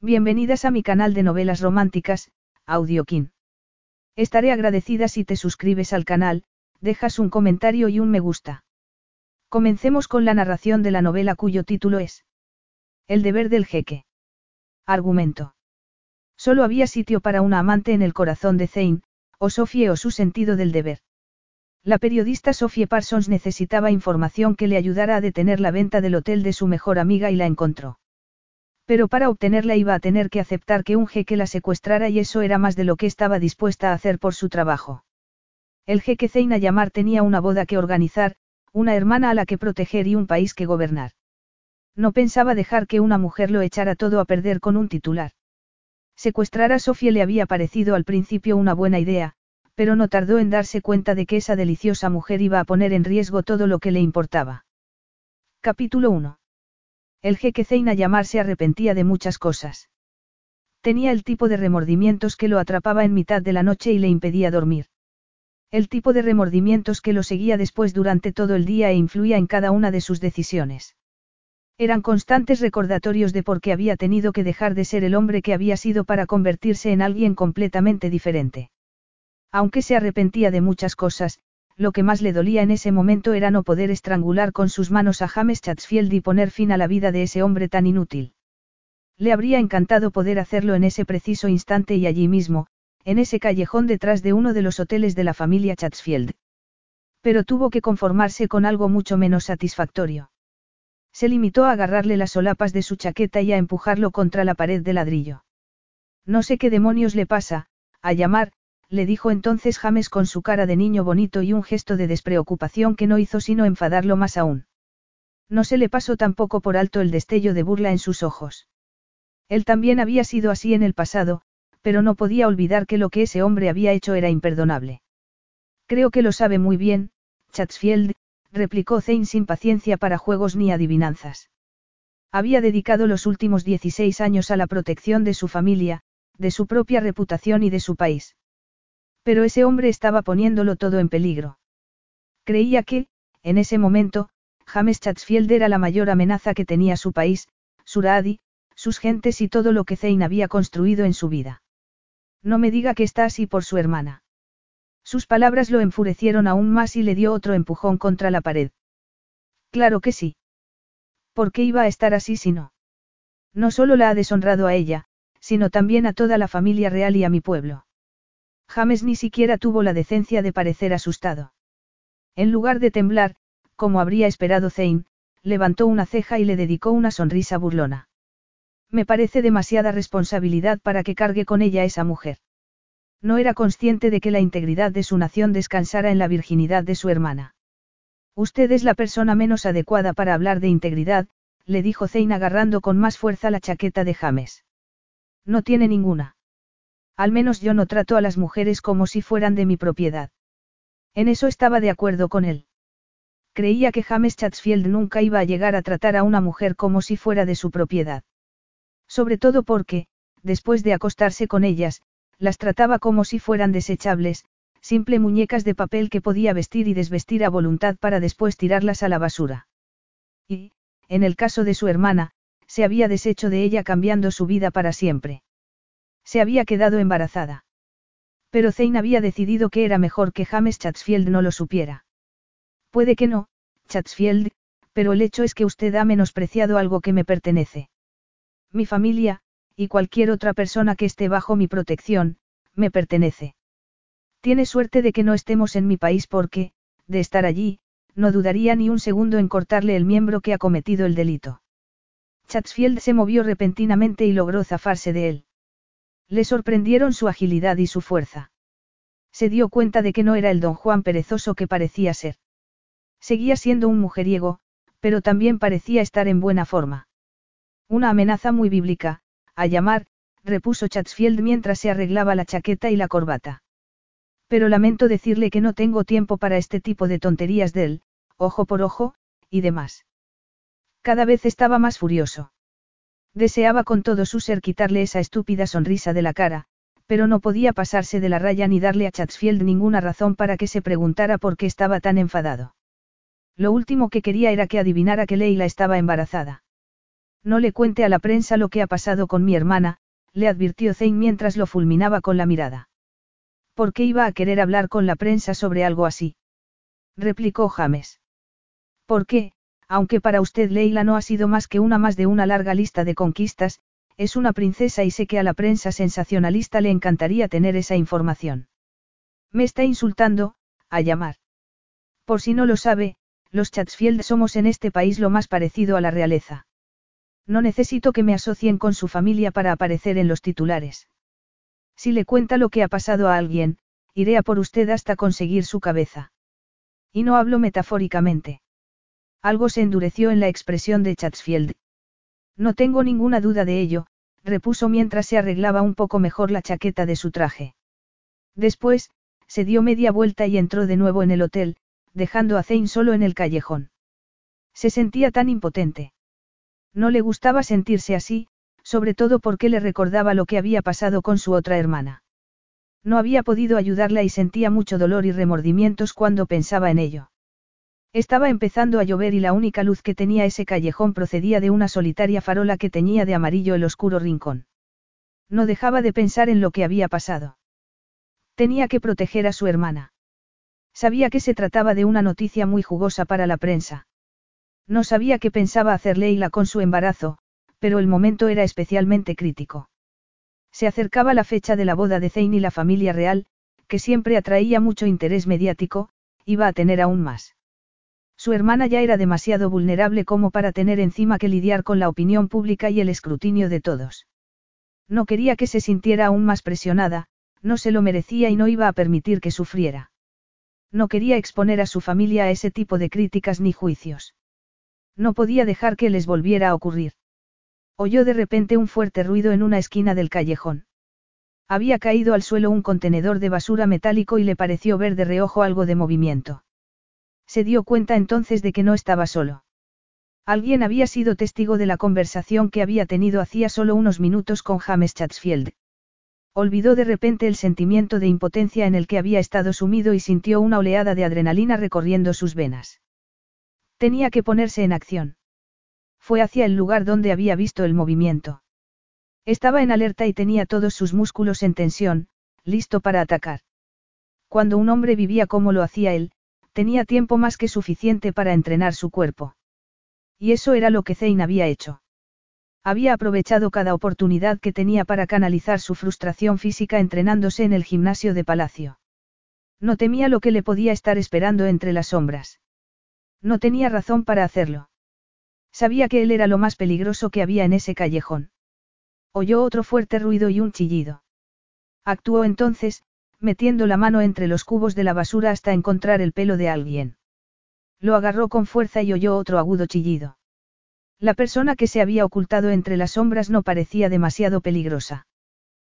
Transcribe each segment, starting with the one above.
Bienvenidas a mi canal de novelas románticas, Audiokin. Estaré agradecida si te suscribes al canal, dejas un comentario y un me gusta. Comencemos con la narración de la novela cuyo título es El deber del jeque. Argumento. Solo había sitio para una amante en el corazón de Zane, o Sophie o su sentido del deber. La periodista Sophie Parsons necesitaba información que le ayudara a detener la venta del hotel de su mejor amiga y la encontró. Pero para obtenerla iba a tener que aceptar que un jeque la secuestrara y eso era más de lo que estaba dispuesta a hacer por su trabajo. El jeque Zeina Yamar tenía una boda que organizar, una hermana a la que proteger y un país que gobernar. No pensaba dejar que una mujer lo echara todo a perder con un titular. Secuestrar a Sofía le había parecido al principio una buena idea, pero no tardó en darse cuenta de que esa deliciosa mujer iba a poner en riesgo todo lo que le importaba. Capítulo 1. El jeque Zeina Yamar se arrepentía de muchas cosas. Tenía el tipo de remordimientos que lo atrapaba en mitad de la noche y le impedía dormir. El tipo de remordimientos que lo seguía después durante todo el día e influía en cada una de sus decisiones. Eran constantes recordatorios de por qué había tenido que dejar de ser el hombre que había sido para convertirse en alguien completamente diferente. Aunque se arrepentía de muchas cosas, lo que más le dolía en ese momento era no poder estrangular con sus manos a James Chatsfield y poner fin a la vida de ese hombre tan inútil. Le habría encantado poder hacerlo en ese preciso instante y allí mismo, en ese callejón detrás de uno de los hoteles de la familia Chatsfield. Pero tuvo que conformarse con algo mucho menos satisfactorio. Se limitó a agarrarle las solapas de su chaqueta y a empujarlo contra la pared de ladrillo. No sé qué demonios le pasa, a llamar, le dijo entonces James con su cara de niño bonito y un gesto de despreocupación que no hizo sino enfadarlo más aún. No se le pasó tampoco por alto el destello de burla en sus ojos. Él también había sido así en el pasado, pero no podía olvidar que lo que ese hombre había hecho era imperdonable. Creo que lo sabe muy bien, Chatsfield, replicó Zane sin paciencia para juegos ni adivinanzas. Había dedicado los últimos 16 años a la protección de su familia, de su propia reputación y de su país. Pero ese hombre estaba poniéndolo todo en peligro. Creía que, en ese momento, James Chatsfield era la mayor amenaza que tenía su país, Suradi, sus gentes y todo lo que Zane había construido en su vida. No me diga que está así por su hermana. Sus palabras lo enfurecieron aún más y le dio otro empujón contra la pared. Claro que sí. ¿Por qué iba a estar así si no? No solo la ha deshonrado a ella, sino también a toda la familia real y a mi pueblo. James ni siquiera tuvo la decencia de parecer asustado. En lugar de temblar, como habría esperado Zane, levantó una ceja y le dedicó una sonrisa burlona. Me parece demasiada responsabilidad para que cargue con ella esa mujer. No era consciente de que la integridad de su nación descansara en la virginidad de su hermana. Usted es la persona menos adecuada para hablar de integridad, le dijo Zane agarrando con más fuerza la chaqueta de James. No tiene ninguna. Al menos yo no trato a las mujeres como si fueran de mi propiedad. En eso estaba de acuerdo con él. Creía que James Chatsfield nunca iba a llegar a tratar a una mujer como si fuera de su propiedad. Sobre todo porque, después de acostarse con ellas, las trataba como si fueran desechables, simple muñecas de papel que podía vestir y desvestir a voluntad para después tirarlas a la basura. Y, en el caso de su hermana, se había deshecho de ella cambiando su vida para siempre. Se había quedado embarazada. Pero Zane había decidido que era mejor que James Chatsfield no lo supiera. Puede que no, Chatsfield, pero el hecho es que usted ha menospreciado algo que me pertenece. Mi familia, y cualquier otra persona que esté bajo mi protección, me pertenece. Tiene suerte de que no estemos en mi país porque, de estar allí, no dudaría ni un segundo en cortarle el miembro que ha cometido el delito. Chatsfield se movió repentinamente y logró zafarse de él. Le sorprendieron su agilidad y su fuerza. Se dio cuenta de que no era el don Juan perezoso que parecía ser. Seguía siendo un mujeriego, pero también parecía estar en buena forma. Una amenaza muy bíblica, a llamar, repuso Chatsfield mientras se arreglaba la chaqueta y la corbata. Pero lamento decirle que no tengo tiempo para este tipo de tonterías de él, ojo por ojo, y demás. Cada vez estaba más furioso. Deseaba con todo su ser quitarle esa estúpida sonrisa de la cara, pero no podía pasarse de la raya ni darle a Chatsfield ninguna razón para que se preguntara por qué estaba tan enfadado. Lo último que quería era que adivinara que Leila estaba embarazada. No le cuente a la prensa lo que ha pasado con mi hermana, le advirtió Zane mientras lo fulminaba con la mirada. ¿Por qué iba a querer hablar con la prensa sobre algo así? replicó James. ¿Por qué, aunque para usted Leila no ha sido más que una más de una larga lista de conquistas, es una princesa y sé que a la prensa sensacionalista le encantaría tener esa información. Me está insultando, a llamar. Por si no lo sabe, los Chatsfield somos en este país lo más parecido a la realeza. No necesito que me asocien con su familia para aparecer en los titulares. Si le cuenta lo que ha pasado a alguien, iré a por usted hasta conseguir su cabeza. Y no hablo metafóricamente. Algo se endureció en la expresión de Chatsfield. No tengo ninguna duda de ello, repuso mientras se arreglaba un poco mejor la chaqueta de su traje. Después, se dio media vuelta y entró de nuevo en el hotel, dejando a Zane solo en el callejón. Se sentía tan impotente. No le gustaba sentirse así, sobre todo porque le recordaba lo que había pasado con su otra hermana. No había podido ayudarla y sentía mucho dolor y remordimientos cuando pensaba en ello. Estaba empezando a llover y la única luz que tenía ese callejón procedía de una solitaria farola que teñía de amarillo el oscuro rincón. No dejaba de pensar en lo que había pasado. Tenía que proteger a su hermana. Sabía que se trataba de una noticia muy jugosa para la prensa. No sabía qué pensaba hacer Leila con su embarazo, pero el momento era especialmente crítico. Se acercaba la fecha de la boda de Zane y la familia real, que siempre atraía mucho interés mediático, iba a tener aún más. Su hermana ya era demasiado vulnerable como para tener encima que lidiar con la opinión pública y el escrutinio de todos. No quería que se sintiera aún más presionada, no se lo merecía y no iba a permitir que sufriera. No quería exponer a su familia a ese tipo de críticas ni juicios. No podía dejar que les volviera a ocurrir. Oyó de repente un fuerte ruido en una esquina del callejón. Había caído al suelo un contenedor de basura metálico y le pareció ver de reojo algo de movimiento. Se dio cuenta entonces de que no estaba solo. Alguien había sido testigo de la conversación que había tenido hacía solo unos minutos con James Chatsfield. Olvidó de repente el sentimiento de impotencia en el que había estado sumido y sintió una oleada de adrenalina recorriendo sus venas. Tenía que ponerse en acción. Fue hacia el lugar donde había visto el movimiento. Estaba en alerta y tenía todos sus músculos en tensión, listo para atacar. Cuando un hombre vivía como lo hacía él, Tenía tiempo más que suficiente para entrenar su cuerpo. Y eso era lo que Zane había hecho. Había aprovechado cada oportunidad que tenía para canalizar su frustración física entrenándose en el gimnasio de Palacio. No temía lo que le podía estar esperando entre las sombras. No tenía razón para hacerlo. Sabía que él era lo más peligroso que había en ese callejón. Oyó otro fuerte ruido y un chillido. Actuó entonces, metiendo la mano entre los cubos de la basura hasta encontrar el pelo de alguien. Lo agarró con fuerza y oyó otro agudo chillido. La persona que se había ocultado entre las sombras no parecía demasiado peligrosa.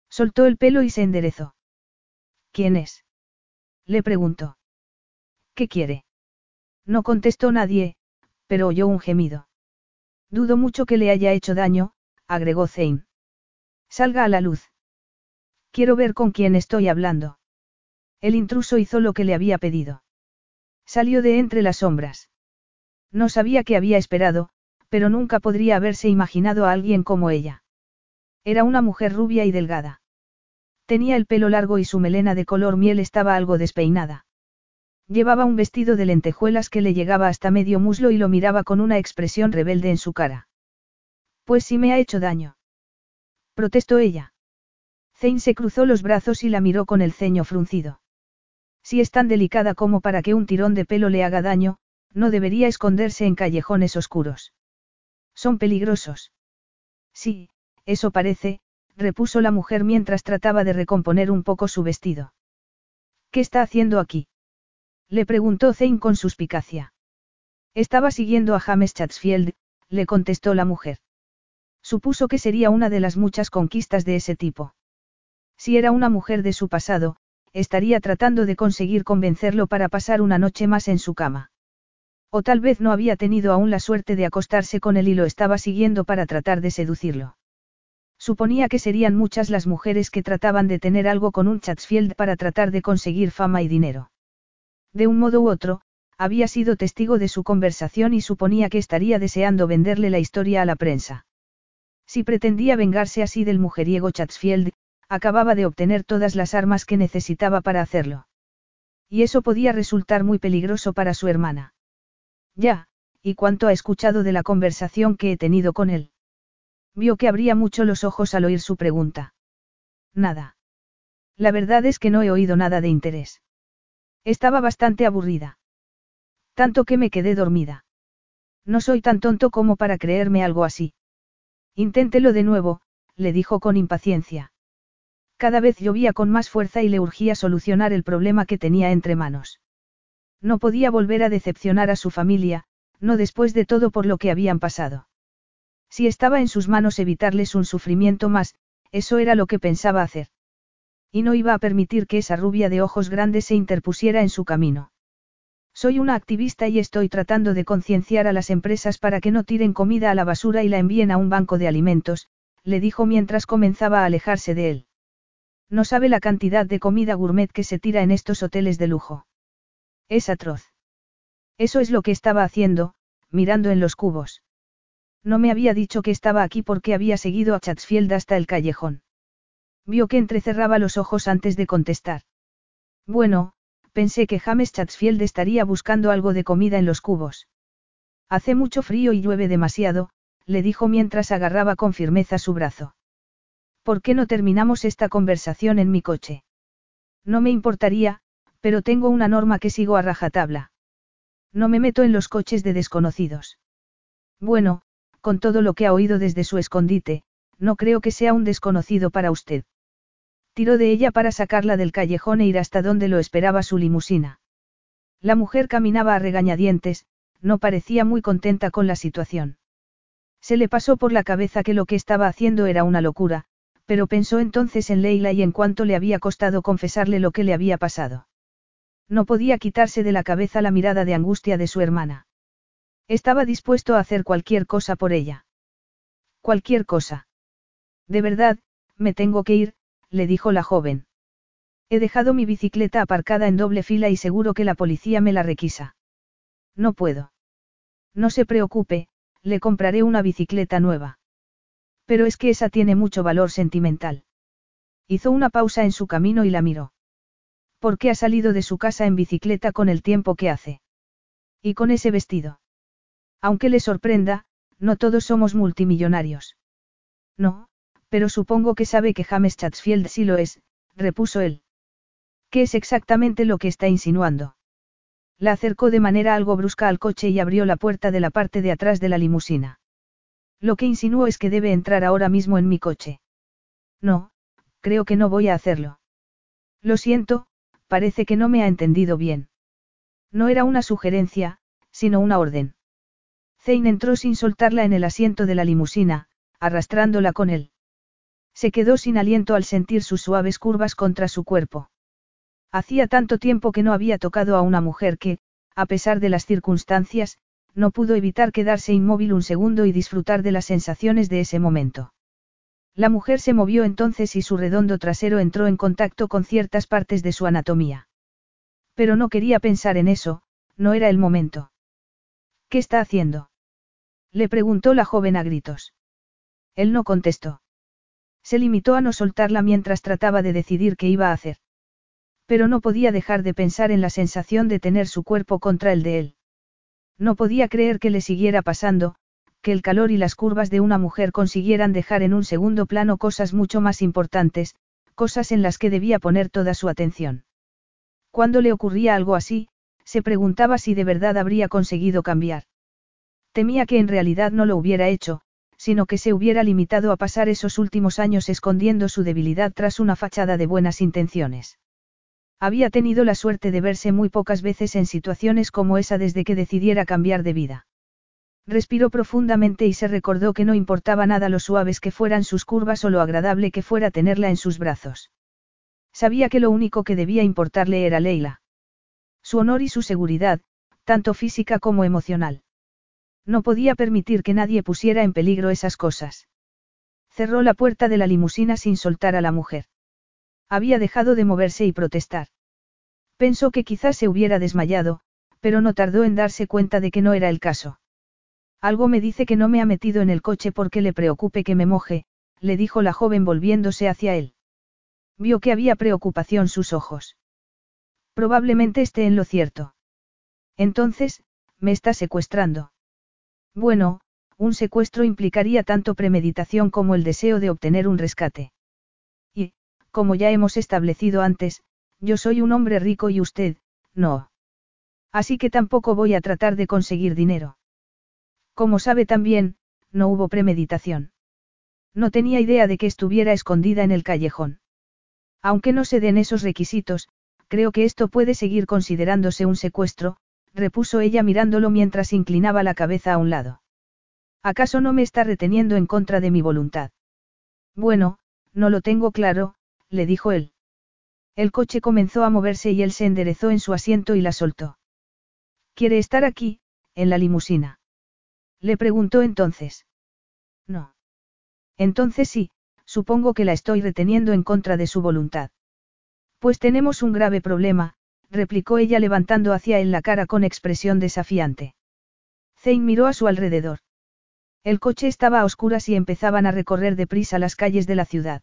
Soltó el pelo y se enderezó. ¿Quién es? Le preguntó. ¿Qué quiere? No contestó nadie, pero oyó un gemido. Dudo mucho que le haya hecho daño, agregó Zane. Salga a la luz. Quiero ver con quién estoy hablando. El intruso hizo lo que le había pedido. Salió de entre las sombras. No sabía qué había esperado, pero nunca podría haberse imaginado a alguien como ella. Era una mujer rubia y delgada. Tenía el pelo largo y su melena de color miel estaba algo despeinada. Llevaba un vestido de lentejuelas que le llegaba hasta medio muslo y lo miraba con una expresión rebelde en su cara. Pues sí me ha hecho daño. Protestó ella. Zane se cruzó los brazos y la miró con el ceño fruncido. Si es tan delicada como para que un tirón de pelo le haga daño, no debería esconderse en callejones oscuros. Son peligrosos. Sí, eso parece, repuso la mujer mientras trataba de recomponer un poco su vestido. ¿Qué está haciendo aquí? Le preguntó Zane con suspicacia. Estaba siguiendo a James Chatsfield, le contestó la mujer. Supuso que sería una de las muchas conquistas de ese tipo. Si era una mujer de su pasado, estaría tratando de conseguir convencerlo para pasar una noche más en su cama. O tal vez no había tenido aún la suerte de acostarse con él y lo estaba siguiendo para tratar de seducirlo. Suponía que serían muchas las mujeres que trataban de tener algo con un Chatsfield para tratar de conseguir fama y dinero. De un modo u otro, había sido testigo de su conversación y suponía que estaría deseando venderle la historia a la prensa. Si pretendía vengarse así del mujeriego Chatsfield, acababa de obtener todas las armas que necesitaba para hacerlo. Y eso podía resultar muy peligroso para su hermana. Ya, ¿y cuánto ha escuchado de la conversación que he tenido con él? Vio que abría mucho los ojos al oír su pregunta. Nada. La verdad es que no he oído nada de interés. Estaba bastante aburrida. Tanto que me quedé dormida. No soy tan tonto como para creerme algo así. Inténtelo de nuevo, le dijo con impaciencia. Cada vez llovía con más fuerza y le urgía solucionar el problema que tenía entre manos. No podía volver a decepcionar a su familia, no después de todo por lo que habían pasado. Si estaba en sus manos evitarles un sufrimiento más, eso era lo que pensaba hacer. Y no iba a permitir que esa rubia de ojos grandes se interpusiera en su camino. Soy una activista y estoy tratando de concienciar a las empresas para que no tiren comida a la basura y la envíen a un banco de alimentos, le dijo mientras comenzaba a alejarse de él. No sabe la cantidad de comida gourmet que se tira en estos hoteles de lujo. Es atroz. Eso es lo que estaba haciendo, mirando en los cubos. No me había dicho que estaba aquí porque había seguido a Chatsfield hasta el callejón. Vio que entrecerraba los ojos antes de contestar. Bueno, pensé que James Chatsfield estaría buscando algo de comida en los cubos. Hace mucho frío y llueve demasiado, le dijo mientras agarraba con firmeza su brazo. ¿Por qué no terminamos esta conversación en mi coche? No me importaría, pero tengo una norma que sigo a rajatabla. No me meto en los coches de desconocidos. Bueno, con todo lo que ha oído desde su escondite, no creo que sea un desconocido para usted. Tiró de ella para sacarla del callejón e ir hasta donde lo esperaba su limusina. La mujer caminaba a regañadientes, no parecía muy contenta con la situación. Se le pasó por la cabeza que lo que estaba haciendo era una locura, pero pensó entonces en Leila y en cuánto le había costado confesarle lo que le había pasado. No podía quitarse de la cabeza la mirada de angustia de su hermana. Estaba dispuesto a hacer cualquier cosa por ella. Cualquier cosa. De verdad, me tengo que ir, le dijo la joven. He dejado mi bicicleta aparcada en doble fila y seguro que la policía me la requisa. No puedo. No se preocupe, le compraré una bicicleta nueva. Pero es que esa tiene mucho valor sentimental. Hizo una pausa en su camino y la miró. ¿Por qué ha salido de su casa en bicicleta con el tiempo que hace? Y con ese vestido. Aunque le sorprenda, no todos somos multimillonarios. No, pero supongo que sabe que James Chatsfield sí lo es, repuso él. ¿Qué es exactamente lo que está insinuando? La acercó de manera algo brusca al coche y abrió la puerta de la parte de atrás de la limusina. Lo que insinuó es que debe entrar ahora mismo en mi coche. No, creo que no voy a hacerlo. Lo siento, parece que no me ha entendido bien. No era una sugerencia, sino una orden. Zane entró sin soltarla en el asiento de la limusina, arrastrándola con él. Se quedó sin aliento al sentir sus suaves curvas contra su cuerpo. Hacía tanto tiempo que no había tocado a una mujer que, a pesar de las circunstancias, no pudo evitar quedarse inmóvil un segundo y disfrutar de las sensaciones de ese momento. La mujer se movió entonces y su redondo trasero entró en contacto con ciertas partes de su anatomía. Pero no quería pensar en eso, no era el momento. ¿Qué está haciendo? Le preguntó la joven a gritos. Él no contestó. Se limitó a no soltarla mientras trataba de decidir qué iba a hacer. Pero no podía dejar de pensar en la sensación de tener su cuerpo contra el de él. No podía creer que le siguiera pasando, que el calor y las curvas de una mujer consiguieran dejar en un segundo plano cosas mucho más importantes, cosas en las que debía poner toda su atención. Cuando le ocurría algo así, se preguntaba si de verdad habría conseguido cambiar. Temía que en realidad no lo hubiera hecho, sino que se hubiera limitado a pasar esos últimos años escondiendo su debilidad tras una fachada de buenas intenciones. Había tenido la suerte de verse muy pocas veces en situaciones como esa desde que decidiera cambiar de vida. Respiró profundamente y se recordó que no importaba nada lo suaves que fueran sus curvas o lo agradable que fuera tenerla en sus brazos. Sabía que lo único que debía importarle era Leila. Su honor y su seguridad, tanto física como emocional. No podía permitir que nadie pusiera en peligro esas cosas. Cerró la puerta de la limusina sin soltar a la mujer. Había dejado de moverse y protestar. Pensó que quizás se hubiera desmayado, pero no tardó en darse cuenta de que no era el caso. Algo me dice que no me ha metido en el coche porque le preocupe que me moje, le dijo la joven volviéndose hacia él. Vio que había preocupación sus ojos. Probablemente esté en lo cierto. Entonces, me está secuestrando. Bueno, un secuestro implicaría tanto premeditación como el deseo de obtener un rescate. Como ya hemos establecido antes, yo soy un hombre rico y usted, no. Así que tampoco voy a tratar de conseguir dinero. Como sabe también, no hubo premeditación. No tenía idea de que estuviera escondida en el callejón. Aunque no se den esos requisitos, creo que esto puede seguir considerándose un secuestro, repuso ella mirándolo mientras inclinaba la cabeza a un lado. ¿Acaso no me está reteniendo en contra de mi voluntad? Bueno, no lo tengo claro, le dijo él. El coche comenzó a moverse y él se enderezó en su asiento y la soltó. ¿Quiere estar aquí, en la limusina? Le preguntó entonces. No. Entonces sí, supongo que la estoy reteniendo en contra de su voluntad. Pues tenemos un grave problema, replicó ella levantando hacia él la cara con expresión desafiante. Zane miró a su alrededor. El coche estaba a oscuras y empezaban a recorrer deprisa las calles de la ciudad.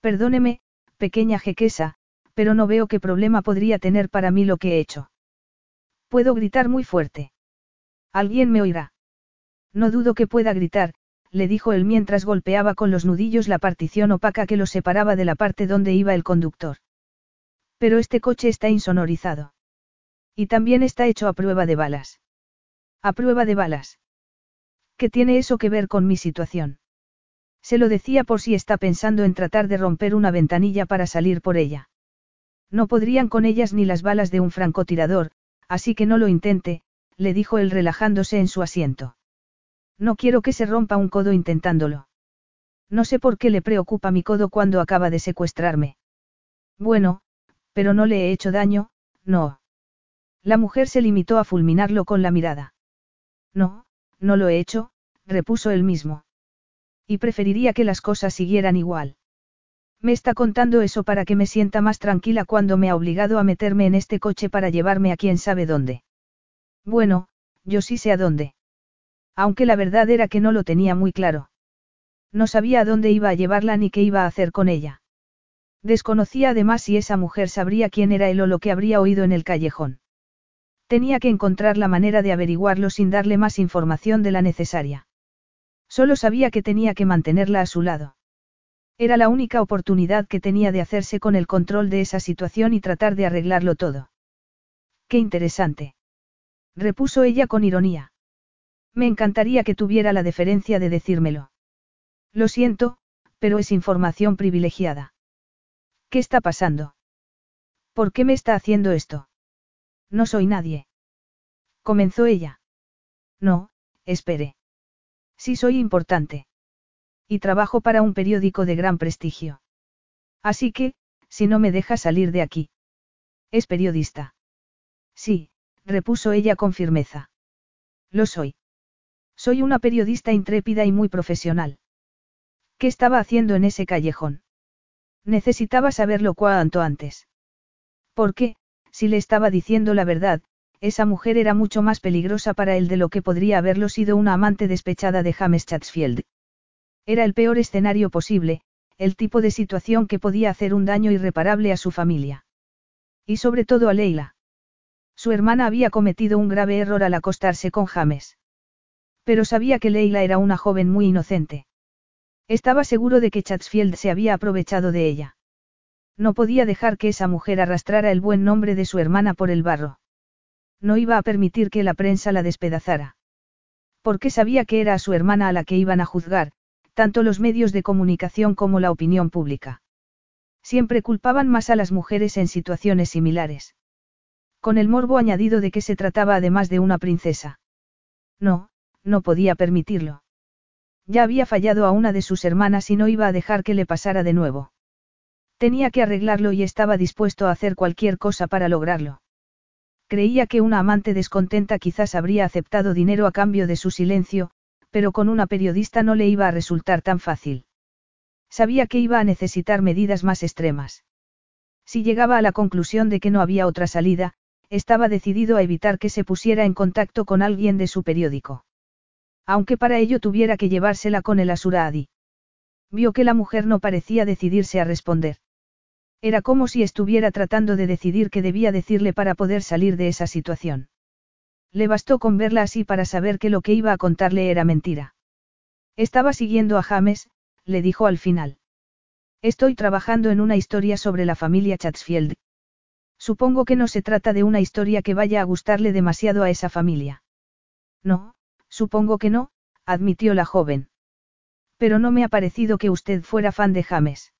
Perdóneme, pequeña jequesa, pero no veo qué problema podría tener para mí lo que he hecho. Puedo gritar muy fuerte. Alguien me oirá. No dudo que pueda gritar, le dijo él mientras golpeaba con los nudillos la partición opaca que lo separaba de la parte donde iba el conductor. Pero este coche está insonorizado. Y también está hecho a prueba de balas. A prueba de balas. ¿Qué tiene eso que ver con mi situación? Se lo decía por si está pensando en tratar de romper una ventanilla para salir por ella. No podrían con ellas ni las balas de un francotirador, así que no lo intente, le dijo él relajándose en su asiento. No quiero que se rompa un codo intentándolo. No sé por qué le preocupa mi codo cuando acaba de secuestrarme. Bueno, pero no le he hecho daño, no. La mujer se limitó a fulminarlo con la mirada. No, no lo he hecho, repuso él mismo. Y preferiría que las cosas siguieran igual. Me está contando eso para que me sienta más tranquila cuando me ha obligado a meterme en este coche para llevarme a quién sabe dónde. Bueno, yo sí sé a dónde. Aunque la verdad era que no lo tenía muy claro. No sabía a dónde iba a llevarla ni qué iba a hacer con ella. Desconocía además si esa mujer sabría quién era él o lo que habría oído en el callejón. Tenía que encontrar la manera de averiguarlo sin darle más información de la necesaria. Solo sabía que tenía que mantenerla a su lado. Era la única oportunidad que tenía de hacerse con el control de esa situación y tratar de arreglarlo todo. Qué interesante. Repuso ella con ironía. Me encantaría que tuviera la deferencia de decírmelo. Lo siento, pero es información privilegiada. ¿Qué está pasando? ¿Por qué me está haciendo esto? No soy nadie. Comenzó ella. No, espere. Sí soy importante. Y trabajo para un periódico de gran prestigio. Así que, si no me deja salir de aquí. Es periodista. Sí, repuso ella con firmeza. Lo soy. Soy una periodista intrépida y muy profesional. ¿Qué estaba haciendo en ese callejón? Necesitaba saberlo cuanto antes. ¿Por qué, si le estaba diciendo la verdad, esa mujer era mucho más peligrosa para él de lo que podría haberlo sido una amante despechada de James Chatsfield. Era el peor escenario posible, el tipo de situación que podía hacer un daño irreparable a su familia. Y sobre todo a Leila. Su hermana había cometido un grave error al acostarse con James. Pero sabía que Leila era una joven muy inocente. Estaba seguro de que Chatsfield se había aprovechado de ella. No podía dejar que esa mujer arrastrara el buen nombre de su hermana por el barro. No iba a permitir que la prensa la despedazara. Porque sabía que era a su hermana a la que iban a juzgar, tanto los medios de comunicación como la opinión pública. Siempre culpaban más a las mujeres en situaciones similares. Con el morbo añadido de que se trataba además de una princesa. No, no podía permitirlo. Ya había fallado a una de sus hermanas y no iba a dejar que le pasara de nuevo. Tenía que arreglarlo y estaba dispuesto a hacer cualquier cosa para lograrlo. Creía que una amante descontenta quizás habría aceptado dinero a cambio de su silencio, pero con una periodista no le iba a resultar tan fácil. Sabía que iba a necesitar medidas más extremas. Si llegaba a la conclusión de que no había otra salida, estaba decidido a evitar que se pusiera en contacto con alguien de su periódico. Aunque para ello tuviera que llevársela con el Asuraadi. Vio que la mujer no parecía decidirse a responder. Era como si estuviera tratando de decidir qué debía decirle para poder salir de esa situación. Le bastó con verla así para saber que lo que iba a contarle era mentira. Estaba siguiendo a James, le dijo al final. Estoy trabajando en una historia sobre la familia Chatsfield. Supongo que no se trata de una historia que vaya a gustarle demasiado a esa familia. No, supongo que no, admitió la joven. Pero no me ha parecido que usted fuera fan de James.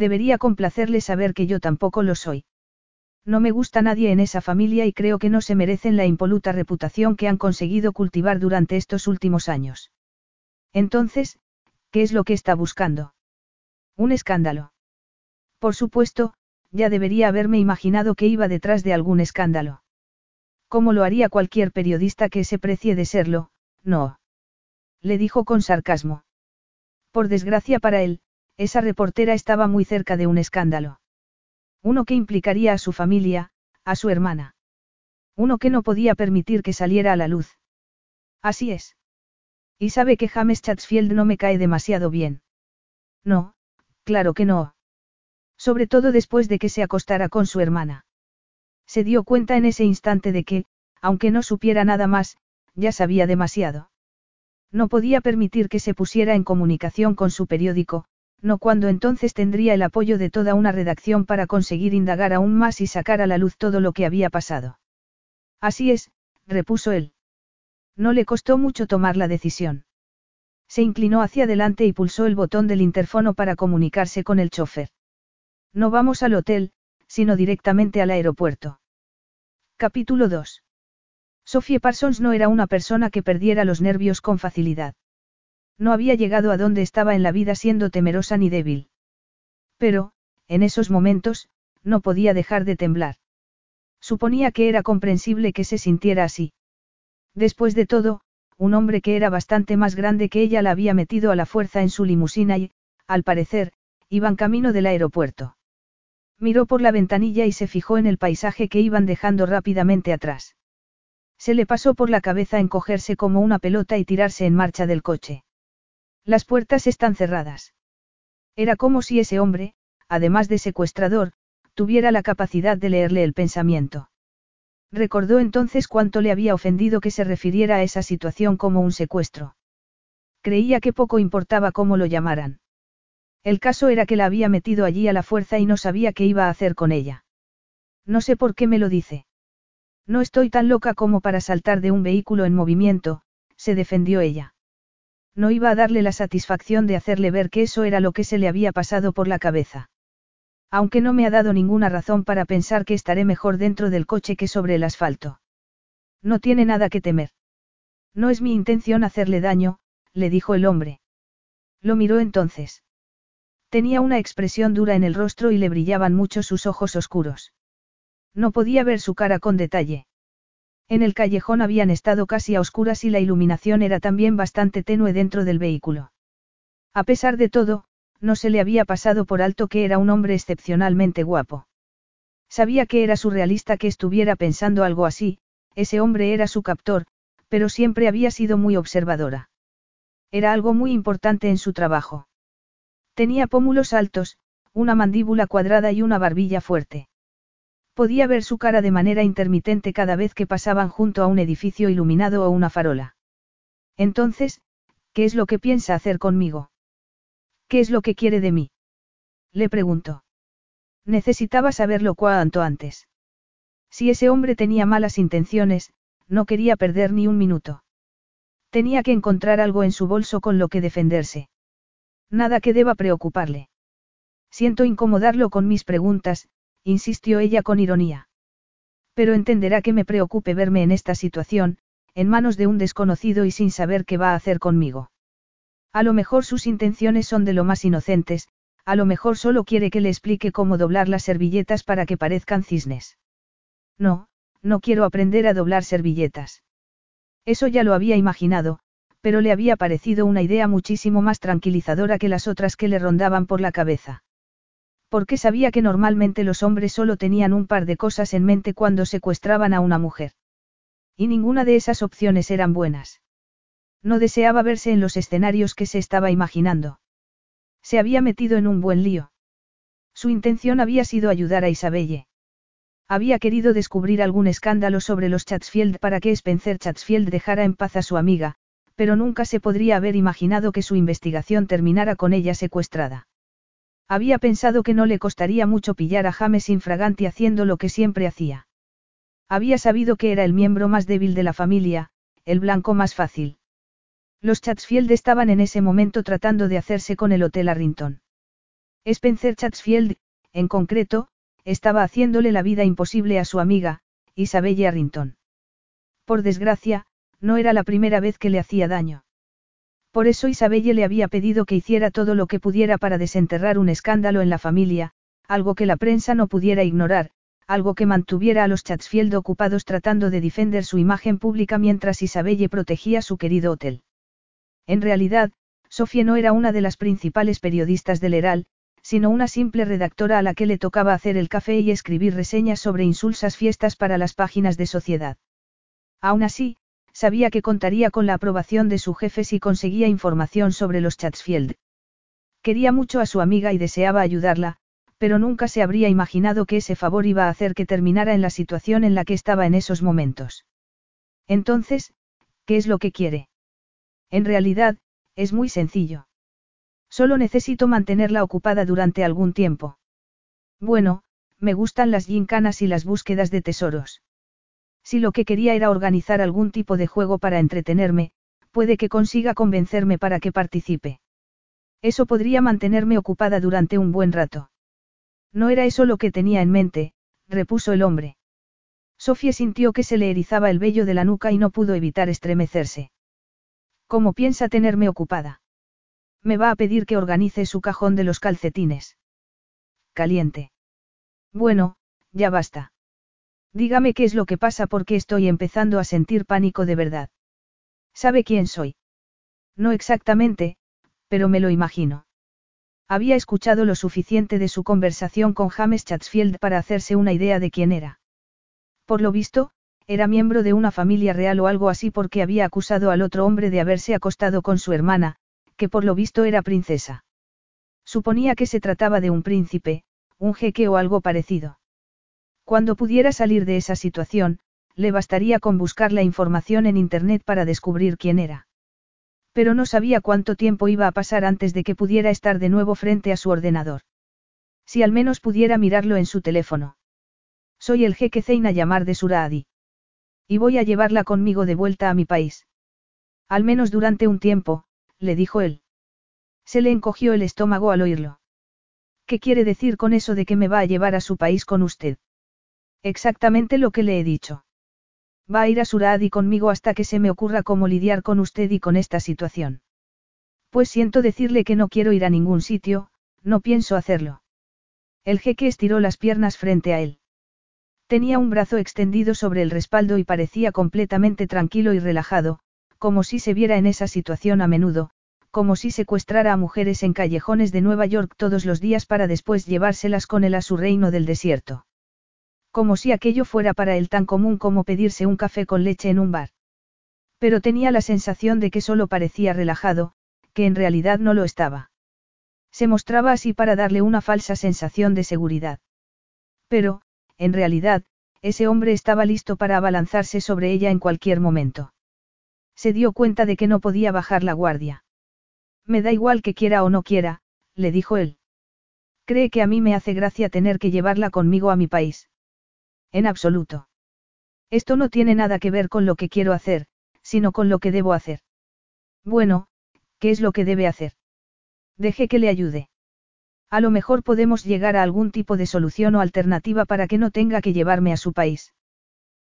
Debería complacerle saber que yo tampoco lo soy. No me gusta nadie en esa familia y creo que no se merecen la impoluta reputación que han conseguido cultivar durante estos últimos años. Entonces, ¿qué es lo que está buscando? Un escándalo. Por supuesto, ya debería haberme imaginado que iba detrás de algún escándalo. ¿Cómo lo haría cualquier periodista que se precie de serlo? No. Le dijo con sarcasmo. Por desgracia para él, esa reportera estaba muy cerca de un escándalo. Uno que implicaría a su familia, a su hermana. Uno que no podía permitir que saliera a la luz. Así es. Y sabe que James Chatsfield no me cae demasiado bien. No, claro que no. Sobre todo después de que se acostara con su hermana. Se dio cuenta en ese instante de que, aunque no supiera nada más, ya sabía demasiado. No podía permitir que se pusiera en comunicación con su periódico, no cuando entonces tendría el apoyo de toda una redacción para conseguir indagar aún más y sacar a la luz todo lo que había pasado. Así es, repuso él. No le costó mucho tomar la decisión. Se inclinó hacia adelante y pulsó el botón del interfono para comunicarse con el chofer. No vamos al hotel, sino directamente al aeropuerto. Capítulo 2. Sophie Parsons no era una persona que perdiera los nervios con facilidad. No había llegado a donde estaba en la vida siendo temerosa ni débil. Pero, en esos momentos, no podía dejar de temblar. Suponía que era comprensible que se sintiera así. Después de todo, un hombre que era bastante más grande que ella la había metido a la fuerza en su limusina y, al parecer, iban camino del aeropuerto. Miró por la ventanilla y se fijó en el paisaje que iban dejando rápidamente atrás. Se le pasó por la cabeza encogerse como una pelota y tirarse en marcha del coche. Las puertas están cerradas. Era como si ese hombre, además de secuestrador, tuviera la capacidad de leerle el pensamiento. Recordó entonces cuánto le había ofendido que se refiriera a esa situación como un secuestro. Creía que poco importaba cómo lo llamaran. El caso era que la había metido allí a la fuerza y no sabía qué iba a hacer con ella. No sé por qué me lo dice. No estoy tan loca como para saltar de un vehículo en movimiento, se defendió ella. No iba a darle la satisfacción de hacerle ver que eso era lo que se le había pasado por la cabeza. Aunque no me ha dado ninguna razón para pensar que estaré mejor dentro del coche que sobre el asfalto. No tiene nada que temer. No es mi intención hacerle daño, le dijo el hombre. Lo miró entonces. Tenía una expresión dura en el rostro y le brillaban mucho sus ojos oscuros. No podía ver su cara con detalle. En el callejón habían estado casi a oscuras y la iluminación era también bastante tenue dentro del vehículo. A pesar de todo, no se le había pasado por alto que era un hombre excepcionalmente guapo. Sabía que era surrealista que estuviera pensando algo así, ese hombre era su captor, pero siempre había sido muy observadora. Era algo muy importante en su trabajo. Tenía pómulos altos, una mandíbula cuadrada y una barbilla fuerte. Podía ver su cara de manera intermitente cada vez que pasaban junto a un edificio iluminado o una farola. Entonces, ¿qué es lo que piensa hacer conmigo? ¿Qué es lo que quiere de mí? Le preguntó. Necesitaba saberlo cuanto antes. Si ese hombre tenía malas intenciones, no quería perder ni un minuto. Tenía que encontrar algo en su bolso con lo que defenderse. Nada que deba preocuparle. Siento incomodarlo con mis preguntas, insistió ella con ironía. Pero entenderá que me preocupe verme en esta situación, en manos de un desconocido y sin saber qué va a hacer conmigo. A lo mejor sus intenciones son de lo más inocentes, a lo mejor solo quiere que le explique cómo doblar las servilletas para que parezcan cisnes. No, no quiero aprender a doblar servilletas. Eso ya lo había imaginado, pero le había parecido una idea muchísimo más tranquilizadora que las otras que le rondaban por la cabeza porque sabía que normalmente los hombres solo tenían un par de cosas en mente cuando secuestraban a una mujer. Y ninguna de esas opciones eran buenas. No deseaba verse en los escenarios que se estaba imaginando. Se había metido en un buen lío. Su intención había sido ayudar a Isabelle. Había querido descubrir algún escándalo sobre los Chatsfield para que Spencer Chatsfield dejara en paz a su amiga, pero nunca se podría haber imaginado que su investigación terminara con ella secuestrada. Había pensado que no le costaría mucho pillar a James infraganti haciendo lo que siempre hacía. Había sabido que era el miembro más débil de la familia, el blanco más fácil. Los Chatsfield estaban en ese momento tratando de hacerse con el Hotel Arrington. Spencer Chatsfield, en concreto, estaba haciéndole la vida imposible a su amiga, Isabelle Arrington. Por desgracia, no era la primera vez que le hacía daño. Por eso Isabelle le había pedido que hiciera todo lo que pudiera para desenterrar un escándalo en la familia, algo que la prensa no pudiera ignorar, algo que mantuviera a los Chatsfield ocupados tratando de defender su imagen pública mientras Isabelle protegía su querido hotel. En realidad, Sofía no era una de las principales periodistas del Heral, sino una simple redactora a la que le tocaba hacer el café y escribir reseñas sobre insulsas fiestas para las páginas de sociedad. Aún así, sabía que contaría con la aprobación de su jefe si conseguía información sobre los Chatsfield. Quería mucho a su amiga y deseaba ayudarla, pero nunca se habría imaginado que ese favor iba a hacer que terminara en la situación en la que estaba en esos momentos. Entonces, ¿qué es lo que quiere? En realidad, es muy sencillo. Solo necesito mantenerla ocupada durante algún tiempo. Bueno, me gustan las gincanas y las búsquedas de tesoros. Si lo que quería era organizar algún tipo de juego para entretenerme, puede que consiga convencerme para que participe. Eso podría mantenerme ocupada durante un buen rato. No era eso lo que tenía en mente, repuso el hombre. Sofía sintió que se le erizaba el vello de la nuca y no pudo evitar estremecerse. ¿Cómo piensa tenerme ocupada? Me va a pedir que organice su cajón de los calcetines. Caliente. Bueno, ya basta. Dígame qué es lo que pasa porque estoy empezando a sentir pánico de verdad. ¿Sabe quién soy? No exactamente, pero me lo imagino. Había escuchado lo suficiente de su conversación con James Chatsfield para hacerse una idea de quién era. Por lo visto, era miembro de una familia real o algo así porque había acusado al otro hombre de haberse acostado con su hermana, que por lo visto era princesa. Suponía que se trataba de un príncipe, un jeque o algo parecido. Cuando pudiera salir de esa situación, le bastaría con buscar la información en Internet para descubrir quién era. Pero no sabía cuánto tiempo iba a pasar antes de que pudiera estar de nuevo frente a su ordenador. Si al menos pudiera mirarlo en su teléfono. Soy el jeque Zeina Yamar de Suraadi. Y voy a llevarla conmigo de vuelta a mi país. Al menos durante un tiempo, le dijo él. Se le encogió el estómago al oírlo. ¿Qué quiere decir con eso de que me va a llevar a su país con usted? Exactamente lo que le he dicho. Va a ir a Suradi conmigo hasta que se me ocurra cómo lidiar con usted y con esta situación. Pues siento decirle que no quiero ir a ningún sitio, no pienso hacerlo. El jeque estiró las piernas frente a él. Tenía un brazo extendido sobre el respaldo y parecía completamente tranquilo y relajado, como si se viera en esa situación a menudo, como si secuestrara a mujeres en callejones de Nueva York todos los días para después llevárselas con él a su reino del desierto. Como si aquello fuera para él tan común como pedirse un café con leche en un bar. Pero tenía la sensación de que solo parecía relajado, que en realidad no lo estaba. Se mostraba así para darle una falsa sensación de seguridad. Pero, en realidad, ese hombre estaba listo para abalanzarse sobre ella en cualquier momento. Se dio cuenta de que no podía bajar la guardia. Me da igual que quiera o no quiera, le dijo él. Cree que a mí me hace gracia tener que llevarla conmigo a mi país. En absoluto. Esto no tiene nada que ver con lo que quiero hacer, sino con lo que debo hacer. Bueno, ¿qué es lo que debe hacer? Deje que le ayude. A lo mejor podemos llegar a algún tipo de solución o alternativa para que no tenga que llevarme a su país.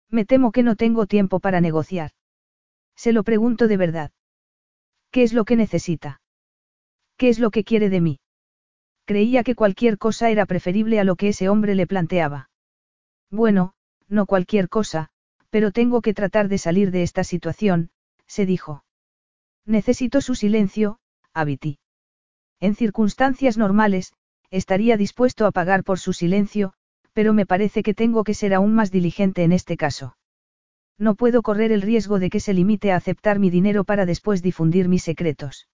Me temo que no tengo tiempo para negociar. Se lo pregunto de verdad. ¿Qué es lo que necesita? ¿Qué es lo que quiere de mí? Creía que cualquier cosa era preferible a lo que ese hombre le planteaba. Bueno, no cualquier cosa, pero tengo que tratar de salir de esta situación, se dijo. Necesito su silencio, Abiti. En circunstancias normales, estaría dispuesto a pagar por su silencio, pero me parece que tengo que ser aún más diligente en este caso. No puedo correr el riesgo de que se limite a aceptar mi dinero para después difundir mis secretos.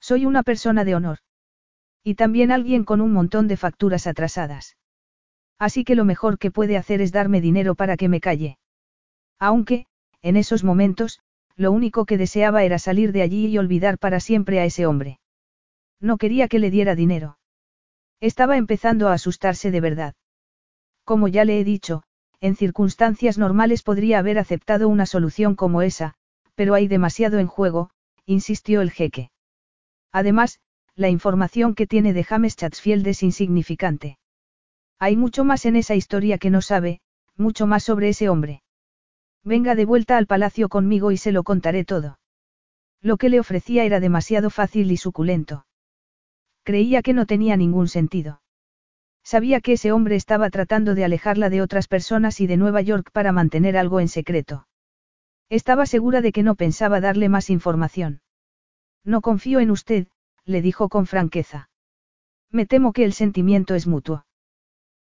Soy una persona de honor. Y también alguien con un montón de facturas atrasadas. Así que lo mejor que puede hacer es darme dinero para que me calle. Aunque, en esos momentos, lo único que deseaba era salir de allí y olvidar para siempre a ese hombre. No quería que le diera dinero. Estaba empezando a asustarse de verdad. Como ya le he dicho, en circunstancias normales podría haber aceptado una solución como esa, pero hay demasiado en juego, insistió el jeque. Además, la información que tiene de James Chatsfield es insignificante. Hay mucho más en esa historia que no sabe, mucho más sobre ese hombre. Venga de vuelta al palacio conmigo y se lo contaré todo. Lo que le ofrecía era demasiado fácil y suculento. Creía que no tenía ningún sentido. Sabía que ese hombre estaba tratando de alejarla de otras personas y de Nueva York para mantener algo en secreto. Estaba segura de que no pensaba darle más información. No confío en usted, le dijo con franqueza. Me temo que el sentimiento es mutuo.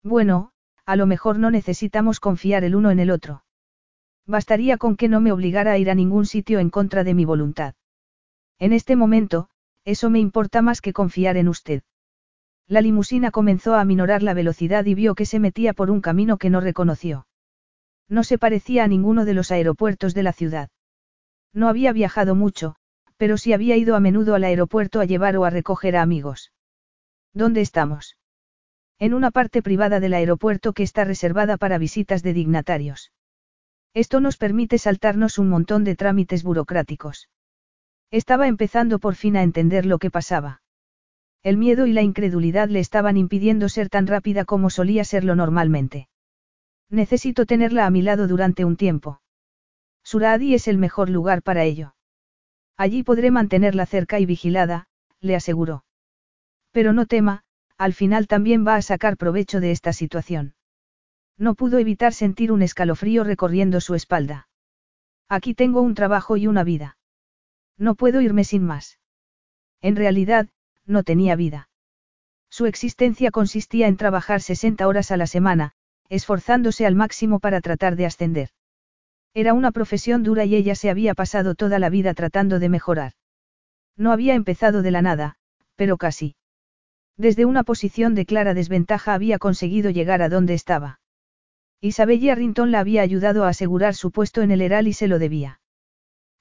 Bueno, a lo mejor no necesitamos confiar el uno en el otro. Bastaría con que no me obligara a ir a ningún sitio en contra de mi voluntad. En este momento, eso me importa más que confiar en usted. La limusina comenzó a minorar la velocidad y vio que se metía por un camino que no reconoció. No se parecía a ninguno de los aeropuertos de la ciudad. No había viajado mucho, pero sí había ido a menudo al aeropuerto a llevar o a recoger a amigos. ¿Dónde estamos? En una parte privada del aeropuerto que está reservada para visitas de dignatarios. Esto nos permite saltarnos un montón de trámites burocráticos. Estaba empezando por fin a entender lo que pasaba. El miedo y la incredulidad le estaban impidiendo ser tan rápida como solía serlo normalmente. Necesito tenerla a mi lado durante un tiempo. Suradi es el mejor lugar para ello. Allí podré mantenerla cerca y vigilada, le aseguró. Pero no tema, al final también va a sacar provecho de esta situación. No pudo evitar sentir un escalofrío recorriendo su espalda. Aquí tengo un trabajo y una vida. No puedo irme sin más. En realidad, no tenía vida. Su existencia consistía en trabajar 60 horas a la semana, esforzándose al máximo para tratar de ascender. Era una profesión dura y ella se había pasado toda la vida tratando de mejorar. No había empezado de la nada, pero casi. Desde una posición de clara desventaja había conseguido llegar a donde estaba. Isabella Rinton la había ayudado a asegurar su puesto en el Heral y se lo debía.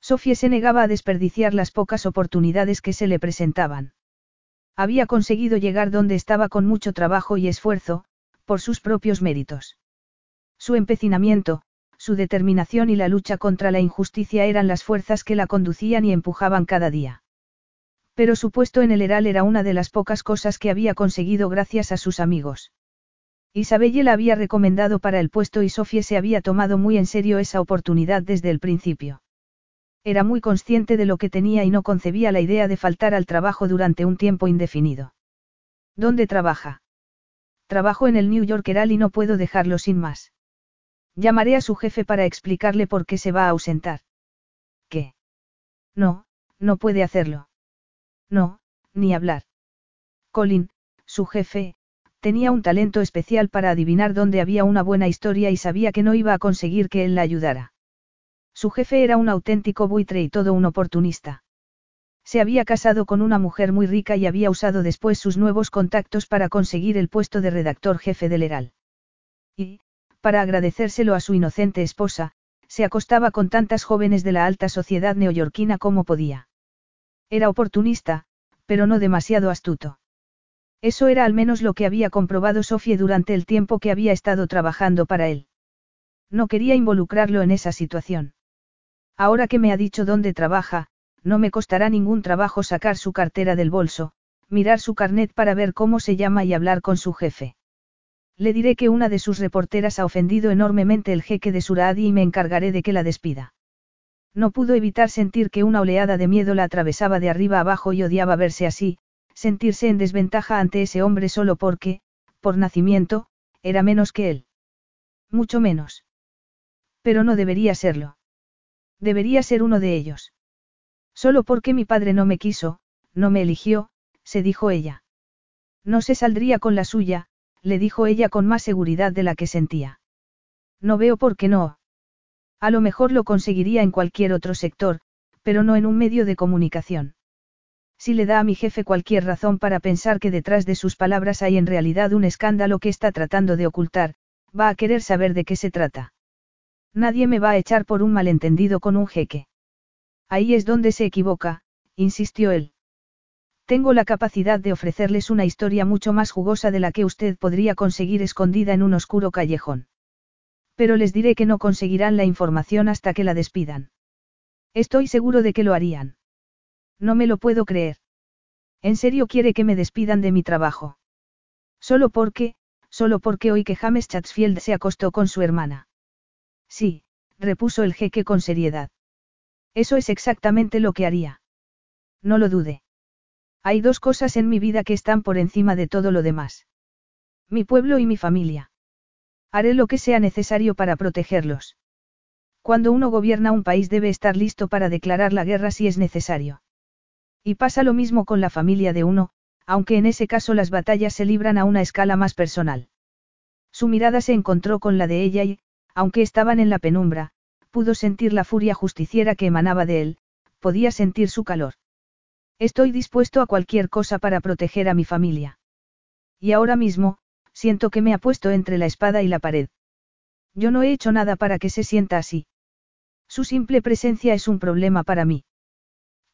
Sofía se negaba a desperdiciar las pocas oportunidades que se le presentaban. Había conseguido llegar donde estaba con mucho trabajo y esfuerzo, por sus propios méritos. Su empecinamiento, su determinación y la lucha contra la injusticia eran las fuerzas que la conducían y empujaban cada día. Pero su puesto en el Heral era una de las pocas cosas que había conseguido gracias a sus amigos. Isabelle la había recomendado para el puesto y Sofía se había tomado muy en serio esa oportunidad desde el principio. Era muy consciente de lo que tenía y no concebía la idea de faltar al trabajo durante un tiempo indefinido. ¿Dónde trabaja? Trabajo en el New York Herald y no puedo dejarlo sin más. Llamaré a su jefe para explicarle por qué se va a ausentar. ¿Qué? No, no puede hacerlo. No, ni hablar. Colin, su jefe, tenía un talento especial para adivinar dónde había una buena historia y sabía que no iba a conseguir que él la ayudara. Su jefe era un auténtico buitre y todo un oportunista. Se había casado con una mujer muy rica y había usado después sus nuevos contactos para conseguir el puesto de redactor jefe del Heral. Y, para agradecérselo a su inocente esposa, se acostaba con tantas jóvenes de la alta sociedad neoyorquina como podía. Era oportunista, pero no demasiado astuto. Eso era al menos lo que había comprobado Sofie durante el tiempo que había estado trabajando para él. No quería involucrarlo en esa situación. Ahora que me ha dicho dónde trabaja, no me costará ningún trabajo sacar su cartera del bolso, mirar su carnet para ver cómo se llama y hablar con su jefe. Le diré que una de sus reporteras ha ofendido enormemente el jeque de Suradi y me encargaré de que la despida. No pudo evitar sentir que una oleada de miedo la atravesaba de arriba abajo y odiaba verse así, sentirse en desventaja ante ese hombre solo porque, por nacimiento, era menos que él. Mucho menos. Pero no debería serlo. Debería ser uno de ellos. Solo porque mi padre no me quiso, no me eligió, se dijo ella. No se saldría con la suya, le dijo ella con más seguridad de la que sentía. No veo por qué no. A lo mejor lo conseguiría en cualquier otro sector, pero no en un medio de comunicación. Si le da a mi jefe cualquier razón para pensar que detrás de sus palabras hay en realidad un escándalo que está tratando de ocultar, va a querer saber de qué se trata. Nadie me va a echar por un malentendido con un jeque. Ahí es donde se equivoca, insistió él. Tengo la capacidad de ofrecerles una historia mucho más jugosa de la que usted podría conseguir escondida en un oscuro callejón. Pero les diré que no conseguirán la información hasta que la despidan. Estoy seguro de que lo harían. No me lo puedo creer. ¿En serio quiere que me despidan de mi trabajo? Solo porque, solo porque hoy que James Chatsfield se acostó con su hermana. Sí, repuso el jeque con seriedad. Eso es exactamente lo que haría. No lo dude. Hay dos cosas en mi vida que están por encima de todo lo demás. Mi pueblo y mi familia. Haré lo que sea necesario para protegerlos. Cuando uno gobierna un país debe estar listo para declarar la guerra si es necesario. Y pasa lo mismo con la familia de uno, aunque en ese caso las batallas se libran a una escala más personal. Su mirada se encontró con la de ella y, aunque estaban en la penumbra, pudo sentir la furia justiciera que emanaba de él, podía sentir su calor. Estoy dispuesto a cualquier cosa para proteger a mi familia. Y ahora mismo, siento que me ha puesto entre la espada y la pared. Yo no he hecho nada para que se sienta así. Su simple presencia es un problema para mí.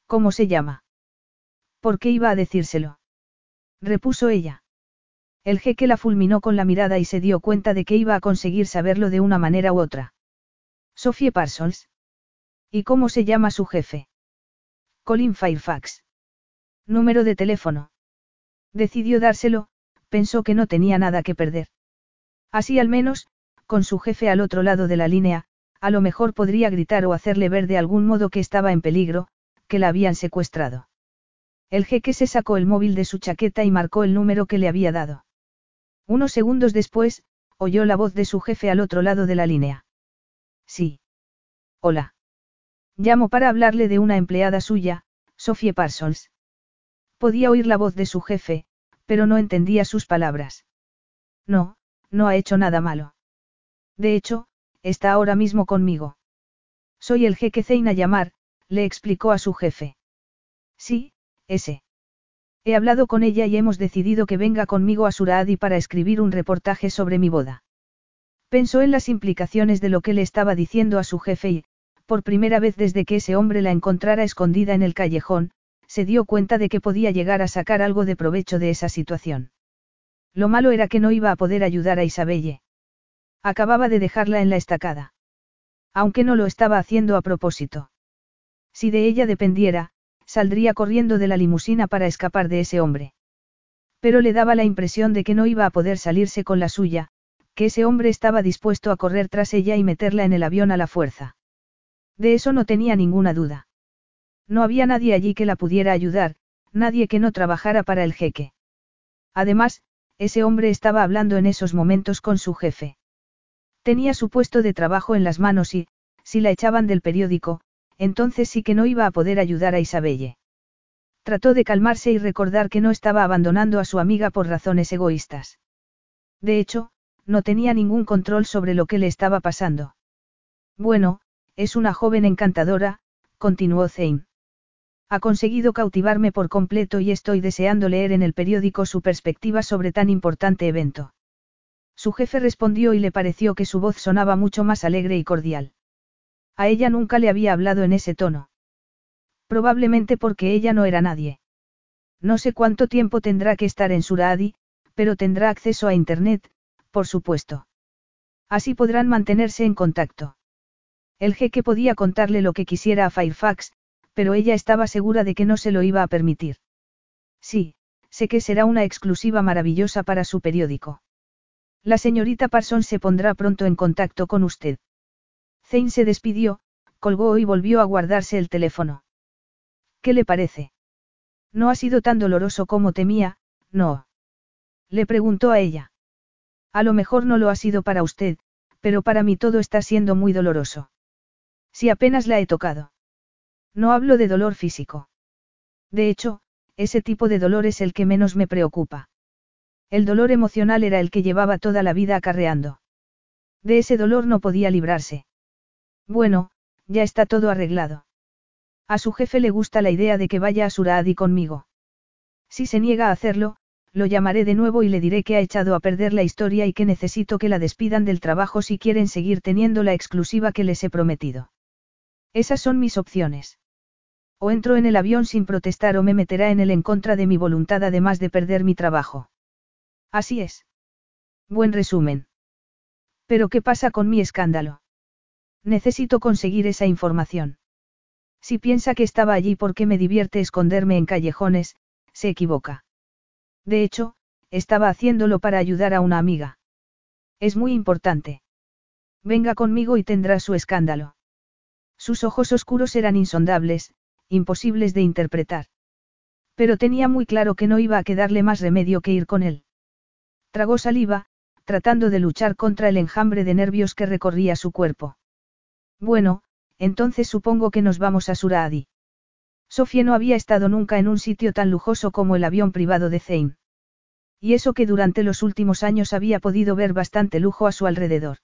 ¿Cómo se llama? ¿Por qué iba a decírselo? repuso ella. El jeque la fulminó con la mirada y se dio cuenta de que iba a conseguir saberlo de una manera u otra. Sophie Parsons. ¿Y cómo se llama su jefe? Colin Fairfax. Número de teléfono. Decidió dárselo, pensó que no tenía nada que perder. Así al menos, con su jefe al otro lado de la línea, a lo mejor podría gritar o hacerle ver de algún modo que estaba en peligro, que la habían secuestrado. El jeque se sacó el móvil de su chaqueta y marcó el número que le había dado. Unos segundos después, oyó la voz de su jefe al otro lado de la línea. Sí. Hola. Llamo para hablarle de una empleada suya, Sophie Parsons. Podía oír la voz de su jefe, pero no entendía sus palabras. No, no ha hecho nada malo. De hecho, está ahora mismo conmigo. Soy el jeque Zeina Yamar, le explicó a su jefe. Sí, ese. He hablado con ella y hemos decidido que venga conmigo a Suraadi para escribir un reportaje sobre mi boda. Pensó en las implicaciones de lo que le estaba diciendo a su jefe y, por primera vez desde que ese hombre la encontrara escondida en el callejón, se dio cuenta de que podía llegar a sacar algo de provecho de esa situación. Lo malo era que no iba a poder ayudar a Isabelle. Acababa de dejarla en la estacada. Aunque no lo estaba haciendo a propósito. Si de ella dependiera, saldría corriendo de la limusina para escapar de ese hombre. Pero le daba la impresión de que no iba a poder salirse con la suya, que ese hombre estaba dispuesto a correr tras ella y meterla en el avión a la fuerza. De eso no tenía ninguna duda. No había nadie allí que la pudiera ayudar, nadie que no trabajara para el jeque. Además, ese hombre estaba hablando en esos momentos con su jefe. Tenía su puesto de trabajo en las manos y, si la echaban del periódico, entonces sí que no iba a poder ayudar a Isabelle. Trató de calmarse y recordar que no estaba abandonando a su amiga por razones egoístas. De hecho, no tenía ningún control sobre lo que le estaba pasando. Bueno, es una joven encantadora, continuó Zane. Ha conseguido cautivarme por completo y estoy deseando leer en el periódico su perspectiva sobre tan importante evento. Su jefe respondió y le pareció que su voz sonaba mucho más alegre y cordial. A ella nunca le había hablado en ese tono. Probablemente porque ella no era nadie. No sé cuánto tiempo tendrá que estar en Suradi, pero tendrá acceso a Internet, por supuesto. Así podrán mantenerse en contacto. El jeque podía contarle lo que quisiera a Fairfax, pero ella estaba segura de que no se lo iba a permitir. Sí, sé que será una exclusiva maravillosa para su periódico. La señorita Parsons se pondrá pronto en contacto con usted. Zane se despidió, colgó y volvió a guardarse el teléfono. ¿Qué le parece? No ha sido tan doloroso como temía, no. Le preguntó a ella. A lo mejor no lo ha sido para usted, pero para mí todo está siendo muy doloroso. Si apenas la he tocado. No hablo de dolor físico. De hecho, ese tipo de dolor es el que menos me preocupa. El dolor emocional era el que llevaba toda la vida acarreando. De ese dolor no podía librarse. Bueno, ya está todo arreglado. A su jefe le gusta la idea de que vaya a Suraadi conmigo. Si se niega a hacerlo, lo llamaré de nuevo y le diré que ha echado a perder la historia y que necesito que la despidan del trabajo si quieren seguir teniendo la exclusiva que les he prometido. Esas son mis opciones. O entro en el avión sin protestar o me meterá en él en contra de mi voluntad además de perder mi trabajo. Así es. Buen resumen. Pero ¿qué pasa con mi escándalo? Necesito conseguir esa información. Si piensa que estaba allí porque me divierte esconderme en callejones, se equivoca. De hecho, estaba haciéndolo para ayudar a una amiga. Es muy importante. Venga conmigo y tendrá su escándalo. Sus ojos oscuros eran insondables, imposibles de interpretar. Pero tenía muy claro que no iba a quedarle más remedio que ir con él. Tragó saliva, tratando de luchar contra el enjambre de nervios que recorría su cuerpo. Bueno, entonces supongo que nos vamos a Suraadi. Sofía no había estado nunca en un sitio tan lujoso como el avión privado de Zane. Y eso que durante los últimos años había podido ver bastante lujo a su alrededor.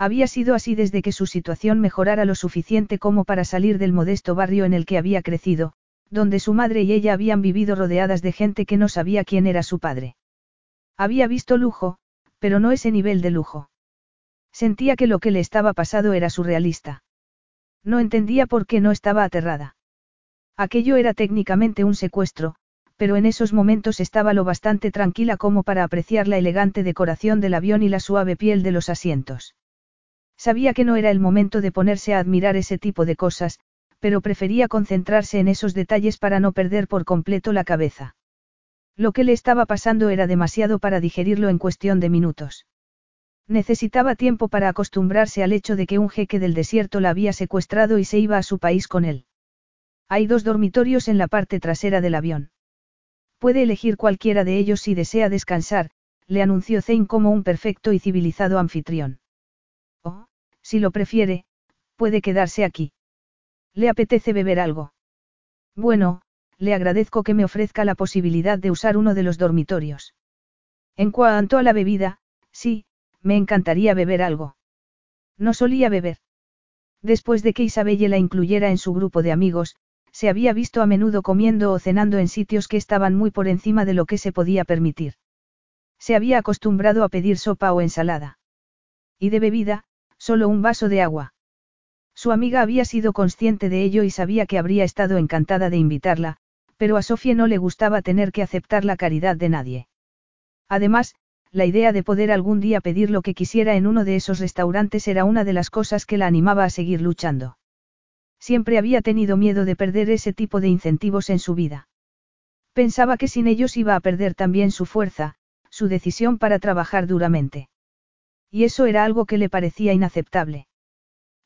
Había sido así desde que su situación mejorara lo suficiente como para salir del modesto barrio en el que había crecido, donde su madre y ella habían vivido rodeadas de gente que no sabía quién era su padre. Había visto lujo, pero no ese nivel de lujo. Sentía que lo que le estaba pasado era surrealista. No entendía por qué no estaba aterrada. Aquello era técnicamente un secuestro, pero en esos momentos estaba lo bastante tranquila como para apreciar la elegante decoración del avión y la suave piel de los asientos. Sabía que no era el momento de ponerse a admirar ese tipo de cosas, pero prefería concentrarse en esos detalles para no perder por completo la cabeza. Lo que le estaba pasando era demasiado para digerirlo en cuestión de minutos. Necesitaba tiempo para acostumbrarse al hecho de que un jeque del desierto la había secuestrado y se iba a su país con él. Hay dos dormitorios en la parte trasera del avión. Puede elegir cualquiera de ellos si desea descansar, le anunció Zane como un perfecto y civilizado anfitrión. Si lo prefiere, puede quedarse aquí. ¿Le apetece beber algo? Bueno, le agradezco que me ofrezca la posibilidad de usar uno de los dormitorios. En cuanto a la bebida, sí, me encantaría beber algo. No solía beber. Después de que Isabelle la incluyera en su grupo de amigos, se había visto a menudo comiendo o cenando en sitios que estaban muy por encima de lo que se podía permitir. Se había acostumbrado a pedir sopa o ensalada. Y de bebida, solo un vaso de agua. Su amiga había sido consciente de ello y sabía que habría estado encantada de invitarla, pero a Sofía no le gustaba tener que aceptar la caridad de nadie. Además, la idea de poder algún día pedir lo que quisiera en uno de esos restaurantes era una de las cosas que la animaba a seguir luchando. Siempre había tenido miedo de perder ese tipo de incentivos en su vida. Pensaba que sin ellos iba a perder también su fuerza, su decisión para trabajar duramente. Y eso era algo que le parecía inaceptable.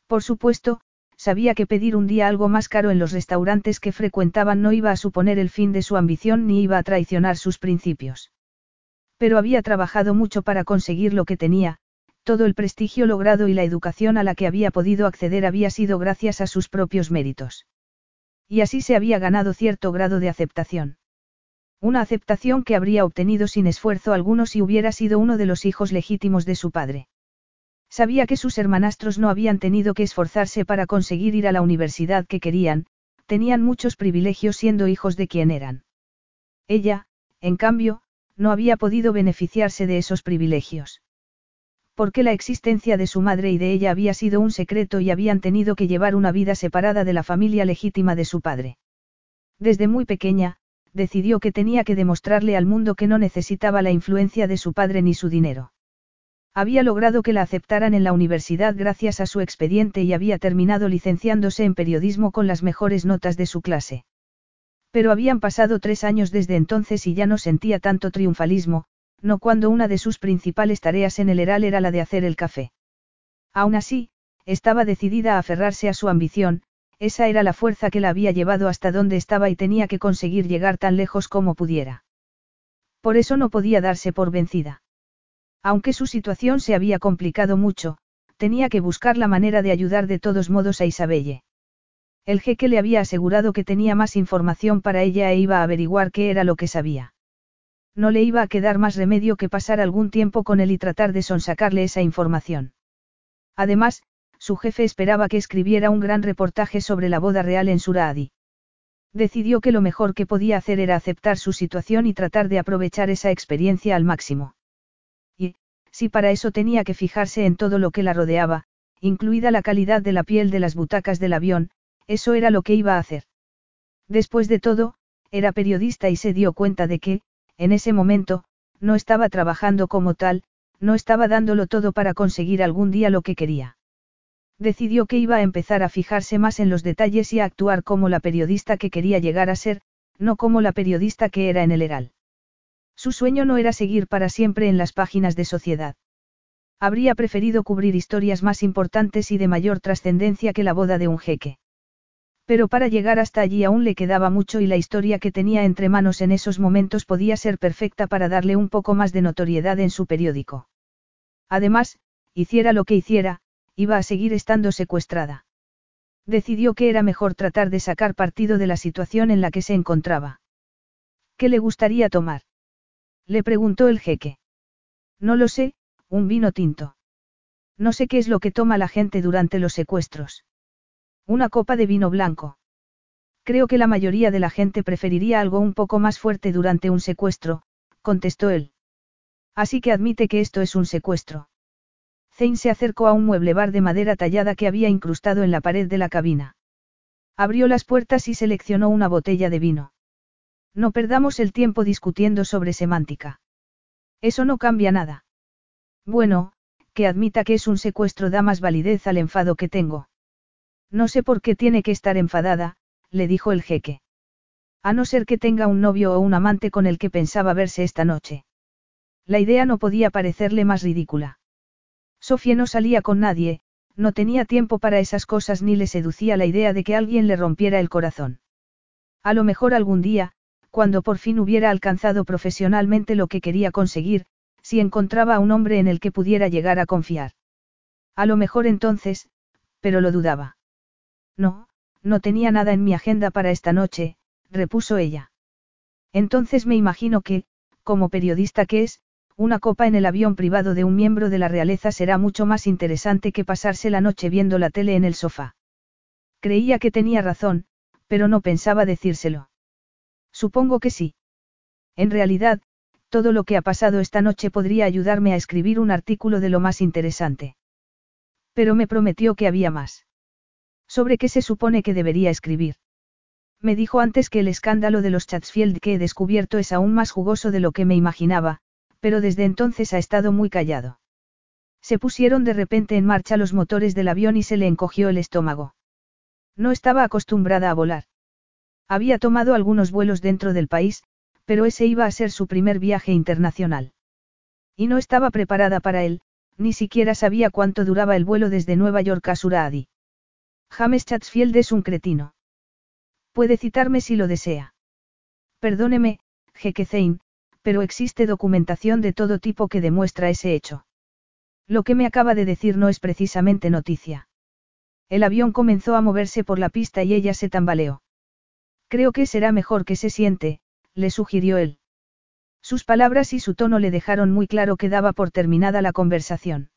Por supuesto, sabía que pedir un día algo más caro en los restaurantes que frecuentaban no iba a suponer el fin de su ambición ni iba a traicionar sus principios. Pero había trabajado mucho para conseguir lo que tenía, todo el prestigio logrado y la educación a la que había podido acceder había sido gracias a sus propios méritos. Y así se había ganado cierto grado de aceptación. Una aceptación que habría obtenido sin esfuerzo alguno si hubiera sido uno de los hijos legítimos de su padre. Sabía que sus hermanastros no habían tenido que esforzarse para conseguir ir a la universidad que querían, tenían muchos privilegios siendo hijos de quien eran. Ella, en cambio, no había podido beneficiarse de esos privilegios. Porque la existencia de su madre y de ella había sido un secreto y habían tenido que llevar una vida separada de la familia legítima de su padre. Desde muy pequeña, decidió que tenía que demostrarle al mundo que no necesitaba la influencia de su padre ni su dinero. Había logrado que la aceptaran en la universidad gracias a su expediente y había terminado licenciándose en periodismo con las mejores notas de su clase. Pero habían pasado tres años desde entonces y ya no sentía tanto triunfalismo, no cuando una de sus principales tareas en el Heral era la de hacer el café. Aún así, estaba decidida a aferrarse a su ambición, esa era la fuerza que la había llevado hasta donde estaba y tenía que conseguir llegar tan lejos como pudiera. Por eso no podía darse por vencida. Aunque su situación se había complicado mucho, tenía que buscar la manera de ayudar de todos modos a Isabelle. El jeque le había asegurado que tenía más información para ella e iba a averiguar qué era lo que sabía. No le iba a quedar más remedio que pasar algún tiempo con él y tratar de sonsacarle esa información. Además, su jefe esperaba que escribiera un gran reportaje sobre la boda real en Suraadi. Decidió que lo mejor que podía hacer era aceptar su situación y tratar de aprovechar esa experiencia al máximo. Y, si para eso tenía que fijarse en todo lo que la rodeaba, incluida la calidad de la piel de las butacas del avión, eso era lo que iba a hacer. Después de todo, era periodista y se dio cuenta de que, en ese momento, no estaba trabajando como tal, no estaba dándolo todo para conseguir algún día lo que quería. Decidió que iba a empezar a fijarse más en los detalles y a actuar como la periodista que quería llegar a ser, no como la periodista que era en el Heral. Su sueño no era seguir para siempre en las páginas de sociedad. Habría preferido cubrir historias más importantes y de mayor trascendencia que la boda de un jeque. Pero para llegar hasta allí aún le quedaba mucho y la historia que tenía entre manos en esos momentos podía ser perfecta para darle un poco más de notoriedad en su periódico. Además, hiciera lo que hiciera, iba a seguir estando secuestrada. Decidió que era mejor tratar de sacar partido de la situación en la que se encontraba. ¿Qué le gustaría tomar? Le preguntó el jeque. No lo sé, un vino tinto. No sé qué es lo que toma la gente durante los secuestros. Una copa de vino blanco. Creo que la mayoría de la gente preferiría algo un poco más fuerte durante un secuestro, contestó él. Así que admite que esto es un secuestro. Zane se acercó a un mueble bar de madera tallada que había incrustado en la pared de la cabina. Abrió las puertas y seleccionó una botella de vino. No perdamos el tiempo discutiendo sobre semántica. Eso no cambia nada. Bueno, que admita que es un secuestro da más validez al enfado que tengo. No sé por qué tiene que estar enfadada, le dijo el jeque. A no ser que tenga un novio o un amante con el que pensaba verse esta noche. La idea no podía parecerle más ridícula. Sofía no salía con nadie, no tenía tiempo para esas cosas ni le seducía la idea de que alguien le rompiera el corazón. A lo mejor algún día, cuando por fin hubiera alcanzado profesionalmente lo que quería conseguir, si encontraba a un hombre en el que pudiera llegar a confiar. A lo mejor entonces, pero lo dudaba. No, no tenía nada en mi agenda para esta noche, repuso ella. Entonces me imagino que, como periodista que es, una copa en el avión privado de un miembro de la realeza será mucho más interesante que pasarse la noche viendo la tele en el sofá. Creía que tenía razón, pero no pensaba decírselo. Supongo que sí. En realidad, todo lo que ha pasado esta noche podría ayudarme a escribir un artículo de lo más interesante. Pero me prometió que había más. ¿Sobre qué se supone que debería escribir? Me dijo antes que el escándalo de los Chatsfield que he descubierto es aún más jugoso de lo que me imaginaba, pero desde entonces ha estado muy callado. Se pusieron de repente en marcha los motores del avión y se le encogió el estómago. No estaba acostumbrada a volar. Había tomado algunos vuelos dentro del país, pero ese iba a ser su primer viaje internacional. Y no estaba preparada para él, ni siquiera sabía cuánto duraba el vuelo desde Nueva York a Suradi. James Chatsfield es un cretino. Puede citarme si lo desea. Perdóneme, Jeque pero existe documentación de todo tipo que demuestra ese hecho. Lo que me acaba de decir no es precisamente noticia. El avión comenzó a moverse por la pista y ella se tambaleó. Creo que será mejor que se siente, le sugirió él. Sus palabras y su tono le dejaron muy claro que daba por terminada la conversación.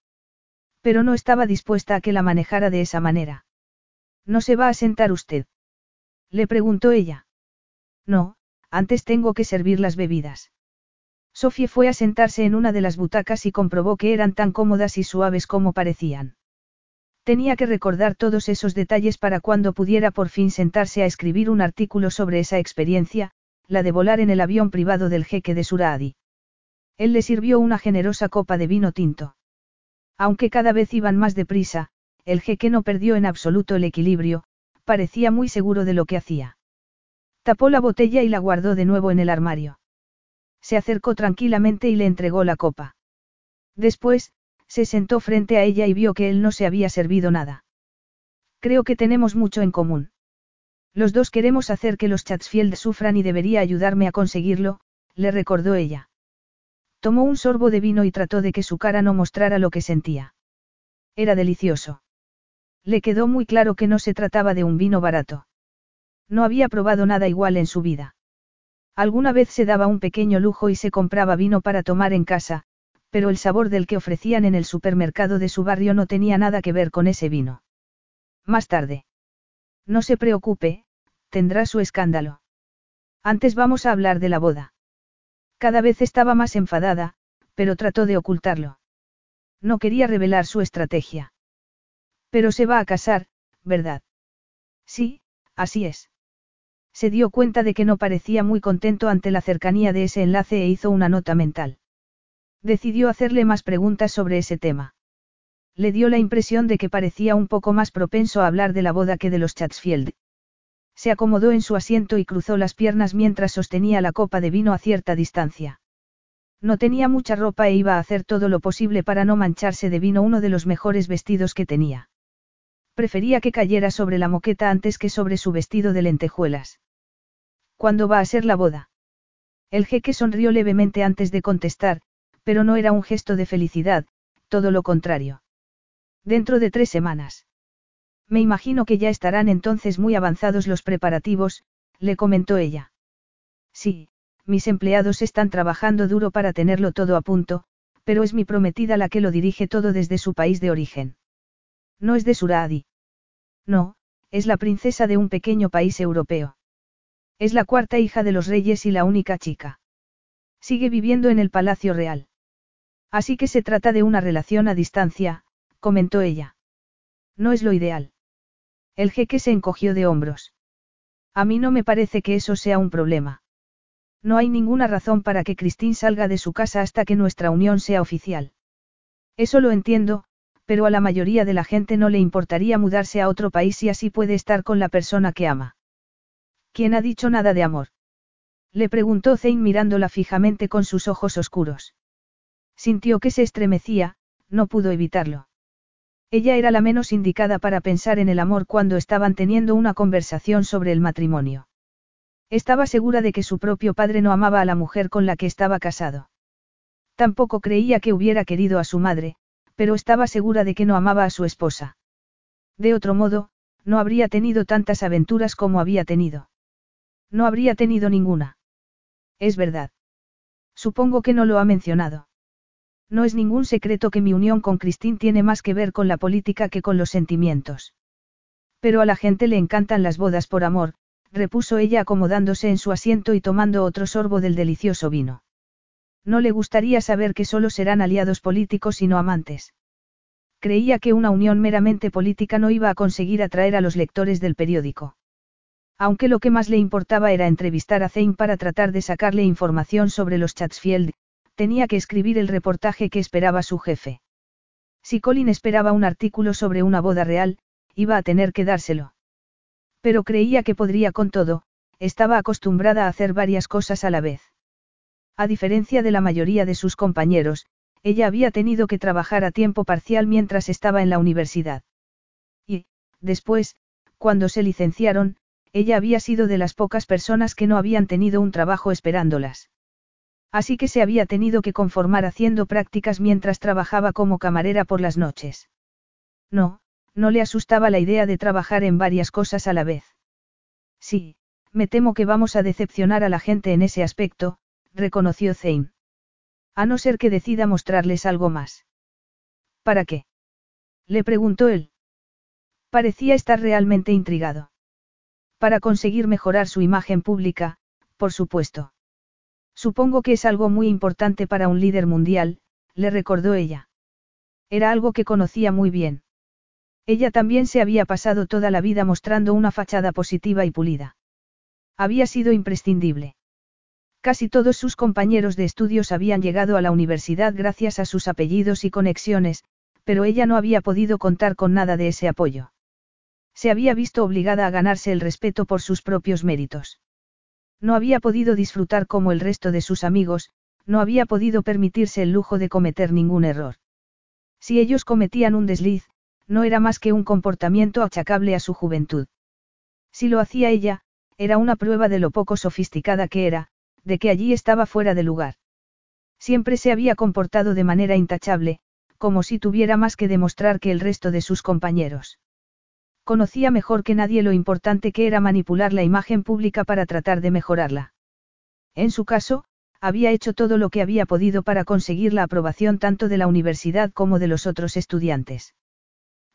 Pero no estaba dispuesta a que la manejara de esa manera. ¿No se va a sentar usted? Le preguntó ella. No, antes tengo que servir las bebidas. Sofía fue a sentarse en una de las butacas y comprobó que eran tan cómodas y suaves como parecían. Tenía que recordar todos esos detalles para cuando pudiera por fin sentarse a escribir un artículo sobre esa experiencia, la de volar en el avión privado del jeque de Suraadi. Él le sirvió una generosa copa de vino tinto. Aunque cada vez iban más deprisa, el jeque no perdió en absoluto el equilibrio, parecía muy seguro de lo que hacía. Tapó la botella y la guardó de nuevo en el armario. Se acercó tranquilamente y le entregó la copa. Después, se sentó frente a ella y vio que él no se había servido nada. Creo que tenemos mucho en común. Los dos queremos hacer que los Chatsfield sufran y debería ayudarme a conseguirlo, le recordó ella. Tomó un sorbo de vino y trató de que su cara no mostrara lo que sentía. Era delicioso. Le quedó muy claro que no se trataba de un vino barato. No había probado nada igual en su vida. Alguna vez se daba un pequeño lujo y se compraba vino para tomar en casa, pero el sabor del que ofrecían en el supermercado de su barrio no tenía nada que ver con ese vino. Más tarde. No se preocupe, tendrá su escándalo. Antes vamos a hablar de la boda. Cada vez estaba más enfadada, pero trató de ocultarlo. No quería revelar su estrategia. Pero se va a casar, ¿verdad? Sí, así es. Se dio cuenta de que no parecía muy contento ante la cercanía de ese enlace e hizo una nota mental. Decidió hacerle más preguntas sobre ese tema. Le dio la impresión de que parecía un poco más propenso a hablar de la boda que de los Chatsfield. Se acomodó en su asiento y cruzó las piernas mientras sostenía la copa de vino a cierta distancia. No tenía mucha ropa e iba a hacer todo lo posible para no mancharse de vino uno de los mejores vestidos que tenía. Prefería que cayera sobre la moqueta antes que sobre su vestido de lentejuelas. ¿Cuándo va a ser la boda? El jeque sonrió levemente antes de contestar, pero no era un gesto de felicidad, todo lo contrario. Dentro de tres semanas. Me imagino que ya estarán entonces muy avanzados los preparativos, le comentó ella. Sí, mis empleados están trabajando duro para tenerlo todo a punto, pero es mi prometida la que lo dirige todo desde su país de origen. No es de Suradi. No, es la princesa de un pequeño país europeo. Es la cuarta hija de los reyes y la única chica. Sigue viviendo en el Palacio Real. Así que se trata de una relación a distancia, comentó ella. No es lo ideal. El jeque se encogió de hombros. A mí no me parece que eso sea un problema. No hay ninguna razón para que Christine salga de su casa hasta que nuestra unión sea oficial. Eso lo entiendo, pero a la mayoría de la gente no le importaría mudarse a otro país y así puede estar con la persona que ama. ¿Quién ha dicho nada de amor? Le preguntó Zane mirándola fijamente con sus ojos oscuros. Sintió que se estremecía, no pudo evitarlo. Ella era la menos indicada para pensar en el amor cuando estaban teniendo una conversación sobre el matrimonio. Estaba segura de que su propio padre no amaba a la mujer con la que estaba casado. Tampoco creía que hubiera querido a su madre, pero estaba segura de que no amaba a su esposa. De otro modo, no habría tenido tantas aventuras como había tenido. No habría tenido ninguna. Es verdad. Supongo que no lo ha mencionado. No es ningún secreto que mi unión con Christine tiene más que ver con la política que con los sentimientos. Pero a la gente le encantan las bodas por amor, repuso ella acomodándose en su asiento y tomando otro sorbo del delicioso vino. No le gustaría saber que solo serán aliados políticos y no amantes. Creía que una unión meramente política no iba a conseguir atraer a los lectores del periódico. Aunque lo que más le importaba era entrevistar a Zane para tratar de sacarle información sobre los Chatsfield, tenía que escribir el reportaje que esperaba su jefe. Si Colin esperaba un artículo sobre una boda real, iba a tener que dárselo. Pero creía que podría con todo, estaba acostumbrada a hacer varias cosas a la vez. A diferencia de la mayoría de sus compañeros, ella había tenido que trabajar a tiempo parcial mientras estaba en la universidad. Y, después, cuando se licenciaron, ella había sido de las pocas personas que no habían tenido un trabajo esperándolas. Así que se había tenido que conformar haciendo prácticas mientras trabajaba como camarera por las noches. No, no le asustaba la idea de trabajar en varias cosas a la vez. Sí, me temo que vamos a decepcionar a la gente en ese aspecto, reconoció Zane. A no ser que decida mostrarles algo más. ¿Para qué? Le preguntó él. Parecía estar realmente intrigado. Para conseguir mejorar su imagen pública, por supuesto. Supongo que es algo muy importante para un líder mundial, le recordó ella. Era algo que conocía muy bien. Ella también se había pasado toda la vida mostrando una fachada positiva y pulida. Había sido imprescindible. Casi todos sus compañeros de estudios habían llegado a la universidad gracias a sus apellidos y conexiones, pero ella no había podido contar con nada de ese apoyo. Se había visto obligada a ganarse el respeto por sus propios méritos. No había podido disfrutar como el resto de sus amigos, no había podido permitirse el lujo de cometer ningún error. Si ellos cometían un desliz, no era más que un comportamiento achacable a su juventud. Si lo hacía ella, era una prueba de lo poco sofisticada que era, de que allí estaba fuera de lugar. Siempre se había comportado de manera intachable, como si tuviera más que demostrar que el resto de sus compañeros. Conocía mejor que nadie lo importante que era manipular la imagen pública para tratar de mejorarla. En su caso, Había hecho todo lo que había podido para conseguir la aprobación tanto de la universidad como de los otros estudiantes.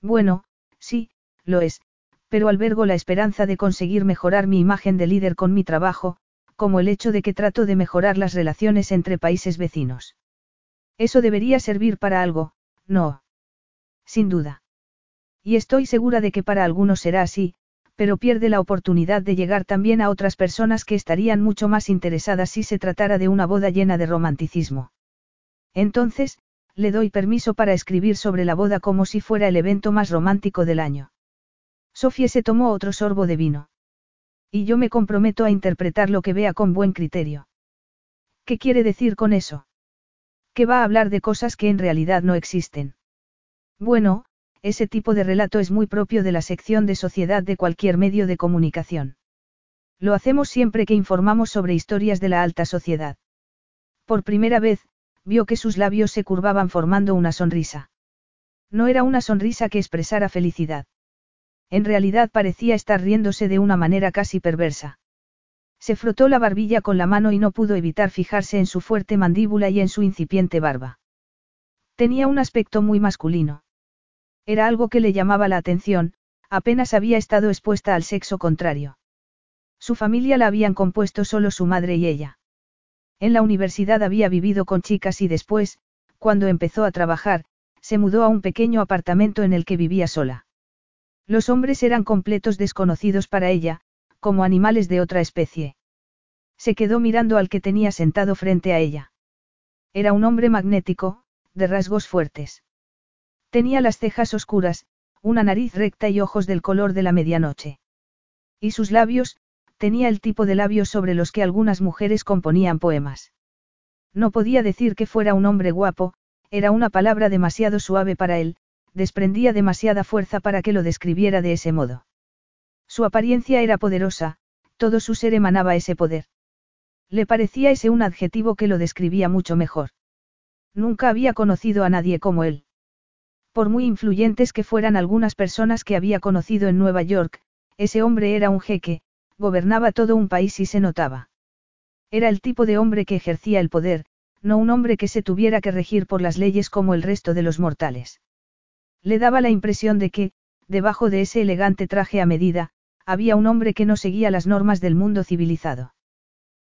Bueno, sí, lo es, pero albergo la esperanza de conseguir mejorar mi imagen de líder con mi trabajo, como el hecho de que trato de mejorar las relaciones entre países vecinos. Eso debería servir para algo, no. Sin duda. Y estoy segura de que para algunos será así, pero pierde la oportunidad de llegar también a otras personas que estarían mucho más interesadas si se tratara de una boda llena de romanticismo. Entonces, le doy permiso para escribir sobre la boda como si fuera el evento más romántico del año. Sofía se tomó otro sorbo de vino. Y yo me comprometo a interpretar lo que vea con buen criterio. ¿Qué quiere decir con eso? Que va a hablar de cosas que en realidad no existen. Bueno, ese tipo de relato es muy propio de la sección de sociedad de cualquier medio de comunicación. Lo hacemos siempre que informamos sobre historias de la alta sociedad. Por primera vez, vio que sus labios se curvaban formando una sonrisa. No era una sonrisa que expresara felicidad. En realidad parecía estar riéndose de una manera casi perversa. Se frotó la barbilla con la mano y no pudo evitar fijarse en su fuerte mandíbula y en su incipiente barba. Tenía un aspecto muy masculino. Era algo que le llamaba la atención, apenas había estado expuesta al sexo contrario. Su familia la habían compuesto solo su madre y ella. En la universidad había vivido con chicas y después, cuando empezó a trabajar, se mudó a un pequeño apartamento en el que vivía sola. Los hombres eran completos desconocidos para ella, como animales de otra especie. Se quedó mirando al que tenía sentado frente a ella. Era un hombre magnético, de rasgos fuertes. Tenía las cejas oscuras, una nariz recta y ojos del color de la medianoche. Y sus labios, tenía el tipo de labios sobre los que algunas mujeres componían poemas. No podía decir que fuera un hombre guapo, era una palabra demasiado suave para él, desprendía demasiada fuerza para que lo describiera de ese modo. Su apariencia era poderosa, todo su ser emanaba ese poder. Le parecía ese un adjetivo que lo describía mucho mejor. Nunca había conocido a nadie como él. Por muy influyentes que fueran algunas personas que había conocido en Nueva York, ese hombre era un jeque, gobernaba todo un país y se notaba. Era el tipo de hombre que ejercía el poder, no un hombre que se tuviera que regir por las leyes como el resto de los mortales. Le daba la impresión de que, debajo de ese elegante traje a medida, había un hombre que no seguía las normas del mundo civilizado.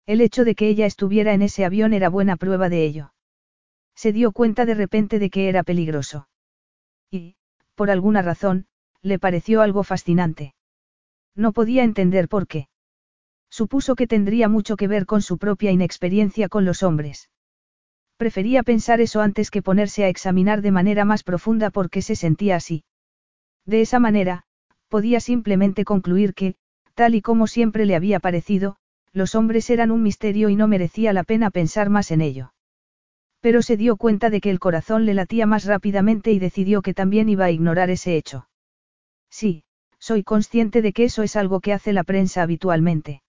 El hecho de que ella estuviera en ese avión era buena prueba de ello. Se dio cuenta de repente de que era peligroso. Y, por alguna razón, le pareció algo fascinante. No podía entender por qué. Supuso que tendría mucho que ver con su propia inexperiencia con los hombres. Prefería pensar eso antes que ponerse a examinar de manera más profunda por qué se sentía así. De esa manera, podía simplemente concluir que, tal y como siempre le había parecido, los hombres eran un misterio y no merecía la pena pensar más en ello. Pero se dio cuenta de que el corazón le latía más rápidamente y decidió que también iba a ignorar ese hecho. Sí, soy consciente de que eso es algo que hace la prensa habitualmente.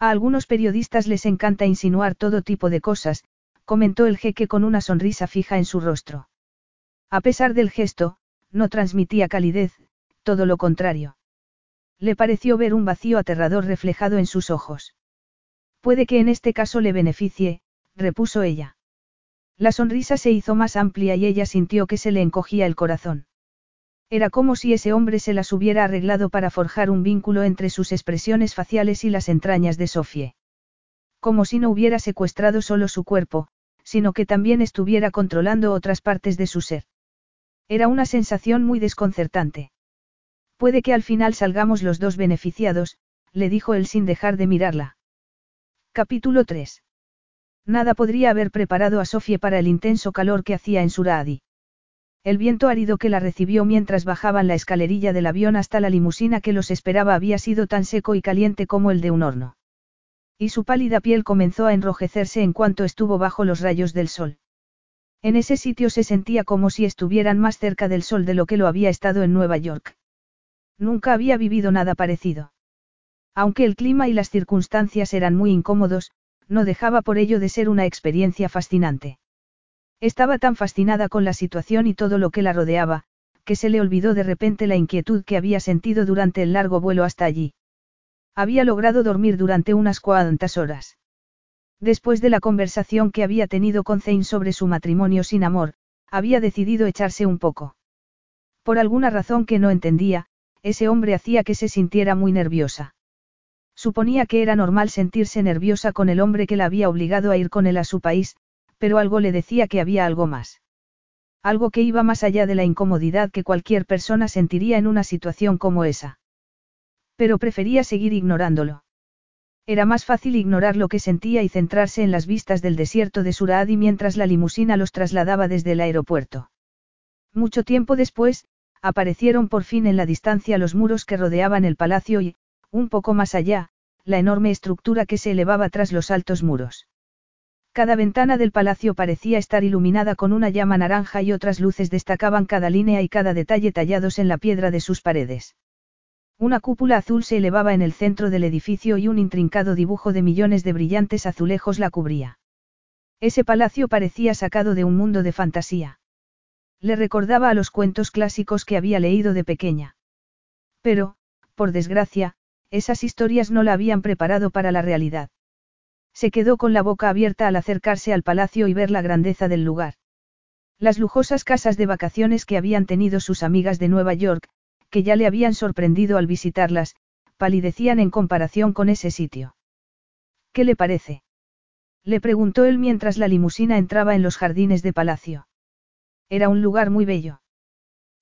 A algunos periodistas les encanta insinuar todo tipo de cosas, comentó el jeque con una sonrisa fija en su rostro. A pesar del gesto, no transmitía calidez, todo lo contrario. Le pareció ver un vacío aterrador reflejado en sus ojos. Puede que en este caso le beneficie, repuso ella. La sonrisa se hizo más amplia y ella sintió que se le encogía el corazón. Era como si ese hombre se las hubiera arreglado para forjar un vínculo entre sus expresiones faciales y las entrañas de Sofie. Como si no hubiera secuestrado solo su cuerpo, sino que también estuviera controlando otras partes de su ser. Era una sensación muy desconcertante. Puede que al final salgamos los dos beneficiados, le dijo él sin dejar de mirarla. Capítulo 3. Nada podría haber preparado a Sofie para el intenso calor que hacía en Suradi. El viento árido que la recibió mientras bajaban la escalerilla del avión hasta la limusina que los esperaba había sido tan seco y caliente como el de un horno. Y su pálida piel comenzó a enrojecerse en cuanto estuvo bajo los rayos del sol. En ese sitio se sentía como si estuvieran más cerca del sol de lo que lo había estado en Nueva York. Nunca había vivido nada parecido. Aunque el clima y las circunstancias eran muy incómodos, no dejaba por ello de ser una experiencia fascinante. Estaba tan fascinada con la situación y todo lo que la rodeaba, que se le olvidó de repente la inquietud que había sentido durante el largo vuelo hasta allí. Había logrado dormir durante unas cuantas horas. Después de la conversación que había tenido con Zane sobre su matrimonio sin amor, había decidido echarse un poco. Por alguna razón que no entendía, ese hombre hacía que se sintiera muy nerviosa. Suponía que era normal sentirse nerviosa con el hombre que la había obligado a ir con él a su país, pero algo le decía que había algo más. Algo que iba más allá de la incomodidad que cualquier persona sentiría en una situación como esa. Pero prefería seguir ignorándolo. Era más fácil ignorar lo que sentía y centrarse en las vistas del desierto de Suradi mientras la limusina los trasladaba desde el aeropuerto. Mucho tiempo después, aparecieron por fin en la distancia los muros que rodeaban el palacio y, un poco más allá, la enorme estructura que se elevaba tras los altos muros. Cada ventana del palacio parecía estar iluminada con una llama naranja y otras luces destacaban cada línea y cada detalle tallados en la piedra de sus paredes. Una cúpula azul se elevaba en el centro del edificio y un intrincado dibujo de millones de brillantes azulejos la cubría. Ese palacio parecía sacado de un mundo de fantasía. Le recordaba a los cuentos clásicos que había leído de pequeña. Pero, por desgracia, esas historias no la habían preparado para la realidad. Se quedó con la boca abierta al acercarse al palacio y ver la grandeza del lugar. Las lujosas casas de vacaciones que habían tenido sus amigas de Nueva York, que ya le habían sorprendido al visitarlas, palidecían en comparación con ese sitio. ¿Qué le parece? Le preguntó él mientras la limusina entraba en los jardines de palacio. Era un lugar muy bello.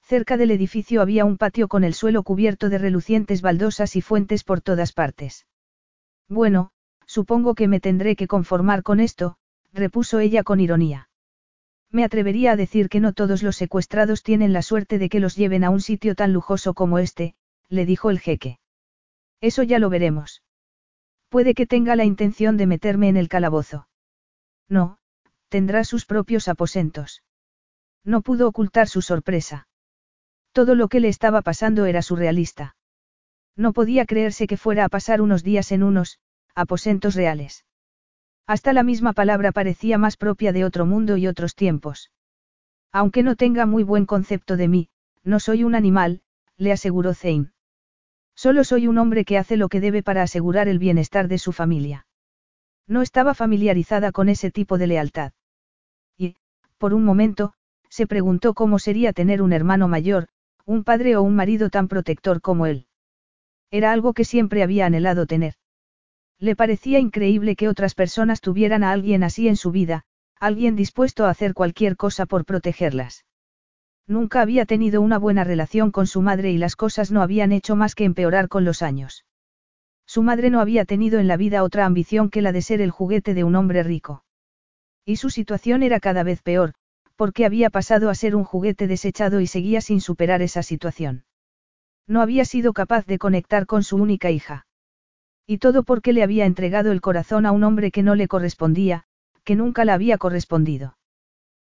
Cerca del edificio había un patio con el suelo cubierto de relucientes baldosas y fuentes por todas partes. Bueno, supongo que me tendré que conformar con esto, repuso ella con ironía. Me atrevería a decir que no todos los secuestrados tienen la suerte de que los lleven a un sitio tan lujoso como este, le dijo el jeque. Eso ya lo veremos. Puede que tenga la intención de meterme en el calabozo. No, tendrá sus propios aposentos. No pudo ocultar su sorpresa. Todo lo que le estaba pasando era surrealista. No podía creerse que fuera a pasar unos días en unos, aposentos reales. Hasta la misma palabra parecía más propia de otro mundo y otros tiempos. Aunque no tenga muy buen concepto de mí, no soy un animal, le aseguró Zane. Solo soy un hombre que hace lo que debe para asegurar el bienestar de su familia. No estaba familiarizada con ese tipo de lealtad. Y, por un momento, se preguntó cómo sería tener un hermano mayor, un padre o un marido tan protector como él. Era algo que siempre había anhelado tener. Le parecía increíble que otras personas tuvieran a alguien así en su vida, alguien dispuesto a hacer cualquier cosa por protegerlas. Nunca había tenido una buena relación con su madre y las cosas no habían hecho más que empeorar con los años. Su madre no había tenido en la vida otra ambición que la de ser el juguete de un hombre rico. Y su situación era cada vez peor, porque había pasado a ser un juguete desechado y seguía sin superar esa situación. No había sido capaz de conectar con su única hija. Y todo porque le había entregado el corazón a un hombre que no le correspondía, que nunca la había correspondido.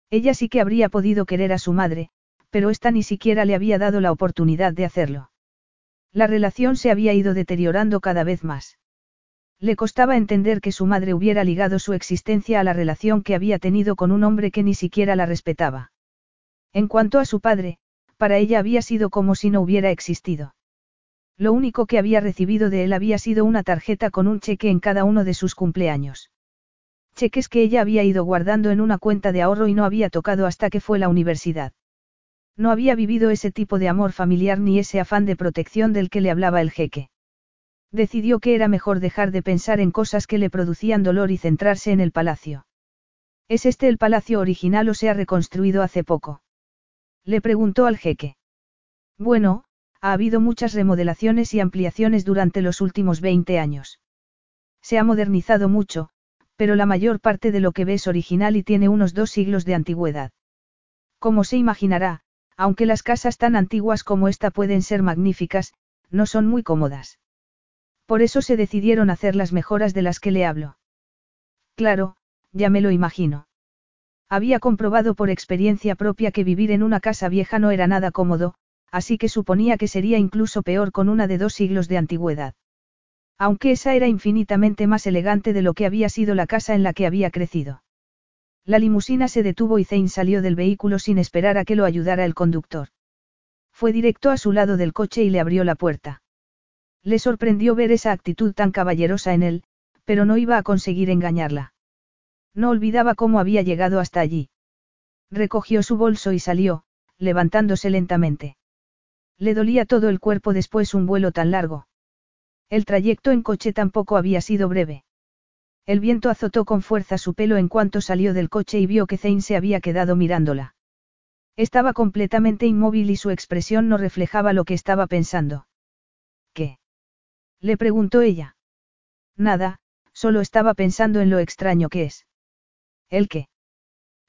Ella sí que habría podido querer a su madre, pero ésta ni siquiera le había dado la oportunidad de hacerlo. La relación se había ido deteriorando cada vez más. Le costaba entender que su madre hubiera ligado su existencia a la relación que había tenido con un hombre que ni siquiera la respetaba. En cuanto a su padre, para ella había sido como si no hubiera existido. Lo único que había recibido de él había sido una tarjeta con un cheque en cada uno de sus cumpleaños. Cheques que ella había ido guardando en una cuenta de ahorro y no había tocado hasta que fue la universidad. No había vivido ese tipo de amor familiar ni ese afán de protección del que le hablaba el jeque. Decidió que era mejor dejar de pensar en cosas que le producían dolor y centrarse en el palacio. ¿Es este el palacio original o se ha reconstruido hace poco? Le preguntó al jeque. Bueno, ha habido muchas remodelaciones y ampliaciones durante los últimos 20 años. Se ha modernizado mucho, pero la mayor parte de lo que ve es original y tiene unos dos siglos de antigüedad. Como se imaginará, aunque las casas tan antiguas como esta pueden ser magníficas, no son muy cómodas. Por eso se decidieron hacer las mejoras de las que le hablo. Claro, ya me lo imagino. Había comprobado por experiencia propia que vivir en una casa vieja no era nada cómodo, así que suponía que sería incluso peor con una de dos siglos de antigüedad. Aunque esa era infinitamente más elegante de lo que había sido la casa en la que había crecido. La limusina se detuvo y Zane salió del vehículo sin esperar a que lo ayudara el conductor. Fue directo a su lado del coche y le abrió la puerta. Le sorprendió ver esa actitud tan caballerosa en él, pero no iba a conseguir engañarla. No olvidaba cómo había llegado hasta allí. Recogió su bolso y salió, levantándose lentamente. Le dolía todo el cuerpo después un vuelo tan largo. El trayecto en coche tampoco había sido breve. El viento azotó con fuerza su pelo en cuanto salió del coche y vio que Zane se había quedado mirándola. Estaba completamente inmóvil y su expresión no reflejaba lo que estaba pensando. ¿Qué? Le preguntó ella. Nada, solo estaba pensando en lo extraño que es. ¿El qué?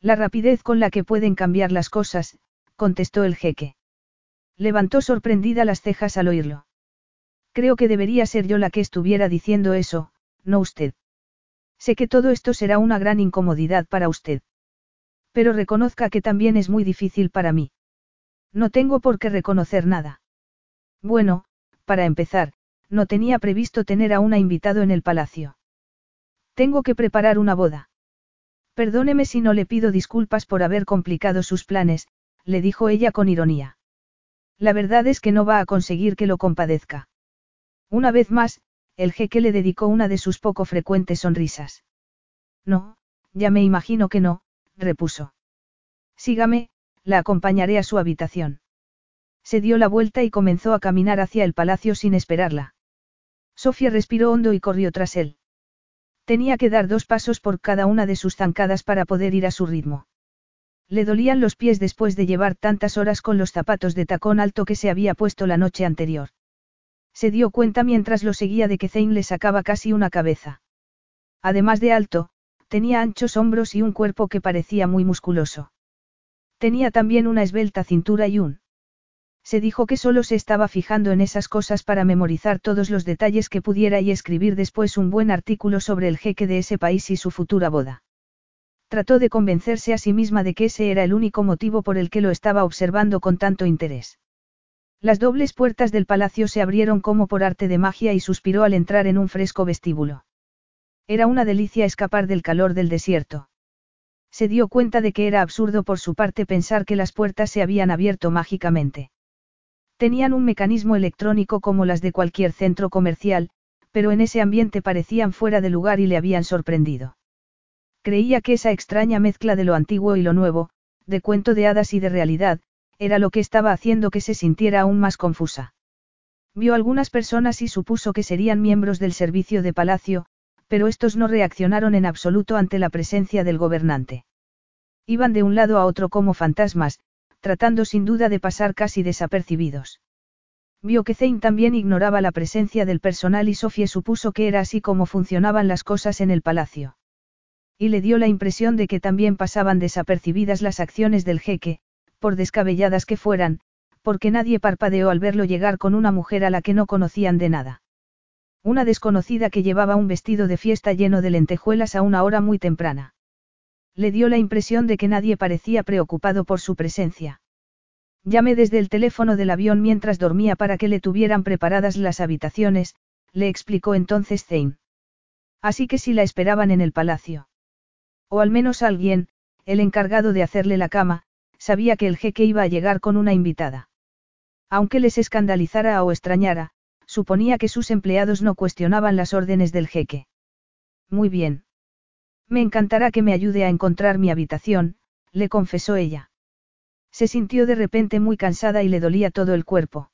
La rapidez con la que pueden cambiar las cosas, contestó el jeque. Levantó sorprendida las cejas al oírlo. Creo que debería ser yo la que estuviera diciendo eso, no usted. Sé que todo esto será una gran incomodidad para usted. Pero reconozca que también es muy difícil para mí. No tengo por qué reconocer nada. Bueno, para empezar, no tenía previsto tener a una invitado en el palacio. Tengo que preparar una boda. Perdóneme si no le pido disculpas por haber complicado sus planes, le dijo ella con ironía. La verdad es que no va a conseguir que lo compadezca. Una vez más, el jeque le dedicó una de sus poco frecuentes sonrisas. No, ya me imagino que no, repuso. Sígame, la acompañaré a su habitación. Se dio la vuelta y comenzó a caminar hacia el palacio sin esperarla. Sofía respiró hondo y corrió tras él. Tenía que dar dos pasos por cada una de sus zancadas para poder ir a su ritmo. Le dolían los pies después de llevar tantas horas con los zapatos de tacón alto que se había puesto la noche anterior. Se dio cuenta mientras lo seguía de que Zane le sacaba casi una cabeza. Además de alto, tenía anchos hombros y un cuerpo que parecía muy musculoso. Tenía también una esbelta cintura y un. Se dijo que solo se estaba fijando en esas cosas para memorizar todos los detalles que pudiera y escribir después un buen artículo sobre el jeque de ese país y su futura boda. Trató de convencerse a sí misma de que ese era el único motivo por el que lo estaba observando con tanto interés. Las dobles puertas del palacio se abrieron como por arte de magia y suspiró al entrar en un fresco vestíbulo. Era una delicia escapar del calor del desierto. Se dio cuenta de que era absurdo por su parte pensar que las puertas se habían abierto mágicamente. Tenían un mecanismo electrónico como las de cualquier centro comercial, pero en ese ambiente parecían fuera de lugar y le habían sorprendido. Creía que esa extraña mezcla de lo antiguo y lo nuevo, de cuento de hadas y de realidad, era lo que estaba haciendo que se sintiera aún más confusa. Vio algunas personas y supuso que serían miembros del servicio de palacio, pero estos no reaccionaron en absoluto ante la presencia del gobernante. Iban de un lado a otro como fantasmas, tratando sin duda de pasar casi desapercibidos. Vio que Zane también ignoraba la presencia del personal y Sofía supuso que era así como funcionaban las cosas en el palacio. Y le dio la impresión de que también pasaban desapercibidas las acciones del jeque, por descabelladas que fueran, porque nadie parpadeó al verlo llegar con una mujer a la que no conocían de nada. Una desconocida que llevaba un vestido de fiesta lleno de lentejuelas a una hora muy temprana. Le dio la impresión de que nadie parecía preocupado por su presencia. Llamé desde el teléfono del avión mientras dormía para que le tuvieran preparadas las habitaciones, le explicó entonces Zane. Así que si la esperaban en el palacio. O al menos alguien, el encargado de hacerle la cama, sabía que el jeque iba a llegar con una invitada. Aunque les escandalizara o extrañara, suponía que sus empleados no cuestionaban las órdenes del jeque. Muy bien. Me encantará que me ayude a encontrar mi habitación, le confesó ella. Se sintió de repente muy cansada y le dolía todo el cuerpo.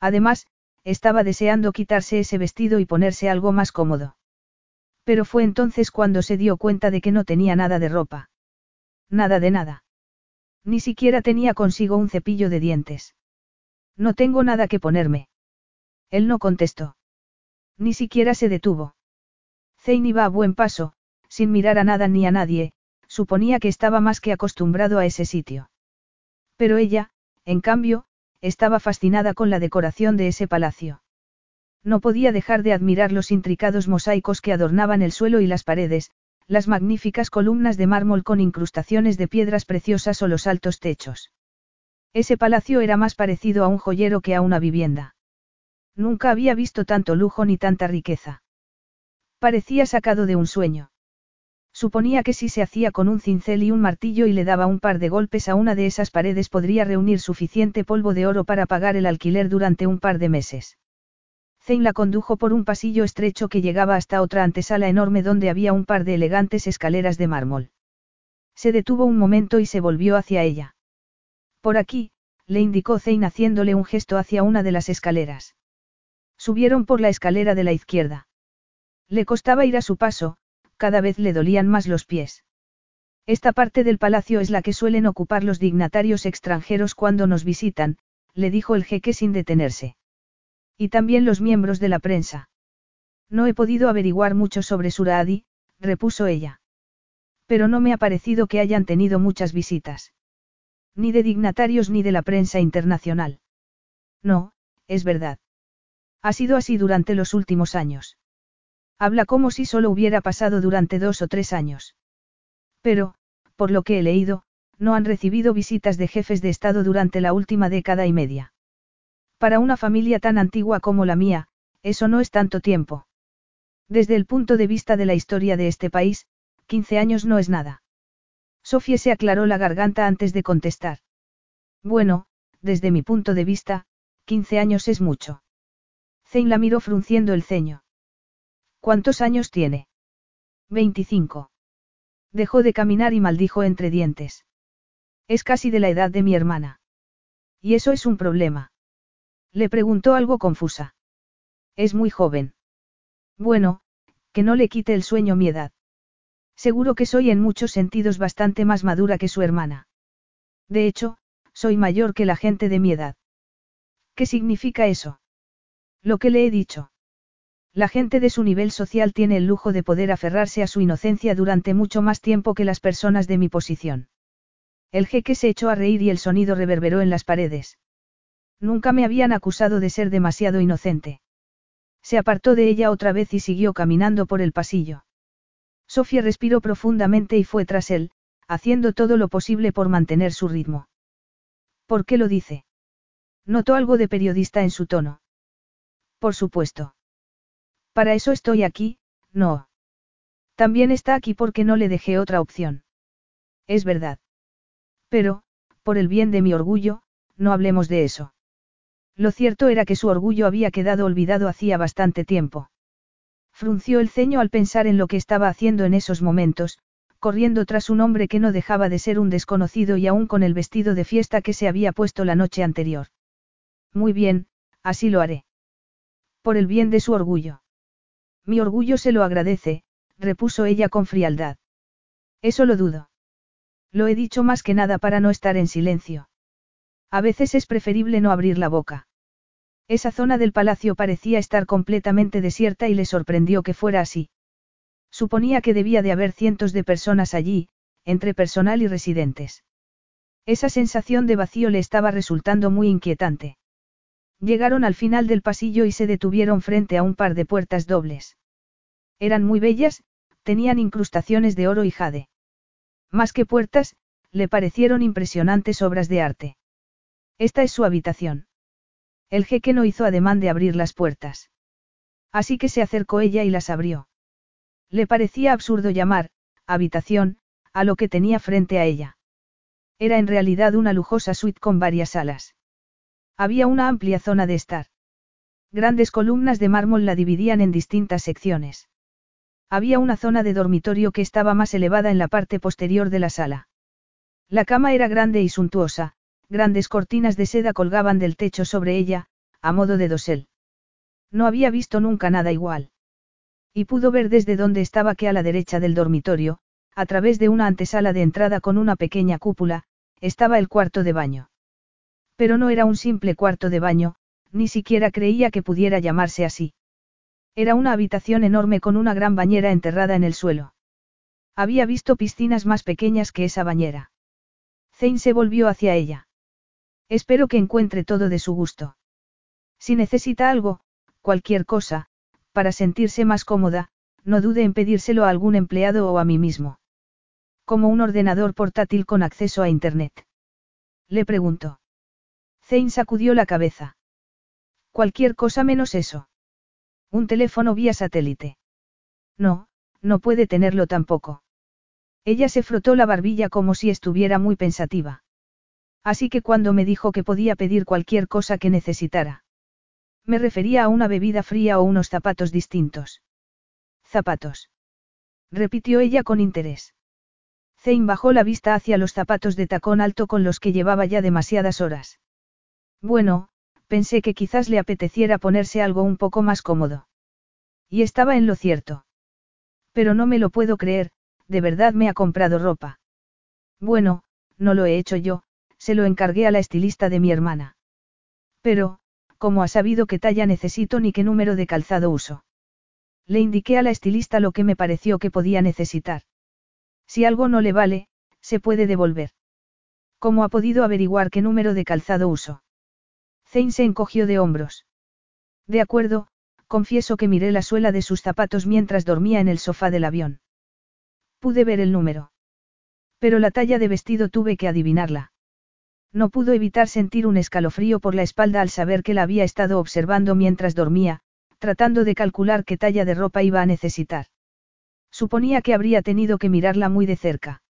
Además, estaba deseando quitarse ese vestido y ponerse algo más cómodo. Pero fue entonces cuando se dio cuenta de que no tenía nada de ropa. Nada de nada. Ni siquiera tenía consigo un cepillo de dientes. No tengo nada que ponerme. Él no contestó. Ni siquiera se detuvo. Zane iba a buen paso, sin mirar a nada ni a nadie, suponía que estaba más que acostumbrado a ese sitio. Pero ella, en cambio, estaba fascinada con la decoración de ese palacio. No podía dejar de admirar los intricados mosaicos que adornaban el suelo y las paredes, las magníficas columnas de mármol con incrustaciones de piedras preciosas o los altos techos. Ese palacio era más parecido a un joyero que a una vivienda. Nunca había visto tanto lujo ni tanta riqueza. Parecía sacado de un sueño. Suponía que si se hacía con un cincel y un martillo y le daba un par de golpes a una de esas paredes podría reunir suficiente polvo de oro para pagar el alquiler durante un par de meses. Zane la condujo por un pasillo estrecho que llegaba hasta otra antesala enorme donde había un par de elegantes escaleras de mármol. Se detuvo un momento y se volvió hacia ella. Por aquí, le indicó Zane haciéndole un gesto hacia una de las escaleras. Subieron por la escalera de la izquierda. Le costaba ir a su paso, cada vez le dolían más los pies. Esta parte del palacio es la que suelen ocupar los dignatarios extranjeros cuando nos visitan, le dijo el jeque sin detenerse. Y también los miembros de la prensa. No he podido averiguar mucho sobre Suradi, repuso ella. Pero no me ha parecido que hayan tenido muchas visitas. Ni de dignatarios ni de la prensa internacional. No, es verdad. Ha sido así durante los últimos años. Habla como si solo hubiera pasado durante dos o tres años. Pero, por lo que he leído, no han recibido visitas de jefes de Estado durante la última década y media. Para una familia tan antigua como la mía, eso no es tanto tiempo. Desde el punto de vista de la historia de este país, 15 años no es nada. Sofía se aclaró la garganta antes de contestar. Bueno, desde mi punto de vista, 15 años es mucho. Zane la miró frunciendo el ceño. ¿Cuántos años tiene? 25. Dejó de caminar y maldijo entre dientes. Es casi de la edad de mi hermana. Y eso es un problema. Le preguntó algo confusa. Es muy joven. Bueno, que no le quite el sueño mi edad. Seguro que soy en muchos sentidos bastante más madura que su hermana. De hecho, soy mayor que la gente de mi edad. ¿Qué significa eso? Lo que le he dicho. La gente de su nivel social tiene el lujo de poder aferrarse a su inocencia durante mucho más tiempo que las personas de mi posición. El jeque se echó a reír y el sonido reverberó en las paredes. Nunca me habían acusado de ser demasiado inocente. Se apartó de ella otra vez y siguió caminando por el pasillo. Sofía respiró profundamente y fue tras él, haciendo todo lo posible por mantener su ritmo. ¿Por qué lo dice? Notó algo de periodista en su tono. Por supuesto. Para eso estoy aquí, no. También está aquí porque no le dejé otra opción. Es verdad. Pero, por el bien de mi orgullo, no hablemos de eso. Lo cierto era que su orgullo había quedado olvidado hacía bastante tiempo. Frunció el ceño al pensar en lo que estaba haciendo en esos momentos, corriendo tras un hombre que no dejaba de ser un desconocido y aún con el vestido de fiesta que se había puesto la noche anterior. Muy bien, así lo haré. Por el bien de su orgullo. Mi orgullo se lo agradece, repuso ella con frialdad. Eso lo dudo. Lo he dicho más que nada para no estar en silencio. A veces es preferible no abrir la boca. Esa zona del palacio parecía estar completamente desierta y le sorprendió que fuera así. Suponía que debía de haber cientos de personas allí, entre personal y residentes. Esa sensación de vacío le estaba resultando muy inquietante. Llegaron al final del pasillo y se detuvieron frente a un par de puertas dobles. Eran muy bellas, tenían incrustaciones de oro y jade. Más que puertas, le parecieron impresionantes obras de arte. Esta es su habitación. El jeque no hizo ademán de abrir las puertas. Así que se acercó ella y las abrió. Le parecía absurdo llamar, habitación, a lo que tenía frente a ella. Era en realidad una lujosa suite con varias salas. Había una amplia zona de estar. Grandes columnas de mármol la dividían en distintas secciones. Había una zona de dormitorio que estaba más elevada en la parte posterior de la sala. La cama era grande y suntuosa, grandes cortinas de seda colgaban del techo sobre ella, a modo de dosel. No había visto nunca nada igual. Y pudo ver desde donde estaba que a la derecha del dormitorio, a través de una antesala de entrada con una pequeña cúpula, estaba el cuarto de baño. Pero no era un simple cuarto de baño, ni siquiera creía que pudiera llamarse así. Era una habitación enorme con una gran bañera enterrada en el suelo. Había visto piscinas más pequeñas que esa bañera. Zane se volvió hacia ella. Espero que encuentre todo de su gusto. Si necesita algo, cualquier cosa, para sentirse más cómoda, no dude en pedírselo a algún empleado o a mí mismo. Como un ordenador portátil con acceso a Internet. Le preguntó. Zane sacudió la cabeza. Cualquier cosa menos eso. Un teléfono vía satélite. No, no puede tenerlo tampoco. Ella se frotó la barbilla como si estuviera muy pensativa. Así que cuando me dijo que podía pedir cualquier cosa que necesitara. Me refería a una bebida fría o unos zapatos distintos. Zapatos. Repitió ella con interés. Zane bajó la vista hacia los zapatos de tacón alto con los que llevaba ya demasiadas horas. Bueno, pensé que quizás le apeteciera ponerse algo un poco más cómodo. Y estaba en lo cierto. Pero no me lo puedo creer, de verdad me ha comprado ropa. Bueno, no lo he hecho yo, se lo encargué a la estilista de mi hermana. Pero, ¿cómo ha sabido qué talla necesito ni qué número de calzado uso? Le indiqué a la estilista lo que me pareció que podía necesitar. Si algo no le vale, se puede devolver. ¿Cómo ha podido averiguar qué número de calzado uso? Se encogió de hombros. De acuerdo, confieso que miré la suela de sus zapatos mientras dormía en el sofá del avión. Pude ver el número. Pero la talla de vestido tuve que adivinarla. No pudo evitar sentir un escalofrío por la espalda al saber que la había estado observando mientras dormía, tratando de calcular qué talla de ropa iba a necesitar. Suponía que habría tenido que mirarla muy de cerca.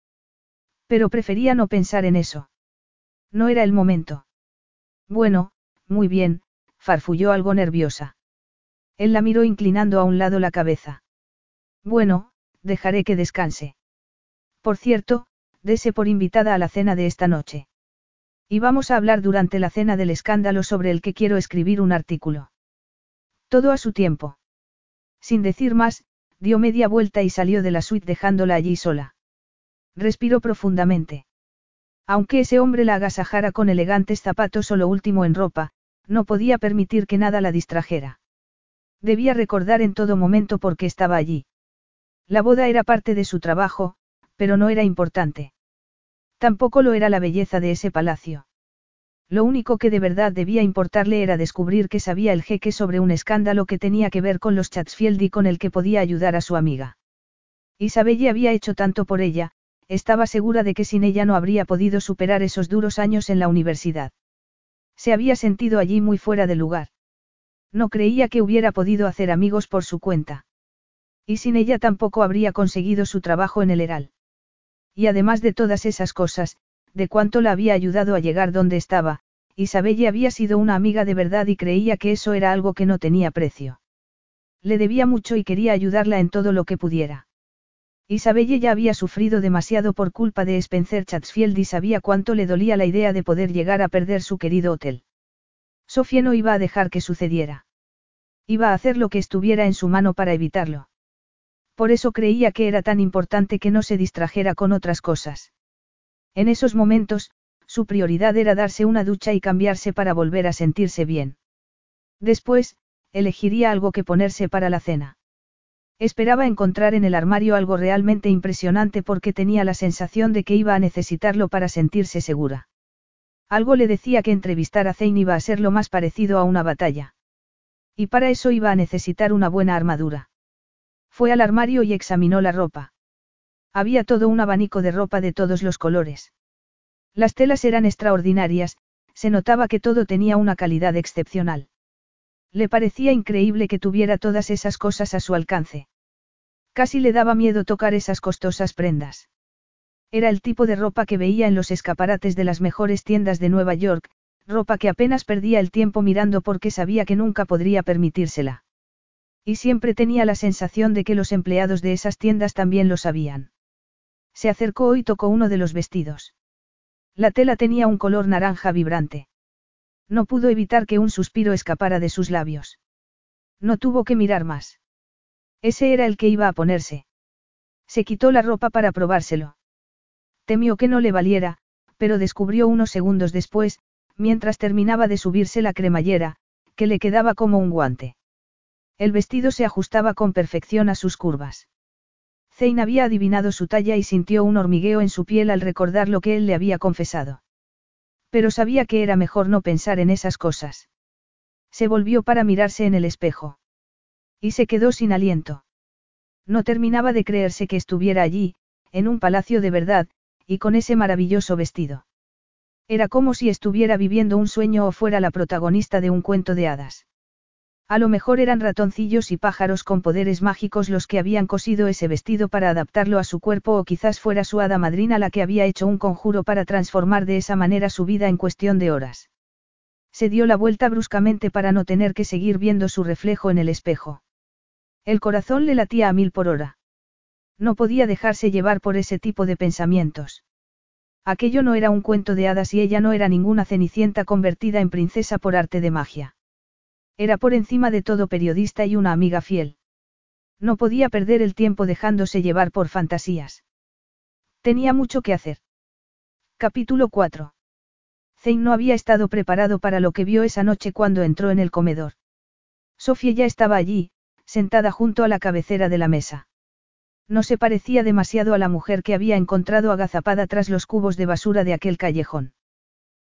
Pero prefería no pensar en eso. No era el momento. Bueno, muy bien, farfulló algo nerviosa. Él la miró inclinando a un lado la cabeza. Bueno, dejaré que descanse. Por cierto, dese por invitada a la cena de esta noche. Y vamos a hablar durante la cena del escándalo sobre el que quiero escribir un artículo. Todo a su tiempo. Sin decir más, dio media vuelta y salió de la suite dejándola allí sola. Respiró profundamente. Aunque ese hombre la agasajara con elegantes zapatos o lo último en ropa, no podía permitir que nada la distrajera. Debía recordar en todo momento por qué estaba allí. La boda era parte de su trabajo, pero no era importante. Tampoco lo era la belleza de ese palacio. Lo único que de verdad debía importarle era descubrir que sabía el jeque sobre un escándalo que tenía que ver con los Chatsfield y con el que podía ayudar a su amiga. Isabelle había hecho tanto por ella, estaba segura de que sin ella no habría podido superar esos duros años en la universidad. Se había sentido allí muy fuera de lugar. No creía que hubiera podido hacer amigos por su cuenta. Y sin ella tampoco habría conseguido su trabajo en el Heral. Y además de todas esas cosas, de cuánto la había ayudado a llegar donde estaba, Isabelle había sido una amiga de verdad y creía que eso era algo que no tenía precio. Le debía mucho y quería ayudarla en todo lo que pudiera. Isabelle ya había sufrido demasiado por culpa de Spencer Chatsfield y sabía cuánto le dolía la idea de poder llegar a perder su querido hotel. Sofía no iba a dejar que sucediera. Iba a hacer lo que estuviera en su mano para evitarlo. Por eso creía que era tan importante que no se distrajera con otras cosas. En esos momentos, su prioridad era darse una ducha y cambiarse para volver a sentirse bien. Después, elegiría algo que ponerse para la cena. Esperaba encontrar en el armario algo realmente impresionante porque tenía la sensación de que iba a necesitarlo para sentirse segura. Algo le decía que entrevistar a Zane iba a ser lo más parecido a una batalla. Y para eso iba a necesitar una buena armadura. Fue al armario y examinó la ropa. Había todo un abanico de ropa de todos los colores. Las telas eran extraordinarias, se notaba que todo tenía una calidad excepcional. Le parecía increíble que tuviera todas esas cosas a su alcance. Casi le daba miedo tocar esas costosas prendas. Era el tipo de ropa que veía en los escaparates de las mejores tiendas de Nueva York, ropa que apenas perdía el tiempo mirando porque sabía que nunca podría permitírsela. Y siempre tenía la sensación de que los empleados de esas tiendas también lo sabían. Se acercó y tocó uno de los vestidos. La tela tenía un color naranja vibrante. No pudo evitar que un suspiro escapara de sus labios. No tuvo que mirar más. Ese era el que iba a ponerse. Se quitó la ropa para probárselo. Temió que no le valiera, pero descubrió unos segundos después, mientras terminaba de subirse la cremallera, que le quedaba como un guante. El vestido se ajustaba con perfección a sus curvas. Zane había adivinado su talla y sintió un hormigueo en su piel al recordar lo que él le había confesado. Pero sabía que era mejor no pensar en esas cosas. Se volvió para mirarse en el espejo. Y se quedó sin aliento. No terminaba de creerse que estuviera allí, en un palacio de verdad, y con ese maravilloso vestido. Era como si estuviera viviendo un sueño o fuera la protagonista de un cuento de hadas. A lo mejor eran ratoncillos y pájaros con poderes mágicos los que habían cosido ese vestido para adaptarlo a su cuerpo o quizás fuera su hada madrina la que había hecho un conjuro para transformar de esa manera su vida en cuestión de horas. Se dio la vuelta bruscamente para no tener que seguir viendo su reflejo en el espejo. El corazón le latía a mil por hora. No podía dejarse llevar por ese tipo de pensamientos. Aquello no era un cuento de hadas y ella no era ninguna cenicienta convertida en princesa por arte de magia. Era por encima de todo periodista y una amiga fiel. No podía perder el tiempo dejándose llevar por fantasías. Tenía mucho que hacer. Capítulo 4. Zane no había estado preparado para lo que vio esa noche cuando entró en el comedor. Sofía ya estaba allí, sentada junto a la cabecera de la mesa. No se parecía demasiado a la mujer que había encontrado agazapada tras los cubos de basura de aquel callejón.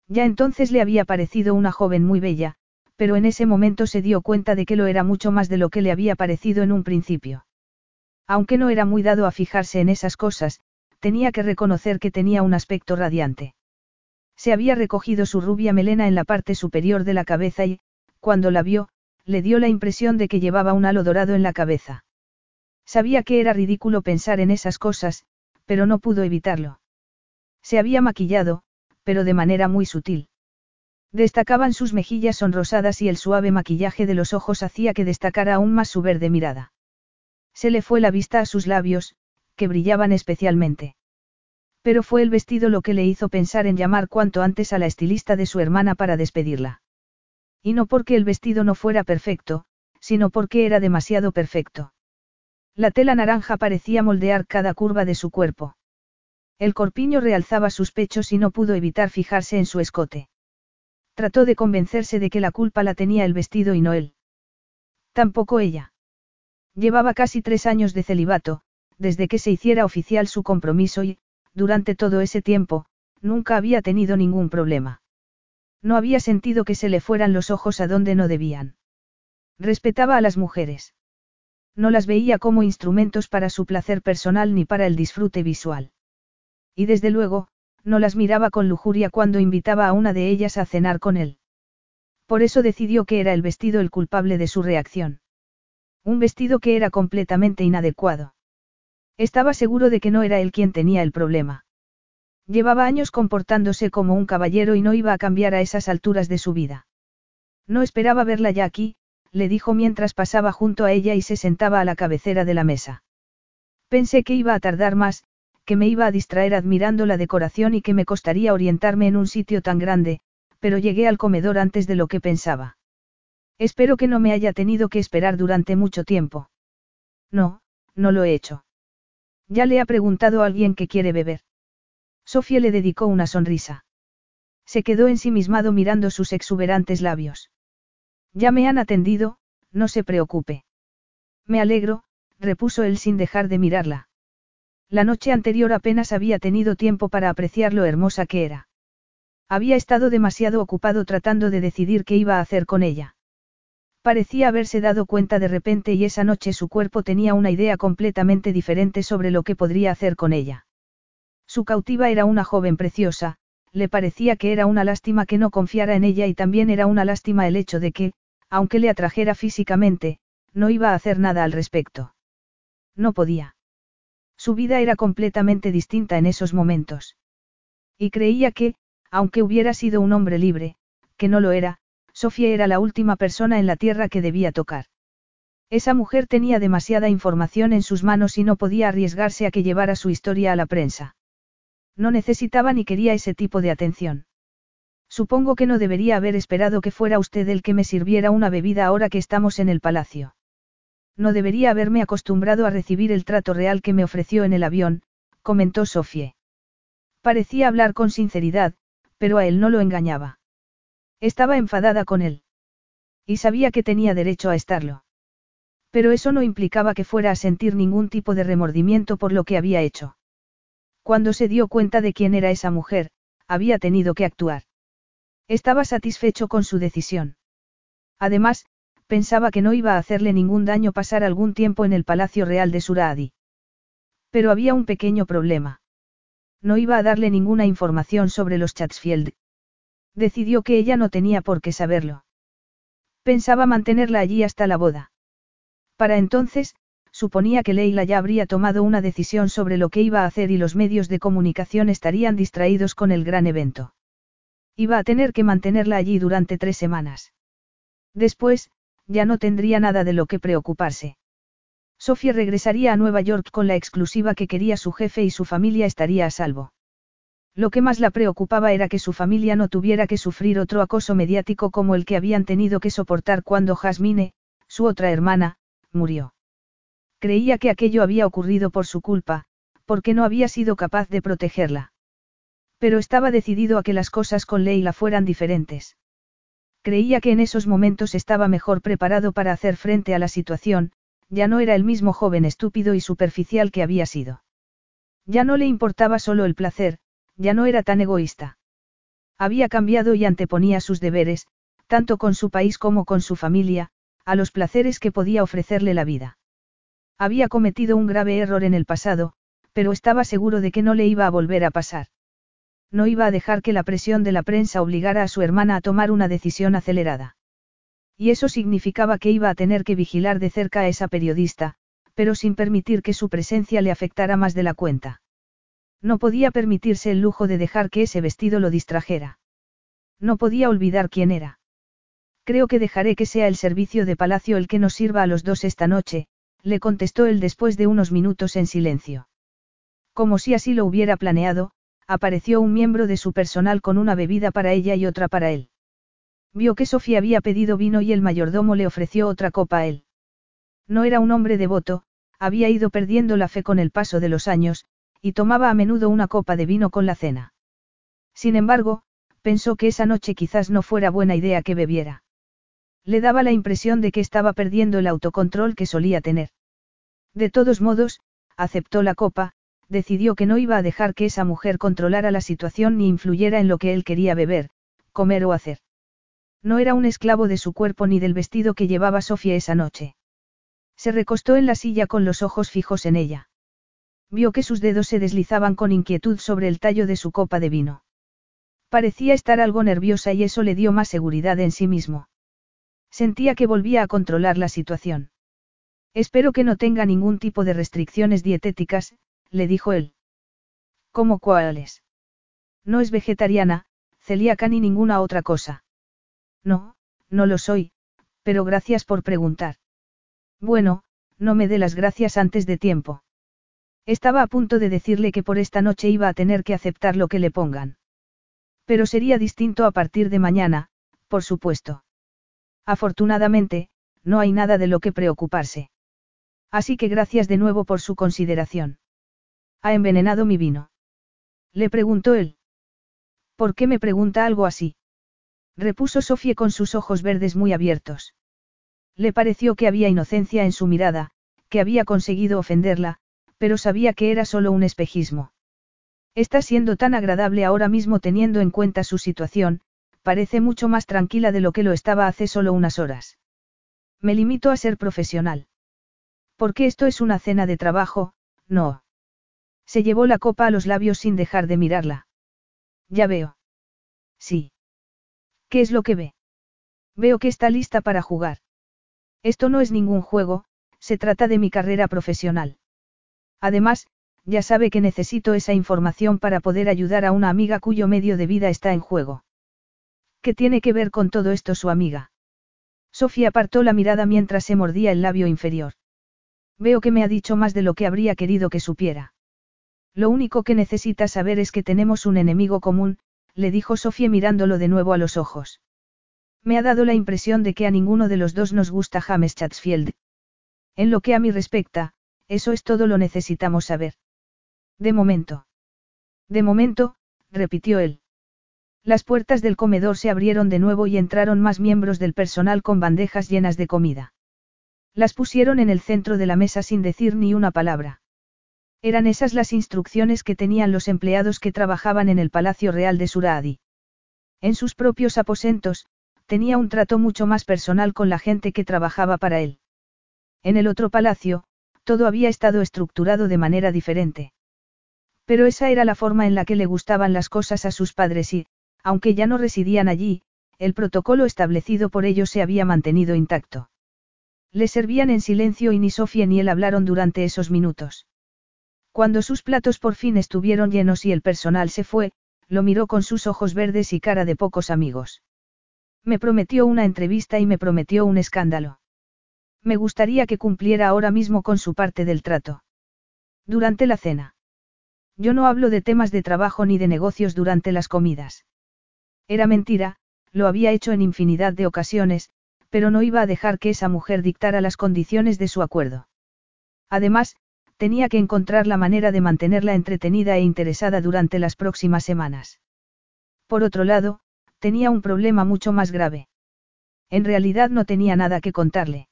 Ya entonces le había parecido una joven muy bella, pero en ese momento se dio cuenta de que lo era mucho más de lo que le había parecido en un principio. Aunque no era muy dado a fijarse en esas cosas, tenía que reconocer que tenía un aspecto radiante. Se había recogido su rubia melena en la parte superior de la cabeza y, cuando la vio, le dio la impresión de que llevaba un halo dorado en la cabeza. Sabía que era ridículo pensar en esas cosas, pero no pudo evitarlo. Se había maquillado, pero de manera muy sutil. Destacaban sus mejillas sonrosadas y el suave maquillaje de los ojos hacía que destacara aún más su verde mirada. Se le fue la vista a sus labios, que brillaban especialmente. Pero fue el vestido lo que le hizo pensar en llamar cuanto antes a la estilista de su hermana para despedirla. Y no porque el vestido no fuera perfecto, sino porque era demasiado perfecto. La tela naranja parecía moldear cada curva de su cuerpo. El corpiño realzaba sus pechos y no pudo evitar fijarse en su escote. Trató de convencerse de que la culpa la tenía el vestido y no él. Tampoco ella. Llevaba casi tres años de celibato, desde que se hiciera oficial su compromiso y, durante todo ese tiempo, nunca había tenido ningún problema. No había sentido que se le fueran los ojos a donde no debían. Respetaba a las mujeres. No las veía como instrumentos para su placer personal ni para el disfrute visual. Y desde luego, no las miraba con lujuria cuando invitaba a una de ellas a cenar con él. Por eso decidió que era el vestido el culpable de su reacción. Un vestido que era completamente inadecuado. Estaba seguro de que no era él quien tenía el problema. Llevaba años comportándose como un caballero y no iba a cambiar a esas alturas de su vida. No esperaba verla ya aquí, le dijo mientras pasaba junto a ella y se sentaba a la cabecera de la mesa. Pensé que iba a tardar más, que me iba a distraer admirando la decoración y que me costaría orientarme en un sitio tan grande, pero llegué al comedor antes de lo que pensaba. Espero que no me haya tenido que esperar durante mucho tiempo. No, no lo he hecho. Ya le ha preguntado alguien que quiere beber. Sofía le dedicó una sonrisa. Se quedó ensimismado mirando sus exuberantes labios. Ya me han atendido, no se preocupe. Me alegro, repuso él sin dejar de mirarla. La noche anterior apenas había tenido tiempo para apreciar lo hermosa que era. Había estado demasiado ocupado tratando de decidir qué iba a hacer con ella. Parecía haberse dado cuenta de repente y esa noche su cuerpo tenía una idea completamente diferente sobre lo que podría hacer con ella. Su cautiva era una joven preciosa, le parecía que era una lástima que no confiara en ella y también era una lástima el hecho de que, aunque le atrajera físicamente, no iba a hacer nada al respecto. No podía. Su vida era completamente distinta en esos momentos. Y creía que, aunque hubiera sido un hombre libre, que no lo era, Sofía era la última persona en la tierra que debía tocar. Esa mujer tenía demasiada información en sus manos y no podía arriesgarse a que llevara su historia a la prensa. No necesitaba ni quería ese tipo de atención. Supongo que no debería haber esperado que fuera usted el que me sirviera una bebida ahora que estamos en el palacio. No debería haberme acostumbrado a recibir el trato real que me ofreció en el avión, comentó Sofie. Parecía hablar con sinceridad, pero a él no lo engañaba. Estaba enfadada con él. Y sabía que tenía derecho a estarlo. Pero eso no implicaba que fuera a sentir ningún tipo de remordimiento por lo que había hecho. Cuando se dio cuenta de quién era esa mujer, había tenido que actuar. Estaba satisfecho con su decisión. Además, pensaba que no iba a hacerle ningún daño pasar algún tiempo en el Palacio Real de Suradi. Pero había un pequeño problema. No iba a darle ninguna información sobre los Chatsfield. Decidió que ella no tenía por qué saberlo. Pensaba mantenerla allí hasta la boda. Para entonces, suponía que Leila ya habría tomado una decisión sobre lo que iba a hacer y los medios de comunicación estarían distraídos con el gran evento. Iba a tener que mantenerla allí durante tres semanas. Después, ya no tendría nada de lo que preocuparse. Sofía regresaría a Nueva York con la exclusiva que quería su jefe y su familia estaría a salvo. Lo que más la preocupaba era que su familia no tuviera que sufrir otro acoso mediático como el que habían tenido que soportar cuando Jasmine, su otra hermana, murió. Creía que aquello había ocurrido por su culpa, porque no había sido capaz de protegerla. Pero estaba decidido a que las cosas con Leila fueran diferentes. Creía que en esos momentos estaba mejor preparado para hacer frente a la situación, ya no era el mismo joven estúpido y superficial que había sido. Ya no le importaba solo el placer, ya no era tan egoísta. Había cambiado y anteponía sus deberes, tanto con su país como con su familia, a los placeres que podía ofrecerle la vida. Había cometido un grave error en el pasado, pero estaba seguro de que no le iba a volver a pasar no iba a dejar que la presión de la prensa obligara a su hermana a tomar una decisión acelerada. Y eso significaba que iba a tener que vigilar de cerca a esa periodista, pero sin permitir que su presencia le afectara más de la cuenta. No podía permitirse el lujo de dejar que ese vestido lo distrajera. No podía olvidar quién era. Creo que dejaré que sea el servicio de palacio el que nos sirva a los dos esta noche, le contestó él después de unos minutos en silencio. Como si así lo hubiera planeado, apareció un miembro de su personal con una bebida para ella y otra para él. Vio que Sofía había pedido vino y el mayordomo le ofreció otra copa a él. No era un hombre devoto, había ido perdiendo la fe con el paso de los años, y tomaba a menudo una copa de vino con la cena. Sin embargo, pensó que esa noche quizás no fuera buena idea que bebiera. Le daba la impresión de que estaba perdiendo el autocontrol que solía tener. De todos modos, aceptó la copa, decidió que no iba a dejar que esa mujer controlara la situación ni influyera en lo que él quería beber, comer o hacer. No era un esclavo de su cuerpo ni del vestido que llevaba Sofía esa noche. Se recostó en la silla con los ojos fijos en ella. Vio que sus dedos se deslizaban con inquietud sobre el tallo de su copa de vino. Parecía estar algo nerviosa y eso le dio más seguridad en sí mismo. Sentía que volvía a controlar la situación. Espero que no tenga ningún tipo de restricciones dietéticas, le dijo él. ¿Cómo cuáles? No es vegetariana, celíaca ni ninguna otra cosa. No, no lo soy, pero gracias por preguntar. Bueno, no me dé las gracias antes de tiempo. Estaba a punto de decirle que por esta noche iba a tener que aceptar lo que le pongan. Pero sería distinto a partir de mañana, por supuesto. Afortunadamente, no hay nada de lo que preocuparse. Así que gracias de nuevo por su consideración. ¿Ha envenenado mi vino? Le preguntó él. ¿Por qué me pregunta algo así? Repuso Sofía con sus ojos verdes muy abiertos. Le pareció que había inocencia en su mirada, que había conseguido ofenderla, pero sabía que era solo un espejismo. Está siendo tan agradable ahora mismo teniendo en cuenta su situación, parece mucho más tranquila de lo que lo estaba hace solo unas horas. Me limito a ser profesional. Porque esto es una cena de trabajo, no. Se llevó la copa a los labios sin dejar de mirarla. Ya veo. Sí. ¿Qué es lo que ve? Veo que está lista para jugar. Esto no es ningún juego, se trata de mi carrera profesional. Además, ya sabe que necesito esa información para poder ayudar a una amiga cuyo medio de vida está en juego. ¿Qué tiene que ver con todo esto su amiga? Sofía apartó la mirada mientras se mordía el labio inferior. Veo que me ha dicho más de lo que habría querido que supiera. Lo único que necesitas saber es que tenemos un enemigo común, le dijo Sofía mirándolo de nuevo a los ojos. Me ha dado la impresión de que a ninguno de los dos nos gusta James Chatsfield. En lo que a mí respecta, eso es todo lo necesitamos saber. De momento. De momento, repitió él. Las puertas del comedor se abrieron de nuevo y entraron más miembros del personal con bandejas llenas de comida. Las pusieron en el centro de la mesa sin decir ni una palabra. Eran esas las instrucciones que tenían los empleados que trabajaban en el Palacio Real de Suradi. En sus propios aposentos, tenía un trato mucho más personal con la gente que trabajaba para él. En el otro palacio, todo había estado estructurado de manera diferente. Pero esa era la forma en la que le gustaban las cosas a sus padres y, aunque ya no residían allí, el protocolo establecido por ellos se había mantenido intacto. Le servían en silencio y ni Sofía ni él hablaron durante esos minutos. Cuando sus platos por fin estuvieron llenos y el personal se fue, lo miró con sus ojos verdes y cara de pocos amigos. Me prometió una entrevista y me prometió un escándalo. Me gustaría que cumpliera ahora mismo con su parte del trato. Durante la cena. Yo no hablo de temas de trabajo ni de negocios durante las comidas. Era mentira, lo había hecho en infinidad de ocasiones, pero no iba a dejar que esa mujer dictara las condiciones de su acuerdo. Además, tenía que encontrar la manera de mantenerla entretenida e interesada durante las próximas semanas. Por otro lado, tenía un problema mucho más grave. En realidad no tenía nada que contarle.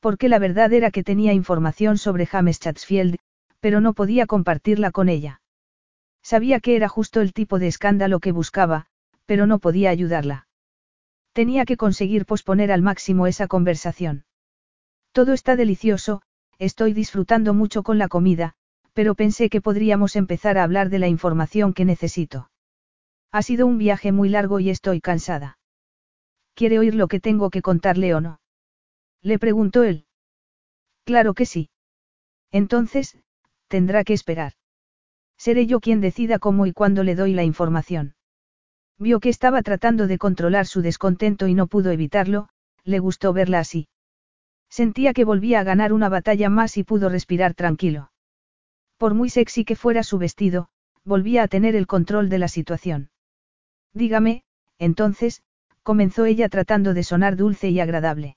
Porque la verdad era que tenía información sobre James Chatsfield, pero no podía compartirla con ella. Sabía que era justo el tipo de escándalo que buscaba, pero no podía ayudarla. Tenía que conseguir posponer al máximo esa conversación. Todo está delicioso, estoy disfrutando mucho con la comida, pero pensé que podríamos empezar a hablar de la información que necesito. Ha sido un viaje muy largo y estoy cansada. ¿Quiere oír lo que tengo que contarle o no? Le preguntó él. Claro que sí. Entonces, tendrá que esperar. Seré yo quien decida cómo y cuándo le doy la información. Vio que estaba tratando de controlar su descontento y no pudo evitarlo, le gustó verla así. Sentía que volvía a ganar una batalla más y pudo respirar tranquilo. Por muy sexy que fuera su vestido, volvía a tener el control de la situación. Dígame, entonces, comenzó ella tratando de sonar dulce y agradable.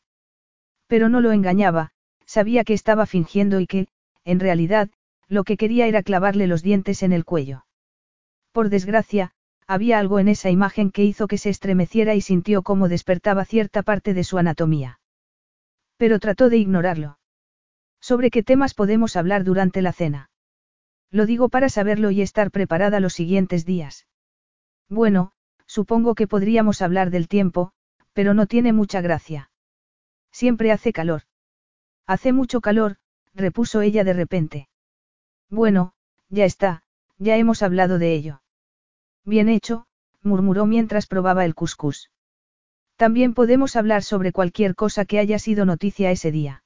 Pero no lo engañaba, sabía que estaba fingiendo y que, en realidad, lo que quería era clavarle los dientes en el cuello. Por desgracia, había algo en esa imagen que hizo que se estremeciera y sintió cómo despertaba cierta parte de su anatomía. Pero trató de ignorarlo. ¿Sobre qué temas podemos hablar durante la cena? Lo digo para saberlo y estar preparada los siguientes días. Bueno, supongo que podríamos hablar del tiempo, pero no tiene mucha gracia. Siempre hace calor. Hace mucho calor, repuso ella de repente. Bueno, ya está, ya hemos hablado de ello. Bien hecho, murmuró mientras probaba el cuscús. También podemos hablar sobre cualquier cosa que haya sido noticia ese día.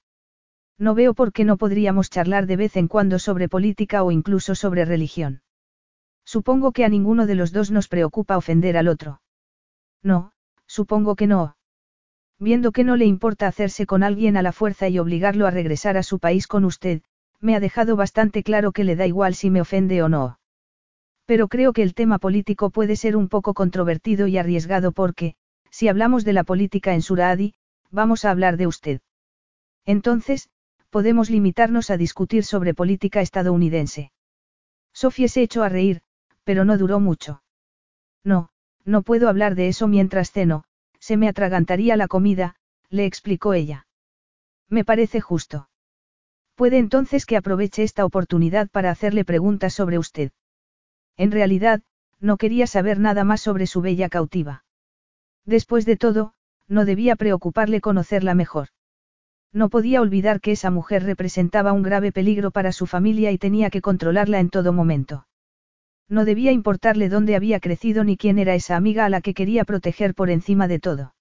No veo por qué no podríamos charlar de vez en cuando sobre política o incluso sobre religión. Supongo que a ninguno de los dos nos preocupa ofender al otro. No, supongo que no. Viendo que no le importa hacerse con alguien a la fuerza y obligarlo a regresar a su país con usted, me ha dejado bastante claro que le da igual si me ofende o no. Pero creo que el tema político puede ser un poco controvertido y arriesgado porque, si hablamos de la política en Suradi, vamos a hablar de usted. Entonces, podemos limitarnos a discutir sobre política estadounidense. Sofía se echó a reír, pero no duró mucho. No, no puedo hablar de eso mientras ceno, se me atragantaría la comida, le explicó ella. Me parece justo. Puede entonces que aproveche esta oportunidad para hacerle preguntas sobre usted. En realidad, no quería saber nada más sobre su bella cautiva. Después de todo, no debía preocuparle conocerla mejor. No podía olvidar que esa mujer representaba un grave peligro para su familia y tenía que controlarla en todo momento. No debía importarle dónde había crecido ni quién era esa amiga a la que quería proteger por encima de todo.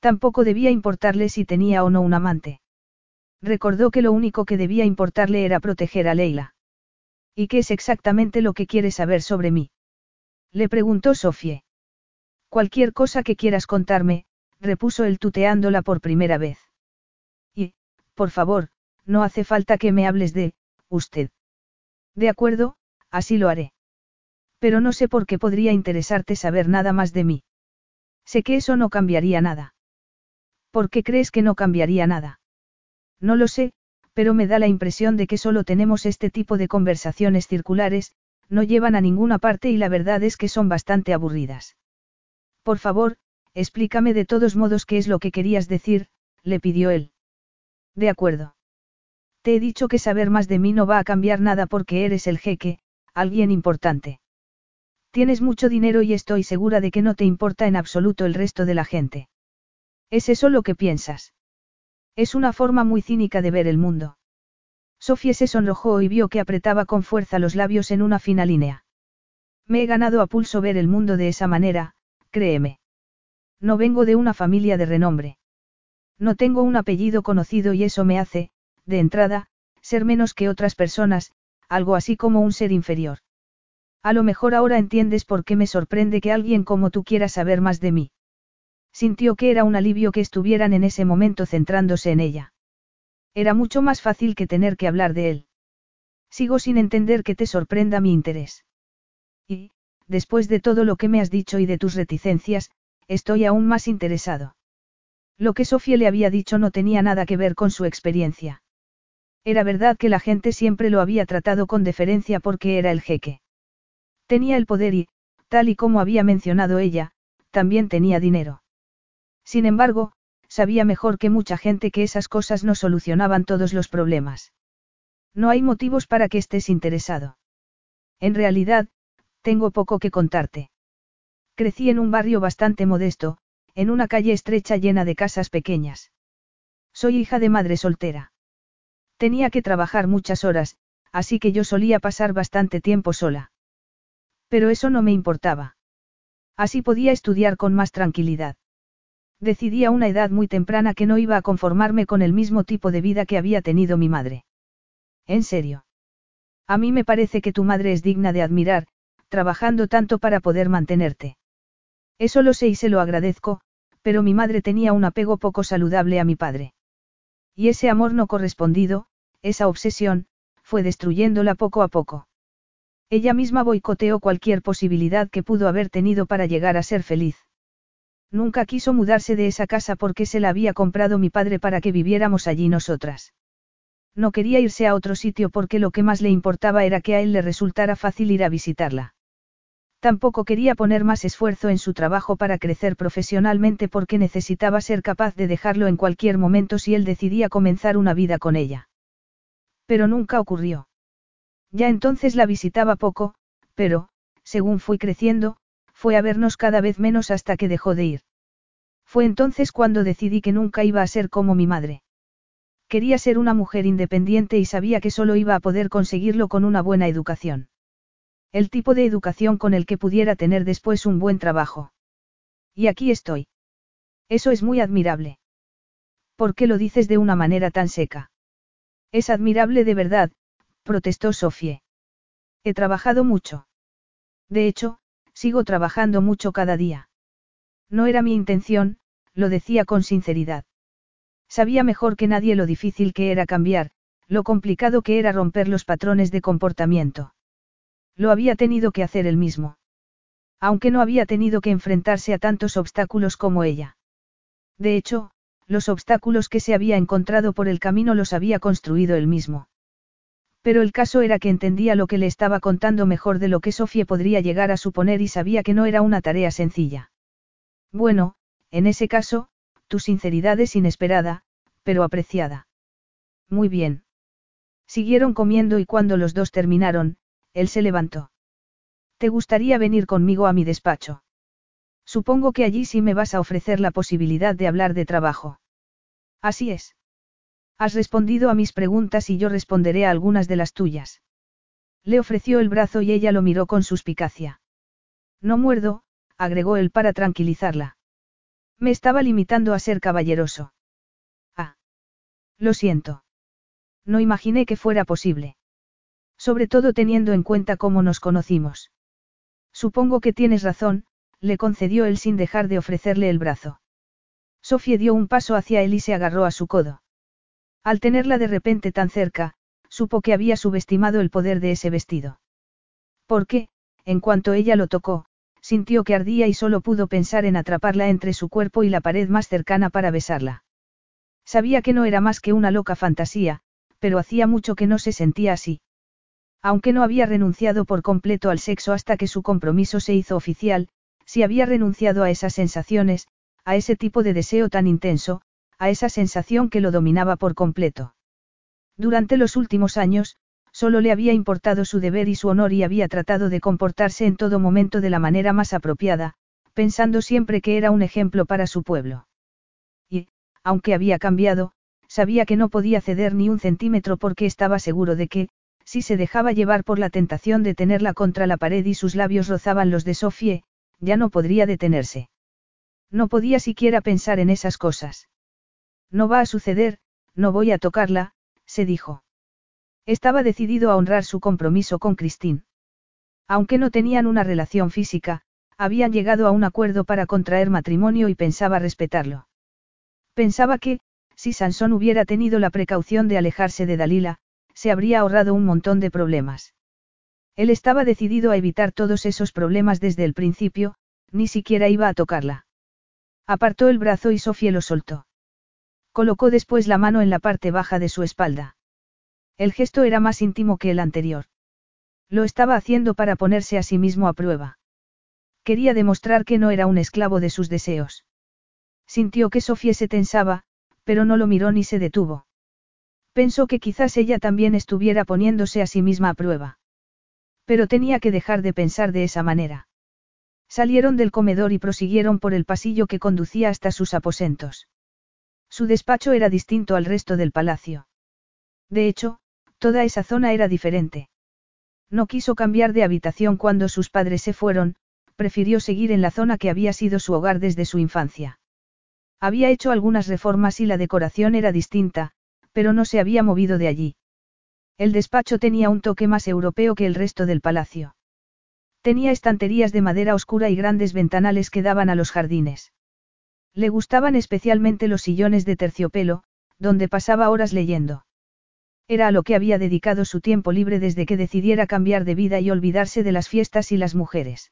Tampoco debía importarle si tenía o no un amante. Recordó que lo único que debía importarle era proteger a Leila. ¿Y qué es exactamente lo que quiere saber sobre mí? Le preguntó Sofie. Cualquier cosa que quieras contarme, repuso él tuteándola por primera vez. Y, por favor, no hace falta que me hables de, usted. De acuerdo, así lo haré. Pero no sé por qué podría interesarte saber nada más de mí. Sé que eso no cambiaría nada. ¿Por qué crees que no cambiaría nada? No lo sé, pero me da la impresión de que solo tenemos este tipo de conversaciones circulares, no llevan a ninguna parte y la verdad es que son bastante aburridas. Por favor, explícame de todos modos qué es lo que querías decir, le pidió él. De acuerdo. Te he dicho que saber más de mí no va a cambiar nada porque eres el jeque, alguien importante. Tienes mucho dinero y estoy segura de que no te importa en absoluto el resto de la gente. ¿Es eso lo que piensas? Es una forma muy cínica de ver el mundo. Sofía se sonrojó y vio que apretaba con fuerza los labios en una fina línea. Me he ganado a pulso ver el mundo de esa manera, créeme. No vengo de una familia de renombre. No tengo un apellido conocido y eso me hace, de entrada, ser menos que otras personas, algo así como un ser inferior. A lo mejor ahora entiendes por qué me sorprende que alguien como tú quiera saber más de mí. Sintió que era un alivio que estuvieran en ese momento centrándose en ella. Era mucho más fácil que tener que hablar de él. Sigo sin entender que te sorprenda mi interés. Y, después de todo lo que me has dicho y de tus reticencias, estoy aún más interesado. Lo que Sofía le había dicho no tenía nada que ver con su experiencia. Era verdad que la gente siempre lo había tratado con deferencia porque era el jeque. Tenía el poder y, tal y como había mencionado ella, también tenía dinero. Sin embargo, sabía mejor que mucha gente que esas cosas no solucionaban todos los problemas. No hay motivos para que estés interesado. En realidad, tengo poco que contarte. Crecí en un barrio bastante modesto, en una calle estrecha llena de casas pequeñas. Soy hija de madre soltera. Tenía que trabajar muchas horas, así que yo solía pasar bastante tiempo sola. Pero eso no me importaba. Así podía estudiar con más tranquilidad. Decidí a una edad muy temprana que no iba a conformarme con el mismo tipo de vida que había tenido mi madre. En serio. A mí me parece que tu madre es digna de admirar, trabajando tanto para poder mantenerte. Eso lo sé y se lo agradezco, pero mi madre tenía un apego poco saludable a mi padre. Y ese amor no correspondido, esa obsesión, fue destruyéndola poco a poco. Ella misma boicoteó cualquier posibilidad que pudo haber tenido para llegar a ser feliz. Nunca quiso mudarse de esa casa porque se la había comprado mi padre para que viviéramos allí nosotras. No quería irse a otro sitio porque lo que más le importaba era que a él le resultara fácil ir a visitarla. Tampoco quería poner más esfuerzo en su trabajo para crecer profesionalmente porque necesitaba ser capaz de dejarlo en cualquier momento si él decidía comenzar una vida con ella. Pero nunca ocurrió. Ya entonces la visitaba poco, pero, según fui creciendo, fue a vernos cada vez menos hasta que dejó de ir. Fue entonces cuando decidí que nunca iba a ser como mi madre. Quería ser una mujer independiente y sabía que solo iba a poder conseguirlo con una buena educación. El tipo de educación con el que pudiera tener después un buen trabajo. Y aquí estoy. Eso es muy admirable. ¿Por qué lo dices de una manera tan seca? Es admirable de verdad, protestó Sofie. He trabajado mucho. De hecho, sigo trabajando mucho cada día. No era mi intención, lo decía con sinceridad. Sabía mejor que nadie lo difícil que era cambiar, lo complicado que era romper los patrones de comportamiento. Lo había tenido que hacer él mismo. Aunque no había tenido que enfrentarse a tantos obstáculos como ella. De hecho, los obstáculos que se había encontrado por el camino los había construido él mismo. Pero el caso era que entendía lo que le estaba contando mejor de lo que Sofía podría llegar a suponer y sabía que no era una tarea sencilla. Bueno, en ese caso, tu sinceridad es inesperada, pero apreciada. Muy bien. Siguieron comiendo y cuando los dos terminaron, él se levantó. ¿Te gustaría venir conmigo a mi despacho? Supongo que allí sí me vas a ofrecer la posibilidad de hablar de trabajo. Así es. Has respondido a mis preguntas y yo responderé a algunas de las tuyas. Le ofreció el brazo y ella lo miró con suspicacia. No muerdo, agregó él para tranquilizarla. Me estaba limitando a ser caballeroso. Ah. Lo siento. No imaginé que fuera posible. Sobre todo teniendo en cuenta cómo nos conocimos. Supongo que tienes razón, le concedió él sin dejar de ofrecerle el brazo. Sofía dio un paso hacia él y se agarró a su codo. Al tenerla de repente tan cerca, supo que había subestimado el poder de ese vestido. Porque, en cuanto ella lo tocó, sintió que ardía y solo pudo pensar en atraparla entre su cuerpo y la pared más cercana para besarla. Sabía que no era más que una loca fantasía, pero hacía mucho que no se sentía así. Aunque no había renunciado por completo al sexo hasta que su compromiso se hizo oficial, si había renunciado a esas sensaciones, a ese tipo de deseo tan intenso, a esa sensación que lo dominaba por completo. Durante los últimos años, solo le había importado su deber y su honor y había tratado de comportarse en todo momento de la manera más apropiada, pensando siempre que era un ejemplo para su pueblo. Y, aunque había cambiado, sabía que no podía ceder ni un centímetro porque estaba seguro de que, si se dejaba llevar por la tentación de tenerla contra la pared y sus labios rozaban los de Sofie, ya no podría detenerse. No podía siquiera pensar en esas cosas. No va a suceder, no voy a tocarla, se dijo. Estaba decidido a honrar su compromiso con Christine. Aunque no tenían una relación física, habían llegado a un acuerdo para contraer matrimonio y pensaba respetarlo. Pensaba que, si Sansón hubiera tenido la precaución de alejarse de Dalila, se habría ahorrado un montón de problemas. Él estaba decidido a evitar todos esos problemas desde el principio, ni siquiera iba a tocarla. Apartó el brazo y Sofía lo soltó. Colocó después la mano en la parte baja de su espalda. El gesto era más íntimo que el anterior. Lo estaba haciendo para ponerse a sí mismo a prueba. Quería demostrar que no era un esclavo de sus deseos. Sintió que Sofía se tensaba, pero no lo miró ni se detuvo. Pensó que quizás ella también estuviera poniéndose a sí misma a prueba. Pero tenía que dejar de pensar de esa manera. Salieron del comedor y prosiguieron por el pasillo que conducía hasta sus aposentos. Su despacho era distinto al resto del palacio. De hecho, toda esa zona era diferente. No quiso cambiar de habitación cuando sus padres se fueron, prefirió seguir en la zona que había sido su hogar desde su infancia. Había hecho algunas reformas y la decoración era distinta, pero no se había movido de allí. El despacho tenía un toque más europeo que el resto del palacio. Tenía estanterías de madera oscura y grandes ventanales que daban a los jardines. Le gustaban especialmente los sillones de terciopelo, donde pasaba horas leyendo. Era a lo que había dedicado su tiempo libre desde que decidiera cambiar de vida y olvidarse de las fiestas y las mujeres.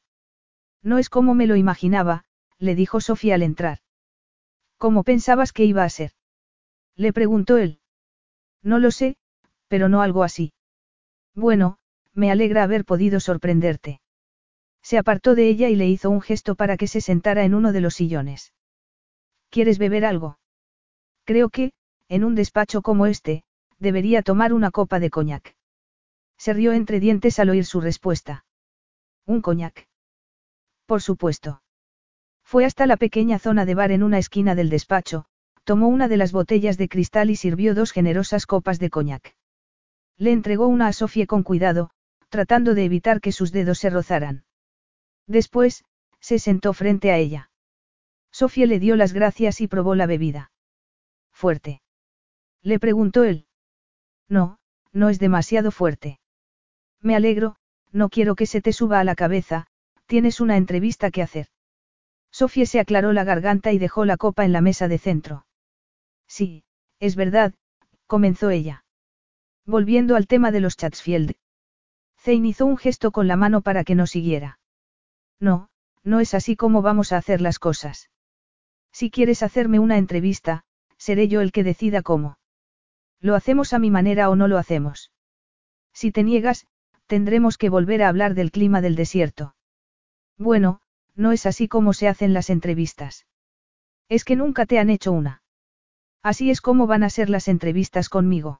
No es como me lo imaginaba, le dijo Sofía al entrar. ¿Cómo pensabas que iba a ser? Le preguntó él. No lo sé, pero no algo así. Bueno, me alegra haber podido sorprenderte. Se apartó de ella y le hizo un gesto para que se sentara en uno de los sillones. ¿Quieres beber algo? Creo que, en un despacho como este, debería tomar una copa de coñac. Se rió entre dientes al oír su respuesta. ¿Un coñac? Por supuesto. Fue hasta la pequeña zona de bar en una esquina del despacho, tomó una de las botellas de cristal y sirvió dos generosas copas de coñac. Le entregó una a Sofía con cuidado, tratando de evitar que sus dedos se rozaran. Después, se sentó frente a ella. Sofía le dio las gracias y probó la bebida. ¿Fuerte? Le preguntó él. No, no es demasiado fuerte. Me alegro, no quiero que se te suba a la cabeza, tienes una entrevista que hacer. Sofía se aclaró la garganta y dejó la copa en la mesa de centro. Sí, es verdad, comenzó ella. Volviendo al tema de los Chatsfield. Zane hizo un gesto con la mano para que no siguiera. No, no es así como vamos a hacer las cosas. Si quieres hacerme una entrevista, seré yo el que decida cómo. Lo hacemos a mi manera o no lo hacemos. Si te niegas, tendremos que volver a hablar del clima del desierto. Bueno, no es así como se hacen las entrevistas. Es que nunca te han hecho una. Así es como van a ser las entrevistas conmigo.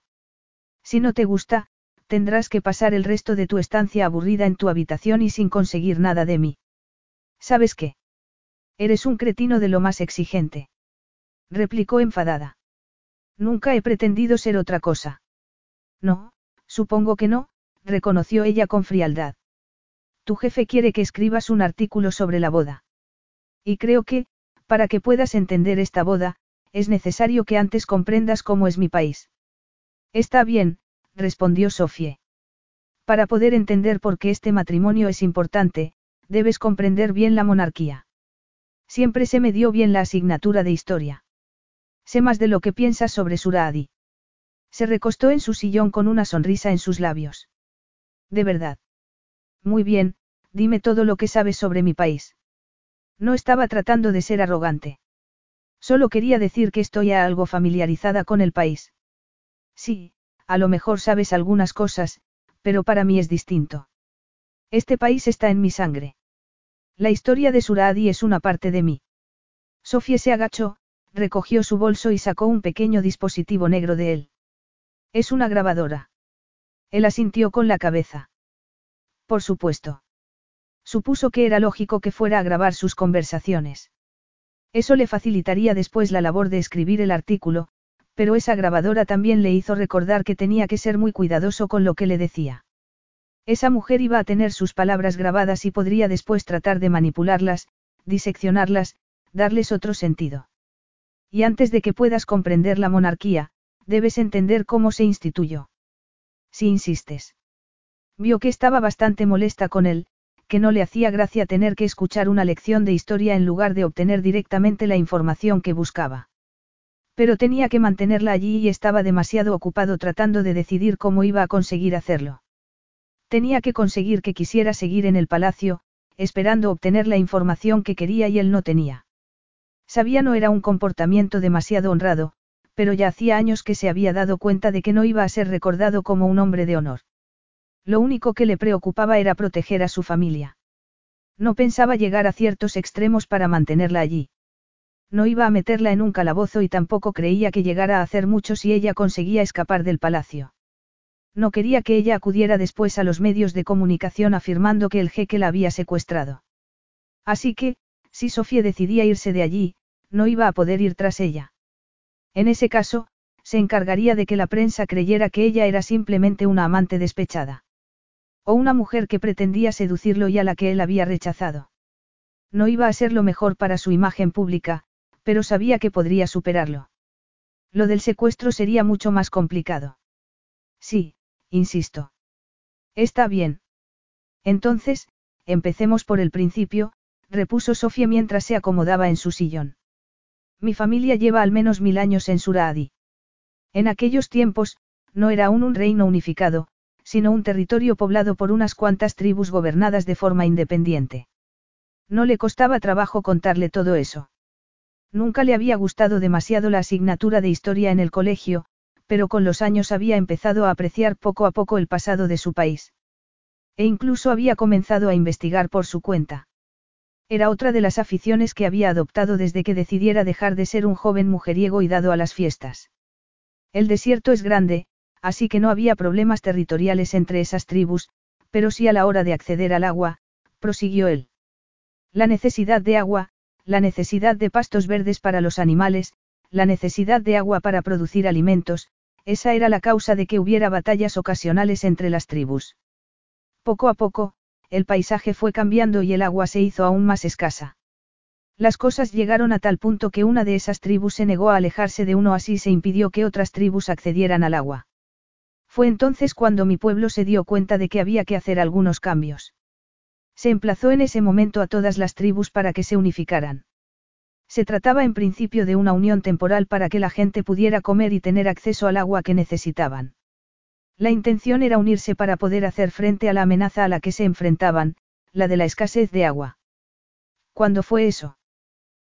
Si no te gusta, tendrás que pasar el resto de tu estancia aburrida en tu habitación y sin conseguir nada de mí. ¿Sabes qué? Eres un cretino de lo más exigente. Replicó enfadada. Nunca he pretendido ser otra cosa. No, supongo que no, reconoció ella con frialdad. Tu jefe quiere que escribas un artículo sobre la boda. Y creo que, para que puedas entender esta boda, es necesario que antes comprendas cómo es mi país. Está bien, respondió Sofie. Para poder entender por qué este matrimonio es importante, debes comprender bien la monarquía. Siempre se me dio bien la asignatura de historia. Sé más de lo que piensas sobre Suradi. Se recostó en su sillón con una sonrisa en sus labios. De verdad. Muy bien, dime todo lo que sabes sobre mi país. No estaba tratando de ser arrogante. Solo quería decir que estoy algo familiarizada con el país. Sí, a lo mejor sabes algunas cosas, pero para mí es distinto. Este país está en mi sangre. La historia de Suradi es una parte de mí. Sofía se agachó, recogió su bolso y sacó un pequeño dispositivo negro de él. Es una grabadora. Él asintió con la cabeza. Por supuesto. Supuso que era lógico que fuera a grabar sus conversaciones. Eso le facilitaría después la labor de escribir el artículo, pero esa grabadora también le hizo recordar que tenía que ser muy cuidadoso con lo que le decía. Esa mujer iba a tener sus palabras grabadas y podría después tratar de manipularlas, diseccionarlas, darles otro sentido. Y antes de que puedas comprender la monarquía, debes entender cómo se instituyó. Si insistes. Vio que estaba bastante molesta con él, que no le hacía gracia tener que escuchar una lección de historia en lugar de obtener directamente la información que buscaba. Pero tenía que mantenerla allí y estaba demasiado ocupado tratando de decidir cómo iba a conseguir hacerlo. Tenía que conseguir que quisiera seguir en el palacio, esperando obtener la información que quería y él no tenía. Sabía no era un comportamiento demasiado honrado, pero ya hacía años que se había dado cuenta de que no iba a ser recordado como un hombre de honor. Lo único que le preocupaba era proteger a su familia. No pensaba llegar a ciertos extremos para mantenerla allí. No iba a meterla en un calabozo y tampoco creía que llegara a hacer mucho si ella conseguía escapar del palacio. No quería que ella acudiera después a los medios de comunicación afirmando que el jeque la había secuestrado. Así que, si Sofía decidía irse de allí, no iba a poder ir tras ella. En ese caso, se encargaría de que la prensa creyera que ella era simplemente una amante despechada. O una mujer que pretendía seducirlo y a la que él había rechazado. No iba a ser lo mejor para su imagen pública, pero sabía que podría superarlo. Lo del secuestro sería mucho más complicado. Sí, insisto. Está bien. Entonces, empecemos por el principio, repuso Sofía mientras se acomodaba en su sillón. Mi familia lleva al menos mil años en Suraadi. En aquellos tiempos, no era aún un reino unificado, sino un territorio poblado por unas cuantas tribus gobernadas de forma independiente. No le costaba trabajo contarle todo eso. Nunca le había gustado demasiado la asignatura de historia en el colegio, pero con los años había empezado a apreciar poco a poco el pasado de su país. E incluso había comenzado a investigar por su cuenta. Era otra de las aficiones que había adoptado desde que decidiera dejar de ser un joven mujeriego y dado a las fiestas. El desierto es grande, así que no había problemas territoriales entre esas tribus, pero sí a la hora de acceder al agua, prosiguió él. La necesidad de agua, la necesidad de pastos verdes para los animales, la necesidad de agua para producir alimentos, esa era la causa de que hubiera batallas ocasionales entre las tribus. Poco a poco, el paisaje fue cambiando y el agua se hizo aún más escasa. Las cosas llegaron a tal punto que una de esas tribus se negó a alejarse de uno así se impidió que otras tribus accedieran al agua. Fue entonces cuando mi pueblo se dio cuenta de que había que hacer algunos cambios. Se emplazó en ese momento a todas las tribus para que se unificaran. Se trataba en principio de una unión temporal para que la gente pudiera comer y tener acceso al agua que necesitaban. La intención era unirse para poder hacer frente a la amenaza a la que se enfrentaban, la de la escasez de agua. ¿Cuándo fue eso?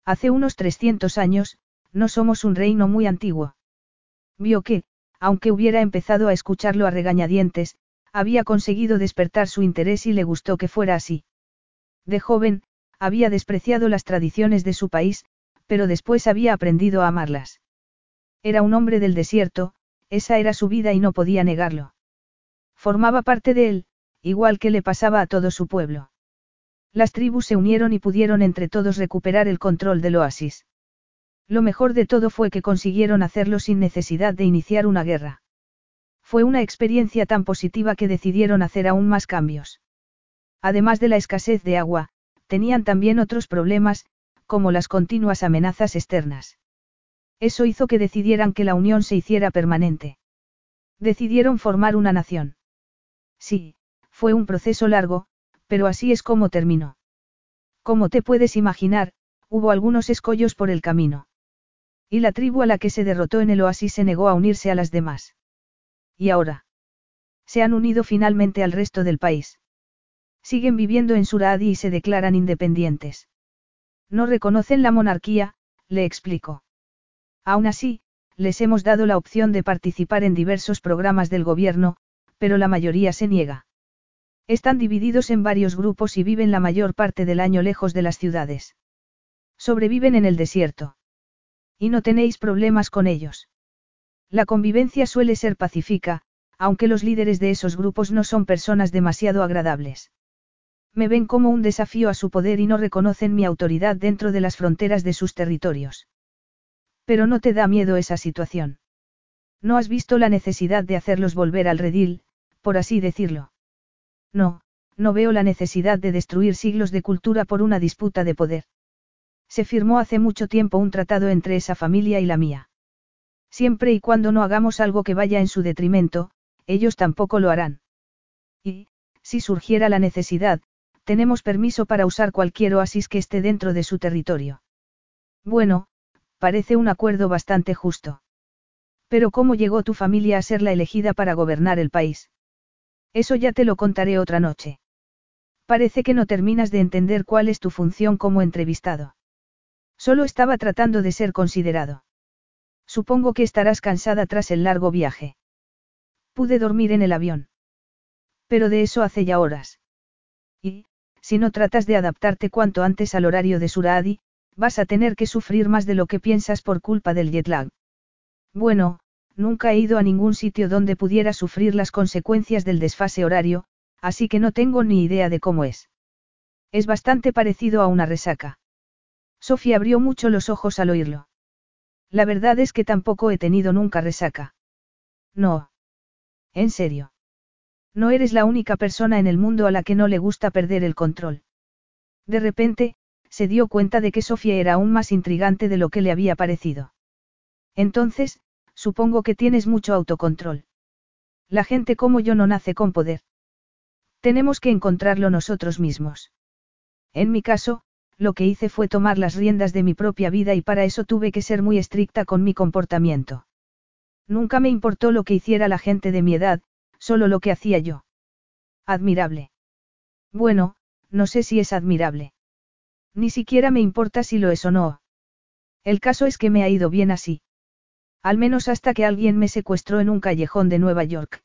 Hace unos 300 años, no somos un reino muy antiguo. Vio que, aunque hubiera empezado a escucharlo a regañadientes, había conseguido despertar su interés y le gustó que fuera así. De joven, había despreciado las tradiciones de su país, pero después había aprendido a amarlas. Era un hombre del desierto, esa era su vida y no podía negarlo. Formaba parte de él, igual que le pasaba a todo su pueblo. Las tribus se unieron y pudieron entre todos recuperar el control del oasis. Lo mejor de todo fue que consiguieron hacerlo sin necesidad de iniciar una guerra. Fue una experiencia tan positiva que decidieron hacer aún más cambios. Además de la escasez de agua, tenían también otros problemas, como las continuas amenazas externas. Eso hizo que decidieran que la unión se hiciera permanente. Decidieron formar una nación. Sí, fue un proceso largo, pero así es como terminó. Como te puedes imaginar, hubo algunos escollos por el camino. Y la tribu a la que se derrotó en el oasis se negó a unirse a las demás. ¿Y ahora? Se han unido finalmente al resto del país. Siguen viviendo en Suradi y se declaran independientes. No reconocen la monarquía, le explico. Aún así, les hemos dado la opción de participar en diversos programas del gobierno, pero la mayoría se niega. Están divididos en varios grupos y viven la mayor parte del año lejos de las ciudades. Sobreviven en el desierto. Y no tenéis problemas con ellos. La convivencia suele ser pacífica, aunque los líderes de esos grupos no son personas demasiado agradables. Me ven como un desafío a su poder y no reconocen mi autoridad dentro de las fronteras de sus territorios. Pero no te da miedo esa situación. No has visto la necesidad de hacerlos volver al redil, por así decirlo. No, no veo la necesidad de destruir siglos de cultura por una disputa de poder. Se firmó hace mucho tiempo un tratado entre esa familia y la mía. Siempre y cuando no hagamos algo que vaya en su detrimento, ellos tampoco lo harán. Y, si surgiera la necesidad, tenemos permiso para usar cualquier oasis que esté dentro de su territorio. Bueno, parece un acuerdo bastante justo. Pero ¿cómo llegó tu familia a ser la elegida para gobernar el país? Eso ya te lo contaré otra noche. Parece que no terminas de entender cuál es tu función como entrevistado. Solo estaba tratando de ser considerado. Supongo que estarás cansada tras el largo viaje. Pude dormir en el avión. Pero de eso hace ya horas. Y, si no tratas de adaptarte cuanto antes al horario de Suraadi, vas a tener que sufrir más de lo que piensas por culpa del jet lag. Bueno, nunca he ido a ningún sitio donde pudiera sufrir las consecuencias del desfase horario, así que no tengo ni idea de cómo es. Es bastante parecido a una resaca. Sofía abrió mucho los ojos al oírlo. La verdad es que tampoco he tenido nunca resaca. No. En serio. No eres la única persona en el mundo a la que no le gusta perder el control. De repente, se dio cuenta de que Sofía era aún más intrigante de lo que le había parecido. Entonces, supongo que tienes mucho autocontrol. La gente como yo no nace con poder. Tenemos que encontrarlo nosotros mismos. En mi caso, lo que hice fue tomar las riendas de mi propia vida y para eso tuve que ser muy estricta con mi comportamiento. Nunca me importó lo que hiciera la gente de mi edad, solo lo que hacía yo. Admirable. Bueno, no sé si es admirable. Ni siquiera me importa si lo es o no. El caso es que me ha ido bien así. Al menos hasta que alguien me secuestró en un callejón de Nueva York.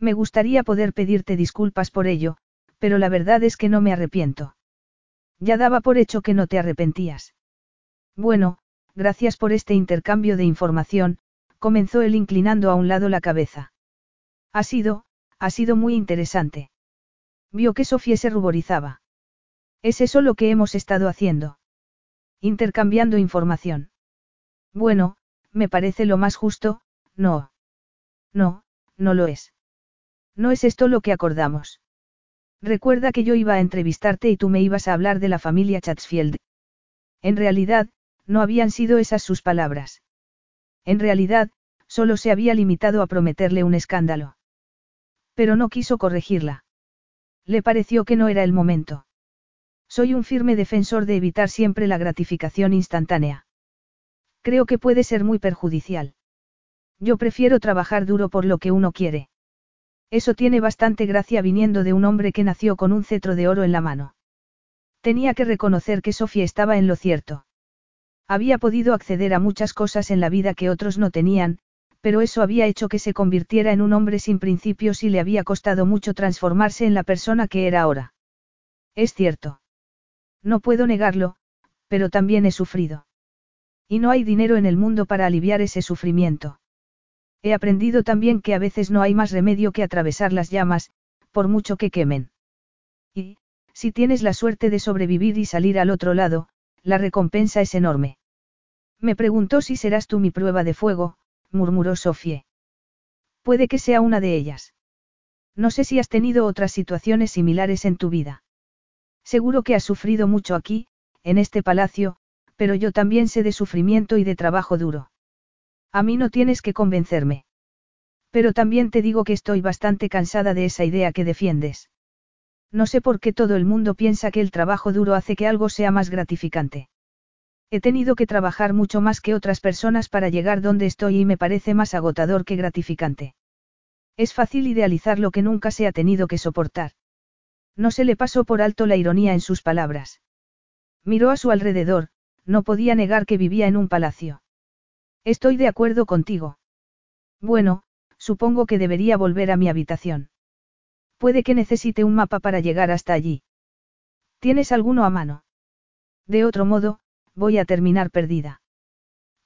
Me gustaría poder pedirte disculpas por ello, pero la verdad es que no me arrepiento. Ya daba por hecho que no te arrepentías. Bueno, gracias por este intercambio de información, comenzó él inclinando a un lado la cabeza. Ha sido, ha sido muy interesante. Vio que Sofía se ruborizaba. ¿Es eso lo que hemos estado haciendo? Intercambiando información. Bueno, me parece lo más justo, no. No, no lo es. No es esto lo que acordamos. Recuerda que yo iba a entrevistarte y tú me ibas a hablar de la familia Chatsfield. En realidad, no habían sido esas sus palabras. En realidad, solo se había limitado a prometerle un escándalo. Pero no quiso corregirla. Le pareció que no era el momento. Soy un firme defensor de evitar siempre la gratificación instantánea. Creo que puede ser muy perjudicial. Yo prefiero trabajar duro por lo que uno quiere. Eso tiene bastante gracia viniendo de un hombre que nació con un cetro de oro en la mano. Tenía que reconocer que Sofía estaba en lo cierto. Había podido acceder a muchas cosas en la vida que otros no tenían, pero eso había hecho que se convirtiera en un hombre sin principios y le había costado mucho transformarse en la persona que era ahora. Es cierto. No puedo negarlo, pero también he sufrido. Y no hay dinero en el mundo para aliviar ese sufrimiento. He aprendido también que a veces no hay más remedio que atravesar las llamas, por mucho que quemen. Y, si tienes la suerte de sobrevivir y salir al otro lado, la recompensa es enorme. Me preguntó si serás tú mi prueba de fuego, murmuró Sofie. Puede que sea una de ellas. No sé si has tenido otras situaciones similares en tu vida. Seguro que has sufrido mucho aquí, en este palacio, pero yo también sé de sufrimiento y de trabajo duro. A mí no tienes que convencerme. Pero también te digo que estoy bastante cansada de esa idea que defiendes. No sé por qué todo el mundo piensa que el trabajo duro hace que algo sea más gratificante. He tenido que trabajar mucho más que otras personas para llegar donde estoy y me parece más agotador que gratificante. Es fácil idealizar lo que nunca se ha tenido que soportar. No se le pasó por alto la ironía en sus palabras. Miró a su alrededor, no podía negar que vivía en un palacio. Estoy de acuerdo contigo. Bueno, supongo que debería volver a mi habitación. Puede que necesite un mapa para llegar hasta allí. ¿Tienes alguno a mano? De otro modo, voy a terminar perdida.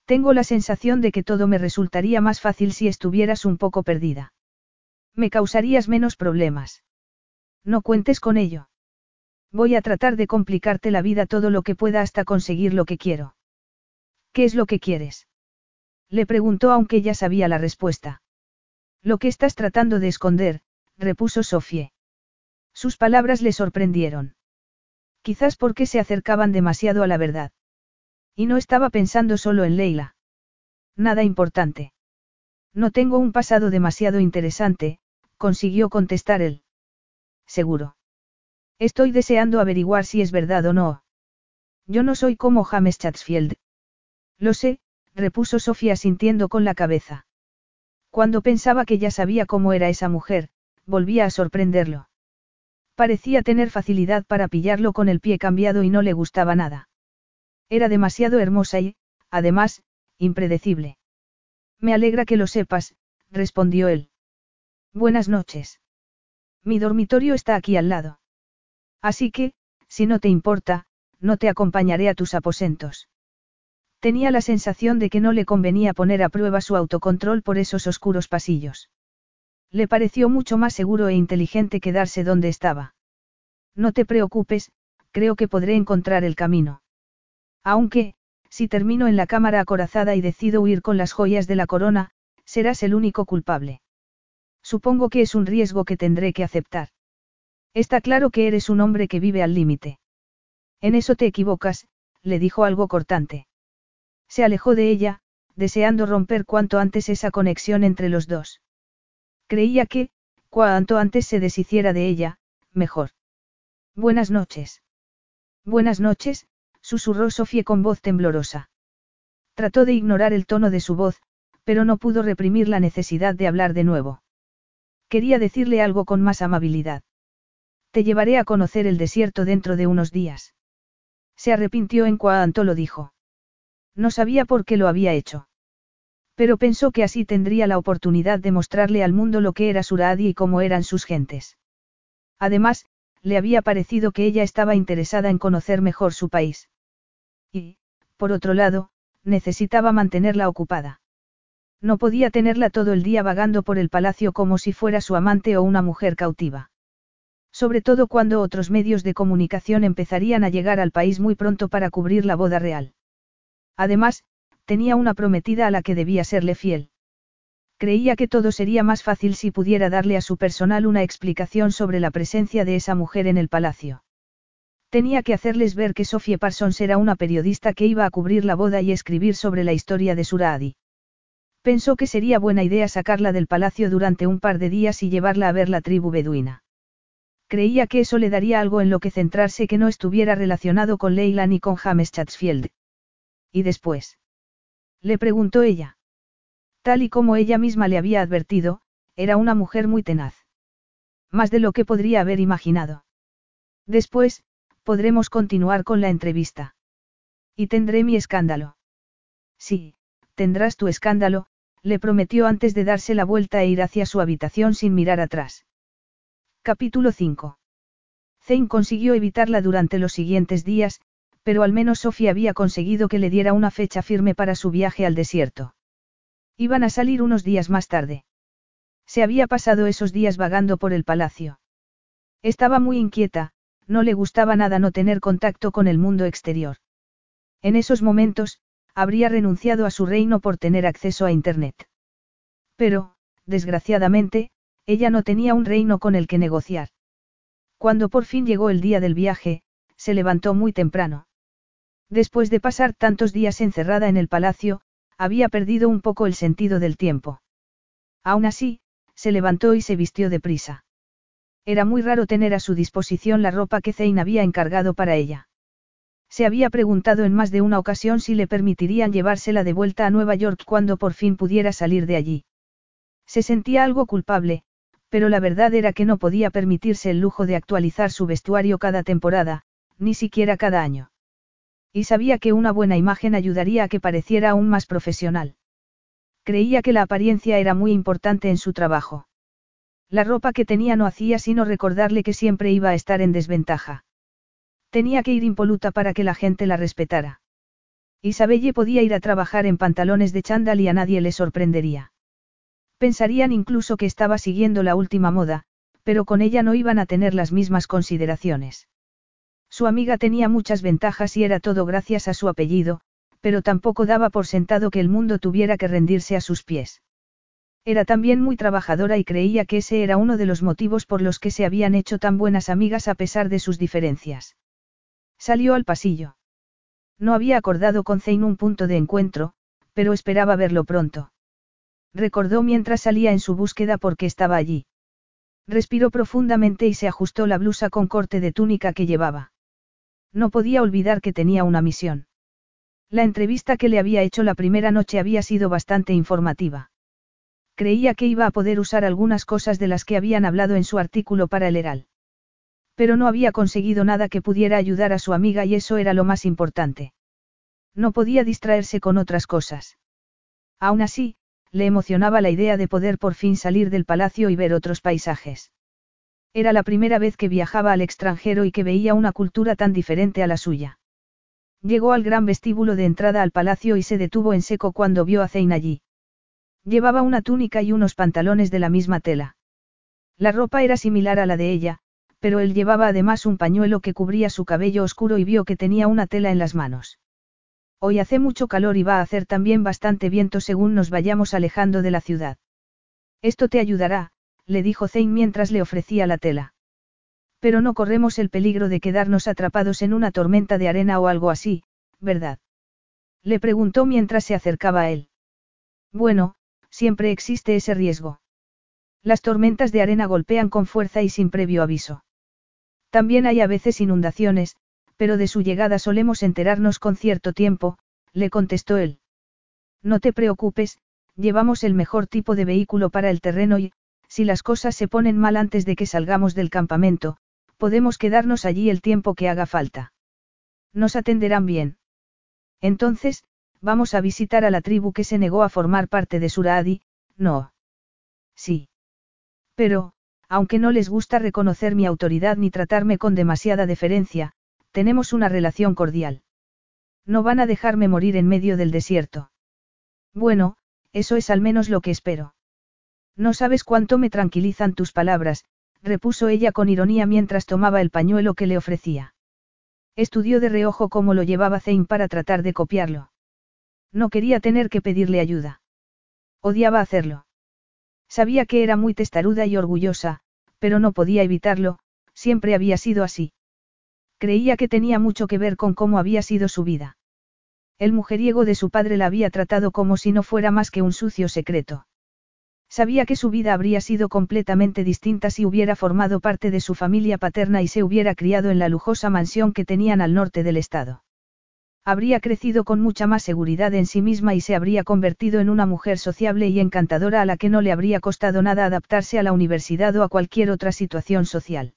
Tengo la sensación de que todo me resultaría más fácil si estuvieras un poco perdida. Me causarías menos problemas. No cuentes con ello. Voy a tratar de complicarte la vida todo lo que pueda hasta conseguir lo que quiero. ¿Qué es lo que quieres? Le preguntó aunque ya sabía la respuesta. Lo que estás tratando de esconder, repuso Sofie. Sus palabras le sorprendieron. Quizás porque se acercaban demasiado a la verdad. Y no estaba pensando solo en Leila. Nada importante. No tengo un pasado demasiado interesante, consiguió contestar él. seguro. Estoy deseando averiguar si es verdad o no. Yo no soy como James Chatsfield. Lo sé, repuso Sofía sintiendo con la cabeza. Cuando pensaba que ya sabía cómo era esa mujer, volvía a sorprenderlo. Parecía tener facilidad para pillarlo con el pie cambiado y no le gustaba nada. Era demasiado hermosa y, además, impredecible. Me alegra que lo sepas, respondió él. Buenas noches. Mi dormitorio está aquí al lado. Así que, si no te importa, no te acompañaré a tus aposentos. Tenía la sensación de que no le convenía poner a prueba su autocontrol por esos oscuros pasillos. Le pareció mucho más seguro e inteligente quedarse donde estaba. No te preocupes, creo que podré encontrar el camino. Aunque, si termino en la cámara acorazada y decido huir con las joyas de la corona, serás el único culpable. Supongo que es un riesgo que tendré que aceptar. Está claro que eres un hombre que vive al límite. En eso te equivocas, le dijo algo cortante. Se alejó de ella, deseando romper cuanto antes esa conexión entre los dos. Creía que, cuanto antes se deshiciera de ella, mejor. Buenas noches. Buenas noches, susurró Sofía con voz temblorosa. Trató de ignorar el tono de su voz, pero no pudo reprimir la necesidad de hablar de nuevo. Quería decirle algo con más amabilidad. Te llevaré a conocer el desierto dentro de unos días. Se arrepintió en cuanto lo dijo. No sabía por qué lo había hecho. Pero pensó que así tendría la oportunidad de mostrarle al mundo lo que era Suradi y cómo eran sus gentes. Además, le había parecido que ella estaba interesada en conocer mejor su país. Y, por otro lado, necesitaba mantenerla ocupada. No podía tenerla todo el día vagando por el palacio como si fuera su amante o una mujer cautiva. Sobre todo cuando otros medios de comunicación empezarían a llegar al país muy pronto para cubrir la boda real. Además, tenía una prometida a la que debía serle fiel. Creía que todo sería más fácil si pudiera darle a su personal una explicación sobre la presencia de esa mujer en el palacio. Tenía que hacerles ver que Sophie Parsons era una periodista que iba a cubrir la boda y escribir sobre la historia de Suradi. Pensó que sería buena idea sacarla del palacio durante un par de días y llevarla a ver la tribu beduina. Creía que eso le daría algo en lo que centrarse que no estuviera relacionado con Leila ni con James Chatsfield. ¿Y después? Le preguntó ella. Tal y como ella misma le había advertido, era una mujer muy tenaz. Más de lo que podría haber imaginado. Después, podremos continuar con la entrevista. Y tendré mi escándalo. Sí, tendrás tu escándalo, le prometió antes de darse la vuelta e ir hacia su habitación sin mirar atrás. Capítulo 5. Zane consiguió evitarla durante los siguientes días, pero al menos Sofía había conseguido que le diera una fecha firme para su viaje al desierto. Iban a salir unos días más tarde. Se había pasado esos días vagando por el palacio. Estaba muy inquieta, no le gustaba nada no tener contacto con el mundo exterior. En esos momentos, habría renunciado a su reino por tener acceso a Internet. Pero, desgraciadamente, ella no tenía un reino con el que negociar. Cuando por fin llegó el día del viaje, se levantó muy temprano. Después de pasar tantos días encerrada en el palacio, había perdido un poco el sentido del tiempo. Aún así, se levantó y se vistió deprisa. Era muy raro tener a su disposición la ropa que Zane había encargado para ella. Se había preguntado en más de una ocasión si le permitirían llevársela de vuelta a Nueva York cuando por fin pudiera salir de allí. Se sentía algo culpable, pero la verdad era que no podía permitirse el lujo de actualizar su vestuario cada temporada, ni siquiera cada año. Y sabía que una buena imagen ayudaría a que pareciera aún más profesional. Creía que la apariencia era muy importante en su trabajo. La ropa que tenía no hacía sino recordarle que siempre iba a estar en desventaja. Tenía que ir impoluta para que la gente la respetara. Isabelle podía ir a trabajar en pantalones de chándal y a nadie le sorprendería. Pensarían incluso que estaba siguiendo la última moda, pero con ella no iban a tener las mismas consideraciones. Su amiga tenía muchas ventajas y era todo gracias a su apellido, pero tampoco daba por sentado que el mundo tuviera que rendirse a sus pies. Era también muy trabajadora y creía que ese era uno de los motivos por los que se habían hecho tan buenas amigas a pesar de sus diferencias. Salió al pasillo. No había acordado con Zane un punto de encuentro, pero esperaba verlo pronto. Recordó mientras salía en su búsqueda porque estaba allí. Respiró profundamente y se ajustó la blusa con corte de túnica que llevaba. No podía olvidar que tenía una misión. La entrevista que le había hecho la primera noche había sido bastante informativa. Creía que iba a poder usar algunas cosas de las que habían hablado en su artículo para el Heral. Pero no había conseguido nada que pudiera ayudar a su amiga y eso era lo más importante. No podía distraerse con otras cosas. Aún así, le emocionaba la idea de poder por fin salir del palacio y ver otros paisajes. Era la primera vez que viajaba al extranjero y que veía una cultura tan diferente a la suya. Llegó al gran vestíbulo de entrada al palacio y se detuvo en seco cuando vio a Zein allí. Llevaba una túnica y unos pantalones de la misma tela. La ropa era similar a la de ella, pero él llevaba además un pañuelo que cubría su cabello oscuro y vio que tenía una tela en las manos. Hoy hace mucho calor y va a hacer también bastante viento según nos vayamos alejando de la ciudad. Esto te ayudará, le dijo Zane mientras le ofrecía la tela. Pero no corremos el peligro de quedarnos atrapados en una tormenta de arena o algo así, ¿verdad? Le preguntó mientras se acercaba a él. Bueno, siempre existe ese riesgo. Las tormentas de arena golpean con fuerza y sin previo aviso. También hay a veces inundaciones, pero de su llegada solemos enterarnos con cierto tiempo, le contestó él. No te preocupes, llevamos el mejor tipo de vehículo para el terreno y, si las cosas se ponen mal antes de que salgamos del campamento, podemos quedarnos allí el tiempo que haga falta. Nos atenderán bien. Entonces, vamos a visitar a la tribu que se negó a formar parte de Suradi, no. Sí. Pero, aunque no les gusta reconocer mi autoridad ni tratarme con demasiada deferencia, tenemos una relación cordial. No van a dejarme morir en medio del desierto. Bueno, eso es al menos lo que espero. No sabes cuánto me tranquilizan tus palabras, repuso ella con ironía mientras tomaba el pañuelo que le ofrecía. Estudió de reojo cómo lo llevaba Zane para tratar de copiarlo. No quería tener que pedirle ayuda. Odiaba hacerlo. Sabía que era muy testaruda y orgullosa, pero no podía evitarlo, siempre había sido así. Creía que tenía mucho que ver con cómo había sido su vida. El mujeriego de su padre la había tratado como si no fuera más que un sucio secreto. Sabía que su vida habría sido completamente distinta si hubiera formado parte de su familia paterna y se hubiera criado en la lujosa mansión que tenían al norte del estado. Habría crecido con mucha más seguridad en sí misma y se habría convertido en una mujer sociable y encantadora a la que no le habría costado nada adaptarse a la universidad o a cualquier otra situación social.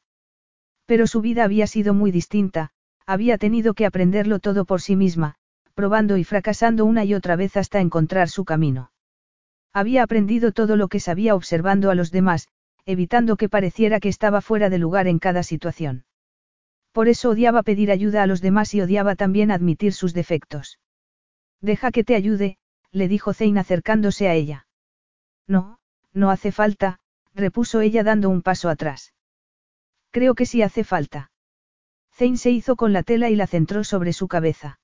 Pero su vida había sido muy distinta, había tenido que aprenderlo todo por sí misma, probando y fracasando una y otra vez hasta encontrar su camino. Había aprendido todo lo que sabía observando a los demás, evitando que pareciera que estaba fuera de lugar en cada situación. Por eso odiaba pedir ayuda a los demás y odiaba también admitir sus defectos. Deja que te ayude, le dijo Zane acercándose a ella. No, no hace falta, repuso ella dando un paso atrás. Creo que sí hace falta. Zane se hizo con la tela y la centró sobre su cabeza.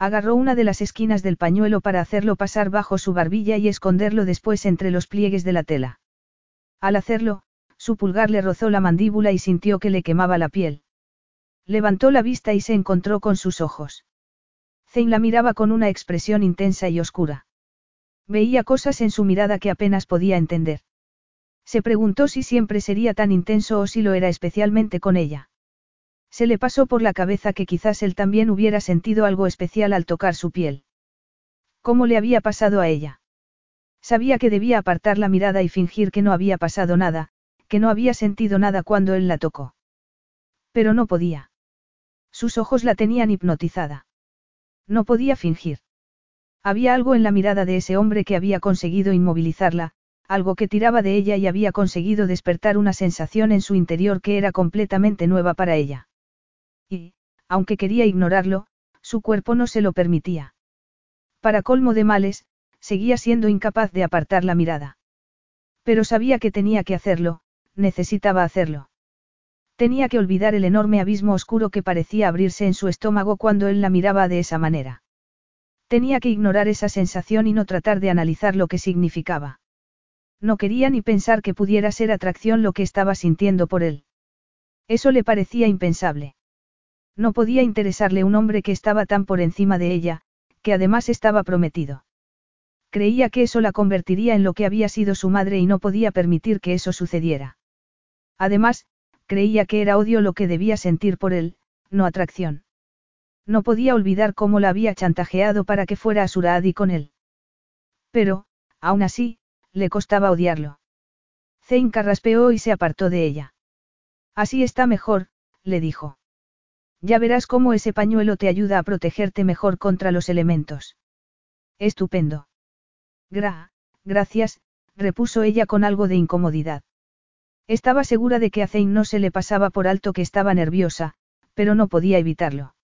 Agarró una de las esquinas del pañuelo para hacerlo pasar bajo su barbilla y esconderlo después entre los pliegues de la tela. Al hacerlo, su pulgar le rozó la mandíbula y sintió que le quemaba la piel. Levantó la vista y se encontró con sus ojos. Zane la miraba con una expresión intensa y oscura. Veía cosas en su mirada que apenas podía entender. Se preguntó si siempre sería tan intenso o si lo era especialmente con ella. Se le pasó por la cabeza que quizás él también hubiera sentido algo especial al tocar su piel. ¿Cómo le había pasado a ella? Sabía que debía apartar la mirada y fingir que no había pasado nada, que no había sentido nada cuando él la tocó. Pero no podía. Sus ojos la tenían hipnotizada. No podía fingir. Había algo en la mirada de ese hombre que había conseguido inmovilizarla, algo que tiraba de ella y había conseguido despertar una sensación en su interior que era completamente nueva para ella. Y, aunque quería ignorarlo, su cuerpo no se lo permitía. Para colmo de males, seguía siendo incapaz de apartar la mirada. Pero sabía que tenía que hacerlo, necesitaba hacerlo. Tenía que olvidar el enorme abismo oscuro que parecía abrirse en su estómago cuando él la miraba de esa manera. Tenía que ignorar esa sensación y no tratar de analizar lo que significaba. No quería ni pensar que pudiera ser atracción lo que estaba sintiendo por él. Eso le parecía impensable. No podía interesarle un hombre que estaba tan por encima de ella, que además estaba prometido. Creía que eso la convertiría en lo que había sido su madre y no podía permitir que eso sucediera. Además, creía que era odio lo que debía sentir por él, no atracción. No podía olvidar cómo la había chantajeado para que fuera a Suraadi con él. Pero, aún así, le costaba odiarlo. Zein carraspeó y se apartó de ella. Así está mejor, le dijo. Ya verás cómo ese pañuelo te ayuda a protegerte mejor contra los elementos. Estupendo. Gra, gracias, repuso ella con algo de incomodidad. Estaba segura de que a Zein no se le pasaba por alto que estaba nerviosa, pero no podía evitarlo.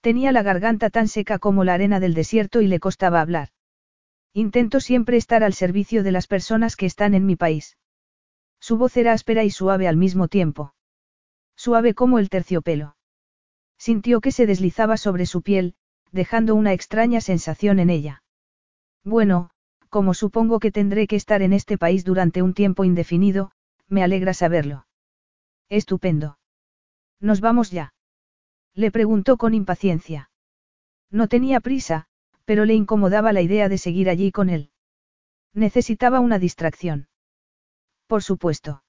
Tenía la garganta tan seca como la arena del desierto y le costaba hablar. Intento siempre estar al servicio de las personas que están en mi país. Su voz era áspera y suave al mismo tiempo. Suave como el terciopelo. Sintió que se deslizaba sobre su piel, dejando una extraña sensación en ella. Bueno, como supongo que tendré que estar en este país durante un tiempo indefinido, me alegra saberlo. Estupendo. ¿Nos vamos ya? Le preguntó con impaciencia. No tenía prisa, pero le incomodaba la idea de seguir allí con él. Necesitaba una distracción. Por supuesto.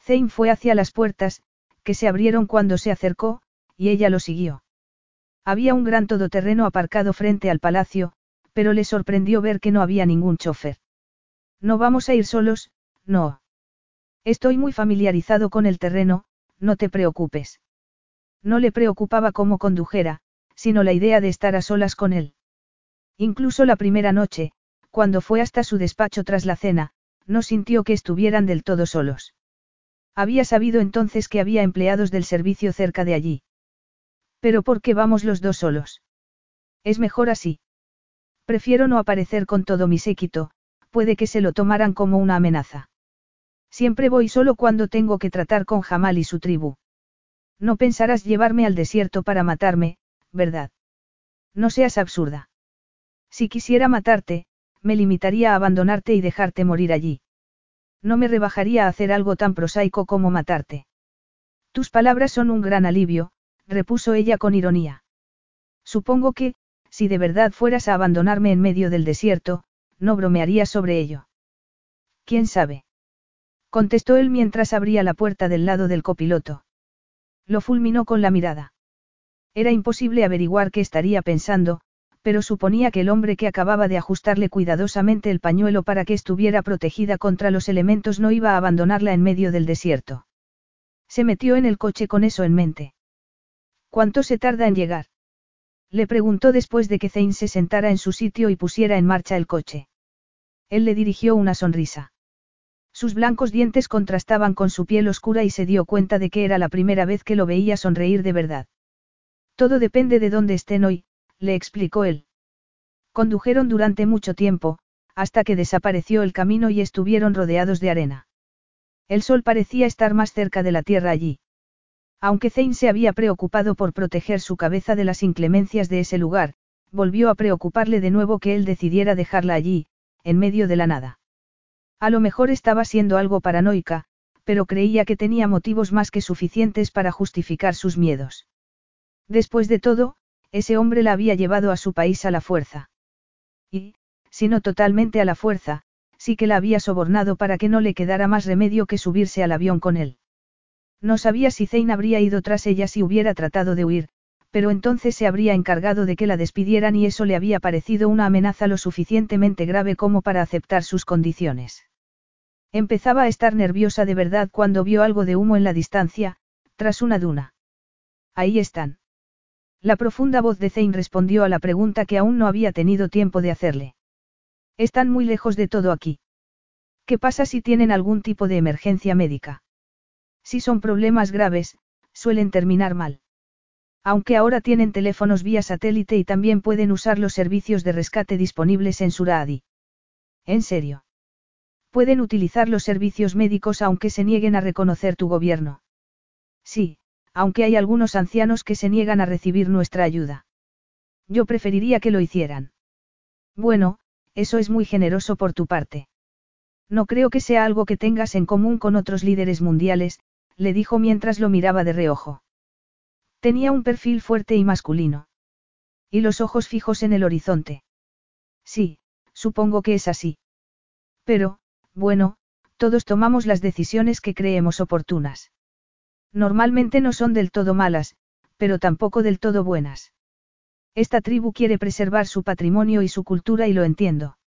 Zane fue hacia las puertas, que se abrieron cuando se acercó, y ella lo siguió. Había un gran todoterreno aparcado frente al palacio, pero le sorprendió ver que no había ningún chofer. No vamos a ir solos, no. Estoy muy familiarizado con el terreno, no te preocupes. No le preocupaba cómo condujera, sino la idea de estar a solas con él. Incluso la primera noche, cuando fue hasta su despacho tras la cena, no sintió que estuvieran del todo solos. Había sabido entonces que había empleados del servicio cerca de allí. Pero ¿por qué vamos los dos solos? Es mejor así. Prefiero no aparecer con todo mi séquito, puede que se lo tomaran como una amenaza. Siempre voy solo cuando tengo que tratar con Jamal y su tribu. No pensarás llevarme al desierto para matarme, ¿verdad? No seas absurda. Si quisiera matarte, me limitaría a abandonarte y dejarte morir allí. No me rebajaría a hacer algo tan prosaico como matarte. Tus palabras son un gran alivio, repuso ella con ironía. Supongo que, si de verdad fueras a abandonarme en medio del desierto, no bromearías sobre ello. ¿Quién sabe? Contestó él mientras abría la puerta del lado del copiloto. Lo fulminó con la mirada. Era imposible averiguar qué estaría pensando, pero suponía que el hombre que acababa de ajustarle cuidadosamente el pañuelo para que estuviera protegida contra los elementos no iba a abandonarla en medio del desierto. Se metió en el coche con eso en mente. ¿Cuánto se tarda en llegar? Le preguntó después de que Zane se sentara en su sitio y pusiera en marcha el coche. Él le dirigió una sonrisa. Sus blancos dientes contrastaban con su piel oscura y se dio cuenta de que era la primera vez que lo veía sonreír de verdad. Todo depende de dónde estén hoy, le explicó él. Condujeron durante mucho tiempo, hasta que desapareció el camino y estuvieron rodeados de arena. El sol parecía estar más cerca de la tierra allí. Aunque Zane se había preocupado por proteger su cabeza de las inclemencias de ese lugar, volvió a preocuparle de nuevo que él decidiera dejarla allí, en medio de la nada. A lo mejor estaba siendo algo paranoica, pero creía que tenía motivos más que suficientes para justificar sus miedos. Después de todo, ese hombre la había llevado a su país a la fuerza. Y, si no totalmente a la fuerza, sí que la había sobornado para que no le quedara más remedio que subirse al avión con él. No sabía si Zane habría ido tras ella si hubiera tratado de huir, pero entonces se habría encargado de que la despidieran y eso le había parecido una amenaza lo suficientemente grave como para aceptar sus condiciones. Empezaba a estar nerviosa de verdad cuando vio algo de humo en la distancia, tras una duna. Ahí están. La profunda voz de Zane respondió a la pregunta que aún no había tenido tiempo de hacerle. Están muy lejos de todo aquí. ¿Qué pasa si tienen algún tipo de emergencia médica? Si son problemas graves, suelen terminar mal. Aunque ahora tienen teléfonos vía satélite y también pueden usar los servicios de rescate disponibles en Suradi. ¿En serio? Pueden utilizar los servicios médicos aunque se nieguen a reconocer tu gobierno. Sí, aunque hay algunos ancianos que se niegan a recibir nuestra ayuda. Yo preferiría que lo hicieran. Bueno, eso es muy generoso por tu parte. No creo que sea algo que tengas en común con otros líderes mundiales, le dijo mientras lo miraba de reojo. Tenía un perfil fuerte y masculino. Y los ojos fijos en el horizonte. Sí, supongo que es así. Pero, bueno, Todos tomamos las decisiones que creemos oportunas. Normalmente no son del todo malas, pero tampoco del todo buenas. Esta tribu quiere preservar su patrimonio y su cultura y lo entiendo.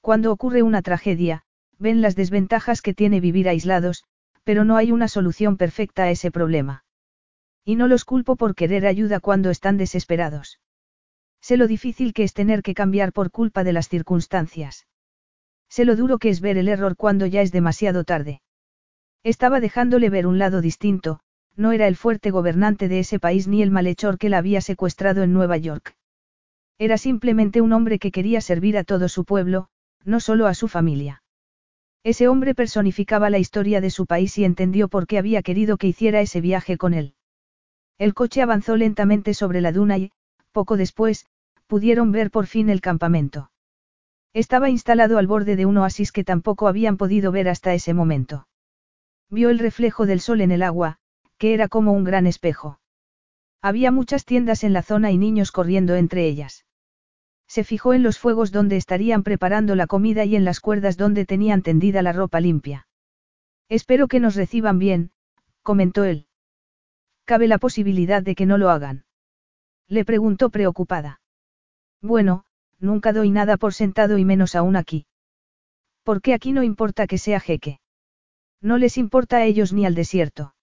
Cuando ocurre una tragedia, ven las desventajas que tiene vivir aislados, pero no hay una solución perfecta a ese problema. Y no los culpo por querer ayuda cuando están desesperados. Sé lo difícil que es tener que cambiar por culpa de las circunstancias. Sé lo duro que es ver el error cuando ya es demasiado tarde. Estaba dejándole ver un lado distinto, no era el fuerte gobernante de ese país ni el malhechor que la había secuestrado en Nueva York. Era simplemente un hombre que quería servir a todo su pueblo, no solo a su familia. Ese hombre personificaba la historia de su país y entendió por qué había querido que hiciera ese viaje con él. El coche avanzó lentamente sobre la duna y, poco después, pudieron ver por fin el campamento. Estaba instalado al borde de un oasis que tampoco habían podido ver hasta ese momento. Vio el reflejo del sol en el agua, que era como un gran espejo. Había muchas tiendas en la zona y niños corriendo entre ellas. Se fijó en los fuegos donde estarían preparando la comida y en las cuerdas donde tenían tendida la ropa limpia. Espero que nos reciban bien, comentó él. Cabe la posibilidad de que no lo hagan. Le preguntó preocupada. Bueno, nunca doy nada por sentado y menos aún aquí. ¿Por qué aquí no importa que sea jeque? No les importa a ellos ni al desierto.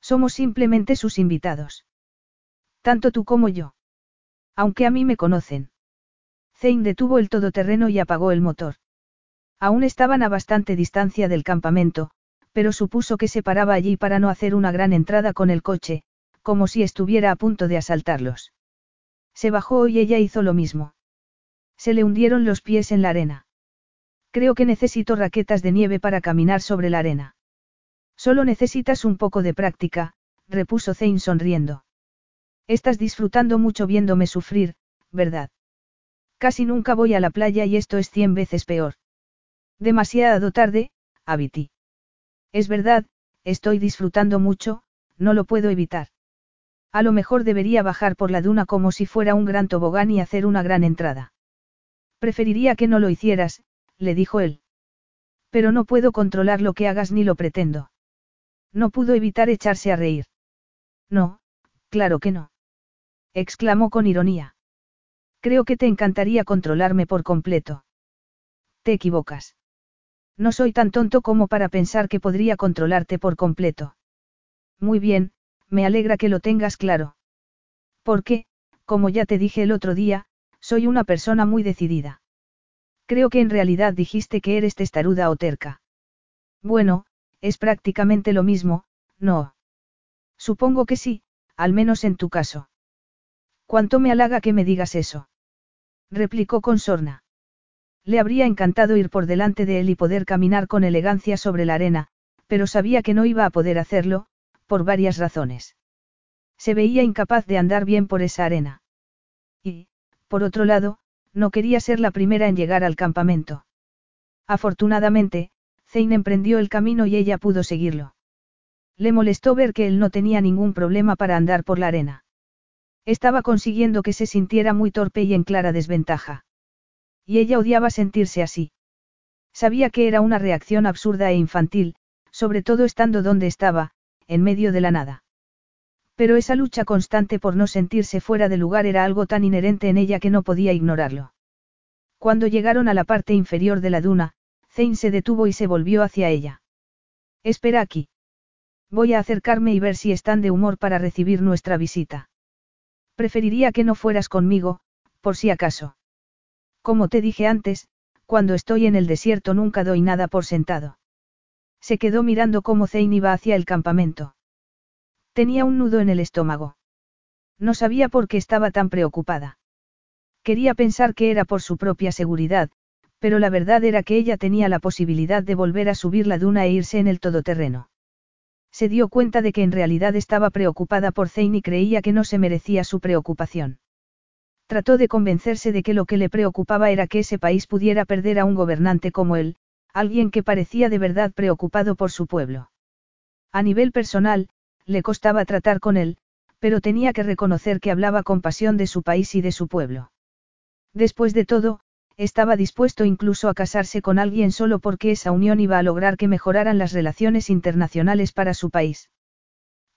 Somos simplemente sus invitados. Tanto tú como yo. Aunque a mí me conocen. Zane detuvo el todoterreno y apagó el motor. Aún estaban a bastante distancia del campamento, pero supuso que se paraba allí para no hacer una gran entrada con el coche, como si estuviera a punto de asaltarlos. Se bajó y ella hizo lo mismo. Se le hundieron los pies en la arena. Creo que necesito raquetas de nieve para caminar sobre la arena. Solo necesitas un poco de práctica, repuso Zane sonriendo. Estás disfrutando mucho viéndome sufrir, ¿verdad? Casi nunca voy a la playa y esto es cien veces peor. Demasiado tarde, Abiti. Es verdad, estoy disfrutando mucho, no lo puedo evitar. A lo mejor debería bajar por la duna como si fuera un gran tobogán y hacer una gran entrada. Preferiría que no lo hicieras, le dijo él. Pero no puedo controlar lo que hagas ni lo pretendo. No pudo evitar echarse a reír. No, claro que no. exclamó con ironía. Creo que te encantaría controlarme por completo. Te equivocas. No soy tan tonto como para pensar que podría controlarte por completo. Muy bien, me alegra que lo tengas claro. Porque, como ya te dije el otro día, soy una persona muy decidida. Creo que en realidad dijiste que eres testaruda o terca. Bueno, es prácticamente lo mismo, ¿no? Supongo que sí, al menos en tu caso. ¿Cuánto me halaga que me digas eso? replicó con sorna. Le habría encantado ir por delante de él y poder caminar con elegancia sobre la arena, pero sabía que no iba a poder hacerlo, por varias razones. Se veía incapaz de andar bien por esa arena. Y, por otro lado, no quería ser la primera en llegar al campamento. Afortunadamente, Zane emprendió el camino y ella pudo seguirlo. Le molestó ver que él no tenía ningún problema para andar por la arena. Estaba consiguiendo que se sintiera muy torpe y en clara desventaja. Y ella odiaba sentirse así. Sabía que era una reacción absurda e infantil, sobre todo estando donde estaba, en medio de la nada. Pero esa lucha constante por no sentirse fuera de lugar era algo tan inherente en ella que no podía ignorarlo. Cuando llegaron a la parte inferior de la duna, Zane se detuvo y se volvió hacia ella. Espera aquí. Voy a acercarme y ver si están de humor para recibir nuestra visita. Preferiría que no fueras conmigo, por si acaso. Como te dije antes, cuando estoy en el desierto nunca doy nada por sentado. Se quedó mirando cómo Zane iba hacia el campamento. Tenía un nudo en el estómago. No sabía por qué estaba tan preocupada. Quería pensar que era por su propia seguridad, pero la verdad era que ella tenía la posibilidad de volver a subir la duna e irse en el todoterreno. Se dio cuenta de que en realidad estaba preocupada por Zane y creía que no se merecía su preocupación. Trató de convencerse de que lo que le preocupaba era que ese país pudiera perder a un gobernante como él, alguien que parecía de verdad preocupado por su pueblo. A nivel personal, le costaba tratar con él, pero tenía que reconocer que hablaba con pasión de su país y de su pueblo. Después de todo, estaba dispuesto incluso a casarse con alguien solo porque esa unión iba a lograr que mejoraran las relaciones internacionales para su país.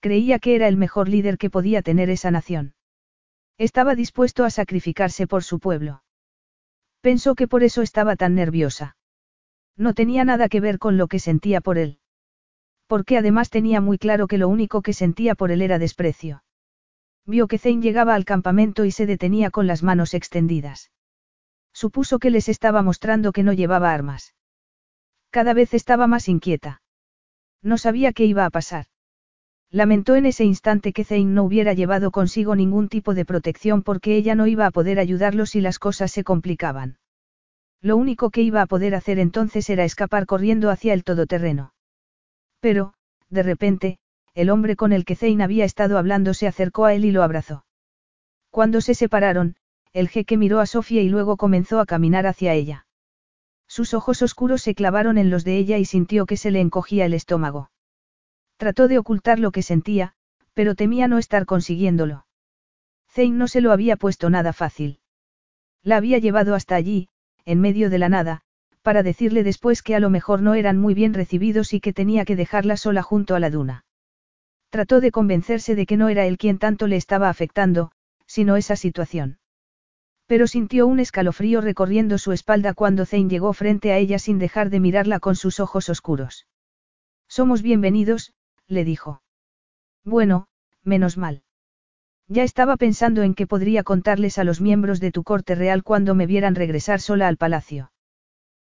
Creía que era el mejor líder que podía tener esa nación. Estaba dispuesto a sacrificarse por su pueblo. Pensó que por eso estaba tan nerviosa. No tenía nada que ver con lo que sentía por él. Porque además tenía muy claro que lo único que sentía por él era desprecio. Vio que Zane llegaba al campamento y se detenía con las manos extendidas. Supuso que les estaba mostrando que no llevaba armas. Cada vez estaba más inquieta. No sabía qué iba a pasar. Lamentó en ese instante que Zane no hubiera llevado consigo ningún tipo de protección porque ella no iba a poder ayudarlo si las cosas se complicaban. Lo único que iba a poder hacer entonces era escapar corriendo hacia el todoterreno. Pero, de repente, el hombre con el que Zane había estado hablando se acercó a él y lo abrazó. Cuando se separaron, el jeque miró a Sofía y luego comenzó a caminar hacia ella. Sus ojos oscuros se clavaron en los de ella y sintió que se le encogía el estómago. Trató de ocultar lo que sentía, pero temía no estar consiguiéndolo. Zane no se lo había puesto nada fácil. La había llevado hasta allí, en medio de la nada, para decirle después que a lo mejor no eran muy bien recibidos y que tenía que dejarla sola junto a la duna. Trató de convencerse de que no era él quien tanto le estaba afectando, sino esa situación. Pero sintió un escalofrío recorriendo su espalda cuando Zane llegó frente a ella sin dejar de mirarla con sus ojos oscuros. Somos bienvenidos, le dijo. Bueno, menos mal. Ya estaba pensando en que podría contarles a los miembros de tu corte real cuando me vieran regresar sola al palacio.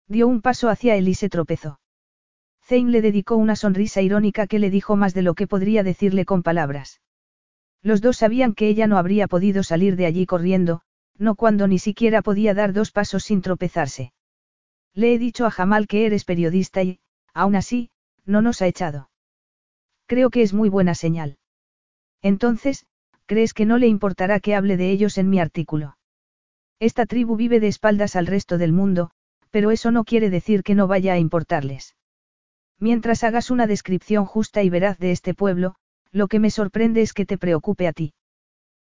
Dio un paso hacia él y se tropezó. Zane le dedicó una sonrisa irónica que le dijo más de lo que podría decirle con palabras. Los dos sabían que ella no habría podido salir de allí corriendo, no cuando ni siquiera podía dar dos pasos sin tropezarse. Le he dicho a Jamal que eres periodista y, aún así, no nos ha echado. Creo que es muy buena señal. Entonces, ¿crees que no le importará que hable de ellos en mi artículo? Esta tribu vive de espaldas al resto del mundo, pero eso no quiere decir que no vaya a importarles. Mientras hagas una descripción justa y veraz de este pueblo, lo que me sorprende es que te preocupe a ti.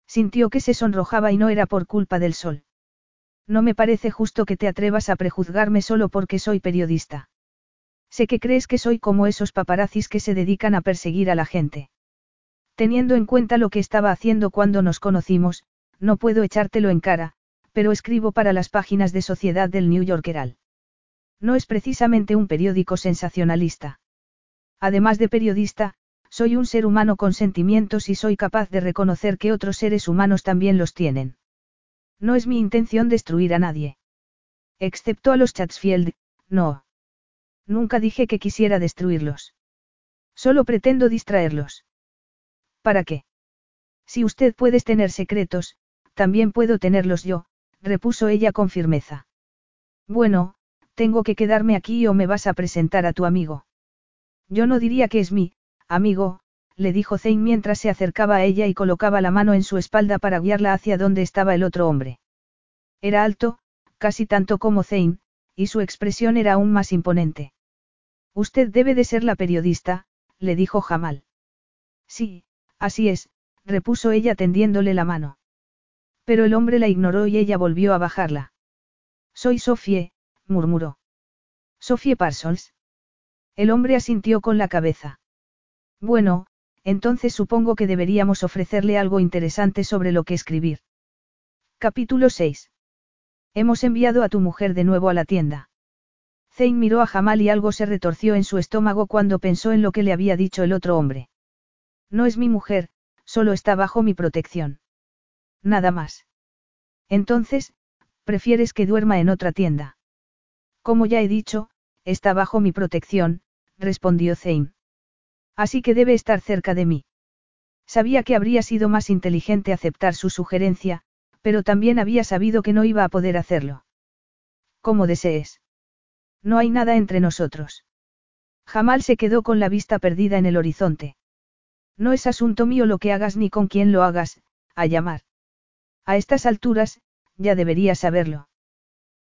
Sintió que se sonrojaba y no era por culpa del sol. No me parece justo que te atrevas a prejuzgarme solo porque soy periodista. Sé que crees que soy como esos paparazzis que se dedican a perseguir a la gente. Teniendo en cuenta lo que estaba haciendo cuando nos conocimos, no puedo echártelo en cara, pero escribo para las páginas de sociedad del New York Herald. No es precisamente un periódico sensacionalista. Además de periodista, soy un ser humano con sentimientos y soy capaz de reconocer que otros seres humanos también los tienen. No es mi intención destruir a nadie. Excepto a los Chatsfield, no. Nunca dije que quisiera destruirlos. Solo pretendo distraerlos. ¿Para qué? Si usted puede tener secretos, también puedo tenerlos yo, repuso ella con firmeza. Bueno, tengo que quedarme aquí o me vas a presentar a tu amigo. Yo no diría que es mi, amigo, le dijo Zane mientras se acercaba a ella y colocaba la mano en su espalda para guiarla hacia donde estaba el otro hombre. Era alto, casi tanto como Zane, y su expresión era aún más imponente. Usted debe de ser la periodista, le dijo Jamal. Sí, así es, repuso ella tendiéndole la mano. Pero el hombre la ignoró y ella volvió a bajarla. Soy Sofie, murmuró. Sofie Parsons. El hombre asintió con la cabeza. Bueno, entonces supongo que deberíamos ofrecerle algo interesante sobre lo que escribir. Capítulo 6. Hemos enviado a tu mujer de nuevo a la tienda. Zane miró a Jamal y algo se retorció en su estómago cuando pensó en lo que le había dicho el otro hombre. No es mi mujer, solo está bajo mi protección. Nada más. Entonces, prefieres que duerma en otra tienda. Como ya he dicho, está bajo mi protección, respondió Zane. Así que debe estar cerca de mí. Sabía que habría sido más inteligente aceptar su sugerencia, pero también había sabido que no iba a poder hacerlo. Como desees. No hay nada entre nosotros. Jamal se quedó con la vista perdida en el horizonte. No es asunto mío lo que hagas ni con quién lo hagas, a llamar. A estas alturas, ya deberías saberlo.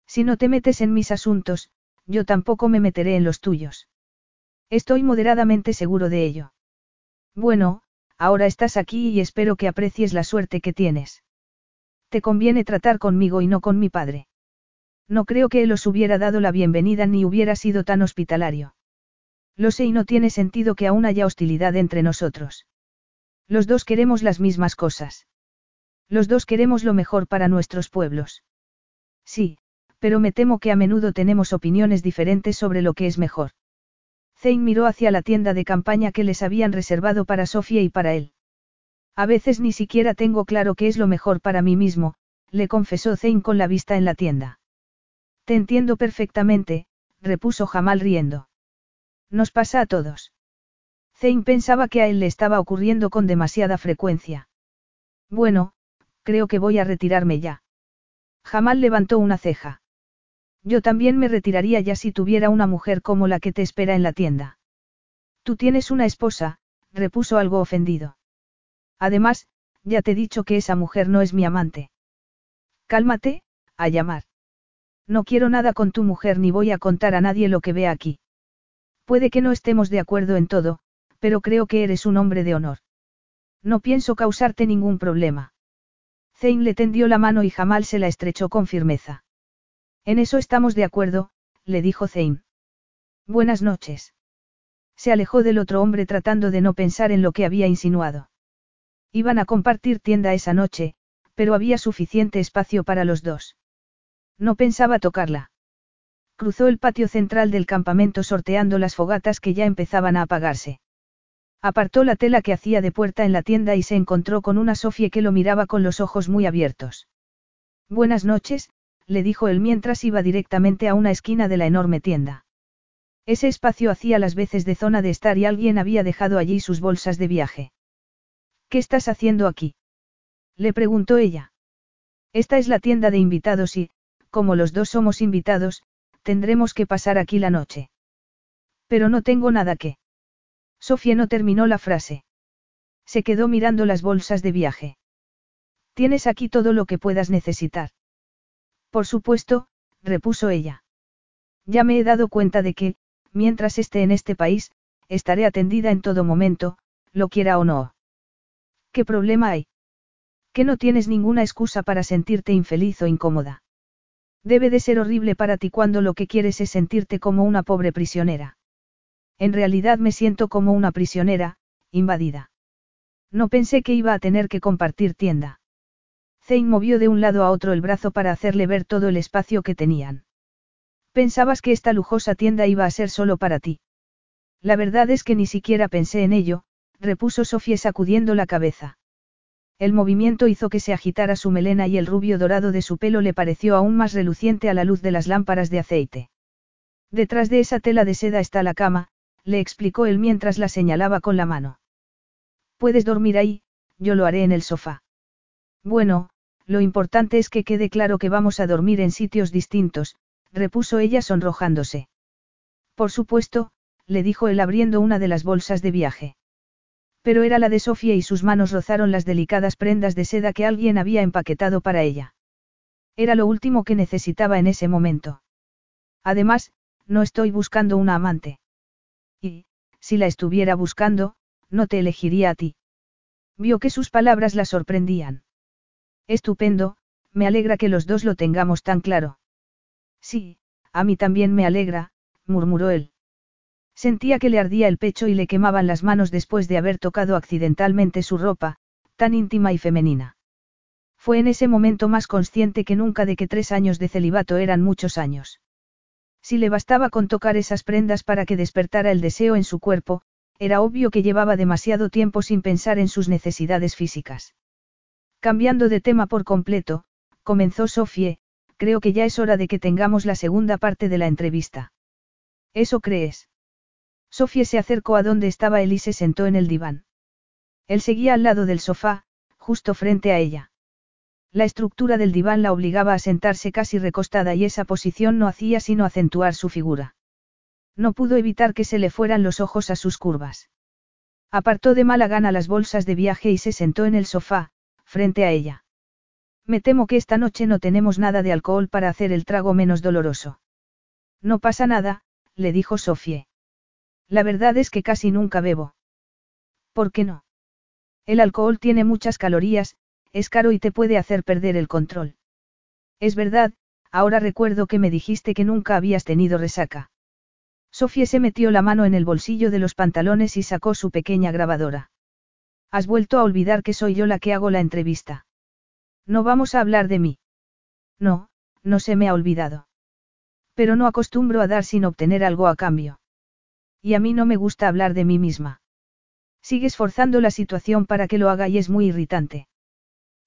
Si no te metes en mis asuntos, yo tampoco me meteré en los tuyos. Estoy moderadamente seguro de ello. Bueno, ahora estás aquí y espero que aprecies la suerte que tienes. Te conviene tratar conmigo y no con mi padre. No creo que él os hubiera dado la bienvenida ni hubiera sido tan hospitalario. Lo sé y no tiene sentido que aún haya hostilidad entre nosotros. Los dos queremos las mismas cosas. Los dos queremos lo mejor para nuestros pueblos. Sí, pero me temo que a menudo tenemos opiniones diferentes sobre lo que es mejor. Zane miró hacia la tienda de campaña que les habían reservado para Sofía y para él. A veces ni siquiera tengo claro qué es lo mejor para mí mismo, le confesó Zane con la vista en la tienda. Te entiendo perfectamente, repuso Jamal riendo. Nos pasa a todos. Zane pensaba que a él le estaba ocurriendo con demasiada frecuencia. Bueno, creo que voy a retirarme ya. Jamal levantó una ceja. Yo también me retiraría ya si tuviera una mujer como la que te espera en la tienda. Tú tienes una esposa, repuso algo ofendido. Además, ya te he dicho que esa mujer no es mi amante. Cálmate, a llamar. No quiero nada con tu mujer ni voy a contar a nadie lo que vea aquí. Puede que no estemos de acuerdo en todo, pero creo que eres un hombre de honor. No pienso causarte ningún problema. Zane le tendió la mano y Jamal se la estrechó con firmeza. En eso estamos de acuerdo, le dijo Zane. Buenas noches. Se alejó del otro hombre tratando de no pensar en lo que había insinuado. Iban a compartir tienda esa noche, pero había suficiente espacio para los dos. No pensaba tocarla. Cruzó el patio central del campamento sorteando las fogatas que ya empezaban a apagarse. Apartó la tela que hacía de puerta en la tienda y se encontró con una Sofía que lo miraba con los ojos muy abiertos. Buenas noches, le dijo él mientras iba directamente a una esquina de la enorme tienda. Ese espacio hacía las veces de zona de estar y alguien había dejado allí sus bolsas de viaje. ¿Qué estás haciendo aquí? Le preguntó ella. Esta es la tienda de invitados y, como los dos somos invitados, tendremos que pasar aquí la noche. Pero no tengo nada que. Sofía no terminó la frase. Se quedó mirando las bolsas de viaje. Tienes aquí todo lo que puedas necesitar. Por supuesto, repuso ella. Ya me he dado cuenta de que, mientras esté en este país, estaré atendida en todo momento, lo quiera o no. ¿Qué problema hay? Que no tienes ninguna excusa para sentirte infeliz o incómoda. Debe de ser horrible para ti cuando lo que quieres es sentirte como una pobre prisionera. En realidad me siento como una prisionera, invadida. No pensé que iba a tener que compartir tienda. Zane movió de un lado a otro el brazo para hacerle ver todo el espacio que tenían. Pensabas que esta lujosa tienda iba a ser solo para ti. La verdad es que ni siquiera pensé en ello, repuso Sofía sacudiendo la cabeza. El movimiento hizo que se agitara su melena y el rubio dorado de su pelo le pareció aún más reluciente a la luz de las lámparas de aceite. Detrás de esa tela de seda está la cama, le explicó él mientras la señalaba con la mano. Puedes dormir ahí, yo lo haré en el sofá. Bueno, lo importante es que quede claro que vamos a dormir en sitios distintos, repuso ella sonrojándose. Por supuesto, le dijo él abriendo una de las bolsas de viaje. Pero era la de Sofía y sus manos rozaron las delicadas prendas de seda que alguien había empaquetado para ella. Era lo último que necesitaba en ese momento. Además, no estoy buscando una amante. Y, si la estuviera buscando, no te elegiría a ti. Vio que sus palabras la sorprendían. Estupendo, me alegra que los dos lo tengamos tan claro. Sí, a mí también me alegra, murmuró él. Sentía que le ardía el pecho y le quemaban las manos después de haber tocado accidentalmente su ropa, tan íntima y femenina. Fue en ese momento más consciente que nunca de que tres años de celibato eran muchos años. Si le bastaba con tocar esas prendas para que despertara el deseo en su cuerpo, era obvio que llevaba demasiado tiempo sin pensar en sus necesidades físicas. Cambiando de tema por completo, comenzó Sofie, creo que ya es hora de que tengamos la segunda parte de la entrevista. ¿Eso crees? Sofía se acercó a donde estaba él y se sentó en el diván. Él seguía al lado del sofá, justo frente a ella. La estructura del diván la obligaba a sentarse casi recostada y esa posición no hacía sino acentuar su figura. No pudo evitar que se le fueran los ojos a sus curvas. Apartó de mala gana las bolsas de viaje y se sentó en el sofá, frente a ella. Me temo que esta noche no tenemos nada de alcohol para hacer el trago menos doloroso. No pasa nada, le dijo Sofie. La verdad es que casi nunca bebo. ¿Por qué no? El alcohol tiene muchas calorías, es caro y te puede hacer perder el control. Es verdad, ahora recuerdo que me dijiste que nunca habías tenido resaca. Sofía se metió la mano en el bolsillo de los pantalones y sacó su pequeña grabadora. Has vuelto a olvidar que soy yo la que hago la entrevista. No vamos a hablar de mí. No, no se me ha olvidado. Pero no acostumbro a dar sin obtener algo a cambio. Y a mí no me gusta hablar de mí misma. Sigues forzando la situación para que lo haga y es muy irritante.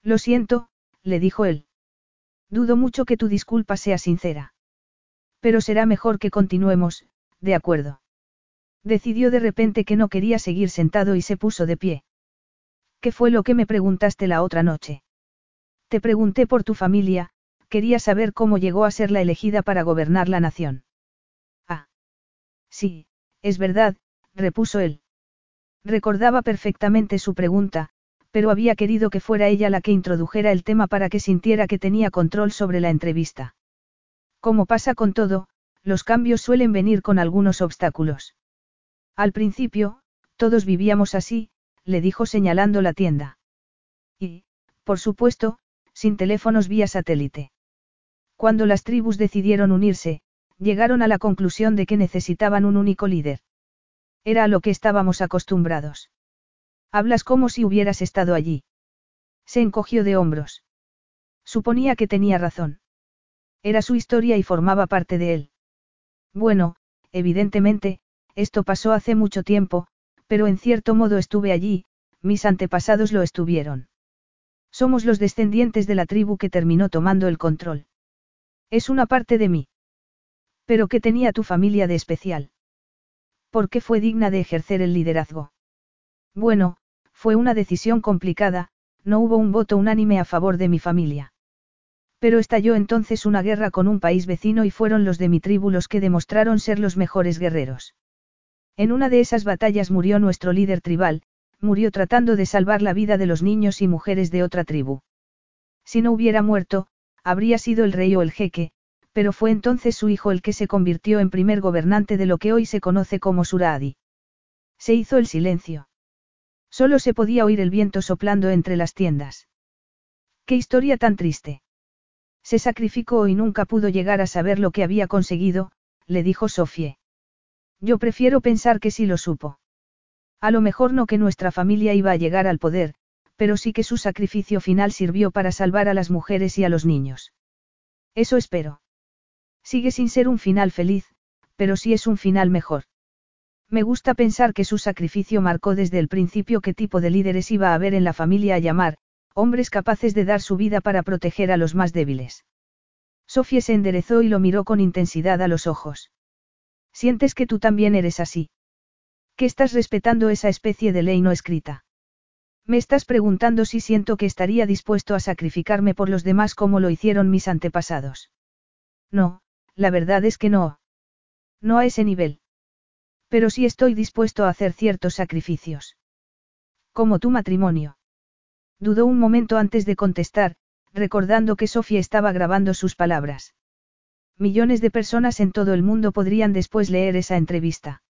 Lo siento, le dijo él. Dudo mucho que tu disculpa sea sincera. Pero será mejor que continuemos, de acuerdo. Decidió de repente que no quería seguir sentado y se puso de pie. ¿Qué fue lo que me preguntaste la otra noche? Te pregunté por tu familia, quería saber cómo llegó a ser la elegida para gobernar la nación. Ah. Sí, es verdad, repuso él. Recordaba perfectamente su pregunta, pero había querido que fuera ella la que introdujera el tema para que sintiera que tenía control sobre la entrevista. Como pasa con todo, los cambios suelen venir con algunos obstáculos. Al principio, todos vivíamos así, le dijo señalando la tienda. Y, por supuesto, sin teléfonos vía satélite. Cuando las tribus decidieron unirse, llegaron a la conclusión de que necesitaban un único líder. Era a lo que estábamos acostumbrados. Hablas como si hubieras estado allí. Se encogió de hombros. Suponía que tenía razón. Era su historia y formaba parte de él. Bueno, evidentemente, esto pasó hace mucho tiempo, pero en cierto modo estuve allí, mis antepasados lo estuvieron. Somos los descendientes de la tribu que terminó tomando el control. Es una parte de mí. Pero ¿qué tenía tu familia de especial? ¿Por qué fue digna de ejercer el liderazgo? Bueno, fue una decisión complicada, no hubo un voto unánime a favor de mi familia. Pero estalló entonces una guerra con un país vecino y fueron los de mi tribu los que demostraron ser los mejores guerreros. En una de esas batallas murió nuestro líder tribal, murió tratando de salvar la vida de los niños y mujeres de otra tribu. Si no hubiera muerto, habría sido el rey o el jeque, pero fue entonces su hijo el que se convirtió en primer gobernante de lo que hoy se conoce como Suradi. Se hizo el silencio. Solo se podía oír el viento soplando entre las tiendas. Qué historia tan triste. Se sacrificó y nunca pudo llegar a saber lo que había conseguido, le dijo Sofie. Yo prefiero pensar que sí lo supo. A lo mejor no que nuestra familia iba a llegar al poder, pero sí que su sacrificio final sirvió para salvar a las mujeres y a los niños. Eso espero. Sigue sin ser un final feliz, pero sí es un final mejor. Me gusta pensar que su sacrificio marcó desde el principio qué tipo de líderes iba a haber en la familia a llamar, hombres capaces de dar su vida para proteger a los más débiles. Sofía se enderezó y lo miró con intensidad a los ojos. ¿Sientes que tú también eres así? ¿Que estás respetando esa especie de ley no escrita? Me estás preguntando si siento que estaría dispuesto a sacrificarme por los demás como lo hicieron mis antepasados. No, la verdad es que no. No a ese nivel. Pero sí estoy dispuesto a hacer ciertos sacrificios. Como tu matrimonio. Dudó un momento antes de contestar, recordando que Sofía estaba grabando sus palabras. Millones de personas en todo el mundo podrían después leer esa entrevista.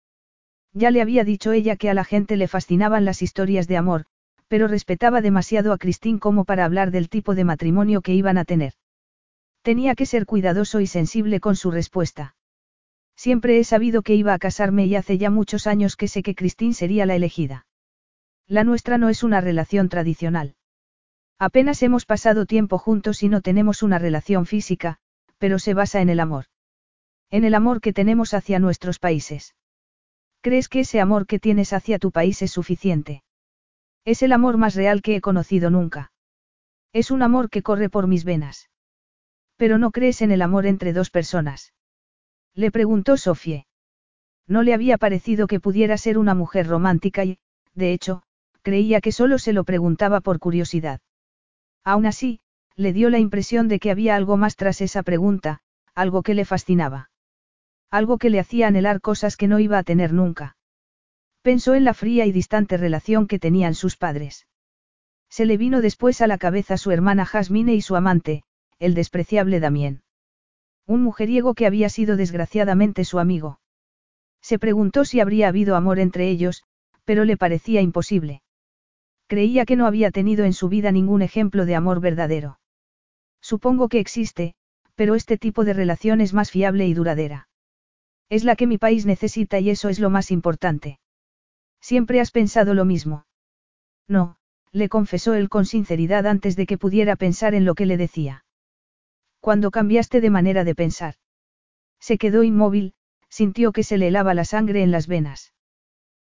Ya le había dicho ella que a la gente le fascinaban las historias de amor, pero respetaba demasiado a Christine como para hablar del tipo de matrimonio que iban a tener. Tenía que ser cuidadoso y sensible con su respuesta. Siempre he sabido que iba a casarme y hace ya muchos años que sé que Christine sería la elegida. La nuestra no es una relación tradicional. Apenas hemos pasado tiempo juntos y no tenemos una relación física, pero se basa en el amor. En el amor que tenemos hacia nuestros países. ¿Crees que ese amor que tienes hacia tu país es suficiente? Es el amor más real que he conocido nunca. Es un amor que corre por mis venas. Pero no crees en el amor entre dos personas. Le preguntó Sofie. No le había parecido que pudiera ser una mujer romántica y, de hecho, creía que solo se lo preguntaba por curiosidad. Aún así, le dio la impresión de que había algo más tras esa pregunta, algo que le fascinaba. Algo que le hacía anhelar cosas que no iba a tener nunca. Pensó en la fría y distante relación que tenían sus padres. Se le vino después a la cabeza su hermana Jasmine y su amante, el despreciable Damien. Un mujeriego que había sido desgraciadamente su amigo. Se preguntó si habría habido amor entre ellos, pero le parecía imposible. Creía que no había tenido en su vida ningún ejemplo de amor verdadero. Supongo que existe, pero este tipo de relación es más fiable y duradera. Es la que mi país necesita y eso es lo más importante. Siempre has pensado lo mismo. No, le confesó él con sinceridad antes de que pudiera pensar en lo que le decía. Cuando cambiaste de manera de pensar. Se quedó inmóvil, sintió que se le helaba la sangre en las venas.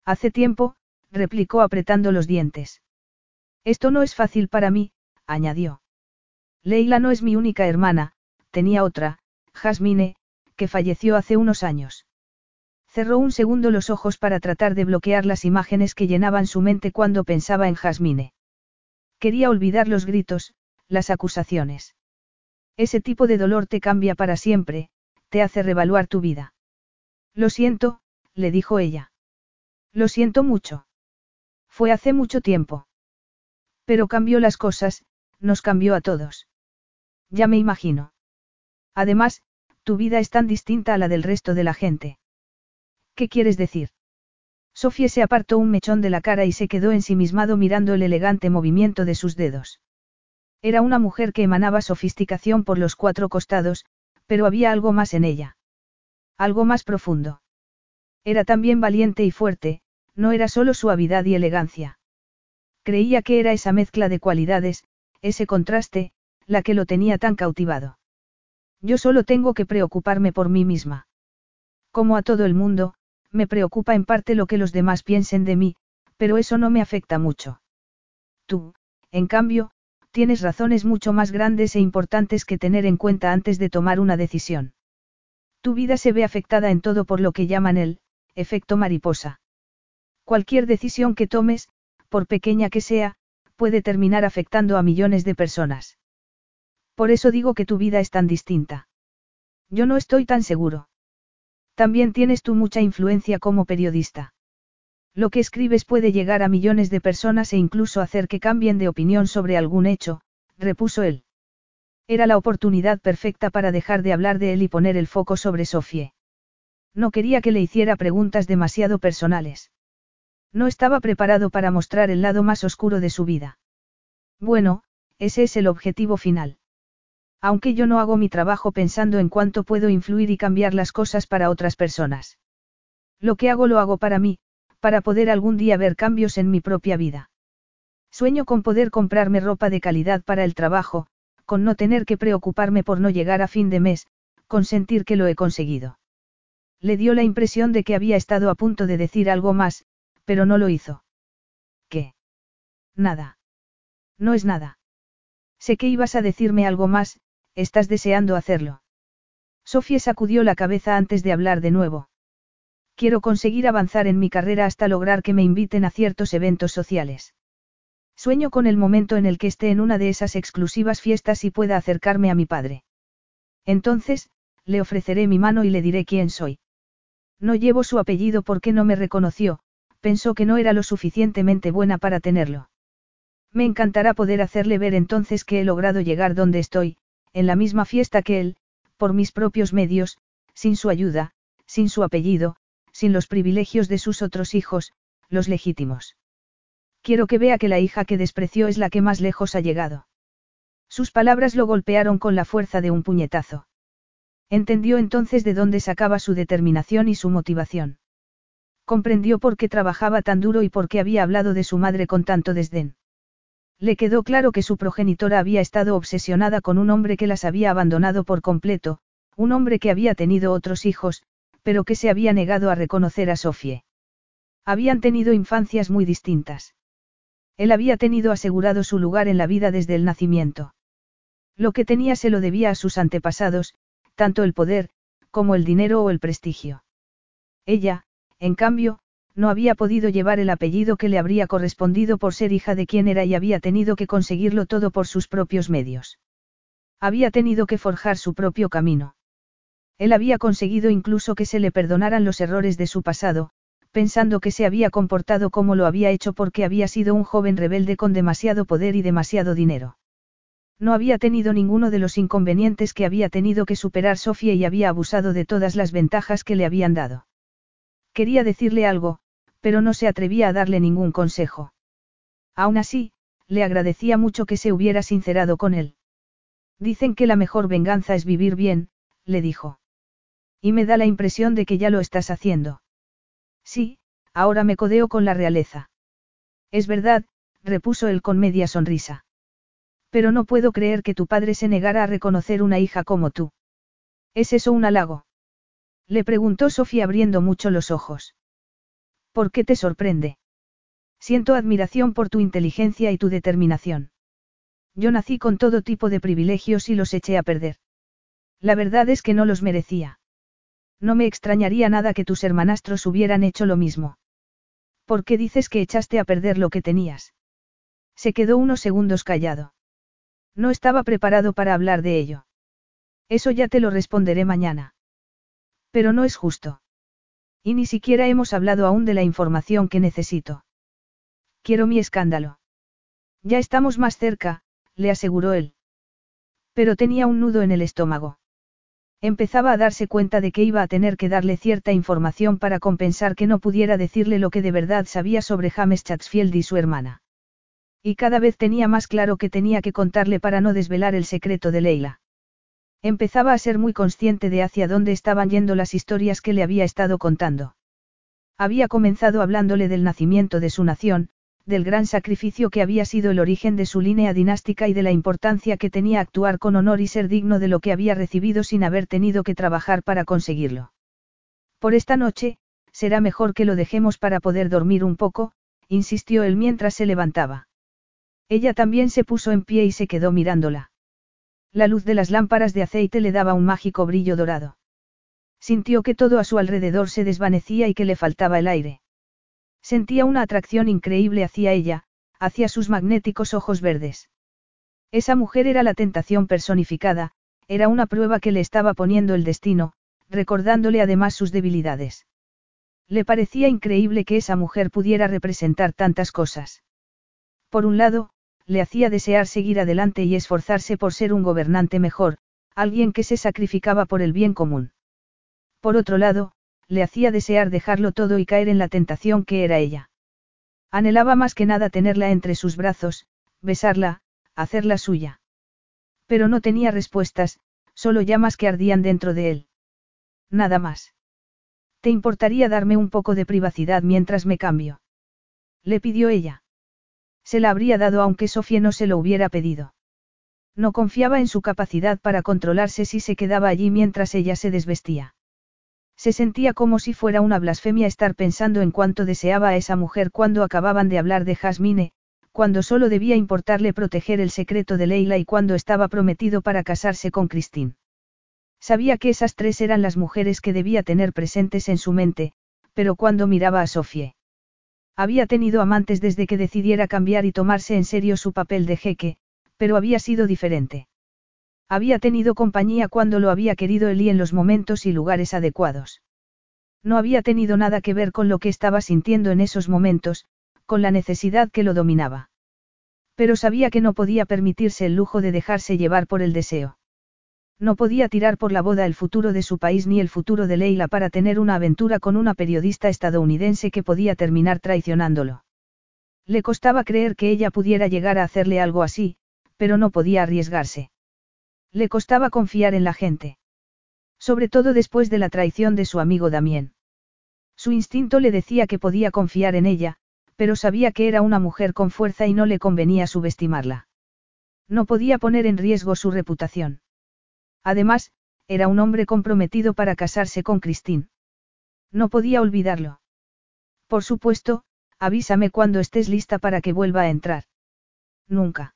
Hace tiempo, replicó apretando los dientes. Esto no es fácil para mí, añadió. Leila no es mi única hermana, tenía otra, Jasmine, que falleció hace unos años. Cerró un segundo los ojos para tratar de bloquear las imágenes que llenaban su mente cuando pensaba en Jasmine. Quería olvidar los gritos, las acusaciones. Ese tipo de dolor te cambia para siempre, te hace revaluar tu vida. Lo siento, le dijo ella. Lo siento mucho. Fue hace mucho tiempo. Pero cambió las cosas, nos cambió a todos. Ya me imagino. Además, tu vida es tan distinta a la del resto de la gente. ¿Qué quieres decir? Sofía se apartó un mechón de la cara y se quedó ensimismado mirando el elegante movimiento de sus dedos. Era una mujer que emanaba sofisticación por los cuatro costados, pero había algo más en ella. Algo más profundo. Era también valiente y fuerte, no era solo suavidad y elegancia. Creía que era esa mezcla de cualidades, ese contraste, la que lo tenía tan cautivado. Yo solo tengo que preocuparme por mí misma. Como a todo el mundo, me preocupa en parte lo que los demás piensen de mí, pero eso no me afecta mucho. Tú, en cambio, tienes razones mucho más grandes e importantes que tener en cuenta antes de tomar una decisión. Tu vida se ve afectada en todo por lo que llaman el efecto mariposa. Cualquier decisión que tomes, por pequeña que sea, puede terminar afectando a millones de personas. Por eso digo que tu vida es tan distinta. Yo no estoy tan seguro. También tienes tú mucha influencia como periodista. Lo que escribes puede llegar a millones de personas e incluso hacer que cambien de opinión sobre algún hecho, repuso él. Era la oportunidad perfecta para dejar de hablar de él y poner el foco sobre Sofie. No quería que le hiciera preguntas demasiado personales. No estaba preparado para mostrar el lado más oscuro de su vida. Bueno, ese es el objetivo final. Aunque yo no hago mi trabajo pensando en cuánto puedo influir y cambiar las cosas para otras personas. Lo que hago lo hago para mí, para poder algún día ver cambios en mi propia vida. Sueño con poder comprarme ropa de calidad para el trabajo, con no tener que preocuparme por no llegar a fin de mes, con sentir que lo he conseguido. Le dio la impresión de que había estado a punto de decir algo más, pero no lo hizo. ¿Qué? Nada. No es nada. Sé que ibas a decirme algo más, estás deseando hacerlo. Sofía sacudió la cabeza antes de hablar de nuevo. Quiero conseguir avanzar en mi carrera hasta lograr que me inviten a ciertos eventos sociales. Sueño con el momento en el que esté en una de esas exclusivas fiestas y pueda acercarme a mi padre. Entonces, le ofreceré mi mano y le diré quién soy. No llevo su apellido porque no me reconoció, pensó que no era lo suficientemente buena para tenerlo. Me encantará poder hacerle ver entonces que he logrado llegar donde estoy, en la misma fiesta que él, por mis propios medios, sin su ayuda, sin su apellido, sin los privilegios de sus otros hijos, los legítimos. Quiero que vea que la hija que despreció es la que más lejos ha llegado. Sus palabras lo golpearon con la fuerza de un puñetazo. Entendió entonces de dónde sacaba su determinación y su motivación. Comprendió por qué trabajaba tan duro y por qué había hablado de su madre con tanto desdén. Le quedó claro que su progenitora había estado obsesionada con un hombre que las había abandonado por completo, un hombre que había tenido otros hijos, pero que se había negado a reconocer a Sofie. Habían tenido infancias muy distintas. Él había tenido asegurado su lugar en la vida desde el nacimiento. Lo que tenía se lo debía a sus antepasados, tanto el poder, como el dinero o el prestigio. Ella, en cambio, no había podido llevar el apellido que le habría correspondido por ser hija de quien era y había tenido que conseguirlo todo por sus propios medios. Había tenido que forjar su propio camino. Él había conseguido incluso que se le perdonaran los errores de su pasado, pensando que se había comportado como lo había hecho porque había sido un joven rebelde con demasiado poder y demasiado dinero. No había tenido ninguno de los inconvenientes que había tenido que superar Sofía y había abusado de todas las ventajas que le habían dado. Quería decirle algo, pero no se atrevía a darle ningún consejo. Aún así, le agradecía mucho que se hubiera sincerado con él. Dicen que la mejor venganza es vivir bien, le dijo. Y me da la impresión de que ya lo estás haciendo. Sí, ahora me codeo con la realeza. Es verdad, repuso él con media sonrisa. Pero no puedo creer que tu padre se negara a reconocer una hija como tú. ¿Es eso un halago? Le preguntó Sofía abriendo mucho los ojos. ¿Por qué te sorprende? Siento admiración por tu inteligencia y tu determinación. Yo nací con todo tipo de privilegios y los eché a perder. La verdad es que no los merecía. No me extrañaría nada que tus hermanastros hubieran hecho lo mismo. ¿Por qué dices que echaste a perder lo que tenías? Se quedó unos segundos callado. No estaba preparado para hablar de ello. Eso ya te lo responderé mañana. Pero no es justo. Y ni siquiera hemos hablado aún de la información que necesito. Quiero mi escándalo. Ya estamos más cerca, le aseguró él. Pero tenía un nudo en el estómago. Empezaba a darse cuenta de que iba a tener que darle cierta información para compensar que no pudiera decirle lo que de verdad sabía sobre James Chatsfield y su hermana. Y cada vez tenía más claro que tenía que contarle para no desvelar el secreto de Leila. Empezaba a ser muy consciente de hacia dónde estaban yendo las historias que le había estado contando. Había comenzado hablándole del nacimiento de su nación, del gran sacrificio que había sido el origen de su línea dinástica y de la importancia que tenía actuar con honor y ser digno de lo que había recibido sin haber tenido que trabajar para conseguirlo. Por esta noche, será mejor que lo dejemos para poder dormir un poco, insistió él mientras se levantaba. Ella también se puso en pie y se quedó mirándola. La luz de las lámparas de aceite le daba un mágico brillo dorado. Sintió que todo a su alrededor se desvanecía y que le faltaba el aire. Sentía una atracción increíble hacia ella, hacia sus magnéticos ojos verdes. Esa mujer era la tentación personificada, era una prueba que le estaba poniendo el destino, recordándole además sus debilidades. Le parecía increíble que esa mujer pudiera representar tantas cosas. Por un lado, le hacía desear seguir adelante y esforzarse por ser un gobernante mejor, alguien que se sacrificaba por el bien común. Por otro lado, le hacía desear dejarlo todo y caer en la tentación que era ella. Anhelaba más que nada tenerla entre sus brazos, besarla, hacerla suya. Pero no tenía respuestas, solo llamas que ardían dentro de él. Nada más. ¿Te importaría darme un poco de privacidad mientras me cambio? Le pidió ella. Se la habría dado aunque Sofía no se lo hubiera pedido. No confiaba en su capacidad para controlarse si se quedaba allí mientras ella se desvestía. Se sentía como si fuera una blasfemia estar pensando en cuánto deseaba a esa mujer cuando acababan de hablar de Jasmine, cuando solo debía importarle proteger el secreto de Leila y cuando estaba prometido para casarse con Christine. Sabía que esas tres eran las mujeres que debía tener presentes en su mente, pero cuando miraba a Sofie. Había tenido amantes desde que decidiera cambiar y tomarse en serio su papel de jeque, pero había sido diferente. Había tenido compañía cuando lo había querido él y en los momentos y lugares adecuados. No había tenido nada que ver con lo que estaba sintiendo en esos momentos, con la necesidad que lo dominaba. Pero sabía que no podía permitirse el lujo de dejarse llevar por el deseo. No podía tirar por la boda el futuro de su país ni el futuro de Leila para tener una aventura con una periodista estadounidense que podía terminar traicionándolo. Le costaba creer que ella pudiera llegar a hacerle algo así, pero no podía arriesgarse. Le costaba confiar en la gente. Sobre todo después de la traición de su amigo Damien. Su instinto le decía que podía confiar en ella, pero sabía que era una mujer con fuerza y no le convenía subestimarla. No podía poner en riesgo su reputación. Además, era un hombre comprometido para casarse con Christine. No podía olvidarlo. Por supuesto, avísame cuando estés lista para que vuelva a entrar. Nunca.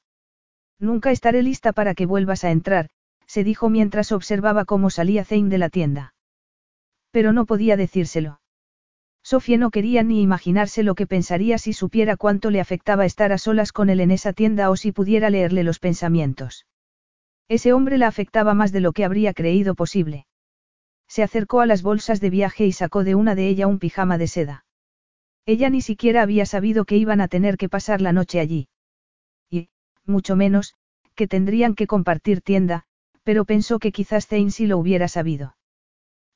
Nunca estaré lista para que vuelvas a entrar, se dijo mientras observaba cómo salía Zane de la tienda. Pero no podía decírselo. Sofía no quería ni imaginarse lo que pensaría si supiera cuánto le afectaba estar a solas con él en esa tienda o si pudiera leerle los pensamientos. Ese hombre la afectaba más de lo que habría creído posible. Se acercó a las bolsas de viaje y sacó de una de ellas un pijama de seda. Ella ni siquiera había sabido que iban a tener que pasar la noche allí. Y, mucho menos, que tendrían que compartir tienda, pero pensó que quizás Zane sí lo hubiera sabido.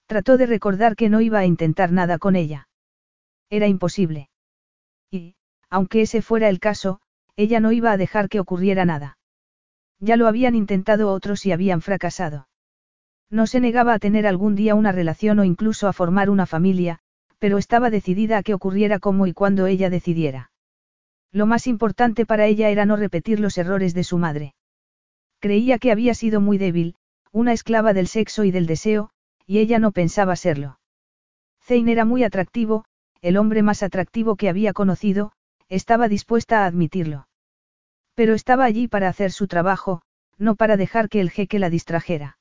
Trató de recordar que no iba a intentar nada con ella. Era imposible. Y, aunque ese fuera el caso, ella no iba a dejar que ocurriera nada. Ya lo habían intentado otros y habían fracasado. No se negaba a tener algún día una relación o incluso a formar una familia, pero estaba decidida a que ocurriera como y cuando ella decidiera. Lo más importante para ella era no repetir los errores de su madre. Creía que había sido muy débil, una esclava del sexo y del deseo, y ella no pensaba serlo. Zane era muy atractivo, el hombre más atractivo que había conocido, estaba dispuesta a admitirlo. Pero estaba allí para hacer su trabajo, no para dejar que el jeque la distrajera.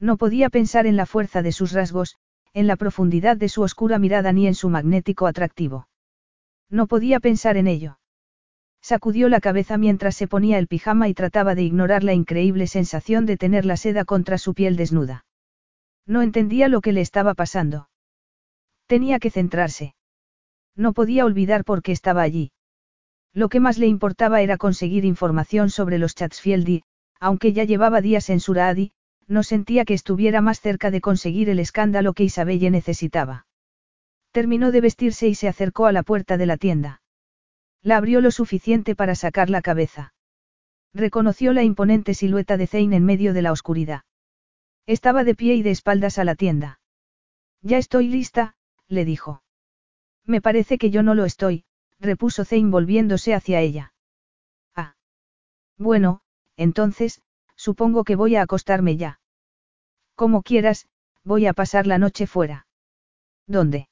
No podía pensar en la fuerza de sus rasgos, en la profundidad de su oscura mirada ni en su magnético atractivo. No podía pensar en ello. Sacudió la cabeza mientras se ponía el pijama y trataba de ignorar la increíble sensación de tener la seda contra su piel desnuda. No entendía lo que le estaba pasando. Tenía que centrarse. No podía olvidar por qué estaba allí. Lo que más le importaba era conseguir información sobre los Chatsfield y, aunque ya llevaba días en Suraadi, no sentía que estuviera más cerca de conseguir el escándalo que Isabelle necesitaba. Terminó de vestirse y se acercó a la puerta de la tienda. La abrió lo suficiente para sacar la cabeza. Reconoció la imponente silueta de Zane en medio de la oscuridad. Estaba de pie y de espaldas a la tienda. Ya estoy lista, le dijo. Me parece que yo no lo estoy, repuso Zane volviéndose hacia ella. Ah. Bueno, entonces, supongo que voy a acostarme ya. Como quieras, voy a pasar la noche fuera. ¿Dónde?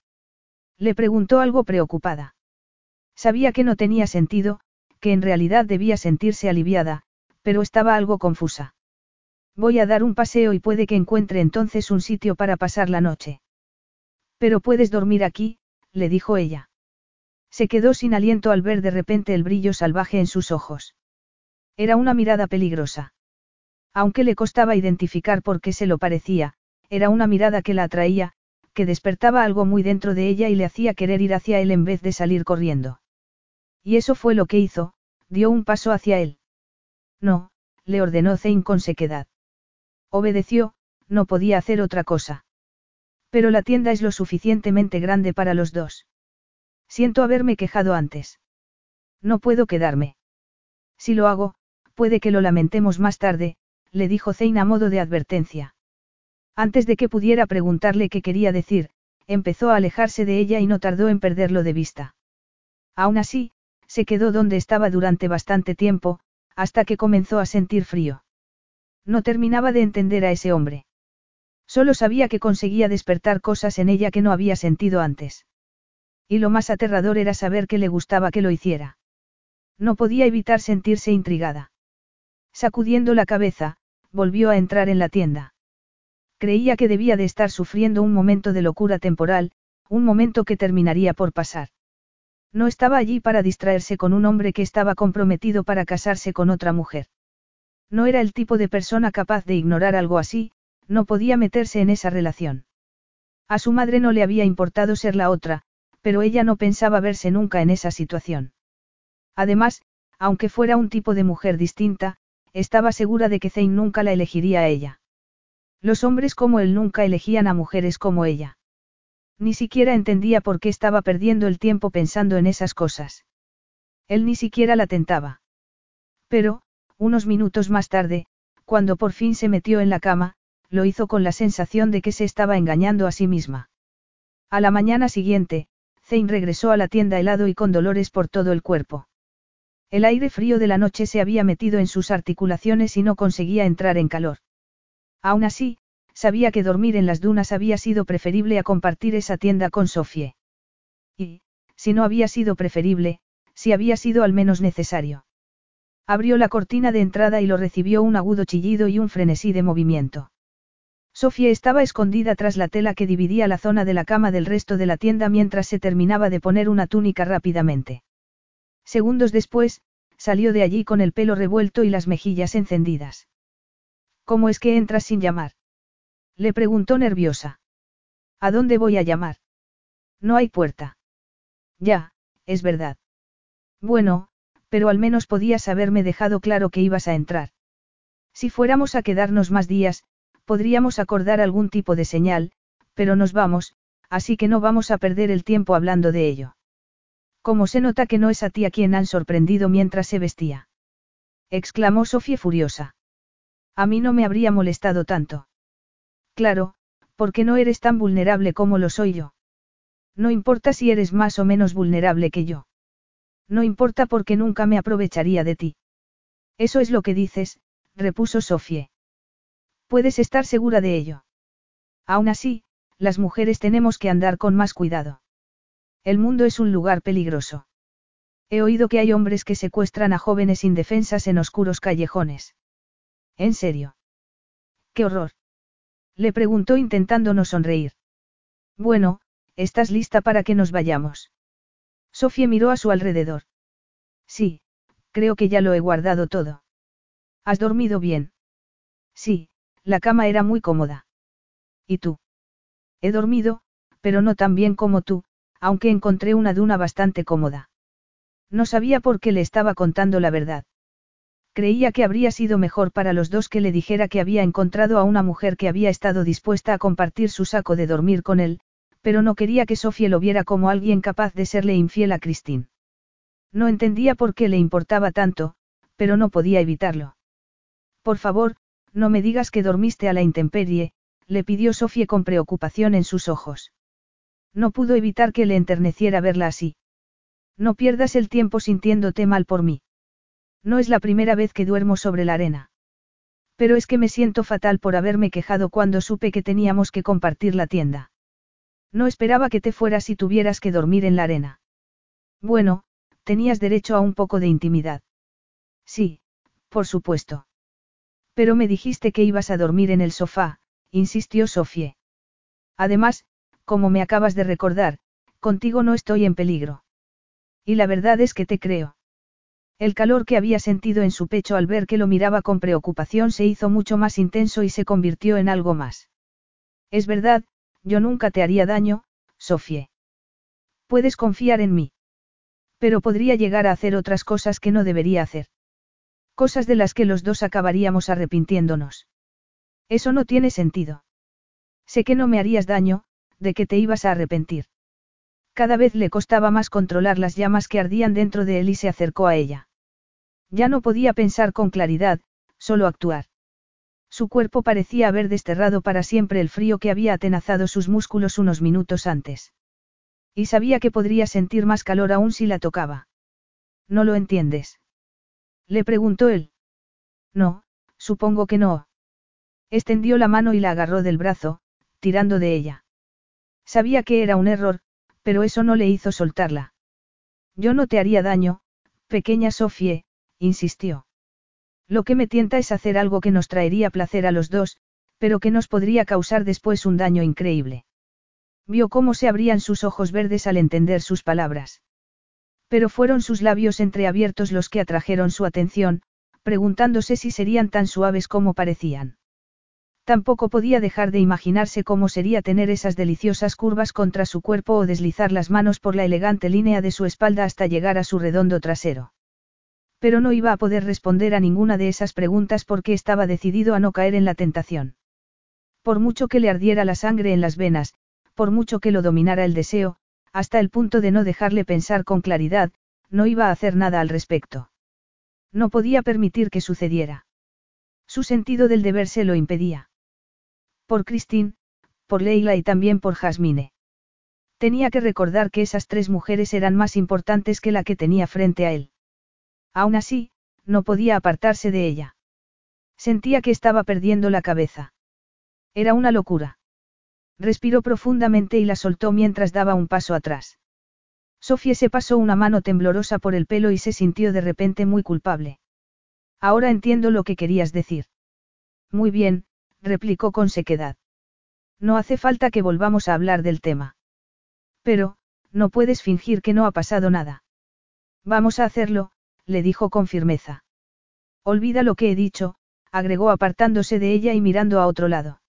Le preguntó algo preocupada. Sabía que no tenía sentido, que en realidad debía sentirse aliviada, pero estaba algo confusa. Voy a dar un paseo y puede que encuentre entonces un sitio para pasar la noche. Pero puedes dormir aquí, le dijo ella. Se quedó sin aliento al ver de repente el brillo salvaje en sus ojos. Era una mirada peligrosa. Aunque le costaba identificar por qué se lo parecía, era una mirada que la atraía, que despertaba algo muy dentro de ella y le hacía querer ir hacia él en vez de salir corriendo. Y eso fue lo que hizo, dio un paso hacia él. No, le ordenó Zane con sequedad. Obedeció, no podía hacer otra cosa. Pero la tienda es lo suficientemente grande para los dos. Siento haberme quejado antes. No puedo quedarme. Si lo hago, puede que lo lamentemos más tarde, le dijo Zane a modo de advertencia. Antes de que pudiera preguntarle qué quería decir, empezó a alejarse de ella y no tardó en perderlo de vista. Aún así, se quedó donde estaba durante bastante tiempo, hasta que comenzó a sentir frío. No terminaba de entender a ese hombre. Solo sabía que conseguía despertar cosas en ella que no había sentido antes. Y lo más aterrador era saber que le gustaba que lo hiciera. No podía evitar sentirse intrigada. Sacudiendo la cabeza, volvió a entrar en la tienda. Creía que debía de estar sufriendo un momento de locura temporal, un momento que terminaría por pasar. No estaba allí para distraerse con un hombre que estaba comprometido para casarse con otra mujer. No era el tipo de persona capaz de ignorar algo así, no podía meterse en esa relación. A su madre no le había importado ser la otra, pero ella no pensaba verse nunca en esa situación. Además, aunque fuera un tipo de mujer distinta, estaba segura de que Zane nunca la elegiría a ella. Los hombres como él nunca elegían a mujeres como ella. Ni siquiera entendía por qué estaba perdiendo el tiempo pensando en esas cosas. Él ni siquiera la tentaba. Pero, unos minutos más tarde, cuando por fin se metió en la cama, lo hizo con la sensación de que se estaba engañando a sí misma. A la mañana siguiente, Zane regresó a la tienda helado y con dolores por todo el cuerpo. El aire frío de la noche se había metido en sus articulaciones y no conseguía entrar en calor. Aún así, sabía que dormir en las dunas había sido preferible a compartir esa tienda con Sofie. Y, si no había sido preferible, si había sido al menos necesario. Abrió la cortina de entrada y lo recibió un agudo chillido y un frenesí de movimiento. Sofía estaba escondida tras la tela que dividía la zona de la cama del resto de la tienda mientras se terminaba de poner una túnica rápidamente. Segundos después, salió de allí con el pelo revuelto y las mejillas encendidas. ¿Cómo es que entras sin llamar? Le preguntó nerviosa. ¿A dónde voy a llamar? No hay puerta. Ya, es verdad. Bueno, pero al menos podías haberme dejado claro que ibas a entrar. Si fuéramos a quedarnos más días, podríamos acordar algún tipo de señal, pero nos vamos, así que no vamos a perder el tiempo hablando de ello. Como se nota que no es a ti a quien han sorprendido mientras se vestía. exclamó Sofía furiosa. A mí no me habría molestado tanto. Claro, porque no eres tan vulnerable como lo soy yo. No importa si eres más o menos vulnerable que yo. No importa porque nunca me aprovecharía de ti. Eso es lo que dices, repuso Sofie. Puedes estar segura de ello. Aún así, las mujeres tenemos que andar con más cuidado. El mundo es un lugar peligroso. He oído que hay hombres que secuestran a jóvenes indefensas en oscuros callejones. ¿En serio? ¡Qué horror! Le preguntó intentando no sonreír. Bueno, ¿estás lista para que nos vayamos? Sofía miró a su alrededor. Sí, creo que ya lo he guardado todo. ¿Has dormido bien? Sí, la cama era muy cómoda. ¿Y tú? He dormido, pero no tan bien como tú, aunque encontré una duna bastante cómoda. No sabía por qué le estaba contando la verdad. Creía que habría sido mejor para los dos que le dijera que había encontrado a una mujer que había estado dispuesta a compartir su saco de dormir con él, pero no quería que Sofía lo viera como alguien capaz de serle infiel a Christine. No entendía por qué le importaba tanto, pero no podía evitarlo. Por favor, no me digas que dormiste a la intemperie, le pidió Sofía con preocupación en sus ojos. No pudo evitar que le enterneciera verla así. No pierdas el tiempo sintiéndote mal por mí. No es la primera vez que duermo sobre la arena. Pero es que me siento fatal por haberme quejado cuando supe que teníamos que compartir la tienda. No esperaba que te fueras y tuvieras que dormir en la arena. Bueno, tenías derecho a un poco de intimidad. Sí, por supuesto. Pero me dijiste que ibas a dormir en el sofá, insistió Sofie. Además, como me acabas de recordar, contigo no estoy en peligro. Y la verdad es que te creo. El calor que había sentido en su pecho al ver que lo miraba con preocupación se hizo mucho más intenso y se convirtió en algo más. Es verdad, yo nunca te haría daño, Sofie. Puedes confiar en mí. Pero podría llegar a hacer otras cosas que no debería hacer. Cosas de las que los dos acabaríamos arrepintiéndonos. Eso no tiene sentido. Sé que no me harías daño, de que te ibas a arrepentir. Cada vez le costaba más controlar las llamas que ardían dentro de él y se acercó a ella. Ya no podía pensar con claridad, solo actuar. Su cuerpo parecía haber desterrado para siempre el frío que había atenazado sus músculos unos minutos antes. Y sabía que podría sentir más calor aún si la tocaba. ¿No lo entiendes? Le preguntó él. No, supongo que no. Extendió la mano y la agarró del brazo, tirando de ella. Sabía que era un error, pero eso no le hizo soltarla. Yo no te haría daño, pequeña Sofie, insistió. Lo que me tienta es hacer algo que nos traería placer a los dos, pero que nos podría causar después un daño increíble. Vio cómo se abrían sus ojos verdes al entender sus palabras. Pero fueron sus labios entreabiertos los que atrajeron su atención, preguntándose si serían tan suaves como parecían. Tampoco podía dejar de imaginarse cómo sería tener esas deliciosas curvas contra su cuerpo o deslizar las manos por la elegante línea de su espalda hasta llegar a su redondo trasero. Pero no iba a poder responder a ninguna de esas preguntas porque estaba decidido a no caer en la tentación. Por mucho que le ardiera la sangre en las venas, por mucho que lo dominara el deseo, hasta el punto de no dejarle pensar con claridad, no iba a hacer nada al respecto. No podía permitir que sucediera. Su sentido del deber se lo impedía. Por Christine, por Leila y también por Jasmine. Tenía que recordar que esas tres mujeres eran más importantes que la que tenía frente a él. Aún así, no podía apartarse de ella. Sentía que estaba perdiendo la cabeza. Era una locura. Respiró profundamente y la soltó mientras daba un paso atrás. Sofía se pasó una mano temblorosa por el pelo y se sintió de repente muy culpable. Ahora entiendo lo que querías decir. Muy bien, replicó con sequedad. No hace falta que volvamos a hablar del tema. Pero, no puedes fingir que no ha pasado nada. Vamos a hacerlo, le dijo con firmeza. Olvida lo que he dicho, agregó apartándose de ella y mirando a otro lado.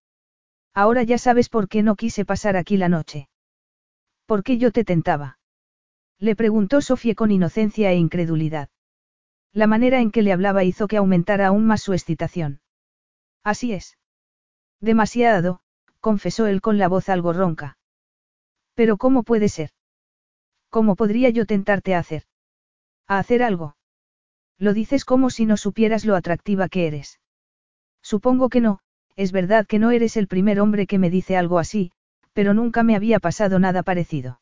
Ahora ya sabes por qué no quise pasar aquí la noche. ¿Por qué yo te tentaba? Le preguntó Sofía con inocencia e incredulidad. La manera en que le hablaba hizo que aumentara aún más su excitación. Así es. Demasiado, confesó él con la voz algo ronca. Pero ¿cómo puede ser? ¿Cómo podría yo tentarte a hacer? ¿A hacer algo? Lo dices como si no supieras lo atractiva que eres. Supongo que no, es verdad que no eres el primer hombre que me dice algo así, pero nunca me había pasado nada parecido.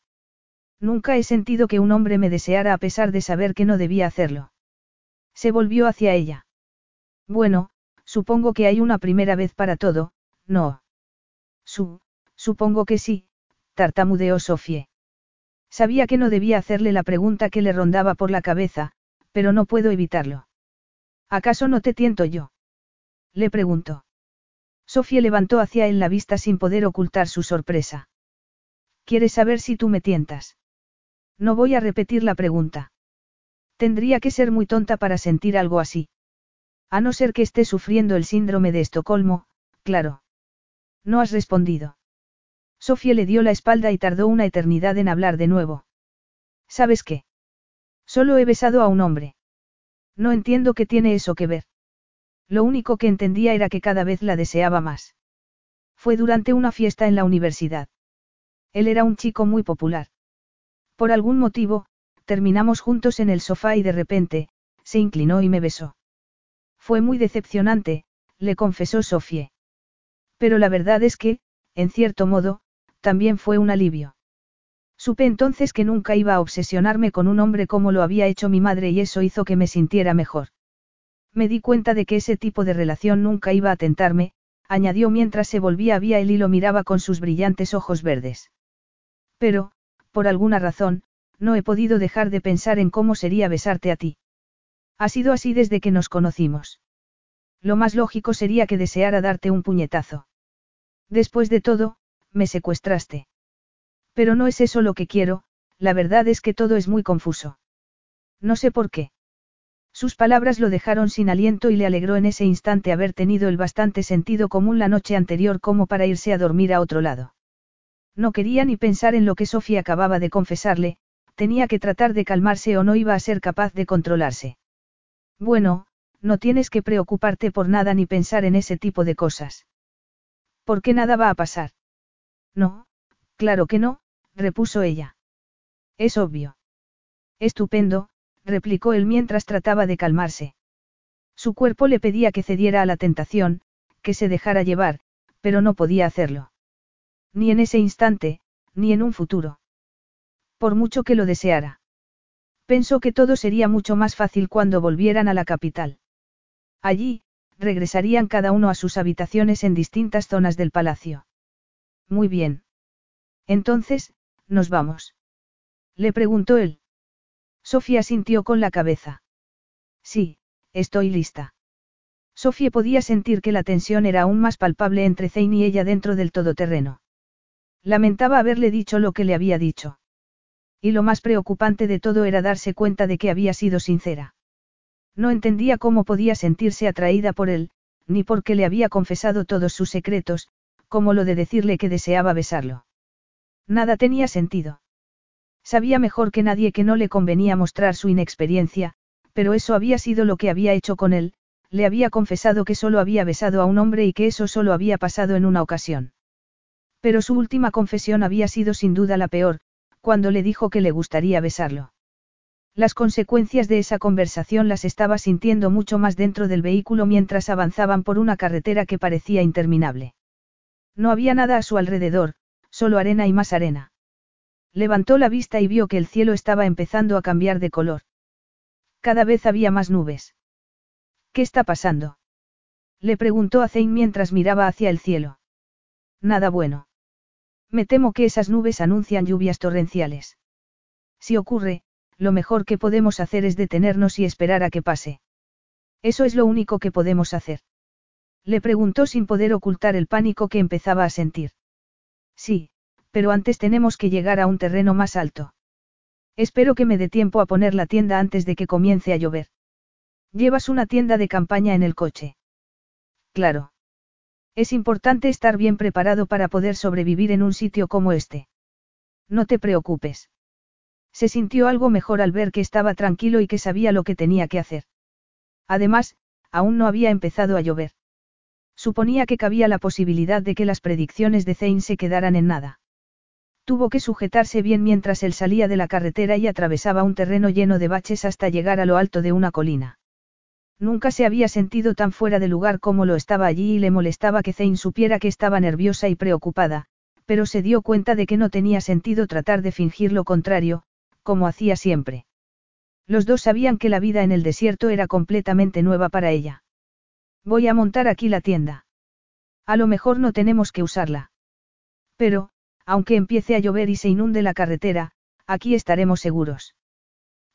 Nunca he sentido que un hombre me deseara a pesar de saber que no debía hacerlo. Se volvió hacia ella. Bueno, supongo que hay una primera vez para todo, ¿no? Su, supongo que sí, tartamudeó Sofie. Sabía que no debía hacerle la pregunta que le rondaba por la cabeza, pero no puedo evitarlo. ¿Acaso no te tiento yo? Le preguntó. Sofía levantó hacia él la vista sin poder ocultar su sorpresa. ¿Quieres saber si tú me tientas? No voy a repetir la pregunta. Tendría que ser muy tonta para sentir algo así. A no ser que esté sufriendo el síndrome de Estocolmo, claro. No has respondido. Sofía le dio la espalda y tardó una eternidad en hablar de nuevo. ¿Sabes qué? Solo he besado a un hombre. No entiendo qué tiene eso que ver. Lo único que entendía era que cada vez la deseaba más. Fue durante una fiesta en la universidad. Él era un chico muy popular. Por algún motivo, terminamos juntos en el sofá y de repente, se inclinó y me besó. Fue muy decepcionante, le confesó Sofie. Pero la verdad es que, en cierto modo, también fue un alivio. Supe entonces que nunca iba a obsesionarme con un hombre como lo había hecho mi madre y eso hizo que me sintiera mejor. Me di cuenta de que ese tipo de relación nunca iba a tentarme, añadió mientras se volvía a él y lo miraba con sus brillantes ojos verdes. Pero, por alguna razón, no he podido dejar de pensar en cómo sería besarte a ti. Ha sido así desde que nos conocimos. Lo más lógico sería que deseara darte un puñetazo. Después de todo, me secuestraste. Pero no es eso lo que quiero, la verdad es que todo es muy confuso. No sé por qué. Sus palabras lo dejaron sin aliento y le alegró en ese instante haber tenido el bastante sentido común la noche anterior como para irse a dormir a otro lado. No quería ni pensar en lo que Sofía acababa de confesarle, tenía que tratar de calmarse o no iba a ser capaz de controlarse. Bueno, no tienes que preocuparte por nada ni pensar en ese tipo de cosas. ¿Por qué nada va a pasar? No, claro que no, repuso ella. Es obvio. Estupendo, replicó él mientras trataba de calmarse. Su cuerpo le pedía que cediera a la tentación, que se dejara llevar, pero no podía hacerlo. Ni en ese instante, ni en un futuro. Por mucho que lo deseara. Pensó que todo sería mucho más fácil cuando volvieran a la capital. Allí, regresarían cada uno a sus habitaciones en distintas zonas del palacio. Muy bien. Entonces, ¿nos vamos? Le preguntó él. Sofía sintió con la cabeza. Sí, estoy lista. Sofía podía sentir que la tensión era aún más palpable entre Zane y ella dentro del todoterreno. Lamentaba haberle dicho lo que le había dicho. Y lo más preocupante de todo era darse cuenta de que había sido sincera. No entendía cómo podía sentirse atraída por él, ni por qué le había confesado todos sus secretos, como lo de decirle que deseaba besarlo. Nada tenía sentido. Sabía mejor que nadie que no le convenía mostrar su inexperiencia, pero eso había sido lo que había hecho con él, le había confesado que solo había besado a un hombre y que eso solo había pasado en una ocasión. Pero su última confesión había sido sin duda la peor, cuando le dijo que le gustaría besarlo. Las consecuencias de esa conversación las estaba sintiendo mucho más dentro del vehículo mientras avanzaban por una carretera que parecía interminable. No había nada a su alrededor, solo arena y más arena. Levantó la vista y vio que el cielo estaba empezando a cambiar de color. Cada vez había más nubes. ¿Qué está pasando? Le preguntó a Zane mientras miraba hacia el cielo. Nada bueno. Me temo que esas nubes anuncian lluvias torrenciales. Si ocurre, lo mejor que podemos hacer es detenernos y esperar a que pase. Eso es lo único que podemos hacer. Le preguntó sin poder ocultar el pánico que empezaba a sentir. Sí, pero antes tenemos que llegar a un terreno más alto. Espero que me dé tiempo a poner la tienda antes de que comience a llover. Llevas una tienda de campaña en el coche. Claro. Es importante estar bien preparado para poder sobrevivir en un sitio como este. No te preocupes. Se sintió algo mejor al ver que estaba tranquilo y que sabía lo que tenía que hacer. Además, aún no había empezado a llover. Suponía que cabía la posibilidad de que las predicciones de Zane se quedaran en nada. Tuvo que sujetarse bien mientras él salía de la carretera y atravesaba un terreno lleno de baches hasta llegar a lo alto de una colina. Nunca se había sentido tan fuera de lugar como lo estaba allí y le molestaba que Zane supiera que estaba nerviosa y preocupada, pero se dio cuenta de que no tenía sentido tratar de fingir lo contrario, como hacía siempre. Los dos sabían que la vida en el desierto era completamente nueva para ella. Voy a montar aquí la tienda. A lo mejor no tenemos que usarla. Pero, aunque empiece a llover y se inunde la carretera, aquí estaremos seguros.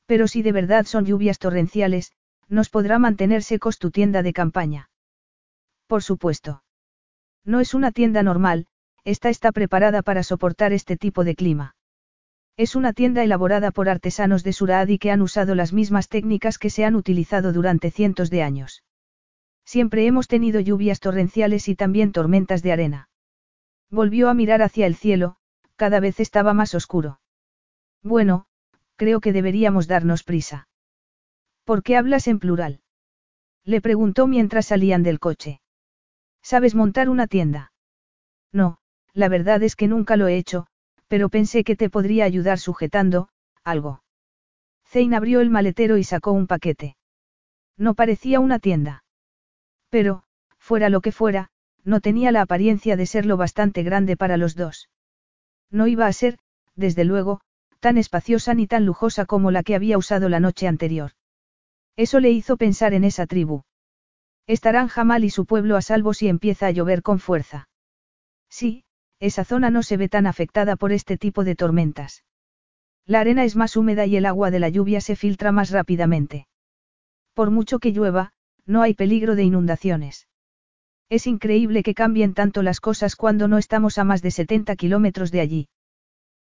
Pero si de verdad son lluvias torrenciales, nos podrá mantener secos tu tienda de campaña. Por supuesto. No es una tienda normal, esta está preparada para soportar este tipo de clima. Es una tienda elaborada por artesanos de Suradi que han usado las mismas técnicas que se han utilizado durante cientos de años. Siempre hemos tenido lluvias torrenciales y también tormentas de arena. Volvió a mirar hacia el cielo, cada vez estaba más oscuro. Bueno, creo que deberíamos darnos prisa. ¿Por qué hablas en plural? Le preguntó mientras salían del coche. ¿Sabes montar una tienda? No, la verdad es que nunca lo he hecho, pero pensé que te podría ayudar sujetando, algo. Zane abrió el maletero y sacó un paquete. No parecía una tienda. Pero, fuera lo que fuera, no tenía la apariencia de ser lo bastante grande para los dos. No iba a ser, desde luego, tan espaciosa ni tan lujosa como la que había usado la noche anterior. Eso le hizo pensar en esa tribu. Estarán Jamal y su pueblo a salvo si empieza a llover con fuerza. Sí, esa zona no se ve tan afectada por este tipo de tormentas. La arena es más húmeda y el agua de la lluvia se filtra más rápidamente. Por mucho que llueva, no hay peligro de inundaciones. Es increíble que cambien tanto las cosas cuando no estamos a más de 70 kilómetros de allí.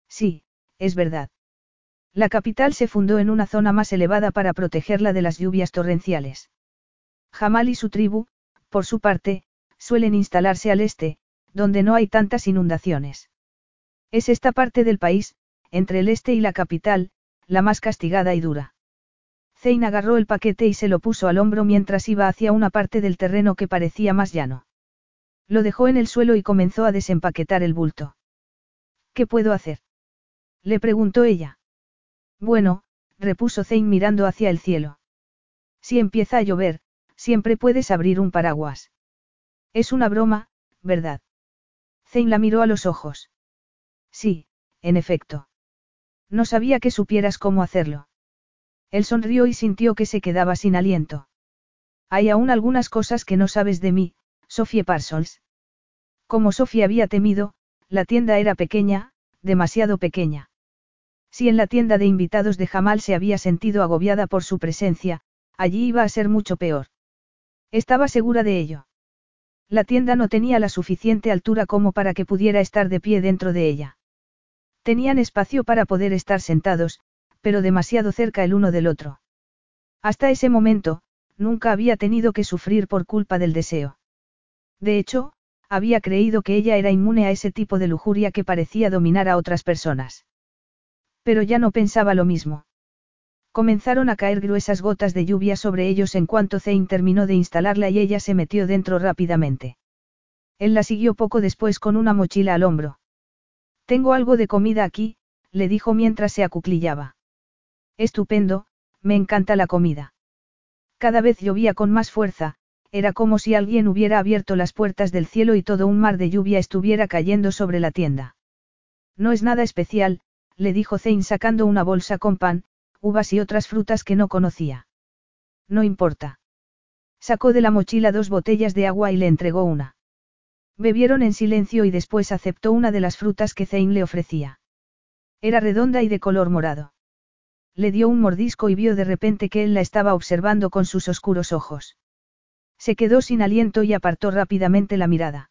Sí, es verdad. La capital se fundó en una zona más elevada para protegerla de las lluvias torrenciales. Jamal y su tribu, por su parte, suelen instalarse al este, donde no hay tantas inundaciones. Es esta parte del país, entre el este y la capital, la más castigada y dura. Zane agarró el paquete y se lo puso al hombro mientras iba hacia una parte del terreno que parecía más llano. Lo dejó en el suelo y comenzó a desempaquetar el bulto. ¿Qué puedo hacer? Le preguntó ella. Bueno, repuso Zane mirando hacia el cielo. Si empieza a llover, siempre puedes abrir un paraguas. Es una broma, ¿verdad? Zane la miró a los ojos. Sí, en efecto. No sabía que supieras cómo hacerlo. Él sonrió y sintió que se quedaba sin aliento. Hay aún algunas cosas que no sabes de mí, Sophie Parsons. Como Sophie había temido, la tienda era pequeña, demasiado pequeña. Si en la tienda de invitados de Jamal se había sentido agobiada por su presencia, allí iba a ser mucho peor. Estaba segura de ello. La tienda no tenía la suficiente altura como para que pudiera estar de pie dentro de ella. Tenían espacio para poder estar sentados, pero demasiado cerca el uno del otro. Hasta ese momento, nunca había tenido que sufrir por culpa del deseo. De hecho, había creído que ella era inmune a ese tipo de lujuria que parecía dominar a otras personas. Pero ya no pensaba lo mismo. Comenzaron a caer gruesas gotas de lluvia sobre ellos en cuanto Zane terminó de instalarla y ella se metió dentro rápidamente. Él la siguió poco después con una mochila al hombro. Tengo algo de comida aquí, le dijo mientras se acuclillaba. Estupendo, me encanta la comida. Cada vez llovía con más fuerza, era como si alguien hubiera abierto las puertas del cielo y todo un mar de lluvia estuviera cayendo sobre la tienda. No es nada especial, le dijo Zane sacando una bolsa con pan, uvas y otras frutas que no conocía. No importa. Sacó de la mochila dos botellas de agua y le entregó una. Bebieron en silencio y después aceptó una de las frutas que Zane le ofrecía. Era redonda y de color morado. Le dio un mordisco y vio de repente que él la estaba observando con sus oscuros ojos. Se quedó sin aliento y apartó rápidamente la mirada.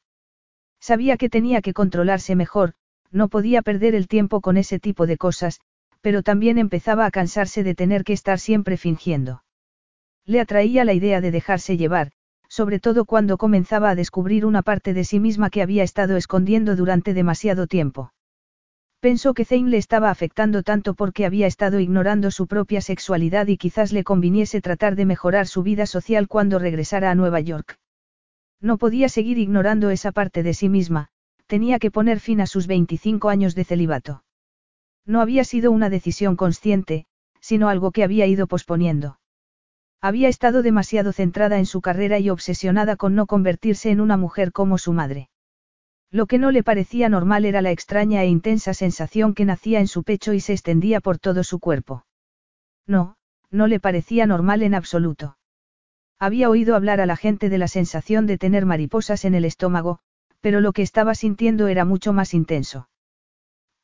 Sabía que tenía que controlarse mejor, no podía perder el tiempo con ese tipo de cosas, pero también empezaba a cansarse de tener que estar siempre fingiendo. Le atraía la idea de dejarse llevar, sobre todo cuando comenzaba a descubrir una parte de sí misma que había estado escondiendo durante demasiado tiempo. Pensó que Zane le estaba afectando tanto porque había estado ignorando su propia sexualidad y quizás le conviniese tratar de mejorar su vida social cuando regresara a Nueva York. No podía seguir ignorando esa parte de sí misma, tenía que poner fin a sus 25 años de celibato. No había sido una decisión consciente, sino algo que había ido posponiendo. Había estado demasiado centrada en su carrera y obsesionada con no convertirse en una mujer como su madre. Lo que no le parecía normal era la extraña e intensa sensación que nacía en su pecho y se extendía por todo su cuerpo. No, no le parecía normal en absoluto. Había oído hablar a la gente de la sensación de tener mariposas en el estómago, pero lo que estaba sintiendo era mucho más intenso.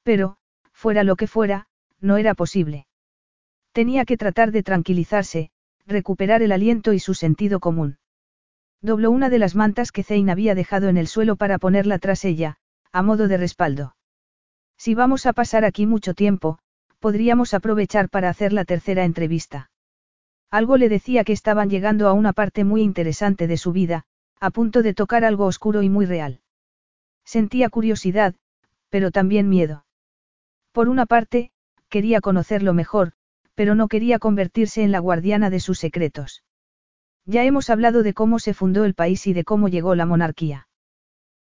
Pero, fuera lo que fuera, no era posible. Tenía que tratar de tranquilizarse, recuperar el aliento y su sentido común. Dobló una de las mantas que Zane había dejado en el suelo para ponerla tras ella, a modo de respaldo. Si vamos a pasar aquí mucho tiempo, podríamos aprovechar para hacer la tercera entrevista. Algo le decía que estaban llegando a una parte muy interesante de su vida, a punto de tocar algo oscuro y muy real. Sentía curiosidad, pero también miedo. Por una parte, quería conocerlo mejor, pero no quería convertirse en la guardiana de sus secretos. Ya hemos hablado de cómo se fundó el país y de cómo llegó la monarquía.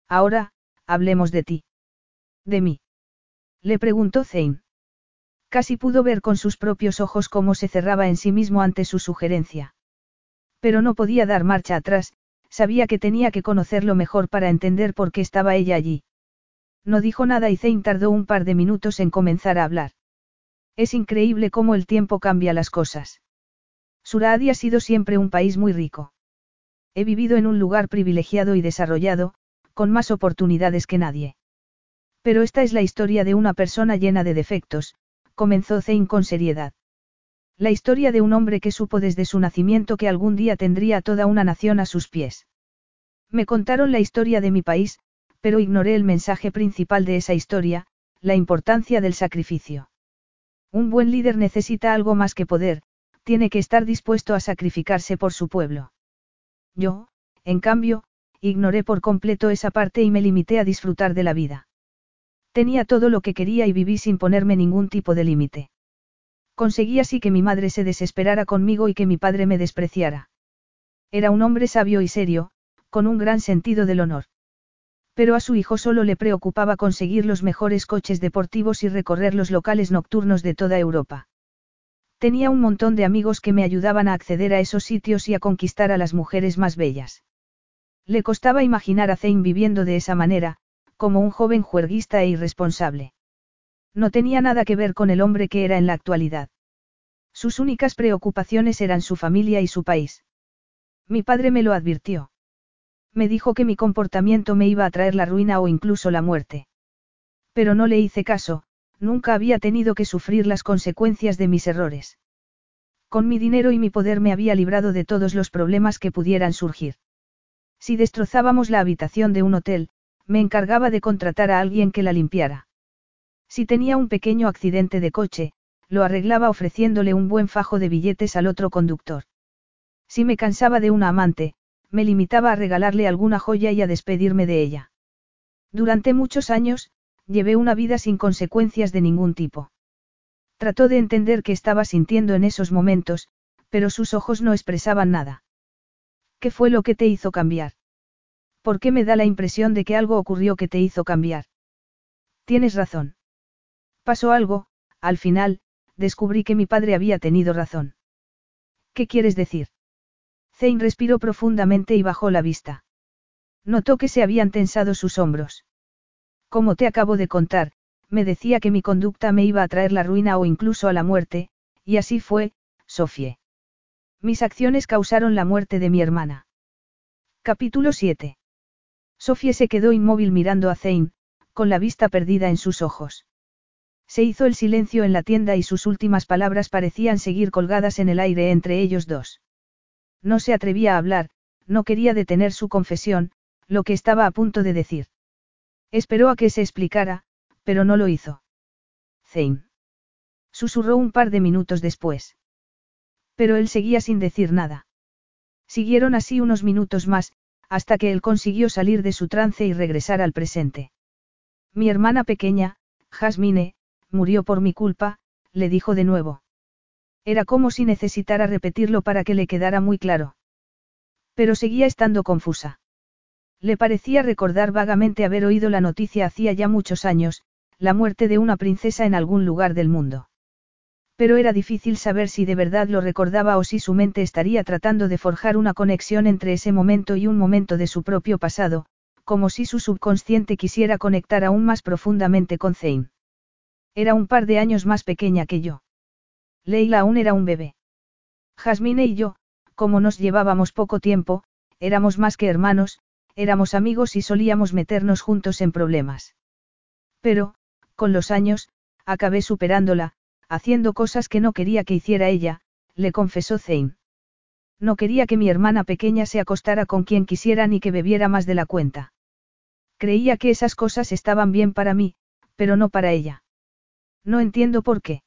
Ahora, hablemos de ti. ¿De mí? Le preguntó Zane. Casi pudo ver con sus propios ojos cómo se cerraba en sí mismo ante su sugerencia. Pero no podía dar marcha atrás, sabía que tenía que conocerlo mejor para entender por qué estaba ella allí. No dijo nada y Zane tardó un par de minutos en comenzar a hablar. Es increíble cómo el tiempo cambia las cosas. Suradi ha sido siempre un país muy rico. He vivido en un lugar privilegiado y desarrollado, con más oportunidades que nadie. Pero esta es la historia de una persona llena de defectos, comenzó Zane con seriedad. La historia de un hombre que supo desde su nacimiento que algún día tendría toda una nación a sus pies. Me contaron la historia de mi país, pero ignoré el mensaje principal de esa historia, la importancia del sacrificio. Un buen líder necesita algo más que poder, tiene que estar dispuesto a sacrificarse por su pueblo. Yo, en cambio, ignoré por completo esa parte y me limité a disfrutar de la vida. Tenía todo lo que quería y viví sin ponerme ningún tipo de límite. Conseguí así que mi madre se desesperara conmigo y que mi padre me despreciara. Era un hombre sabio y serio, con un gran sentido del honor. Pero a su hijo solo le preocupaba conseguir los mejores coches deportivos y recorrer los locales nocturnos de toda Europa. Tenía un montón de amigos que me ayudaban a acceder a esos sitios y a conquistar a las mujeres más bellas. Le costaba imaginar a Zane viviendo de esa manera, como un joven juerguista e irresponsable. No tenía nada que ver con el hombre que era en la actualidad. Sus únicas preocupaciones eran su familia y su país. Mi padre me lo advirtió. Me dijo que mi comportamiento me iba a traer la ruina o incluso la muerte. Pero no le hice caso, nunca había tenido que sufrir las consecuencias de mis errores. Con mi dinero y mi poder me había librado de todos los problemas que pudieran surgir. Si destrozábamos la habitación de un hotel, me encargaba de contratar a alguien que la limpiara. Si tenía un pequeño accidente de coche, lo arreglaba ofreciéndole un buen fajo de billetes al otro conductor. Si me cansaba de una amante, me limitaba a regalarle alguna joya y a despedirme de ella. Durante muchos años, llevé una vida sin consecuencias de ningún tipo. Trató de entender qué estaba sintiendo en esos momentos, pero sus ojos no expresaban nada. ¿Qué fue lo que te hizo cambiar? ¿Por qué me da la impresión de que algo ocurrió que te hizo cambiar? Tienes razón. Pasó algo, al final, descubrí que mi padre había tenido razón. ¿Qué quieres decir? Zane respiró profundamente y bajó la vista. Notó que se habían tensado sus hombros. Como te acabo de contar, me decía que mi conducta me iba a traer la ruina o incluso a la muerte, y así fue, Sofie. Mis acciones causaron la muerte de mi hermana. Capítulo 7. Sofie se quedó inmóvil mirando a Zane, con la vista perdida en sus ojos. Se hizo el silencio en la tienda y sus últimas palabras parecían seguir colgadas en el aire entre ellos dos. No se atrevía a hablar, no quería detener su confesión, lo que estaba a punto de decir. Esperó a que se explicara, pero no lo hizo. Zane. Susurró un par de minutos después. Pero él seguía sin decir nada. Siguieron así unos minutos más, hasta que él consiguió salir de su trance y regresar al presente. Mi hermana pequeña, Jasmine, murió por mi culpa, le dijo de nuevo. Era como si necesitara repetirlo para que le quedara muy claro. Pero seguía estando confusa. Le parecía recordar vagamente haber oído la noticia hacía ya muchos años, la muerte de una princesa en algún lugar del mundo. Pero era difícil saber si de verdad lo recordaba o si su mente estaría tratando de forjar una conexión entre ese momento y un momento de su propio pasado, como si su subconsciente quisiera conectar aún más profundamente con Zane. Era un par de años más pequeña que yo. Leila aún era un bebé. Jasmine y yo, como nos llevábamos poco tiempo, éramos más que hermanos, éramos amigos y solíamos meternos juntos en problemas. Pero, con los años, acabé superándola, haciendo cosas que no quería que hiciera ella, le confesó Zane. No quería que mi hermana pequeña se acostara con quien quisiera ni que bebiera más de la cuenta. Creía que esas cosas estaban bien para mí, pero no para ella. No entiendo por qué.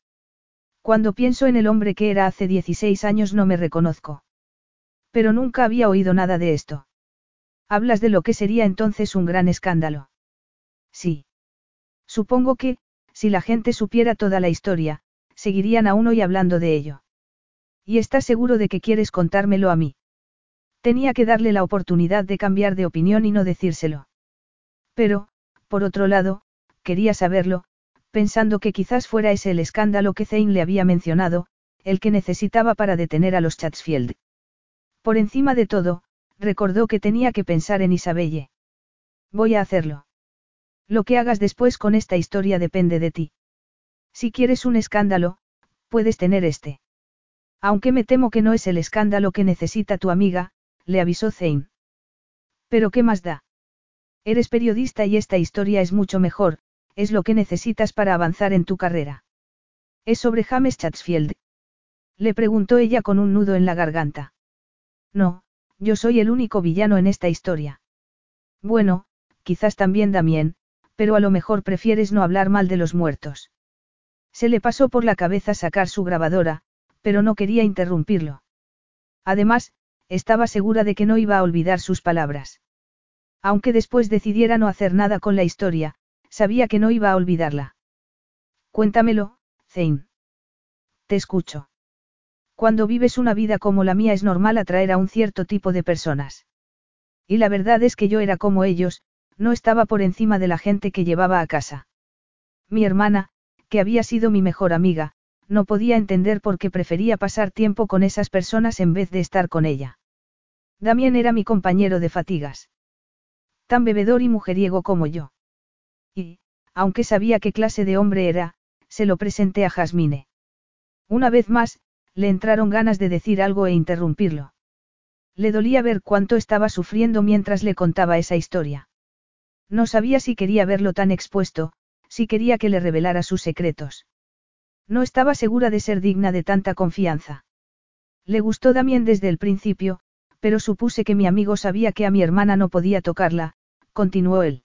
Cuando pienso en el hombre que era hace 16 años no me reconozco. Pero nunca había oído nada de esto. Hablas de lo que sería entonces un gran escándalo. Sí. Supongo que, si la gente supiera toda la historia, seguirían aún hoy hablando de ello. ¿Y estás seguro de que quieres contármelo a mí? Tenía que darle la oportunidad de cambiar de opinión y no decírselo. Pero, por otro lado, quería saberlo, pensando que quizás fuera ese el escándalo que Zane le había mencionado, el que necesitaba para detener a los Chatsfield. Por encima de todo, recordó que tenía que pensar en Isabelle. Voy a hacerlo. Lo que hagas después con esta historia depende de ti. Si quieres un escándalo, puedes tener este. Aunque me temo que no es el escándalo que necesita tu amiga, le avisó Zane. Pero ¿qué más da? Eres periodista y esta historia es mucho mejor, es lo que necesitas para avanzar en tu carrera. ¿Es sobre James Chatsfield? Le preguntó ella con un nudo en la garganta. No, yo soy el único villano en esta historia. Bueno, quizás también Damien, pero a lo mejor prefieres no hablar mal de los muertos. Se le pasó por la cabeza sacar su grabadora, pero no quería interrumpirlo. Además, estaba segura de que no iba a olvidar sus palabras. Aunque después decidiera no hacer nada con la historia, sabía que no iba a olvidarla. Cuéntamelo, Zane. Te escucho. Cuando vives una vida como la mía es normal atraer a un cierto tipo de personas. Y la verdad es que yo era como ellos, no estaba por encima de la gente que llevaba a casa. Mi hermana, que había sido mi mejor amiga, no podía entender por qué prefería pasar tiempo con esas personas en vez de estar con ella. Damien era mi compañero de fatigas. Tan bebedor y mujeriego como yo. Y, aunque sabía qué clase de hombre era, se lo presenté a Jasmine. Una vez más, le entraron ganas de decir algo e interrumpirlo. Le dolía ver cuánto estaba sufriendo mientras le contaba esa historia. No sabía si quería verlo tan expuesto, si quería que le revelara sus secretos. No estaba segura de ser digna de tanta confianza. Le gustó Damien desde el principio, pero supuse que mi amigo sabía que a mi hermana no podía tocarla, continuó él.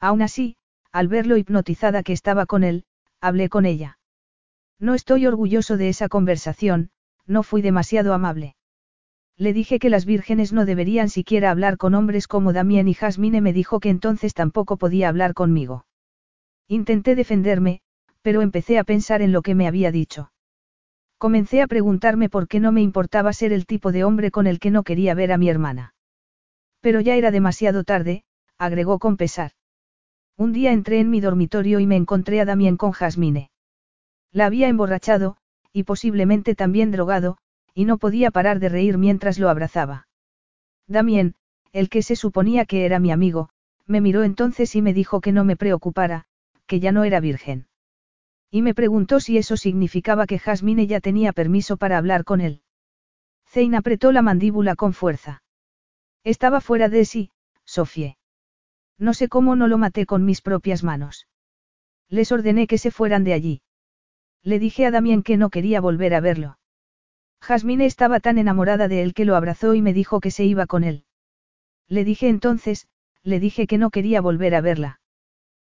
Aún así, al verlo hipnotizada que estaba con él, hablé con ella. No estoy orgulloso de esa conversación, no fui demasiado amable. Le dije que las vírgenes no deberían siquiera hablar con hombres como Damien y Jasmine me dijo que entonces tampoco podía hablar conmigo. Intenté defenderme, pero empecé a pensar en lo que me había dicho. Comencé a preguntarme por qué no me importaba ser el tipo de hombre con el que no quería ver a mi hermana. Pero ya era demasiado tarde, agregó con pesar. Un día entré en mi dormitorio y me encontré a Damien con Jasmine. La había emborrachado, y posiblemente también drogado, y no podía parar de reír mientras lo abrazaba. Damien, el que se suponía que era mi amigo, me miró entonces y me dijo que no me preocupara, que ya no era virgen. Y me preguntó si eso significaba que Jasmine ya tenía permiso para hablar con él. Zane apretó la mandíbula con fuerza. Estaba fuera de sí, Sofie. No sé cómo no lo maté con mis propias manos. Les ordené que se fueran de allí. Le dije a Damien que no quería volver a verlo. Jasmine estaba tan enamorada de él que lo abrazó y me dijo que se iba con él. Le dije entonces, le dije que no quería volver a verla.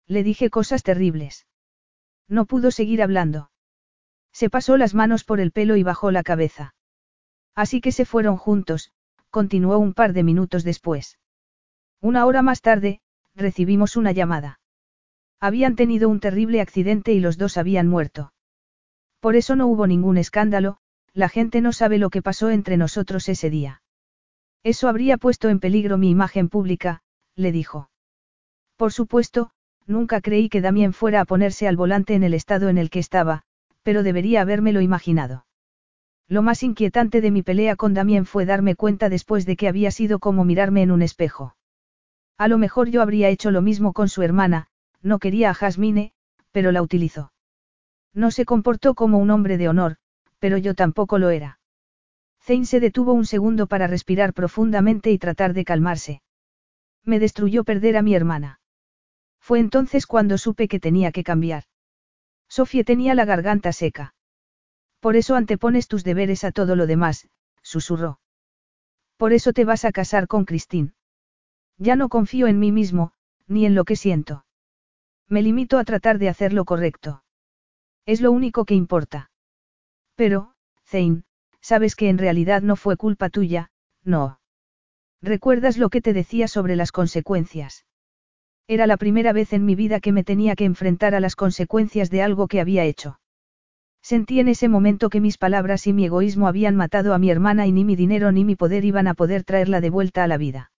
Le dije cosas terribles. No pudo seguir hablando. Se pasó las manos por el pelo y bajó la cabeza. Así que se fueron juntos, continuó un par de minutos después. Una hora más tarde, recibimos una llamada. Habían tenido un terrible accidente y los dos habían muerto. Por eso no hubo ningún escándalo, la gente no sabe lo que pasó entre nosotros ese día. Eso habría puesto en peligro mi imagen pública, le dijo. Por supuesto, nunca creí que Damien fuera a ponerse al volante en el estado en el que estaba, pero debería habérmelo imaginado. Lo más inquietante de mi pelea con Damien fue darme cuenta después de que había sido como mirarme en un espejo. A lo mejor yo habría hecho lo mismo con su hermana, no quería a Jasmine, pero la utilizó. No se comportó como un hombre de honor, pero yo tampoco lo era. Zane se detuvo un segundo para respirar profundamente y tratar de calmarse. Me destruyó perder a mi hermana. Fue entonces cuando supe que tenía que cambiar. Sofía tenía la garganta seca. Por eso antepones tus deberes a todo lo demás, susurró. Por eso te vas a casar con Christine. Ya no confío en mí mismo, ni en lo que siento. Me limito a tratar de hacer lo correcto. Es lo único que importa. Pero, Zane, sabes que en realidad no fue culpa tuya, no. ¿Recuerdas lo que te decía sobre las consecuencias? Era la primera vez en mi vida que me tenía que enfrentar a las consecuencias de algo que había hecho. Sentí en ese momento que mis palabras y mi egoísmo habían matado a mi hermana y ni mi dinero ni mi poder iban a poder traerla de vuelta a la vida.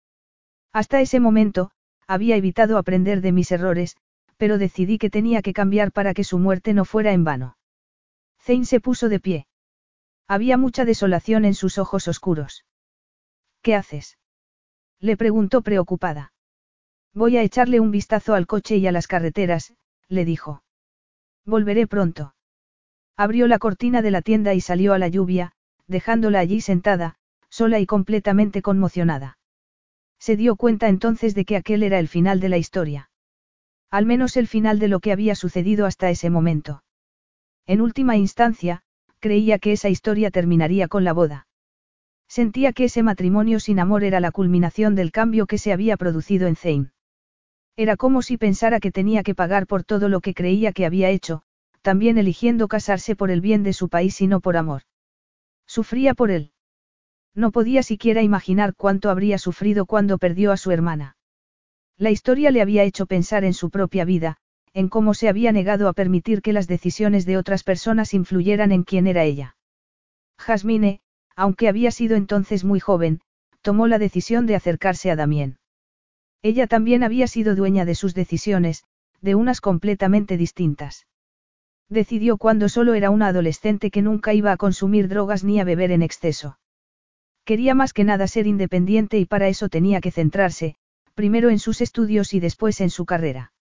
Hasta ese momento, había evitado aprender de mis errores, pero decidí que tenía que cambiar para que su muerte no fuera en vano. Zane se puso de pie. Había mucha desolación en sus ojos oscuros. ¿Qué haces? Le preguntó preocupada. Voy a echarle un vistazo al coche y a las carreteras, le dijo. Volveré pronto. Abrió la cortina de la tienda y salió a la lluvia, dejándola allí sentada, sola y completamente conmocionada. Se dio cuenta entonces de que aquel era el final de la historia. Al menos el final de lo que había sucedido hasta ese momento. En última instancia, creía que esa historia terminaría con la boda. Sentía que ese matrimonio sin amor era la culminación del cambio que se había producido en Zane. Era como si pensara que tenía que pagar por todo lo que creía que había hecho, también eligiendo casarse por el bien de su país y no por amor. Sufría por él. No podía siquiera imaginar cuánto habría sufrido cuando perdió a su hermana. La historia le había hecho pensar en su propia vida, en cómo se había negado a permitir que las decisiones de otras personas influyeran en quién era ella. Jasmine, aunque había sido entonces muy joven, tomó la decisión de acercarse a Damien. Ella también había sido dueña de sus decisiones, de unas completamente distintas. Decidió cuando solo era una adolescente que nunca iba a consumir drogas ni a beber en exceso. Quería más que nada ser independiente y para eso tenía que centrarse, primero en sus estudios y después en su carrera.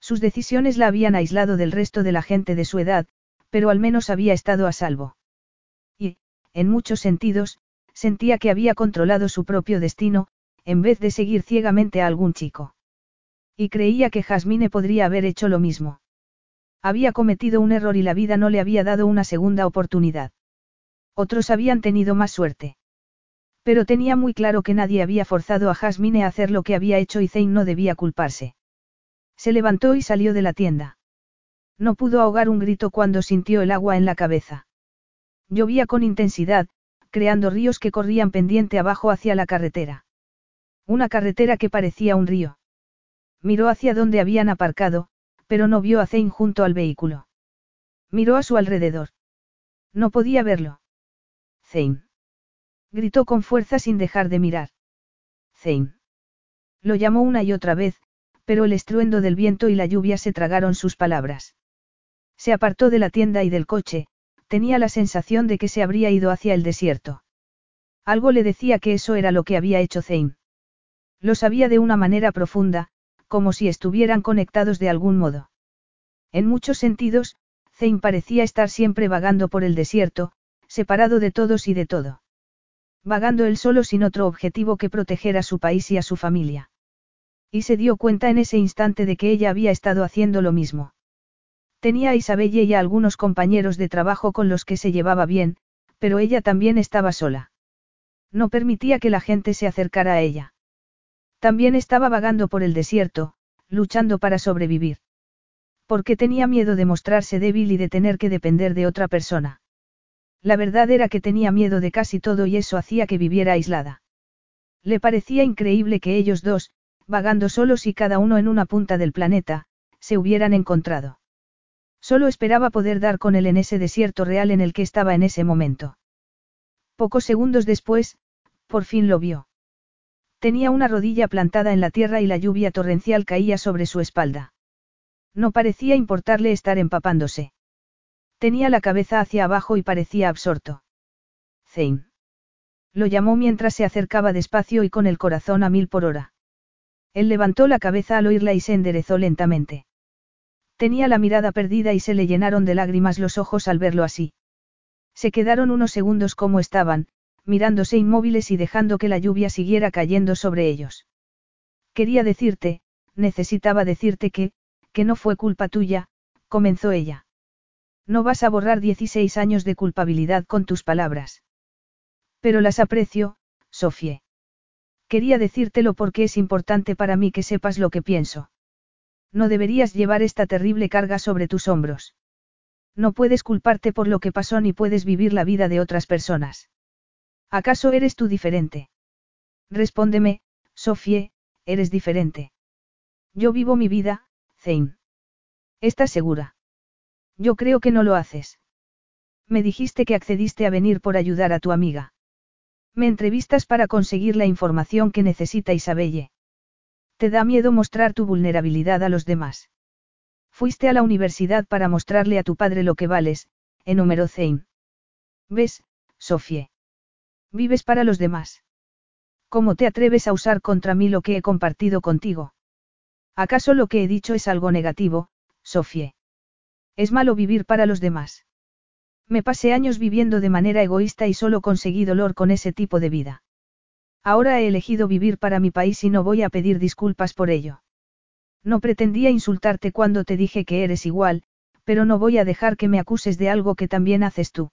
Sus decisiones la habían aislado del resto de la gente de su edad, pero al menos había estado a salvo. Y, en muchos sentidos, sentía que había controlado su propio destino, en vez de seguir ciegamente a algún chico. Y creía que Jasmine podría haber hecho lo mismo. Había cometido un error y la vida no le había dado una segunda oportunidad. Otros habían tenido más suerte. Pero tenía muy claro que nadie había forzado a Jasmine a hacer lo que había hecho y Zane no debía culparse. Se levantó y salió de la tienda. No pudo ahogar un grito cuando sintió el agua en la cabeza. Llovía con intensidad, creando ríos que corrían pendiente abajo hacia la carretera. Una carretera que parecía un río. Miró hacia donde habían aparcado, pero no vio a Zane junto al vehículo. Miró a su alrededor. No podía verlo. Zane. Gritó con fuerza sin dejar de mirar. Zane. Lo llamó una y otra vez, pero el estruendo del viento y la lluvia se tragaron sus palabras. Se apartó de la tienda y del coche, tenía la sensación de que se habría ido hacia el desierto. Algo le decía que eso era lo que había hecho Zane. Lo sabía de una manera profunda, como si estuvieran conectados de algún modo. En muchos sentidos, Zane parecía estar siempre vagando por el desierto, separado de todos y de todo. Vagando él solo sin otro objetivo que proteger a su país y a su familia. Y se dio cuenta en ese instante de que ella había estado haciendo lo mismo. Tenía a Isabel y a algunos compañeros de trabajo con los que se llevaba bien, pero ella también estaba sola. No permitía que la gente se acercara a ella. También estaba vagando por el desierto, luchando para sobrevivir. Porque tenía miedo de mostrarse débil y de tener que depender de otra persona. La verdad era que tenía miedo de casi todo y eso hacía que viviera aislada. Le parecía increíble que ellos dos, vagando solos y cada uno en una punta del planeta, se hubieran encontrado. Solo esperaba poder dar con él en ese desierto real en el que estaba en ese momento. Pocos segundos después, por fin lo vio. Tenía una rodilla plantada en la tierra y la lluvia torrencial caía sobre su espalda. No parecía importarle estar empapándose. Tenía la cabeza hacia abajo y parecía absorto. Zane. Lo llamó mientras se acercaba despacio y con el corazón a mil por hora. Él levantó la cabeza al oírla y se enderezó lentamente. Tenía la mirada perdida y se le llenaron de lágrimas los ojos al verlo así. Se quedaron unos segundos como estaban, mirándose inmóviles y dejando que la lluvia siguiera cayendo sobre ellos. Quería decirte, necesitaba decirte que, que no fue culpa tuya, comenzó ella. No vas a borrar 16 años de culpabilidad con tus palabras. Pero las aprecio, Sofie. Quería decírtelo porque es importante para mí que sepas lo que pienso. No deberías llevar esta terrible carga sobre tus hombros. No puedes culparte por lo que pasó ni puedes vivir la vida de otras personas. ¿Acaso eres tú diferente? Respóndeme, Sofie, eres diferente. Yo vivo mi vida, Zane. ¿Estás segura? Yo creo que no lo haces. Me dijiste que accediste a venir por ayudar a tu amiga. Me entrevistas para conseguir la información que necesita Isabelle. Te da miedo mostrar tu vulnerabilidad a los demás. Fuiste a la universidad para mostrarle a tu padre lo que vales, enumeró Zane. ¿Ves, Sofie? Vives para los demás. ¿Cómo te atreves a usar contra mí lo que he compartido contigo? ¿Acaso lo que he dicho es algo negativo, Sofie? Es malo vivir para los demás. Me pasé años viviendo de manera egoísta y solo conseguí dolor con ese tipo de vida. Ahora he elegido vivir para mi país y no voy a pedir disculpas por ello. No pretendía insultarte cuando te dije que eres igual, pero no voy a dejar que me acuses de algo que también haces tú.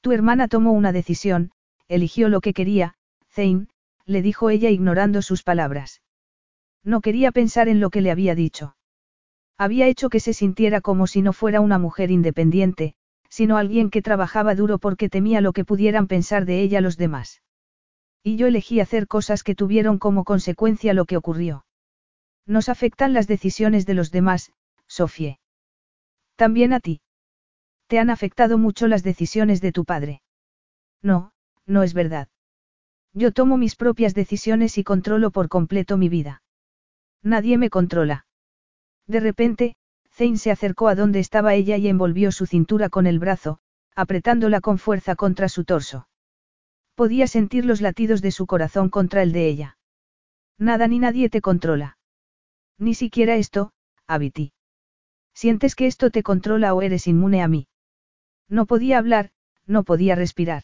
Tu hermana tomó una decisión, eligió lo que quería, Zane, le dijo ella ignorando sus palabras. No quería pensar en lo que le había dicho. Había hecho que se sintiera como si no fuera una mujer independiente, sino alguien que trabajaba duro porque temía lo que pudieran pensar de ella los demás. Y yo elegí hacer cosas que tuvieron como consecuencia lo que ocurrió. Nos afectan las decisiones de los demás, Sofie. También a ti. Te han afectado mucho las decisiones de tu padre. No, no es verdad. Yo tomo mis propias decisiones y controlo por completo mi vida. Nadie me controla. De repente, Zane se acercó a donde estaba ella y envolvió su cintura con el brazo, apretándola con fuerza contra su torso. Podía sentir los latidos de su corazón contra el de ella. Nada ni nadie te controla. Ni siquiera esto, Abiti. ¿Sientes que esto te controla o eres inmune a mí? No podía hablar, no podía respirar.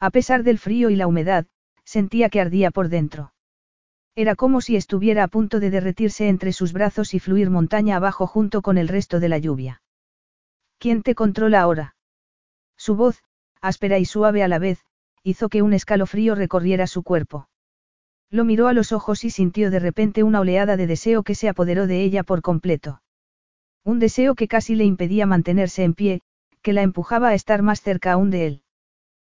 A pesar del frío y la humedad, sentía que ardía por dentro. Era como si estuviera a punto de derretirse entre sus brazos y fluir montaña abajo junto con el resto de la lluvia. ¿Quién te controla ahora? Su voz, áspera y suave a la vez, hizo que un escalofrío recorriera su cuerpo. Lo miró a los ojos y sintió de repente una oleada de deseo que se apoderó de ella por completo. Un deseo que casi le impedía mantenerse en pie, que la empujaba a estar más cerca aún de él.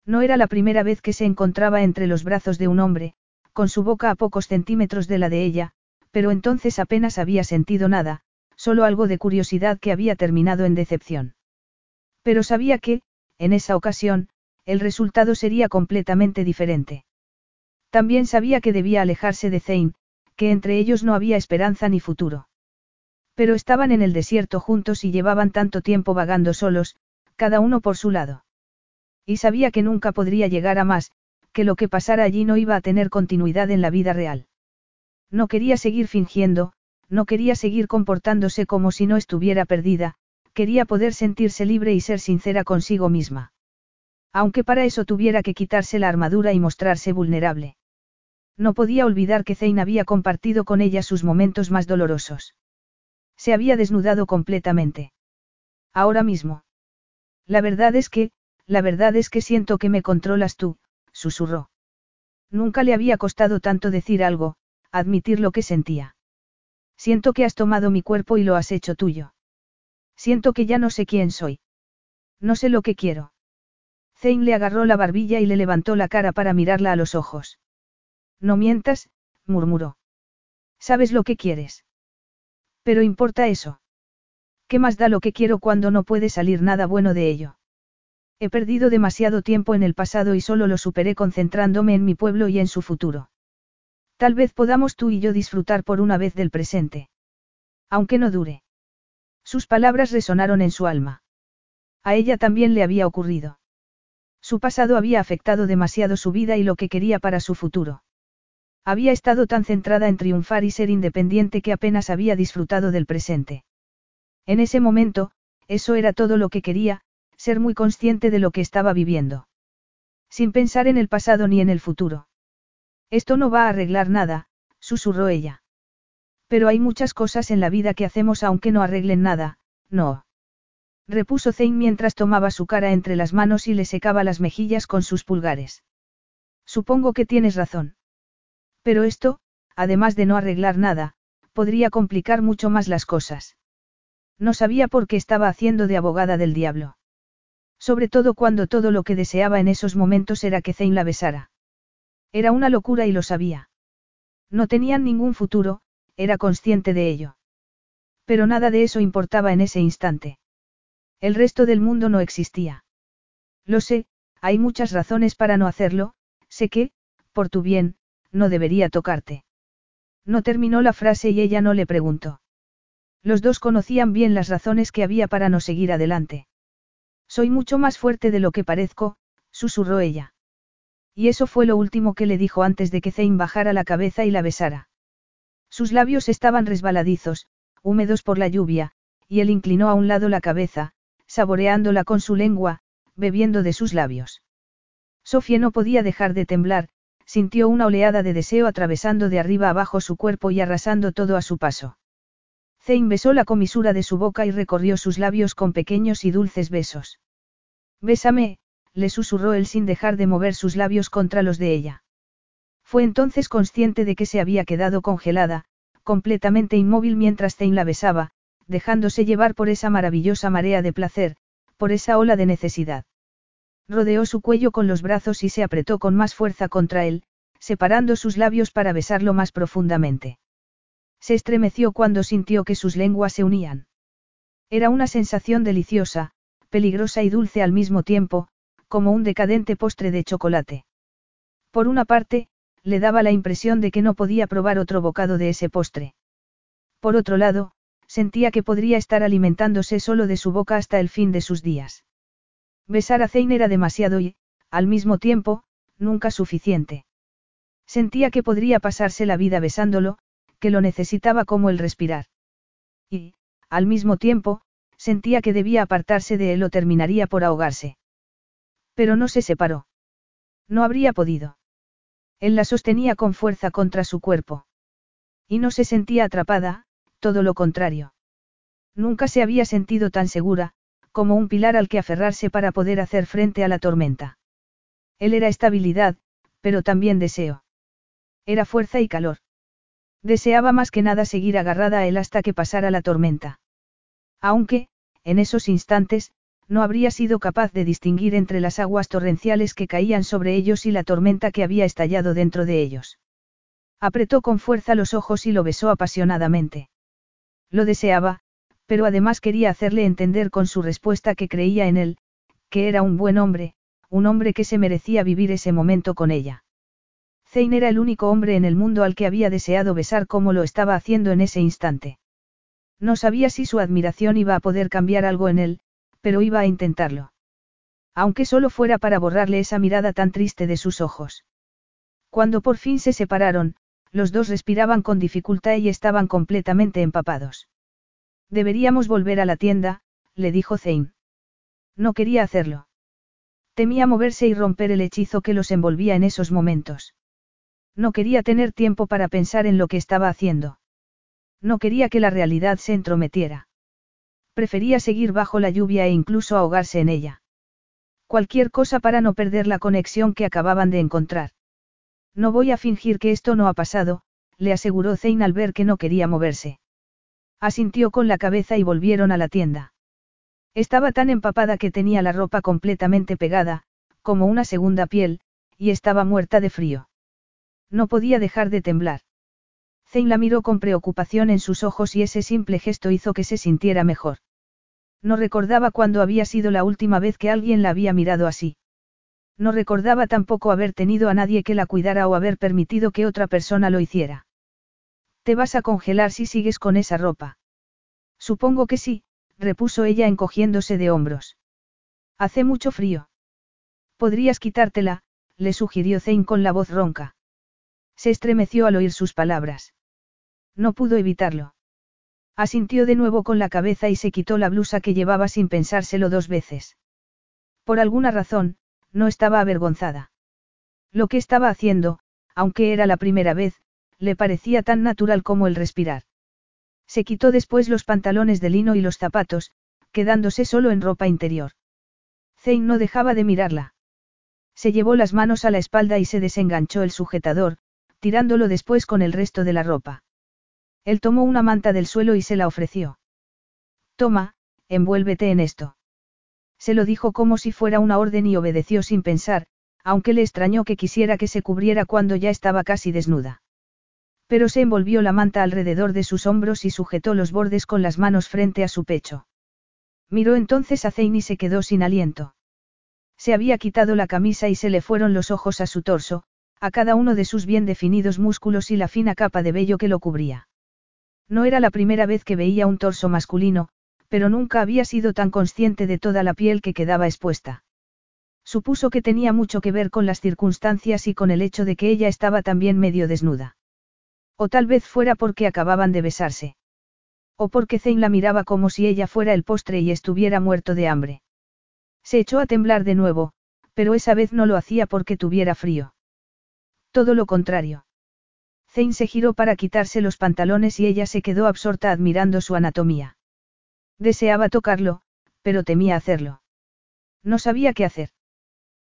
No era la primera vez que se encontraba entre los brazos de un hombre, con su boca a pocos centímetros de la de ella, pero entonces apenas había sentido nada, solo algo de curiosidad que había terminado en decepción. Pero sabía que, en esa ocasión, el resultado sería completamente diferente. También sabía que debía alejarse de Zane, que entre ellos no había esperanza ni futuro. Pero estaban en el desierto juntos y llevaban tanto tiempo vagando solos, cada uno por su lado. Y sabía que nunca podría llegar a más, que lo que pasara allí no iba a tener continuidad en la vida real. No quería seguir fingiendo, no quería seguir comportándose como si no estuviera perdida, quería poder sentirse libre y ser sincera consigo misma. Aunque para eso tuviera que quitarse la armadura y mostrarse vulnerable. No podía olvidar que Zane había compartido con ella sus momentos más dolorosos. Se había desnudado completamente. Ahora mismo. La verdad es que, la verdad es que siento que me controlas tú, susurró. Nunca le había costado tanto decir algo, admitir lo que sentía. Siento que has tomado mi cuerpo y lo has hecho tuyo. Siento que ya no sé quién soy. No sé lo que quiero. Zane le agarró la barbilla y le levantó la cara para mirarla a los ojos. No mientas, murmuró. Sabes lo que quieres. Pero importa eso. ¿Qué más da lo que quiero cuando no puede salir nada bueno de ello? He perdido demasiado tiempo en el pasado y solo lo superé concentrándome en mi pueblo y en su futuro. Tal vez podamos tú y yo disfrutar por una vez del presente. Aunque no dure. Sus palabras resonaron en su alma. A ella también le había ocurrido. Su pasado había afectado demasiado su vida y lo que quería para su futuro. Había estado tan centrada en triunfar y ser independiente que apenas había disfrutado del presente. En ese momento, eso era todo lo que quería, ser muy consciente de lo que estaba viviendo. Sin pensar en el pasado ni en el futuro. Esto no va a arreglar nada, susurró ella. Pero hay muchas cosas en la vida que hacemos aunque no arreglen nada, no. Repuso Zane mientras tomaba su cara entre las manos y le secaba las mejillas con sus pulgares. Supongo que tienes razón. Pero esto, además de no arreglar nada, podría complicar mucho más las cosas. No sabía por qué estaba haciendo de abogada del diablo. Sobre todo cuando todo lo que deseaba en esos momentos era que Zane la besara. Era una locura y lo sabía. No tenían ningún futuro, era consciente de ello. Pero nada de eso importaba en ese instante. El resto del mundo no existía. Lo sé, hay muchas razones para no hacerlo, sé que, por tu bien, no debería tocarte. No terminó la frase y ella no le preguntó. Los dos conocían bien las razones que había para no seguir adelante. Soy mucho más fuerte de lo que parezco, susurró ella. Y eso fue lo último que le dijo antes de que Zane bajara la cabeza y la besara. Sus labios estaban resbaladizos, húmedos por la lluvia, y él inclinó a un lado la cabeza, saboreándola con su lengua, bebiendo de sus labios. Sofía no podía dejar de temblar, sintió una oleada de deseo atravesando de arriba abajo su cuerpo y arrasando todo a su paso. Zane besó la comisura de su boca y recorrió sus labios con pequeños y dulces besos. Bésame, le susurró él sin dejar de mover sus labios contra los de ella. Fue entonces consciente de que se había quedado congelada, completamente inmóvil mientras Zane la besaba, dejándose llevar por esa maravillosa marea de placer, por esa ola de necesidad. Rodeó su cuello con los brazos y se apretó con más fuerza contra él, separando sus labios para besarlo más profundamente. Se estremeció cuando sintió que sus lenguas se unían. Era una sensación deliciosa, peligrosa y dulce al mismo tiempo, como un decadente postre de chocolate. Por una parte, le daba la impresión de que no podía probar otro bocado de ese postre. Por otro lado, sentía que podría estar alimentándose solo de su boca hasta el fin de sus días. Besar a Zane era demasiado y, al mismo tiempo, nunca suficiente. Sentía que podría pasarse la vida besándolo, que lo necesitaba como el respirar. Y, al mismo tiempo, sentía que debía apartarse de él o terminaría por ahogarse. Pero no se separó. No habría podido. Él la sostenía con fuerza contra su cuerpo. Y no se sentía atrapada, todo lo contrario. Nunca se había sentido tan segura, como un pilar al que aferrarse para poder hacer frente a la tormenta. Él era estabilidad, pero también deseo. Era fuerza y calor. Deseaba más que nada seguir agarrada a él hasta que pasara la tormenta. Aunque, en esos instantes, no habría sido capaz de distinguir entre las aguas torrenciales que caían sobre ellos y la tormenta que había estallado dentro de ellos. Apretó con fuerza los ojos y lo besó apasionadamente. Lo deseaba, pero además quería hacerle entender con su respuesta que creía en él, que era un buen hombre, un hombre que se merecía vivir ese momento con ella. Zane era el único hombre en el mundo al que había deseado besar como lo estaba haciendo en ese instante. No sabía si su admiración iba a poder cambiar algo en él, pero iba a intentarlo. Aunque solo fuera para borrarle esa mirada tan triste de sus ojos. Cuando por fin se separaron, los dos respiraban con dificultad y estaban completamente empapados. Deberíamos volver a la tienda, le dijo Zane. No quería hacerlo. Temía moverse y romper el hechizo que los envolvía en esos momentos. No quería tener tiempo para pensar en lo que estaba haciendo. No quería que la realidad se entrometiera. Prefería seguir bajo la lluvia e incluso ahogarse en ella. Cualquier cosa para no perder la conexión que acababan de encontrar. No voy a fingir que esto no ha pasado, le aseguró Zane al ver que no quería moverse. Asintió con la cabeza y volvieron a la tienda. Estaba tan empapada que tenía la ropa completamente pegada, como una segunda piel, y estaba muerta de frío. No podía dejar de temblar. Zane la miró con preocupación en sus ojos y ese simple gesto hizo que se sintiera mejor. No recordaba cuándo había sido la última vez que alguien la había mirado así. No recordaba tampoco haber tenido a nadie que la cuidara o haber permitido que otra persona lo hiciera. Te vas a congelar si sigues con esa ropa. Supongo que sí, repuso ella encogiéndose de hombros. Hace mucho frío. Podrías quitártela, le sugirió Zane con la voz ronca. Se estremeció al oír sus palabras. No pudo evitarlo. Asintió de nuevo con la cabeza y se quitó la blusa que llevaba sin pensárselo dos veces. Por alguna razón, no estaba avergonzada. Lo que estaba haciendo, aunque era la primera vez, le parecía tan natural como el respirar. Se quitó después los pantalones de lino y los zapatos, quedándose solo en ropa interior. Zane no dejaba de mirarla. Se llevó las manos a la espalda y se desenganchó el sujetador, tirándolo después con el resto de la ropa. Él tomó una manta del suelo y se la ofreció. Toma, envuélvete en esto. Se lo dijo como si fuera una orden y obedeció sin pensar, aunque le extrañó que quisiera que se cubriera cuando ya estaba casi desnuda. Pero se envolvió la manta alrededor de sus hombros y sujetó los bordes con las manos frente a su pecho. Miró entonces a Zane y se quedó sin aliento. Se había quitado la camisa y se le fueron los ojos a su torso, a cada uno de sus bien definidos músculos y la fina capa de vello que lo cubría. No era la primera vez que veía un torso masculino, pero nunca había sido tan consciente de toda la piel que quedaba expuesta. Supuso que tenía mucho que ver con las circunstancias y con el hecho de que ella estaba también medio desnuda. O tal vez fuera porque acababan de besarse. O porque Zane la miraba como si ella fuera el postre y estuviera muerto de hambre. Se echó a temblar de nuevo, pero esa vez no lo hacía porque tuviera frío. Todo lo contrario. Zane se giró para quitarse los pantalones y ella se quedó absorta admirando su anatomía. Deseaba tocarlo, pero temía hacerlo. No sabía qué hacer.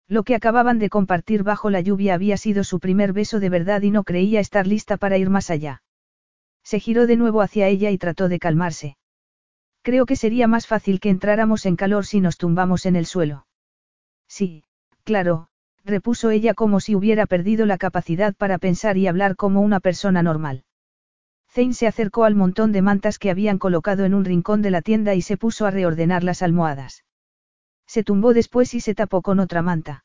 Lo que acababan de compartir bajo la lluvia había sido su primer beso de verdad y no creía estar lista para ir más allá. Se giró de nuevo hacia ella y trató de calmarse. Creo que sería más fácil que entráramos en calor si nos tumbamos en el suelo. Sí, claro, repuso ella como si hubiera perdido la capacidad para pensar y hablar como una persona normal. Zane se acercó al montón de mantas que habían colocado en un rincón de la tienda y se puso a reordenar las almohadas. Se tumbó después y se tapó con otra manta.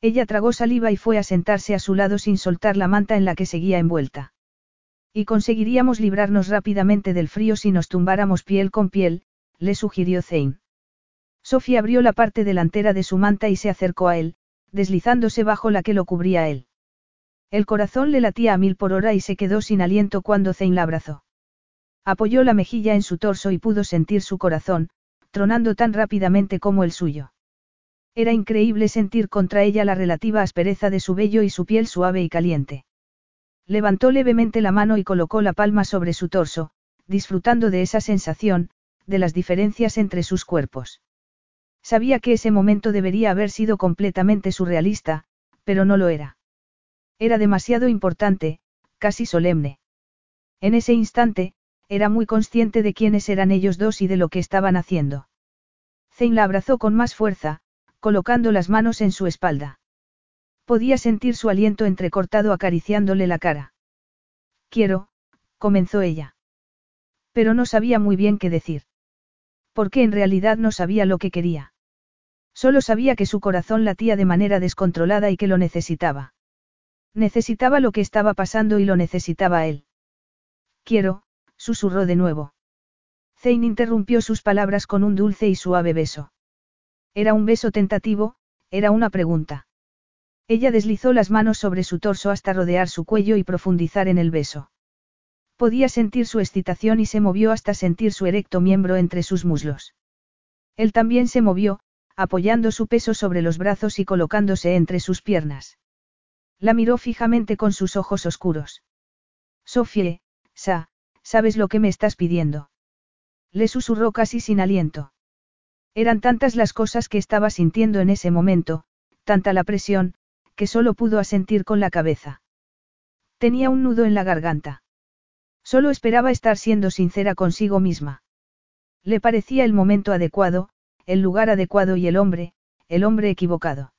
Ella tragó saliva y fue a sentarse a su lado sin soltar la manta en la que seguía envuelta. Y conseguiríamos librarnos rápidamente del frío si nos tumbáramos piel con piel, le sugirió Zane. Sofía abrió la parte delantera de su manta y se acercó a él, deslizándose bajo la que lo cubría él. El corazón le latía a mil por hora y se quedó sin aliento cuando Zane la abrazó. Apoyó la mejilla en su torso y pudo sentir su corazón, tronando tan rápidamente como el suyo. Era increíble sentir contra ella la relativa aspereza de su vello y su piel suave y caliente. Levantó levemente la mano y colocó la palma sobre su torso, disfrutando de esa sensación, de las diferencias entre sus cuerpos. Sabía que ese momento debería haber sido completamente surrealista, pero no lo era. Era demasiado importante, casi solemne. En ese instante, era muy consciente de quiénes eran ellos dos y de lo que estaban haciendo. Zane la abrazó con más fuerza, colocando las manos en su espalda. Podía sentir su aliento entrecortado acariciándole la cara. Quiero, comenzó ella. Pero no sabía muy bien qué decir. Porque en realidad no sabía lo que quería. Solo sabía que su corazón latía de manera descontrolada y que lo necesitaba. Necesitaba lo que estaba pasando y lo necesitaba él. Quiero, susurró de nuevo. Zane interrumpió sus palabras con un dulce y suave beso. Era un beso tentativo, era una pregunta. Ella deslizó las manos sobre su torso hasta rodear su cuello y profundizar en el beso. Podía sentir su excitación y se movió hasta sentir su erecto miembro entre sus muslos. Él también se movió, apoyando su peso sobre los brazos y colocándose entre sus piernas. La miró fijamente con sus ojos oscuros. Sofie, Sa, ¿sabes lo que me estás pidiendo? Le susurró casi sin aliento. Eran tantas las cosas que estaba sintiendo en ese momento, tanta la presión, que solo pudo asentir con la cabeza. Tenía un nudo en la garganta. Solo esperaba estar siendo sincera consigo misma. Le parecía el momento adecuado, el lugar adecuado y el hombre, el hombre equivocado.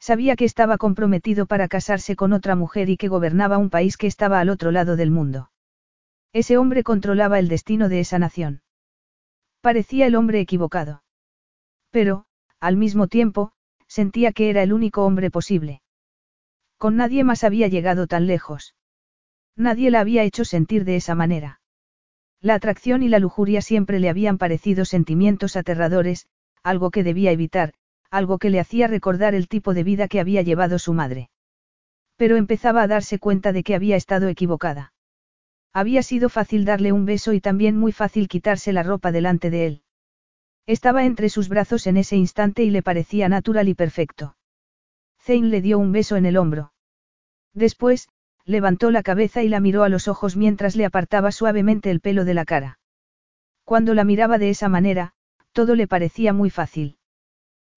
Sabía que estaba comprometido para casarse con otra mujer y que gobernaba un país que estaba al otro lado del mundo. Ese hombre controlaba el destino de esa nación. Parecía el hombre equivocado. Pero, al mismo tiempo, sentía que era el único hombre posible. Con nadie más había llegado tan lejos. Nadie la había hecho sentir de esa manera. La atracción y la lujuria siempre le habían parecido sentimientos aterradores, algo que debía evitar, algo que le hacía recordar el tipo de vida que había llevado su madre. Pero empezaba a darse cuenta de que había estado equivocada. Había sido fácil darle un beso y también muy fácil quitarse la ropa delante de él. Estaba entre sus brazos en ese instante y le parecía natural y perfecto. Zane le dio un beso en el hombro. Después, levantó la cabeza y la miró a los ojos mientras le apartaba suavemente el pelo de la cara. Cuando la miraba de esa manera, todo le parecía muy fácil.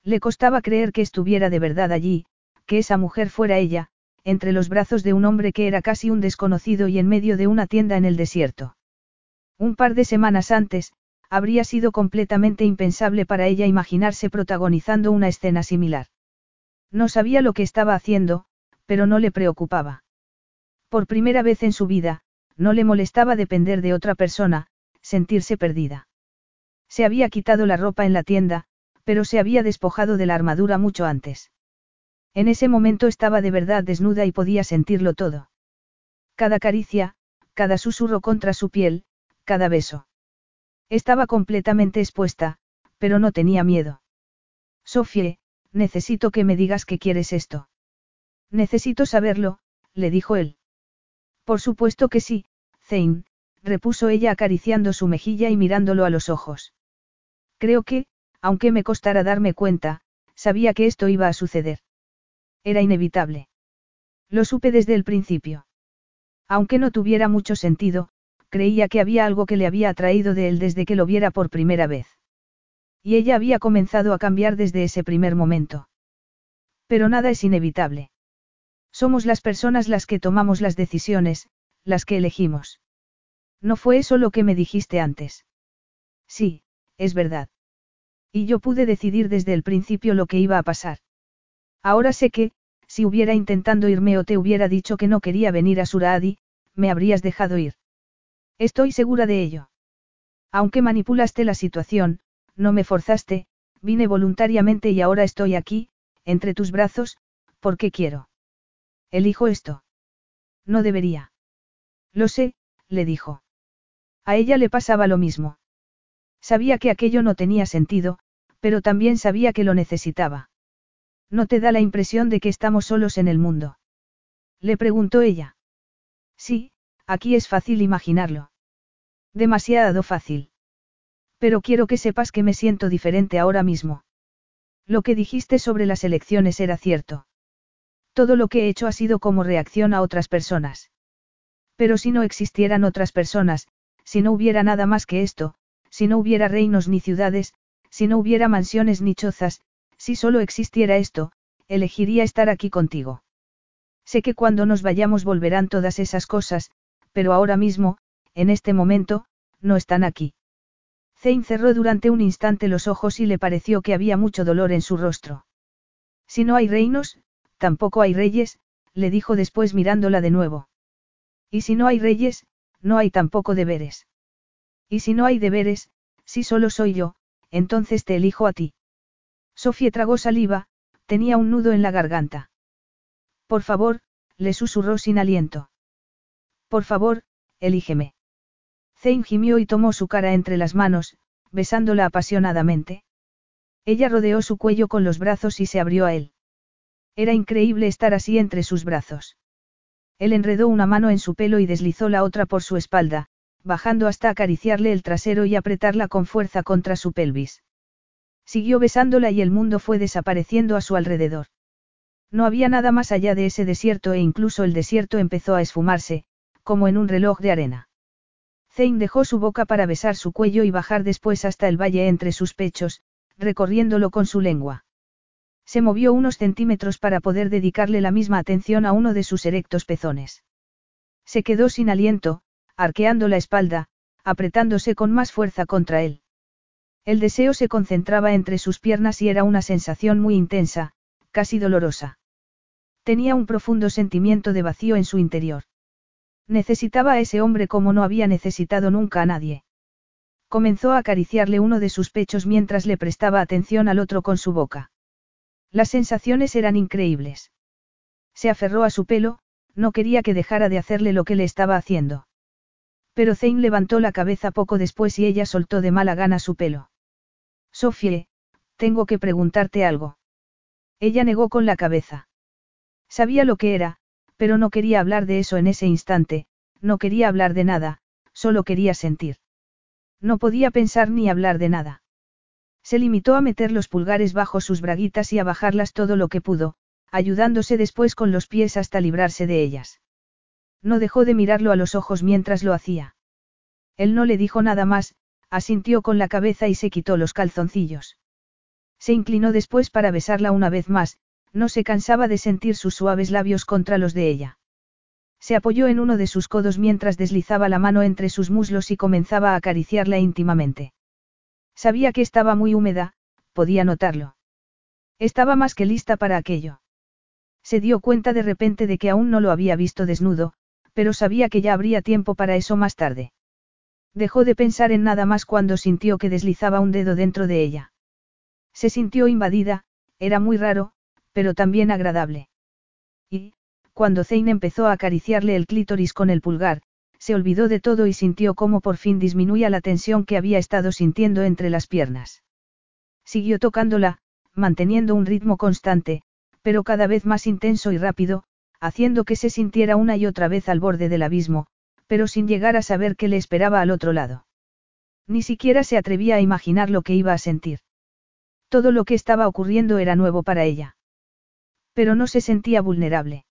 Le costaba creer que estuviera de verdad allí, que esa mujer fuera ella, entre los brazos de un hombre que era casi un desconocido y en medio de una tienda en el desierto. Un par de semanas antes, habría sido completamente impensable para ella imaginarse protagonizando una escena similar. No sabía lo que estaba haciendo, pero no le preocupaba. Por primera vez en su vida, no le molestaba depender de otra persona, sentirse perdida. Se había quitado la ropa en la tienda, pero se había despojado de la armadura mucho antes. En ese momento estaba de verdad desnuda y podía sentirlo todo. Cada caricia, cada susurro contra su piel, cada beso. Estaba completamente expuesta, pero no tenía miedo. Sofie, necesito que me digas que quieres esto. Necesito saberlo, le dijo él. Por supuesto que sí, Zane, repuso ella acariciando su mejilla y mirándolo a los ojos. Creo que, aunque me costara darme cuenta, sabía que esto iba a suceder. Era inevitable. Lo supe desde el principio. Aunque no tuviera mucho sentido, creía que había algo que le había atraído de él desde que lo viera por primera vez. Y ella había comenzado a cambiar desde ese primer momento. Pero nada es inevitable. Somos las personas las que tomamos las decisiones, las que elegimos. No fue eso lo que me dijiste antes. Sí, es verdad. Y yo pude decidir desde el principio lo que iba a pasar. Ahora sé que, si hubiera intentando irme o te hubiera dicho que no quería venir a Suradi, me habrías dejado ir. Estoy segura de ello. Aunque manipulaste la situación, no me forzaste, vine voluntariamente y ahora estoy aquí, entre tus brazos, porque quiero. Elijo esto. No debería. Lo sé, le dijo. A ella le pasaba lo mismo. Sabía que aquello no tenía sentido, pero también sabía que lo necesitaba. ¿No te da la impresión de que estamos solos en el mundo? Le preguntó ella. Sí, aquí es fácil imaginarlo. Demasiado fácil. Pero quiero que sepas que me siento diferente ahora mismo. Lo que dijiste sobre las elecciones era cierto. Todo lo que he hecho ha sido como reacción a otras personas. Pero si no existieran otras personas, si no hubiera nada más que esto, si no hubiera reinos ni ciudades, si no hubiera mansiones ni chozas, si solo existiera esto, elegiría estar aquí contigo. Sé que cuando nos vayamos volverán todas esas cosas, pero ahora mismo, en este momento, no están aquí. Zane cerró durante un instante los ojos y le pareció que había mucho dolor en su rostro. Si no hay reinos, tampoco hay reyes, le dijo después mirándola de nuevo. Y si no hay reyes, no hay tampoco deberes. Y si no hay deberes, si solo soy yo, entonces te elijo a ti. Sofía tragó saliva, tenía un nudo en la garganta. Por favor, le susurró sin aliento. Por favor, elígeme. Zane gimió y tomó su cara entre las manos, besándola apasionadamente. Ella rodeó su cuello con los brazos y se abrió a él. Era increíble estar así entre sus brazos. Él enredó una mano en su pelo y deslizó la otra por su espalda, bajando hasta acariciarle el trasero y apretarla con fuerza contra su pelvis. Siguió besándola y el mundo fue desapareciendo a su alrededor. No había nada más allá de ese desierto e incluso el desierto empezó a esfumarse, como en un reloj de arena. Zane dejó su boca para besar su cuello y bajar después hasta el valle entre sus pechos, recorriéndolo con su lengua. Se movió unos centímetros para poder dedicarle la misma atención a uno de sus erectos pezones. Se quedó sin aliento, arqueando la espalda, apretándose con más fuerza contra él. El deseo se concentraba entre sus piernas y era una sensación muy intensa, casi dolorosa. Tenía un profundo sentimiento de vacío en su interior. Necesitaba a ese hombre como no había necesitado nunca a nadie. Comenzó a acariciarle uno de sus pechos mientras le prestaba atención al otro con su boca. Las sensaciones eran increíbles. Se aferró a su pelo, no quería que dejara de hacerle lo que le estaba haciendo. Pero Zane levantó la cabeza poco después y ella soltó de mala gana su pelo. Sofie, tengo que preguntarte algo. Ella negó con la cabeza. Sabía lo que era, pero no quería hablar de eso en ese instante, no quería hablar de nada, solo quería sentir. No podía pensar ni hablar de nada. Se limitó a meter los pulgares bajo sus braguitas y a bajarlas todo lo que pudo, ayudándose después con los pies hasta librarse de ellas. No dejó de mirarlo a los ojos mientras lo hacía. Él no le dijo nada más, asintió con la cabeza y se quitó los calzoncillos. Se inclinó después para besarla una vez más, no se cansaba de sentir sus suaves labios contra los de ella. Se apoyó en uno de sus codos mientras deslizaba la mano entre sus muslos y comenzaba a acariciarla íntimamente. Sabía que estaba muy húmeda, podía notarlo. Estaba más que lista para aquello. Se dio cuenta de repente de que aún no lo había visto desnudo, pero sabía que ya habría tiempo para eso más tarde. Dejó de pensar en nada más cuando sintió que deslizaba un dedo dentro de ella. Se sintió invadida, era muy raro, pero también agradable. Y, cuando Zane empezó a acariciarle el clítoris con el pulgar, se olvidó de todo y sintió cómo por fin disminuía la tensión que había estado sintiendo entre las piernas. Siguió tocándola, manteniendo un ritmo constante, pero cada vez más intenso y rápido, haciendo que se sintiera una y otra vez al borde del abismo, pero sin llegar a saber qué le esperaba al otro lado. Ni siquiera se atrevía a imaginar lo que iba a sentir. Todo lo que estaba ocurriendo era nuevo para ella. Pero no se sentía vulnerable.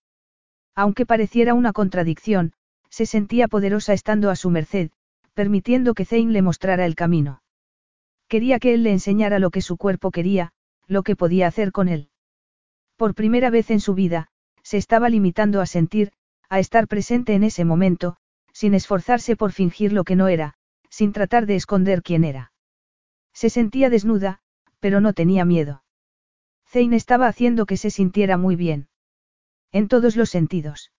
Aunque pareciera una contradicción, se sentía poderosa estando a su merced, permitiendo que Zane le mostrara el camino. Quería que él le enseñara lo que su cuerpo quería, lo que podía hacer con él. Por primera vez en su vida, se estaba limitando a sentir, a estar presente en ese momento, sin esforzarse por fingir lo que no era, sin tratar de esconder quién era. Se sentía desnuda, pero no tenía miedo. Zane estaba haciendo que se sintiera muy bien. En todos los sentidos.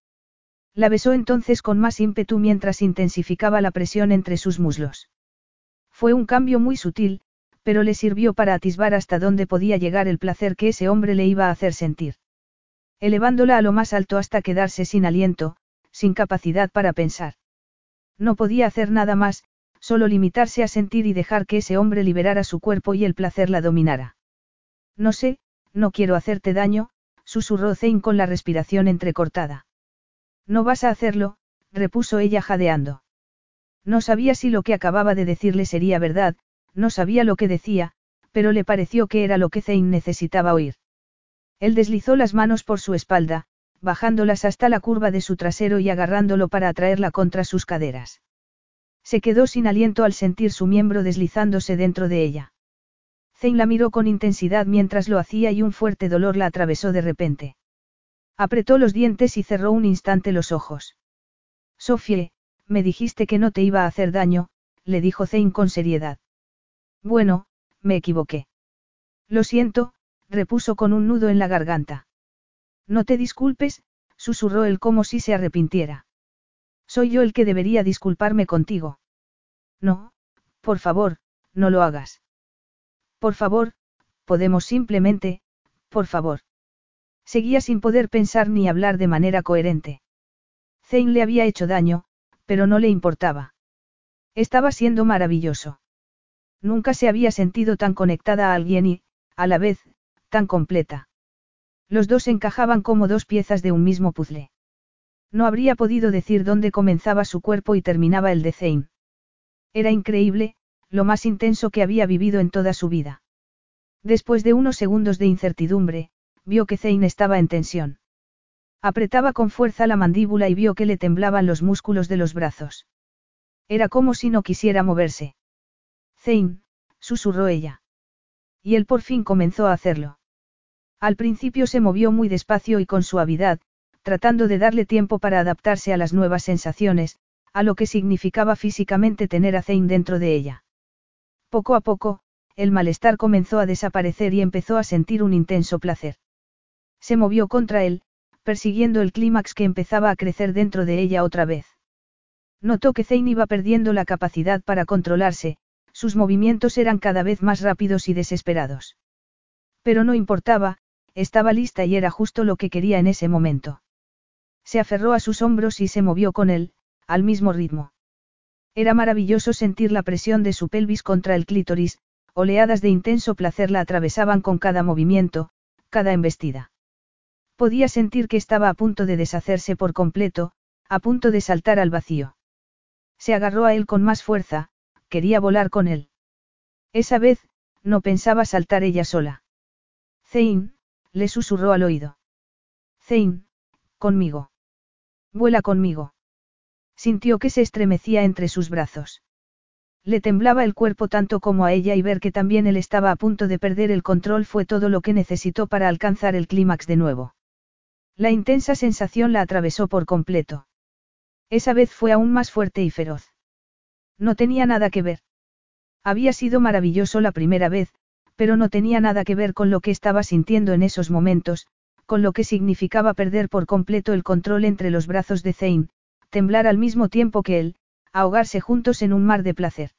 La besó entonces con más ímpetu mientras intensificaba la presión entre sus muslos. Fue un cambio muy sutil, pero le sirvió para atisbar hasta dónde podía llegar el placer que ese hombre le iba a hacer sentir. Elevándola a lo más alto hasta quedarse sin aliento, sin capacidad para pensar. No podía hacer nada más, solo limitarse a sentir y dejar que ese hombre liberara su cuerpo y el placer la dominara. No sé, no quiero hacerte daño, susurró Zane con la respiración entrecortada. No vas a hacerlo, repuso ella jadeando. No sabía si lo que acababa de decirle sería verdad, no sabía lo que decía, pero le pareció que era lo que Zane necesitaba oír. Él deslizó las manos por su espalda, bajándolas hasta la curva de su trasero y agarrándolo para atraerla contra sus caderas. Se quedó sin aliento al sentir su miembro deslizándose dentro de ella. Zane la miró con intensidad mientras lo hacía y un fuerte dolor la atravesó de repente. Apretó los dientes y cerró un instante los ojos. Sofie, me dijiste que no te iba a hacer daño, le dijo Zane con seriedad. Bueno, me equivoqué. Lo siento, repuso con un nudo en la garganta. No te disculpes, susurró él como si se arrepintiera. Soy yo el que debería disculparme contigo. No, por favor, no lo hagas. Por favor, podemos simplemente, por favor. Seguía sin poder pensar ni hablar de manera coherente. Zane le había hecho daño, pero no le importaba. Estaba siendo maravilloso. Nunca se había sentido tan conectada a alguien y, a la vez, tan completa. Los dos encajaban como dos piezas de un mismo puzzle. No habría podido decir dónde comenzaba su cuerpo y terminaba el de Zane. Era increíble, lo más intenso que había vivido en toda su vida. Después de unos segundos de incertidumbre, vio que Zane estaba en tensión. Apretaba con fuerza la mandíbula y vio que le temblaban los músculos de los brazos. Era como si no quisiera moverse. Zane, susurró ella. Y él por fin comenzó a hacerlo. Al principio se movió muy despacio y con suavidad, tratando de darle tiempo para adaptarse a las nuevas sensaciones, a lo que significaba físicamente tener a Zane dentro de ella. Poco a poco, el malestar comenzó a desaparecer y empezó a sentir un intenso placer. Se movió contra él, persiguiendo el clímax que empezaba a crecer dentro de ella otra vez. Notó que Zane iba perdiendo la capacidad para controlarse, sus movimientos eran cada vez más rápidos y desesperados. Pero no importaba, estaba lista y era justo lo que quería en ese momento. Se aferró a sus hombros y se movió con él, al mismo ritmo. Era maravilloso sentir la presión de su pelvis contra el clítoris, oleadas de intenso placer la atravesaban con cada movimiento, cada embestida. Podía sentir que estaba a punto de deshacerse por completo, a punto de saltar al vacío. Se agarró a él con más fuerza, quería volar con él. Esa vez, no pensaba saltar ella sola. Zane, le susurró al oído. Zane, conmigo. Vuela conmigo. Sintió que se estremecía entre sus brazos. Le temblaba el cuerpo tanto como a ella y ver que también él estaba a punto de perder el control fue todo lo que necesitó para alcanzar el clímax de nuevo. La intensa sensación la atravesó por completo. Esa vez fue aún más fuerte y feroz. No tenía nada que ver. Había sido maravilloso la primera vez, pero no tenía nada que ver con lo que estaba sintiendo en esos momentos, con lo que significaba perder por completo el control entre los brazos de Zane, temblar al mismo tiempo que él, ahogarse juntos en un mar de placer.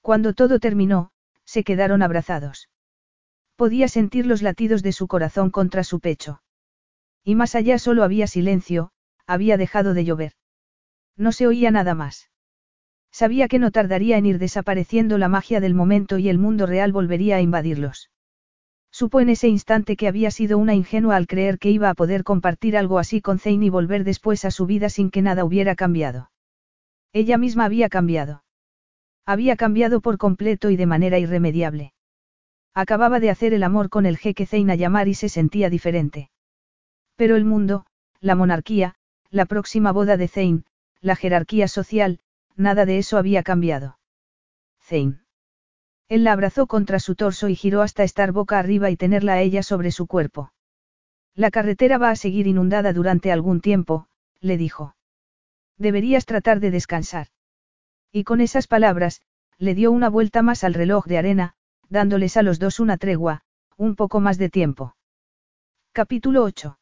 Cuando todo terminó, se quedaron abrazados. Podía sentir los latidos de su corazón contra su pecho. Y más allá solo había silencio, había dejado de llover. No se oía nada más. Sabía que no tardaría en ir desapareciendo la magia del momento y el mundo real volvería a invadirlos. Supo en ese instante que había sido una ingenua al creer que iba a poder compartir algo así con Zane y volver después a su vida sin que nada hubiera cambiado. Ella misma había cambiado. Había cambiado por completo y de manera irremediable. Acababa de hacer el amor con el jeque Zeina llamar y se sentía diferente. Pero el mundo, la monarquía, la próxima boda de Zein, la jerarquía social, nada de eso había cambiado. Zein. Él la abrazó contra su torso y giró hasta estar boca arriba y tenerla a ella sobre su cuerpo. La carretera va a seguir inundada durante algún tiempo, le dijo. Deberías tratar de descansar. Y con esas palabras, le dio una vuelta más al reloj de arena, dándoles a los dos una tregua, un poco más de tiempo. Capítulo 8.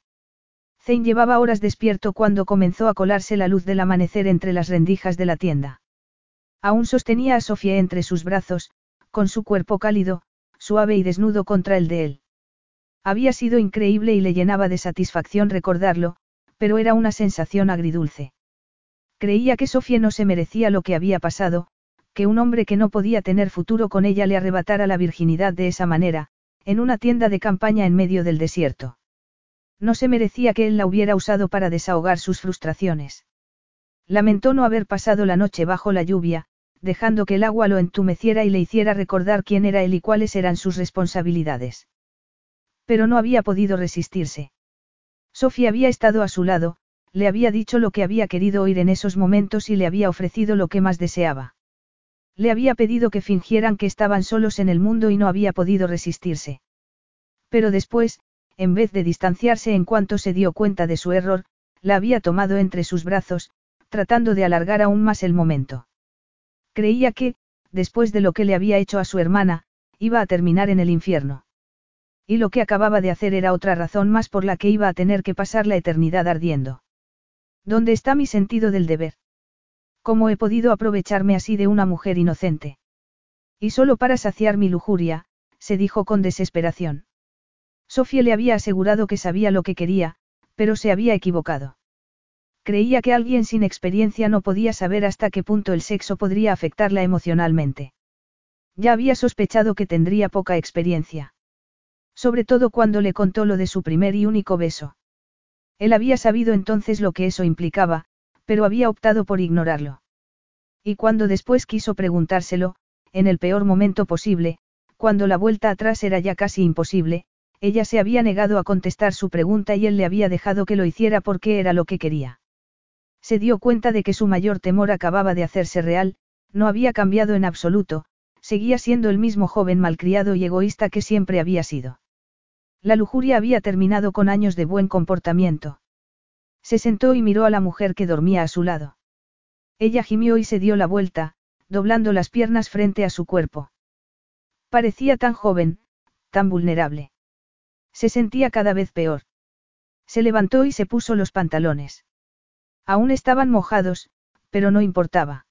Zane llevaba horas despierto cuando comenzó a colarse la luz del amanecer entre las rendijas de la tienda. Aún sostenía a Sofía entre sus brazos, con su cuerpo cálido, suave y desnudo contra el de él. Había sido increíble y le llenaba de satisfacción recordarlo, pero era una sensación agridulce. Creía que Sofía no se merecía lo que había pasado, que un hombre que no podía tener futuro con ella le arrebatara la virginidad de esa manera, en una tienda de campaña en medio del desierto. No se merecía que él la hubiera usado para desahogar sus frustraciones. Lamentó no haber pasado la noche bajo la lluvia, dejando que el agua lo entumeciera y le hiciera recordar quién era él y cuáles eran sus responsabilidades. Pero no había podido resistirse. Sofía había estado a su lado, le había dicho lo que había querido oír en esos momentos y le había ofrecido lo que más deseaba. Le había pedido que fingieran que estaban solos en el mundo y no había podido resistirse. Pero después, en vez de distanciarse en cuanto se dio cuenta de su error, la había tomado entre sus brazos, tratando de alargar aún más el momento. Creía que, después de lo que le había hecho a su hermana, iba a terminar en el infierno. Y lo que acababa de hacer era otra razón más por la que iba a tener que pasar la eternidad ardiendo. ¿Dónde está mi sentido del deber? ¿Cómo he podido aprovecharme así de una mujer inocente? Y solo para saciar mi lujuria, se dijo con desesperación. Sofía le había asegurado que sabía lo que quería, pero se había equivocado. Creía que alguien sin experiencia no podía saber hasta qué punto el sexo podría afectarla emocionalmente. Ya había sospechado que tendría poca experiencia. Sobre todo cuando le contó lo de su primer y único beso. Él había sabido entonces lo que eso implicaba, pero había optado por ignorarlo. Y cuando después quiso preguntárselo, en el peor momento posible, cuando la vuelta atrás era ya casi imposible, ella se había negado a contestar su pregunta y él le había dejado que lo hiciera porque era lo que quería. Se dio cuenta de que su mayor temor acababa de hacerse real, no había cambiado en absoluto, seguía siendo el mismo joven malcriado y egoísta que siempre había sido. La lujuria había terminado con años de buen comportamiento. Se sentó y miró a la mujer que dormía a su lado. Ella gimió y se dio la vuelta, doblando las piernas frente a su cuerpo. Parecía tan joven, tan vulnerable. Se sentía cada vez peor. Se levantó y se puso los pantalones. Aún estaban mojados, pero no importaba.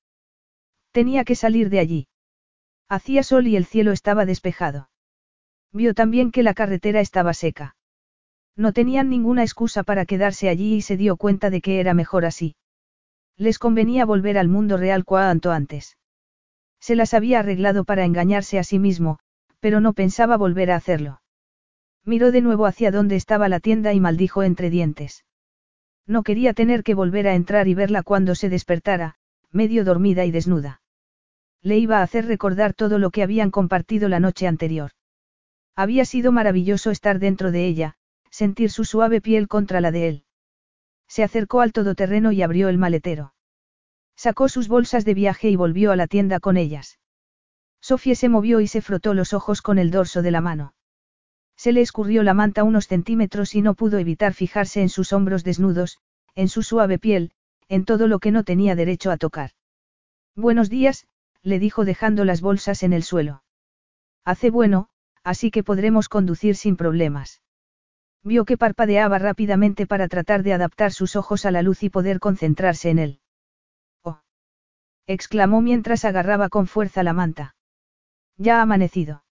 Tenía que salir de allí. Hacía sol y el cielo estaba despejado. Vio también que la carretera estaba seca. No tenían ninguna excusa para quedarse allí y se dio cuenta de que era mejor así. Les convenía volver al mundo real cuanto antes. Se las había arreglado para engañarse a sí mismo, pero no pensaba volver a hacerlo. Miró de nuevo hacia donde estaba la tienda y maldijo entre dientes. No quería tener que volver a entrar y verla cuando se despertara, medio dormida y desnuda. Le iba a hacer recordar todo lo que habían compartido la noche anterior. Había sido maravilloso estar dentro de ella, sentir su suave piel contra la de él. Se acercó al todoterreno y abrió el maletero. Sacó sus bolsas de viaje y volvió a la tienda con ellas. Sofía se movió y se frotó los ojos con el dorso de la mano. Se le escurrió la manta unos centímetros y no pudo evitar fijarse en sus hombros desnudos, en su suave piel, en todo lo que no tenía derecho a tocar. Buenos días, le dijo dejando las bolsas en el suelo. Hace bueno, así que podremos conducir sin problemas. Vio que parpadeaba rápidamente para tratar de adaptar sus ojos a la luz y poder concentrarse en él. ¡Oh! exclamó mientras agarraba con fuerza la manta. Ya ha amanecido.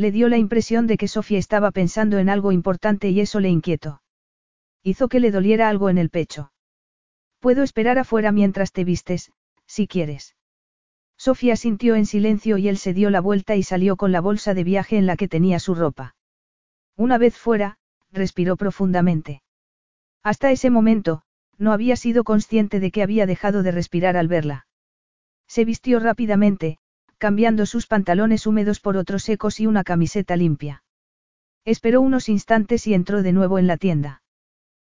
Le dio la impresión de que Sofía estaba pensando en algo importante y eso le inquietó. Hizo que le doliera algo en el pecho. Puedo esperar afuera mientras te vistes, si quieres. Sofía sintió en silencio y él se dio la vuelta y salió con la bolsa de viaje en la que tenía su ropa. Una vez fuera, respiró profundamente. Hasta ese momento, no había sido consciente de que había dejado de respirar al verla. Se vistió rápidamente, cambiando sus pantalones húmedos por otros secos y una camiseta limpia. Esperó unos instantes y entró de nuevo en la tienda.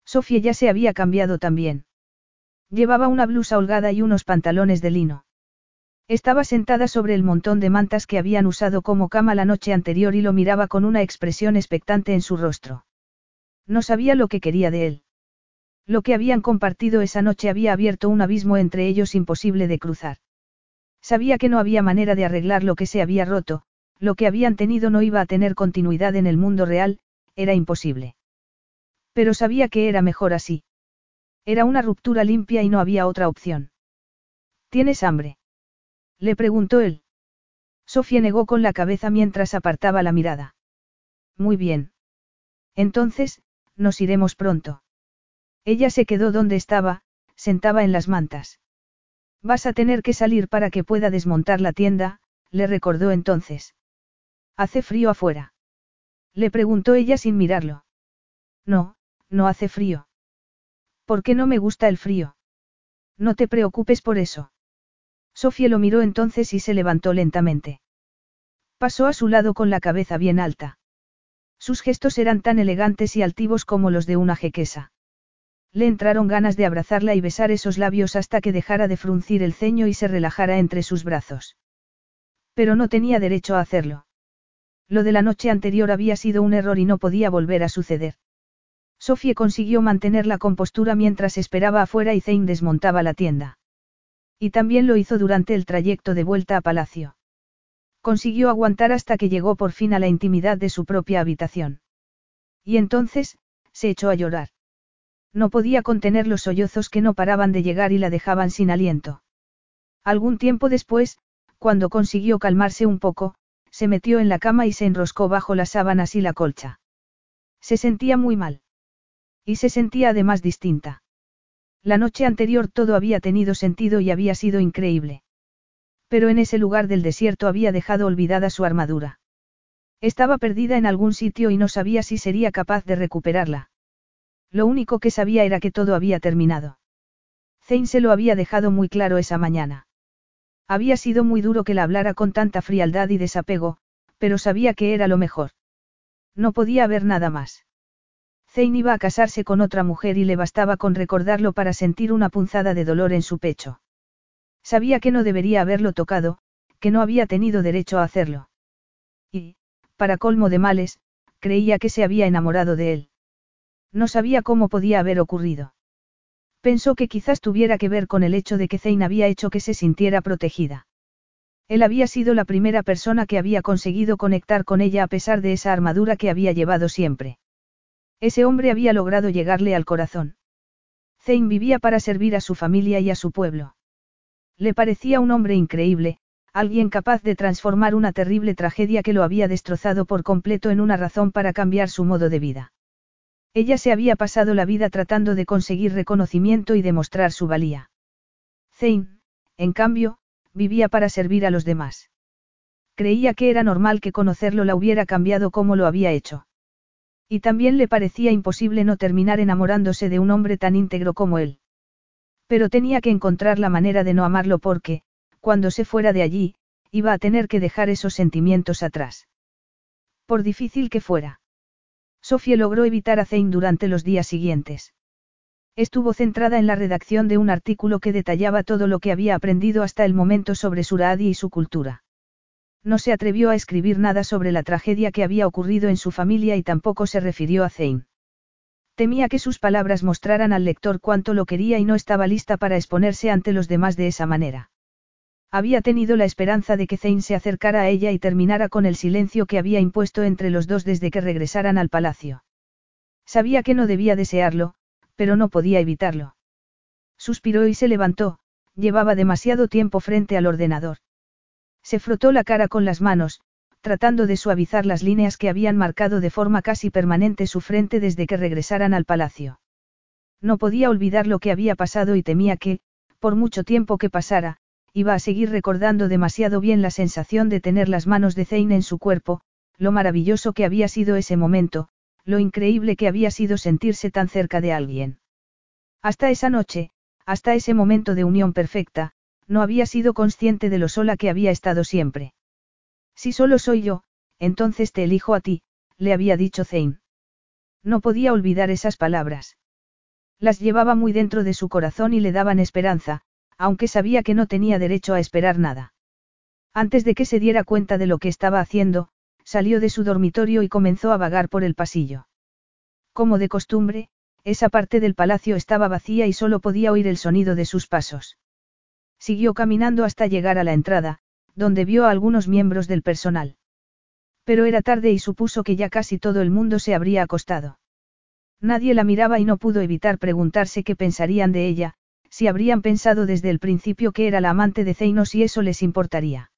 Sofía ya se había cambiado también. Llevaba una blusa holgada y unos pantalones de lino. Estaba sentada sobre el montón de mantas que habían usado como cama la noche anterior y lo miraba con una expresión expectante en su rostro. No sabía lo que quería de él. Lo que habían compartido esa noche había abierto un abismo entre ellos imposible de cruzar. Sabía que no había manera de arreglar lo que se había roto, lo que habían tenido no iba a tener continuidad en el mundo real, era imposible. Pero sabía que era mejor así. Era una ruptura limpia y no había otra opción. ¿Tienes hambre? Le preguntó él. Sofía negó con la cabeza mientras apartaba la mirada. Muy bien. Entonces, nos iremos pronto. Ella se quedó donde estaba, sentaba en las mantas. Vas a tener que salir para que pueda desmontar la tienda, le recordó entonces. ¿Hace frío afuera? Le preguntó ella sin mirarlo. No, no hace frío. ¿Por qué no me gusta el frío? No te preocupes por eso. Sofía lo miró entonces y se levantó lentamente. Pasó a su lado con la cabeza bien alta. Sus gestos eran tan elegantes y altivos como los de una jequesa. Le entraron ganas de abrazarla y besar esos labios hasta que dejara de fruncir el ceño y se relajara entre sus brazos. Pero no tenía derecho a hacerlo. Lo de la noche anterior había sido un error y no podía volver a suceder. Sofía consiguió mantener la compostura mientras esperaba afuera y Zane desmontaba la tienda. Y también lo hizo durante el trayecto de vuelta a palacio. Consiguió aguantar hasta que llegó por fin a la intimidad de su propia habitación. Y entonces, se echó a llorar. No podía contener los sollozos que no paraban de llegar y la dejaban sin aliento. Algún tiempo después, cuando consiguió calmarse un poco, se metió en la cama y se enroscó bajo las sábanas y la colcha. Se sentía muy mal. Y se sentía además distinta. La noche anterior todo había tenido sentido y había sido increíble. Pero en ese lugar del desierto había dejado olvidada su armadura. Estaba perdida en algún sitio y no sabía si sería capaz de recuperarla. Lo único que sabía era que todo había terminado. Zane se lo había dejado muy claro esa mañana. Había sido muy duro que la hablara con tanta frialdad y desapego, pero sabía que era lo mejor. No podía haber nada más. Zane iba a casarse con otra mujer y le bastaba con recordarlo para sentir una punzada de dolor en su pecho. Sabía que no debería haberlo tocado, que no había tenido derecho a hacerlo. Y, para colmo de males, creía que se había enamorado de él. No sabía cómo podía haber ocurrido. Pensó que quizás tuviera que ver con el hecho de que Zane había hecho que se sintiera protegida. Él había sido la primera persona que había conseguido conectar con ella a pesar de esa armadura que había llevado siempre. Ese hombre había logrado llegarle al corazón. Zane vivía para servir a su familia y a su pueblo. Le parecía un hombre increíble, alguien capaz de transformar una terrible tragedia que lo había destrozado por completo en una razón para cambiar su modo de vida. Ella se había pasado la vida tratando de conseguir reconocimiento y demostrar su valía. Zane, en cambio, vivía para servir a los demás. Creía que era normal que conocerlo la hubiera cambiado como lo había hecho. Y también le parecía imposible no terminar enamorándose de un hombre tan íntegro como él. Pero tenía que encontrar la manera de no amarlo porque, cuando se fuera de allí, iba a tener que dejar esos sentimientos atrás. Por difícil que fuera. Sofía logró evitar a Zane durante los días siguientes. Estuvo centrada en la redacción de un artículo que detallaba todo lo que había aprendido hasta el momento sobre Suradi y su cultura. No se atrevió a escribir nada sobre la tragedia que había ocurrido en su familia y tampoco se refirió a Zane. Temía que sus palabras mostraran al lector cuánto lo quería y no estaba lista para exponerse ante los demás de esa manera. Había tenido la esperanza de que Zane se acercara a ella y terminara con el silencio que había impuesto entre los dos desde que regresaran al palacio. Sabía que no debía desearlo, pero no podía evitarlo. Suspiró y se levantó, llevaba demasiado tiempo frente al ordenador. Se frotó la cara con las manos, tratando de suavizar las líneas que habían marcado de forma casi permanente su frente desde que regresaran al palacio. No podía olvidar lo que había pasado y temía que, por mucho tiempo que pasara, iba a seguir recordando demasiado bien la sensación de tener las manos de Zane en su cuerpo, lo maravilloso que había sido ese momento, lo increíble que había sido sentirse tan cerca de alguien. Hasta esa noche, hasta ese momento de unión perfecta, no había sido consciente de lo sola que había estado siempre. Si solo soy yo, entonces te elijo a ti, le había dicho Zane. No podía olvidar esas palabras. Las llevaba muy dentro de su corazón y le daban esperanza, aunque sabía que no tenía derecho a esperar nada. Antes de que se diera cuenta de lo que estaba haciendo, salió de su dormitorio y comenzó a vagar por el pasillo. Como de costumbre, esa parte del palacio estaba vacía y solo podía oír el sonido de sus pasos. Siguió caminando hasta llegar a la entrada, donde vio a algunos miembros del personal. Pero era tarde y supuso que ya casi todo el mundo se habría acostado. Nadie la miraba y no pudo evitar preguntarse qué pensarían de ella, si habrían pensado desde el principio que era la amante de Zeino si eso les importaría.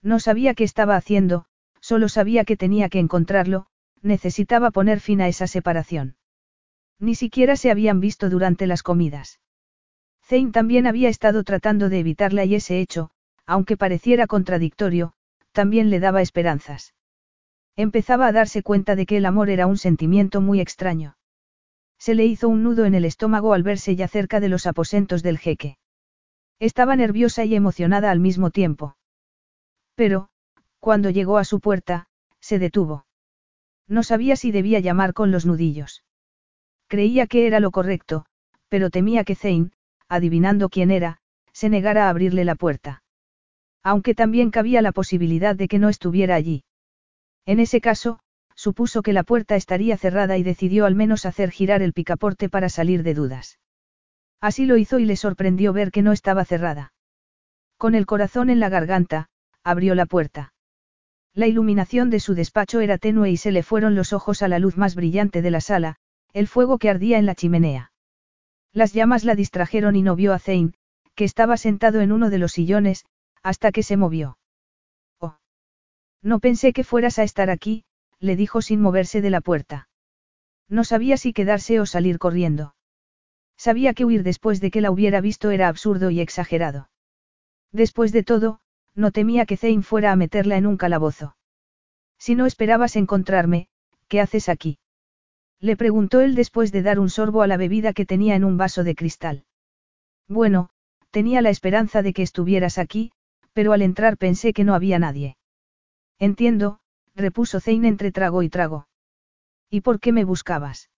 No sabía qué estaba haciendo, solo sabía que tenía que encontrarlo, necesitaba poner fin a esa separación. Ni siquiera se habían visto durante las comidas. Zane también había estado tratando de evitarla y ese hecho, aunque pareciera contradictorio, también le daba esperanzas. Empezaba a darse cuenta de que el amor era un sentimiento muy extraño. Se le hizo un nudo en el estómago al verse ya cerca de los aposentos del jeque. Estaba nerviosa y emocionada al mismo tiempo. Pero, cuando llegó a su puerta, se detuvo. No sabía si debía llamar con los nudillos. Creía que era lo correcto, pero temía que Zane, adivinando quién era, se negara a abrirle la puerta. Aunque también cabía la posibilidad de que no estuviera allí. En ese caso, supuso que la puerta estaría cerrada y decidió al menos hacer girar el picaporte para salir de dudas. Así lo hizo y le sorprendió ver que no estaba cerrada. Con el corazón en la garganta, abrió la puerta. La iluminación de su despacho era tenue y se le fueron los ojos a la luz más brillante de la sala, el fuego que ardía en la chimenea. Las llamas la distrajeron y no vio a Zane, que estaba sentado en uno de los sillones, hasta que se movió. Oh. No pensé que fueras a estar aquí, le dijo sin moverse de la puerta. No sabía si quedarse o salir corriendo. Sabía que huir después de que la hubiera visto era absurdo y exagerado. Después de todo, no temía que Zane fuera a meterla en un calabozo. Si no esperabas encontrarme, ¿qué haces aquí? Le preguntó él después de dar un sorbo a la bebida que tenía en un vaso de cristal. Bueno, tenía la esperanza de que estuvieras aquí, pero al entrar pensé que no había nadie. Entiendo, repuso Zane entre trago y trago. ¿Y por qué me buscabas?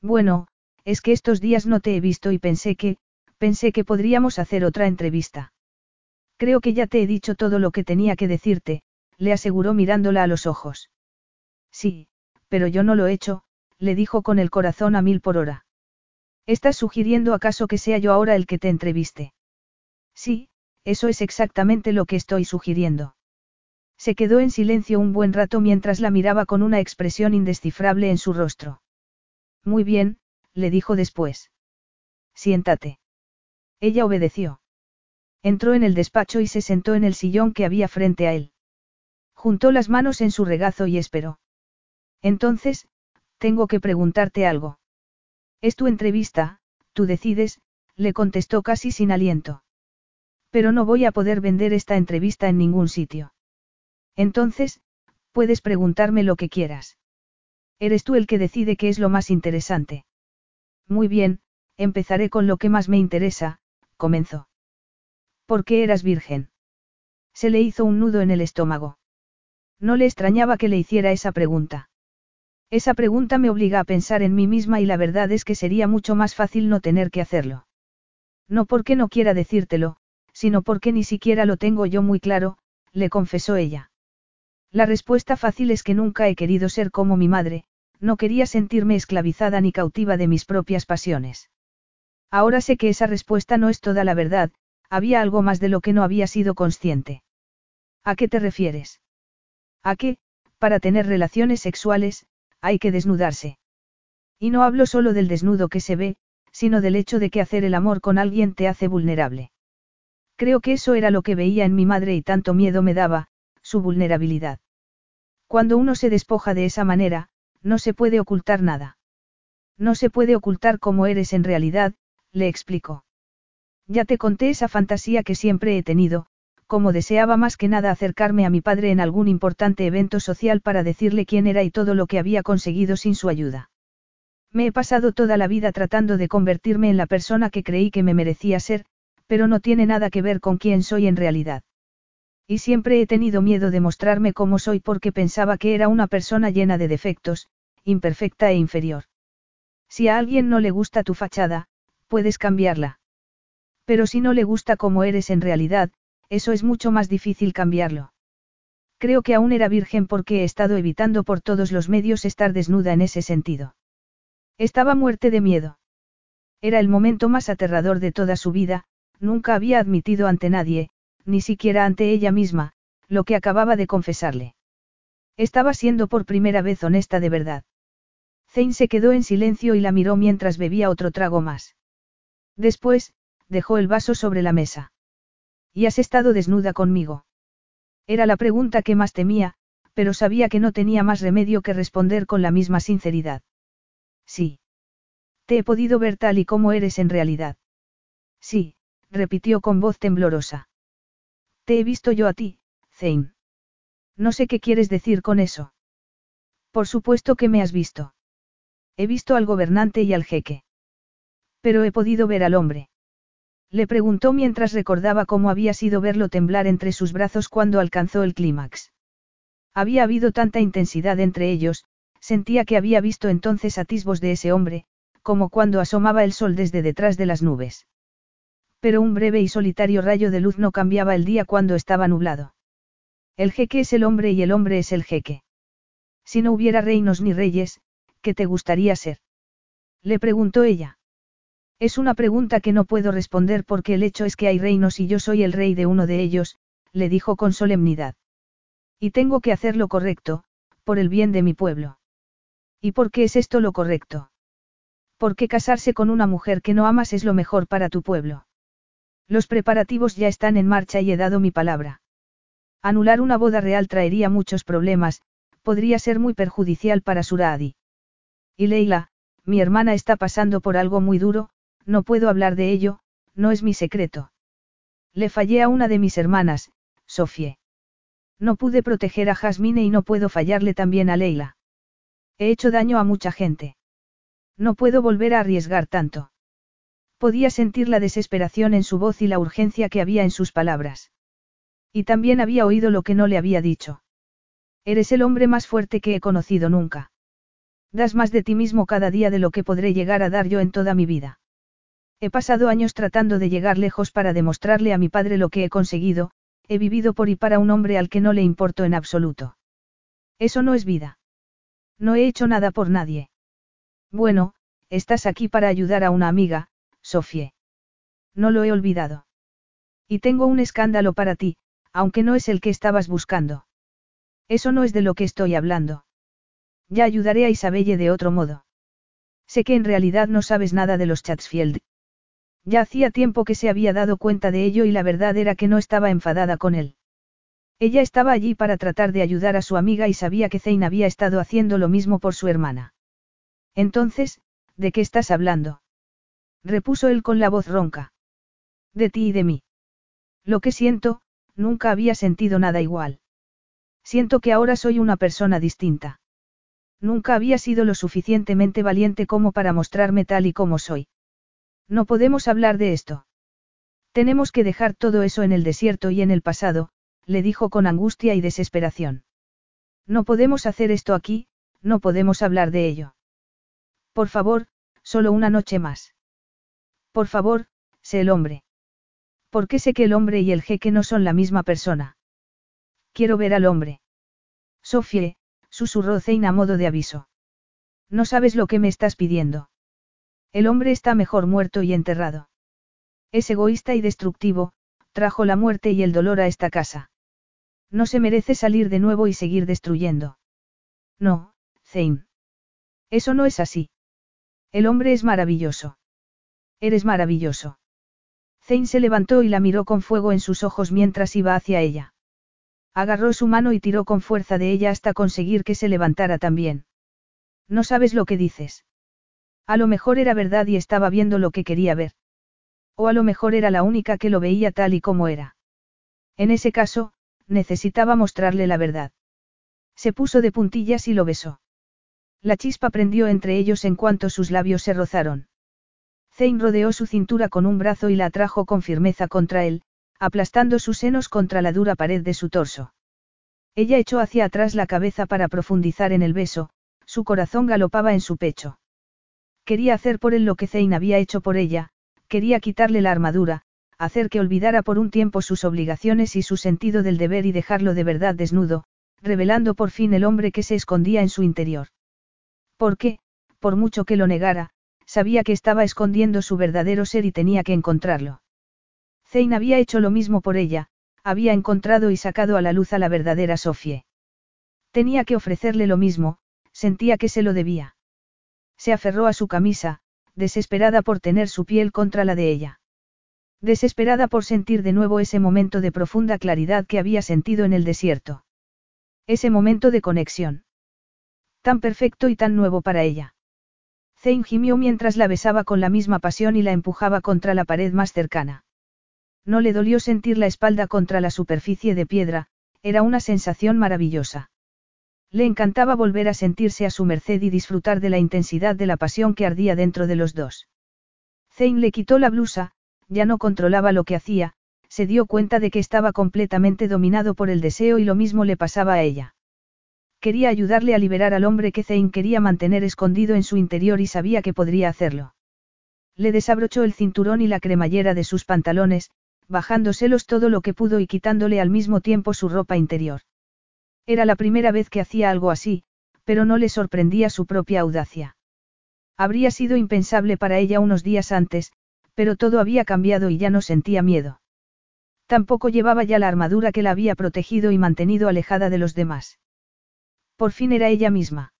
Bueno, es que estos días no te he visto y pensé que, pensé que podríamos hacer otra entrevista. Creo que ya te he dicho todo lo que tenía que decirte, le aseguró mirándola a los ojos. Sí, pero yo no lo he hecho, le dijo con el corazón a mil por hora. ¿Estás sugiriendo acaso que sea yo ahora el que te entreviste? Sí, eso es exactamente lo que estoy sugiriendo. Se quedó en silencio un buen rato mientras la miraba con una expresión indescifrable en su rostro. Muy bien, le dijo después. Siéntate. Ella obedeció. Entró en el despacho y se sentó en el sillón que había frente a él. Juntó las manos en su regazo y esperó. Entonces, tengo que preguntarte algo. Es tu entrevista, tú decides, le contestó casi sin aliento. Pero no voy a poder vender esta entrevista en ningún sitio. Entonces, puedes preguntarme lo que quieras. Eres tú el que decide qué es lo más interesante. Muy bien, empezaré con lo que más me interesa, comenzó. ¿Por qué eras virgen? Se le hizo un nudo en el estómago. No le extrañaba que le hiciera esa pregunta. Esa pregunta me obliga a pensar en mí misma y la verdad es que sería mucho más fácil no tener que hacerlo. No porque no quiera decírtelo, sino porque ni siquiera lo tengo yo muy claro, le confesó ella. La respuesta fácil es que nunca he querido ser como mi madre, no quería sentirme esclavizada ni cautiva de mis propias pasiones. Ahora sé que esa respuesta no es toda la verdad, había algo más de lo que no había sido consciente. ¿A qué te refieres? A qué, para tener relaciones sexuales, hay que desnudarse. Y no hablo solo del desnudo que se ve, sino del hecho de que hacer el amor con alguien te hace vulnerable. Creo que eso era lo que veía en mi madre y tanto miedo me daba, su vulnerabilidad. Cuando uno se despoja de esa manera, no se puede ocultar nada. No se puede ocultar cómo eres en realidad, le explicó. Ya te conté esa fantasía que siempre he tenido, como deseaba más que nada acercarme a mi padre en algún importante evento social para decirle quién era y todo lo que había conseguido sin su ayuda. Me he pasado toda la vida tratando de convertirme en la persona que creí que me merecía ser, pero no tiene nada que ver con quién soy en realidad. Y siempre he tenido miedo de mostrarme como soy porque pensaba que era una persona llena de defectos, imperfecta e inferior. Si a alguien no le gusta tu fachada, puedes cambiarla. Pero si no le gusta como eres en realidad, eso es mucho más difícil cambiarlo. Creo que aún era virgen porque he estado evitando por todos los medios estar desnuda en ese sentido. Estaba muerte de miedo. Era el momento más aterrador de toda su vida, Nunca había admitido ante nadie, ni siquiera ante ella misma, lo que acababa de confesarle. Estaba siendo por primera vez honesta de verdad. Zane se quedó en silencio y la miró mientras bebía otro trago más. Después, dejó el vaso sobre la mesa. ¿Y has estado desnuda conmigo? Era la pregunta que más temía, pero sabía que no tenía más remedio que responder con la misma sinceridad. Sí. Te he podido ver tal y como eres en realidad. Sí, repitió con voz temblorosa. He visto yo a ti, Zane. No sé qué quieres decir con eso. Por supuesto que me has visto. He visto al gobernante y al jeque. Pero he podido ver al hombre. Le preguntó mientras recordaba cómo había sido verlo temblar entre sus brazos cuando alcanzó el clímax. Había habido tanta intensidad entre ellos, sentía que había visto entonces atisbos de ese hombre, como cuando asomaba el sol desde detrás de las nubes. Pero un breve y solitario rayo de luz no cambiaba el día cuando estaba nublado. El jeque es el hombre y el hombre es el jeque. Si no hubiera reinos ni reyes, ¿qué te gustaría ser? Le preguntó ella. Es una pregunta que no puedo responder porque el hecho es que hay reinos y yo soy el rey de uno de ellos, le dijo con solemnidad. Y tengo que hacer lo correcto, por el bien de mi pueblo. ¿Y por qué es esto lo correcto? Porque casarse con una mujer que no amas es lo mejor para tu pueblo. Los preparativos ya están en marcha y he dado mi palabra. Anular una boda real traería muchos problemas, podría ser muy perjudicial para Suradi. Y Leila, mi hermana está pasando por algo muy duro, no puedo hablar de ello, no es mi secreto. Le fallé a una de mis hermanas, Sofie. No pude proteger a Jasmine y no puedo fallarle también a Leila. He hecho daño a mucha gente. No puedo volver a arriesgar tanto. Podía sentir la desesperación en su voz y la urgencia que había en sus palabras. Y también había oído lo que no le había dicho. Eres el hombre más fuerte que he conocido nunca. Das más de ti mismo cada día de lo que podré llegar a dar yo en toda mi vida. He pasado años tratando de llegar lejos para demostrarle a mi padre lo que he conseguido, he vivido por y para un hombre al que no le importo en absoluto. Eso no es vida. No he hecho nada por nadie. Bueno, estás aquí para ayudar a una amiga, Sofie. No lo he olvidado. Y tengo un escándalo para ti, aunque no es el que estabas buscando. Eso no es de lo que estoy hablando. Ya ayudaré a Isabelle de otro modo. Sé que en realidad no sabes nada de los Chatsfield. Ya hacía tiempo que se había dado cuenta de ello y la verdad era que no estaba enfadada con él. Ella estaba allí para tratar de ayudar a su amiga y sabía que Zane había estado haciendo lo mismo por su hermana. Entonces, ¿de qué estás hablando? Repuso él con la voz ronca. De ti y de mí. Lo que siento, nunca había sentido nada igual. Siento que ahora soy una persona distinta. Nunca había sido lo suficientemente valiente como para mostrarme tal y como soy. No podemos hablar de esto. Tenemos que dejar todo eso en el desierto y en el pasado, le dijo con angustia y desesperación. No podemos hacer esto aquí, no podemos hablar de ello. Por favor, solo una noche más. Por favor, sé el hombre. Porque sé que el hombre y el jeque no son la misma persona. Quiero ver al hombre. Sofie, susurró Zein a modo de aviso. No sabes lo que me estás pidiendo. El hombre está mejor muerto y enterrado. Es egoísta y destructivo, trajo la muerte y el dolor a esta casa. No se merece salir de nuevo y seguir destruyendo. No, Zane. Eso no es así. El hombre es maravilloso. Eres maravilloso. Zane se levantó y la miró con fuego en sus ojos mientras iba hacia ella. Agarró su mano y tiró con fuerza de ella hasta conseguir que se levantara también. No sabes lo que dices. A lo mejor era verdad y estaba viendo lo que quería ver. O a lo mejor era la única que lo veía tal y como era. En ese caso, necesitaba mostrarle la verdad. Se puso de puntillas y lo besó. La chispa prendió entre ellos en cuanto sus labios se rozaron. Zane rodeó su cintura con un brazo y la atrajo con firmeza contra él, aplastando sus senos contra la dura pared de su torso. Ella echó hacia atrás la cabeza para profundizar en el beso, su corazón galopaba en su pecho. Quería hacer por él lo que Zane había hecho por ella, quería quitarle la armadura, hacer que olvidara por un tiempo sus obligaciones y su sentido del deber y dejarlo de verdad desnudo, revelando por fin el hombre que se escondía en su interior. Porque, por mucho que lo negara, sabía que estaba escondiendo su verdadero ser y tenía que encontrarlo. Zane había hecho lo mismo por ella, había encontrado y sacado a la luz a la verdadera Sofie. Tenía que ofrecerle lo mismo, sentía que se lo debía. Se aferró a su camisa, desesperada por tener su piel contra la de ella. Desesperada por sentir de nuevo ese momento de profunda claridad que había sentido en el desierto. Ese momento de conexión. Tan perfecto y tan nuevo para ella. Zane gimió mientras la besaba con la misma pasión y la empujaba contra la pared más cercana. No le dolió sentir la espalda contra la superficie de piedra, era una sensación maravillosa. Le encantaba volver a sentirse a su merced y disfrutar de la intensidad de la pasión que ardía dentro de los dos. Zane le quitó la blusa, ya no controlaba lo que hacía, se dio cuenta de que estaba completamente dominado por el deseo y lo mismo le pasaba a ella. Quería ayudarle a liberar al hombre que Zane quería mantener escondido en su interior y sabía que podría hacerlo. Le desabrochó el cinturón y la cremallera de sus pantalones, bajándoselos todo lo que pudo y quitándole al mismo tiempo su ropa interior. Era la primera vez que hacía algo así, pero no le sorprendía su propia audacia. Habría sido impensable para ella unos días antes, pero todo había cambiado y ya no sentía miedo. Tampoco llevaba ya la armadura que la había protegido y mantenido alejada de los demás. Por fin era ella misma.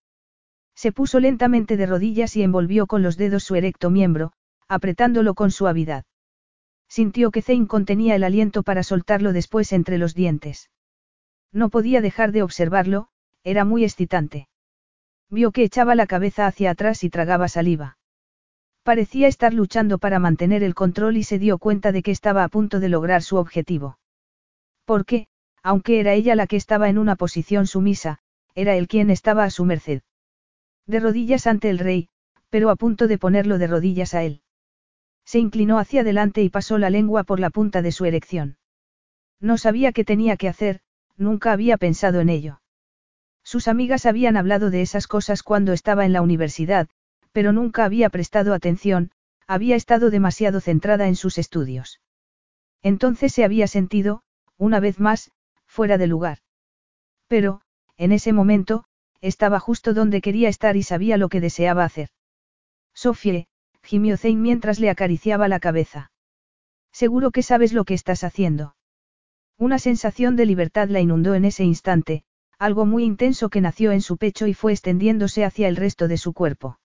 Se puso lentamente de rodillas y envolvió con los dedos su erecto miembro, apretándolo con suavidad. Sintió que Zane contenía el aliento para soltarlo después entre los dientes. No podía dejar de observarlo, era muy excitante. Vio que echaba la cabeza hacia atrás y tragaba saliva. Parecía estar luchando para mantener el control y se dio cuenta de que estaba a punto de lograr su objetivo. Porque, aunque era ella la que estaba en una posición sumisa, era él quien estaba a su merced. De rodillas ante el rey, pero a punto de ponerlo de rodillas a él. Se inclinó hacia adelante y pasó la lengua por la punta de su erección. No sabía qué tenía que hacer, nunca había pensado en ello. Sus amigas habían hablado de esas cosas cuando estaba en la universidad, pero nunca había prestado atención, había estado demasiado centrada en sus estudios. Entonces se había sentido, una vez más, fuera de lugar. Pero, en ese momento, estaba justo donde quería estar y sabía lo que deseaba hacer. Sofie, gimió Zane mientras le acariciaba la cabeza. Seguro que sabes lo que estás haciendo. Una sensación de libertad la inundó en ese instante, algo muy intenso que nació en su pecho y fue extendiéndose hacia el resto de su cuerpo.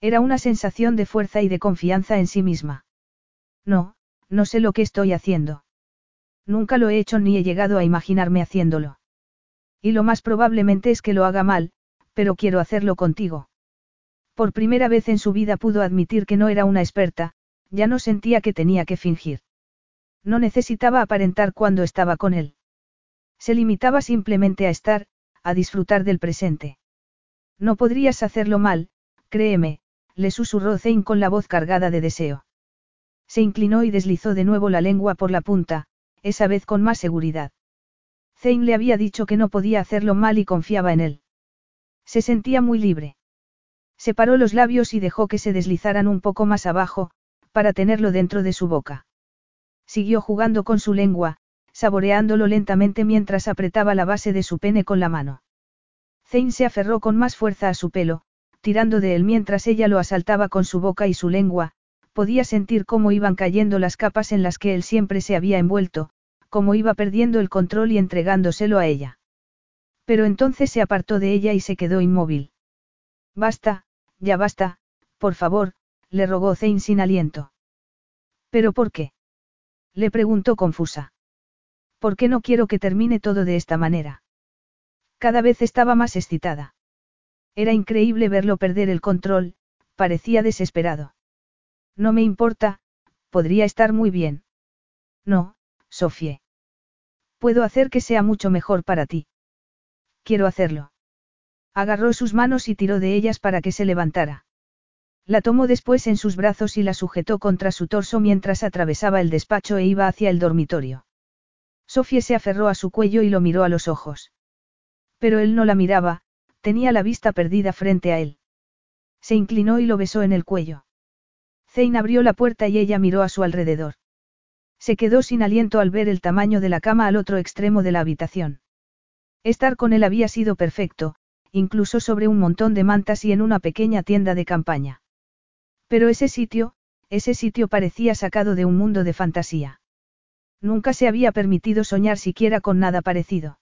Era una sensación de fuerza y de confianza en sí misma. No, no sé lo que estoy haciendo. Nunca lo he hecho ni he llegado a imaginarme haciéndolo. Y lo más probablemente es que lo haga mal, pero quiero hacerlo contigo. Por primera vez en su vida pudo admitir que no era una experta, ya no sentía que tenía que fingir. No necesitaba aparentar cuando estaba con él. Se limitaba simplemente a estar, a disfrutar del presente. No podrías hacerlo mal, créeme, le susurró Zane con la voz cargada de deseo. Se inclinó y deslizó de nuevo la lengua por la punta, esa vez con más seguridad. Zane le había dicho que no podía hacerlo mal y confiaba en él. Se sentía muy libre. Separó los labios y dejó que se deslizaran un poco más abajo, para tenerlo dentro de su boca. Siguió jugando con su lengua, saboreándolo lentamente mientras apretaba la base de su pene con la mano. Zane se aferró con más fuerza a su pelo, tirando de él mientras ella lo asaltaba con su boca y su lengua, podía sentir cómo iban cayendo las capas en las que él siempre se había envuelto, cómo iba perdiendo el control y entregándoselo a ella. Pero entonces se apartó de ella y se quedó inmóvil. Basta, ya basta, por favor, le rogó Zane sin aliento. ¿Pero por qué? Le preguntó confusa. ¿Por qué no quiero que termine todo de esta manera? Cada vez estaba más excitada. Era increíble verlo perder el control, parecía desesperado. No me importa, podría estar muy bien. No, Sofie. Puedo hacer que sea mucho mejor para ti. Quiero hacerlo. Agarró sus manos y tiró de ellas para que se levantara. La tomó después en sus brazos y la sujetó contra su torso mientras atravesaba el despacho e iba hacia el dormitorio. Sofía se aferró a su cuello y lo miró a los ojos. Pero él no la miraba, tenía la vista perdida frente a él. Se inclinó y lo besó en el cuello. Zane abrió la puerta y ella miró a su alrededor. Se quedó sin aliento al ver el tamaño de la cama al otro extremo de la habitación. Estar con él había sido perfecto, incluso sobre un montón de mantas y en una pequeña tienda de campaña. Pero ese sitio, ese sitio parecía sacado de un mundo de fantasía. Nunca se había permitido soñar siquiera con nada parecido.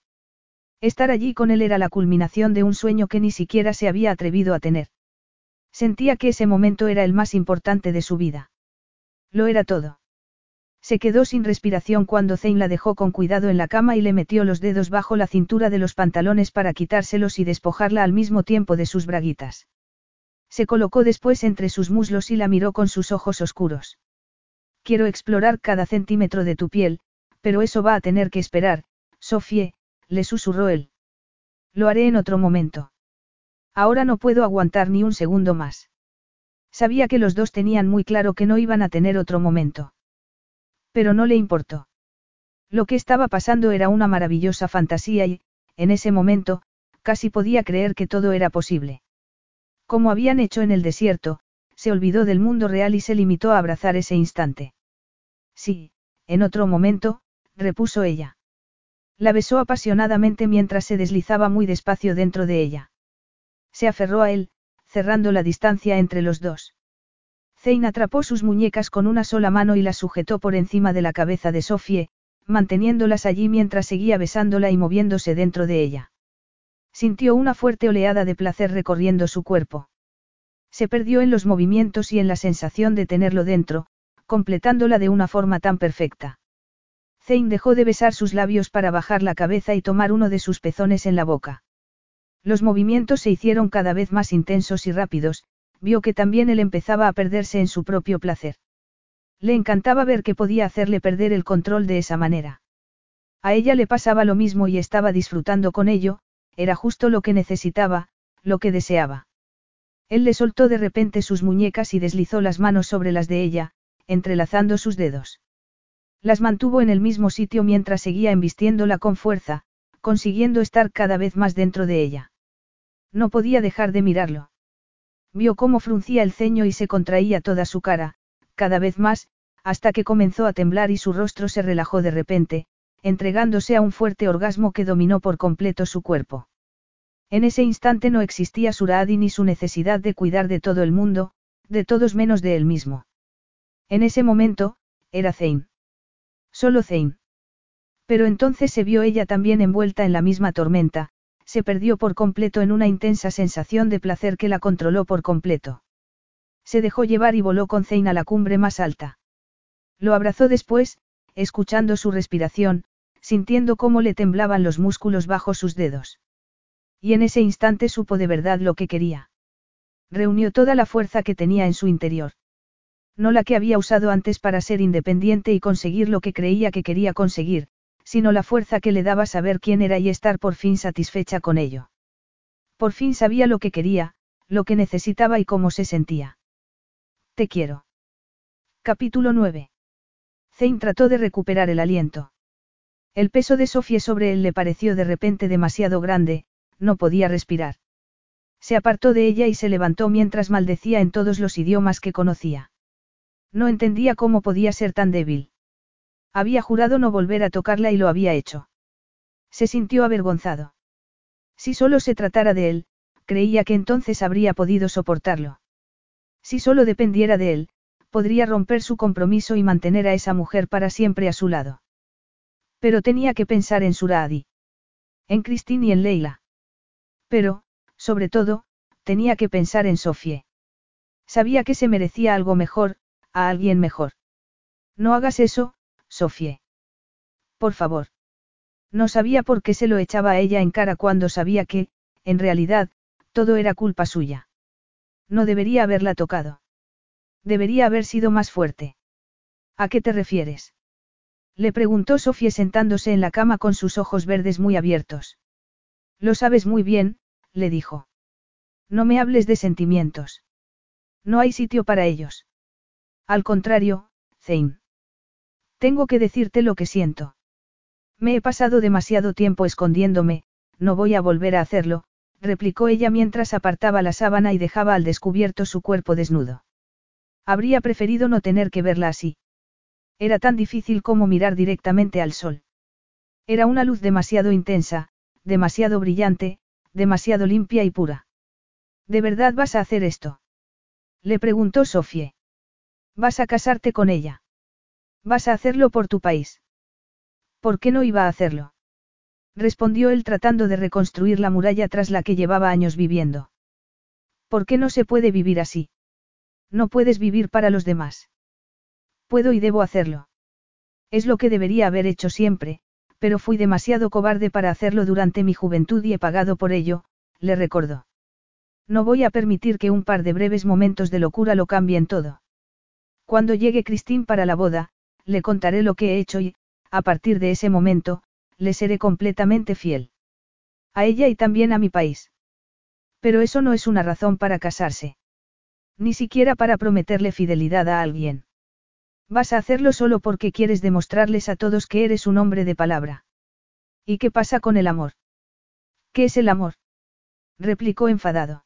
Estar allí con él era la culminación de un sueño que ni siquiera se había atrevido a tener. Sentía que ese momento era el más importante de su vida. Lo era todo. Se quedó sin respiración cuando Zane la dejó con cuidado en la cama y le metió los dedos bajo la cintura de los pantalones para quitárselos y despojarla al mismo tiempo de sus braguitas. Se colocó después entre sus muslos y la miró con sus ojos oscuros. Quiero explorar cada centímetro de tu piel, pero eso va a tener que esperar, Sofie, le susurró él. Lo haré en otro momento. Ahora no puedo aguantar ni un segundo más. Sabía que los dos tenían muy claro que no iban a tener otro momento. Pero no le importó. Lo que estaba pasando era una maravillosa fantasía y, en ese momento, casi podía creer que todo era posible. Como habían hecho en el desierto, se olvidó del mundo real y se limitó a abrazar ese instante. Sí, en otro momento, repuso ella. La besó apasionadamente mientras se deslizaba muy despacio dentro de ella. Se aferró a él, cerrando la distancia entre los dos. Zane atrapó sus muñecas con una sola mano y las sujetó por encima de la cabeza de Sofie, manteniéndolas allí mientras seguía besándola y moviéndose dentro de ella. Sintió una fuerte oleada de placer recorriendo su cuerpo. Se perdió en los movimientos y en la sensación de tenerlo dentro, completándola de una forma tan perfecta. Zane dejó de besar sus labios para bajar la cabeza y tomar uno de sus pezones en la boca. Los movimientos se hicieron cada vez más intensos y rápidos, vio que también él empezaba a perderse en su propio placer. Le encantaba ver que podía hacerle perder el control de esa manera. A ella le pasaba lo mismo y estaba disfrutando con ello, era justo lo que necesitaba, lo que deseaba. Él le soltó de repente sus muñecas y deslizó las manos sobre las de ella, entrelazando sus dedos. Las mantuvo en el mismo sitio mientras seguía embistiéndola con fuerza, consiguiendo estar cada vez más dentro de ella. No podía dejar de mirarlo. Vio cómo fruncía el ceño y se contraía toda su cara, cada vez más, hasta que comenzó a temblar y su rostro se relajó de repente, entregándose a un fuerte orgasmo que dominó por completo su cuerpo. En ese instante no existía Suradi ni su necesidad de cuidar de todo el mundo, de todos menos de él mismo. En ese momento, era Zane. Solo Zane. Pero entonces se vio ella también envuelta en la misma tormenta, se perdió por completo en una intensa sensación de placer que la controló por completo. Se dejó llevar y voló con Zane a la cumbre más alta. Lo abrazó después, escuchando su respiración, sintiendo cómo le temblaban los músculos bajo sus dedos. Y en ese instante supo de verdad lo que quería. Reunió toda la fuerza que tenía en su interior. No la que había usado antes para ser independiente y conseguir lo que creía que quería conseguir, sino la fuerza que le daba saber quién era y estar por fin satisfecha con ello. Por fin sabía lo que quería, lo que necesitaba y cómo se sentía. Te quiero. Capítulo 9. Zane trató de recuperar el aliento. El peso de Sofía sobre él le pareció de repente demasiado grande, no podía respirar. Se apartó de ella y se levantó mientras maldecía en todos los idiomas que conocía. No entendía cómo podía ser tan débil. Había jurado no volver a tocarla y lo había hecho. Se sintió avergonzado. Si solo se tratara de él, creía que entonces habría podido soportarlo. Si solo dependiera de él, podría romper su compromiso y mantener a esa mujer para siempre a su lado. Pero tenía que pensar en Suradi. En Christine y en Leila. Pero, sobre todo, tenía que pensar en Sofie. Sabía que se merecía algo mejor, a alguien mejor. No hagas eso, Sofie. Por favor. No sabía por qué se lo echaba a ella en cara cuando sabía que, en realidad, todo era culpa suya. No debería haberla tocado. Debería haber sido más fuerte. ¿A qué te refieres? Le preguntó Sofía sentándose en la cama con sus ojos verdes muy abiertos. Lo sabes muy bien, le dijo. No me hables de sentimientos. No hay sitio para ellos. Al contrario, Zane. Tengo que decirte lo que siento. Me he pasado demasiado tiempo escondiéndome, no voy a volver a hacerlo, replicó ella mientras apartaba la sábana y dejaba al descubierto su cuerpo desnudo. Habría preferido no tener que verla así. Era tan difícil como mirar directamente al sol. Era una luz demasiado intensa, demasiado brillante, demasiado limpia y pura. ¿De verdad vas a hacer esto? Le preguntó Sofie. ¿Vas a casarte con ella? ¿Vas a hacerlo por tu país? ¿Por qué no iba a hacerlo? Respondió él tratando de reconstruir la muralla tras la que llevaba años viviendo. ¿Por qué no se puede vivir así? No puedes vivir para los demás. Puedo y debo hacerlo. Es lo que debería haber hecho siempre, pero fui demasiado cobarde para hacerlo durante mi juventud y he pagado por ello, le recordó. No voy a permitir que un par de breves momentos de locura lo cambien todo. Cuando llegue Christine para la boda, le contaré lo que he hecho y, a partir de ese momento, le seré completamente fiel. A ella y también a mi país. Pero eso no es una razón para casarse. Ni siquiera para prometerle fidelidad a alguien. Vas a hacerlo solo porque quieres demostrarles a todos que eres un hombre de palabra. ¿Y qué pasa con el amor? ¿Qué es el amor? replicó enfadado.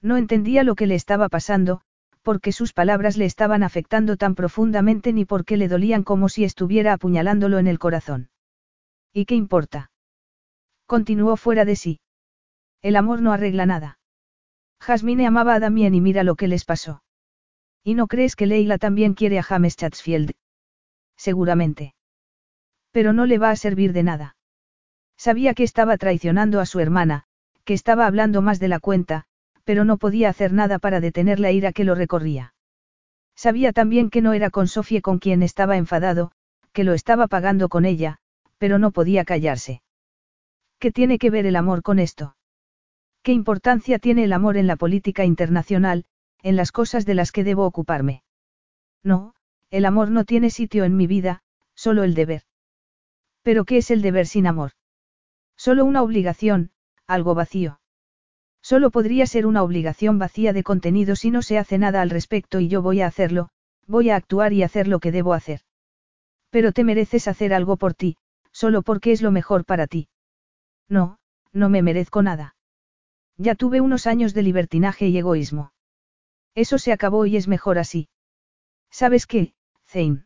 No entendía lo que le estaba pasando, porque sus palabras le estaban afectando tan profundamente ni porque le dolían como si estuviera apuñalándolo en el corazón. ¿Y qué importa? Continuó fuera de sí. El amor no arregla nada. Jasmine amaba a Damien y mira lo que les pasó. ¿Y no crees que Leila también quiere a James Chatsfield? Seguramente. Pero no le va a servir de nada. Sabía que estaba traicionando a su hermana, que estaba hablando más de la cuenta, pero no podía hacer nada para detener la ira que lo recorría. Sabía también que no era con Sofía con quien estaba enfadado, que lo estaba pagando con ella, pero no podía callarse. ¿Qué tiene que ver el amor con esto? ¿Qué importancia tiene el amor en la política internacional, en las cosas de las que debo ocuparme? No, el amor no tiene sitio en mi vida, solo el deber. ¿Pero qué es el deber sin amor? Solo una obligación, algo vacío. Solo podría ser una obligación vacía de contenido si no se hace nada al respecto y yo voy a hacerlo, voy a actuar y hacer lo que debo hacer. Pero te mereces hacer algo por ti, solo porque es lo mejor para ti. No, no me merezco nada. Ya tuve unos años de libertinaje y egoísmo. Eso se acabó y es mejor así. ¿Sabes qué, Zane?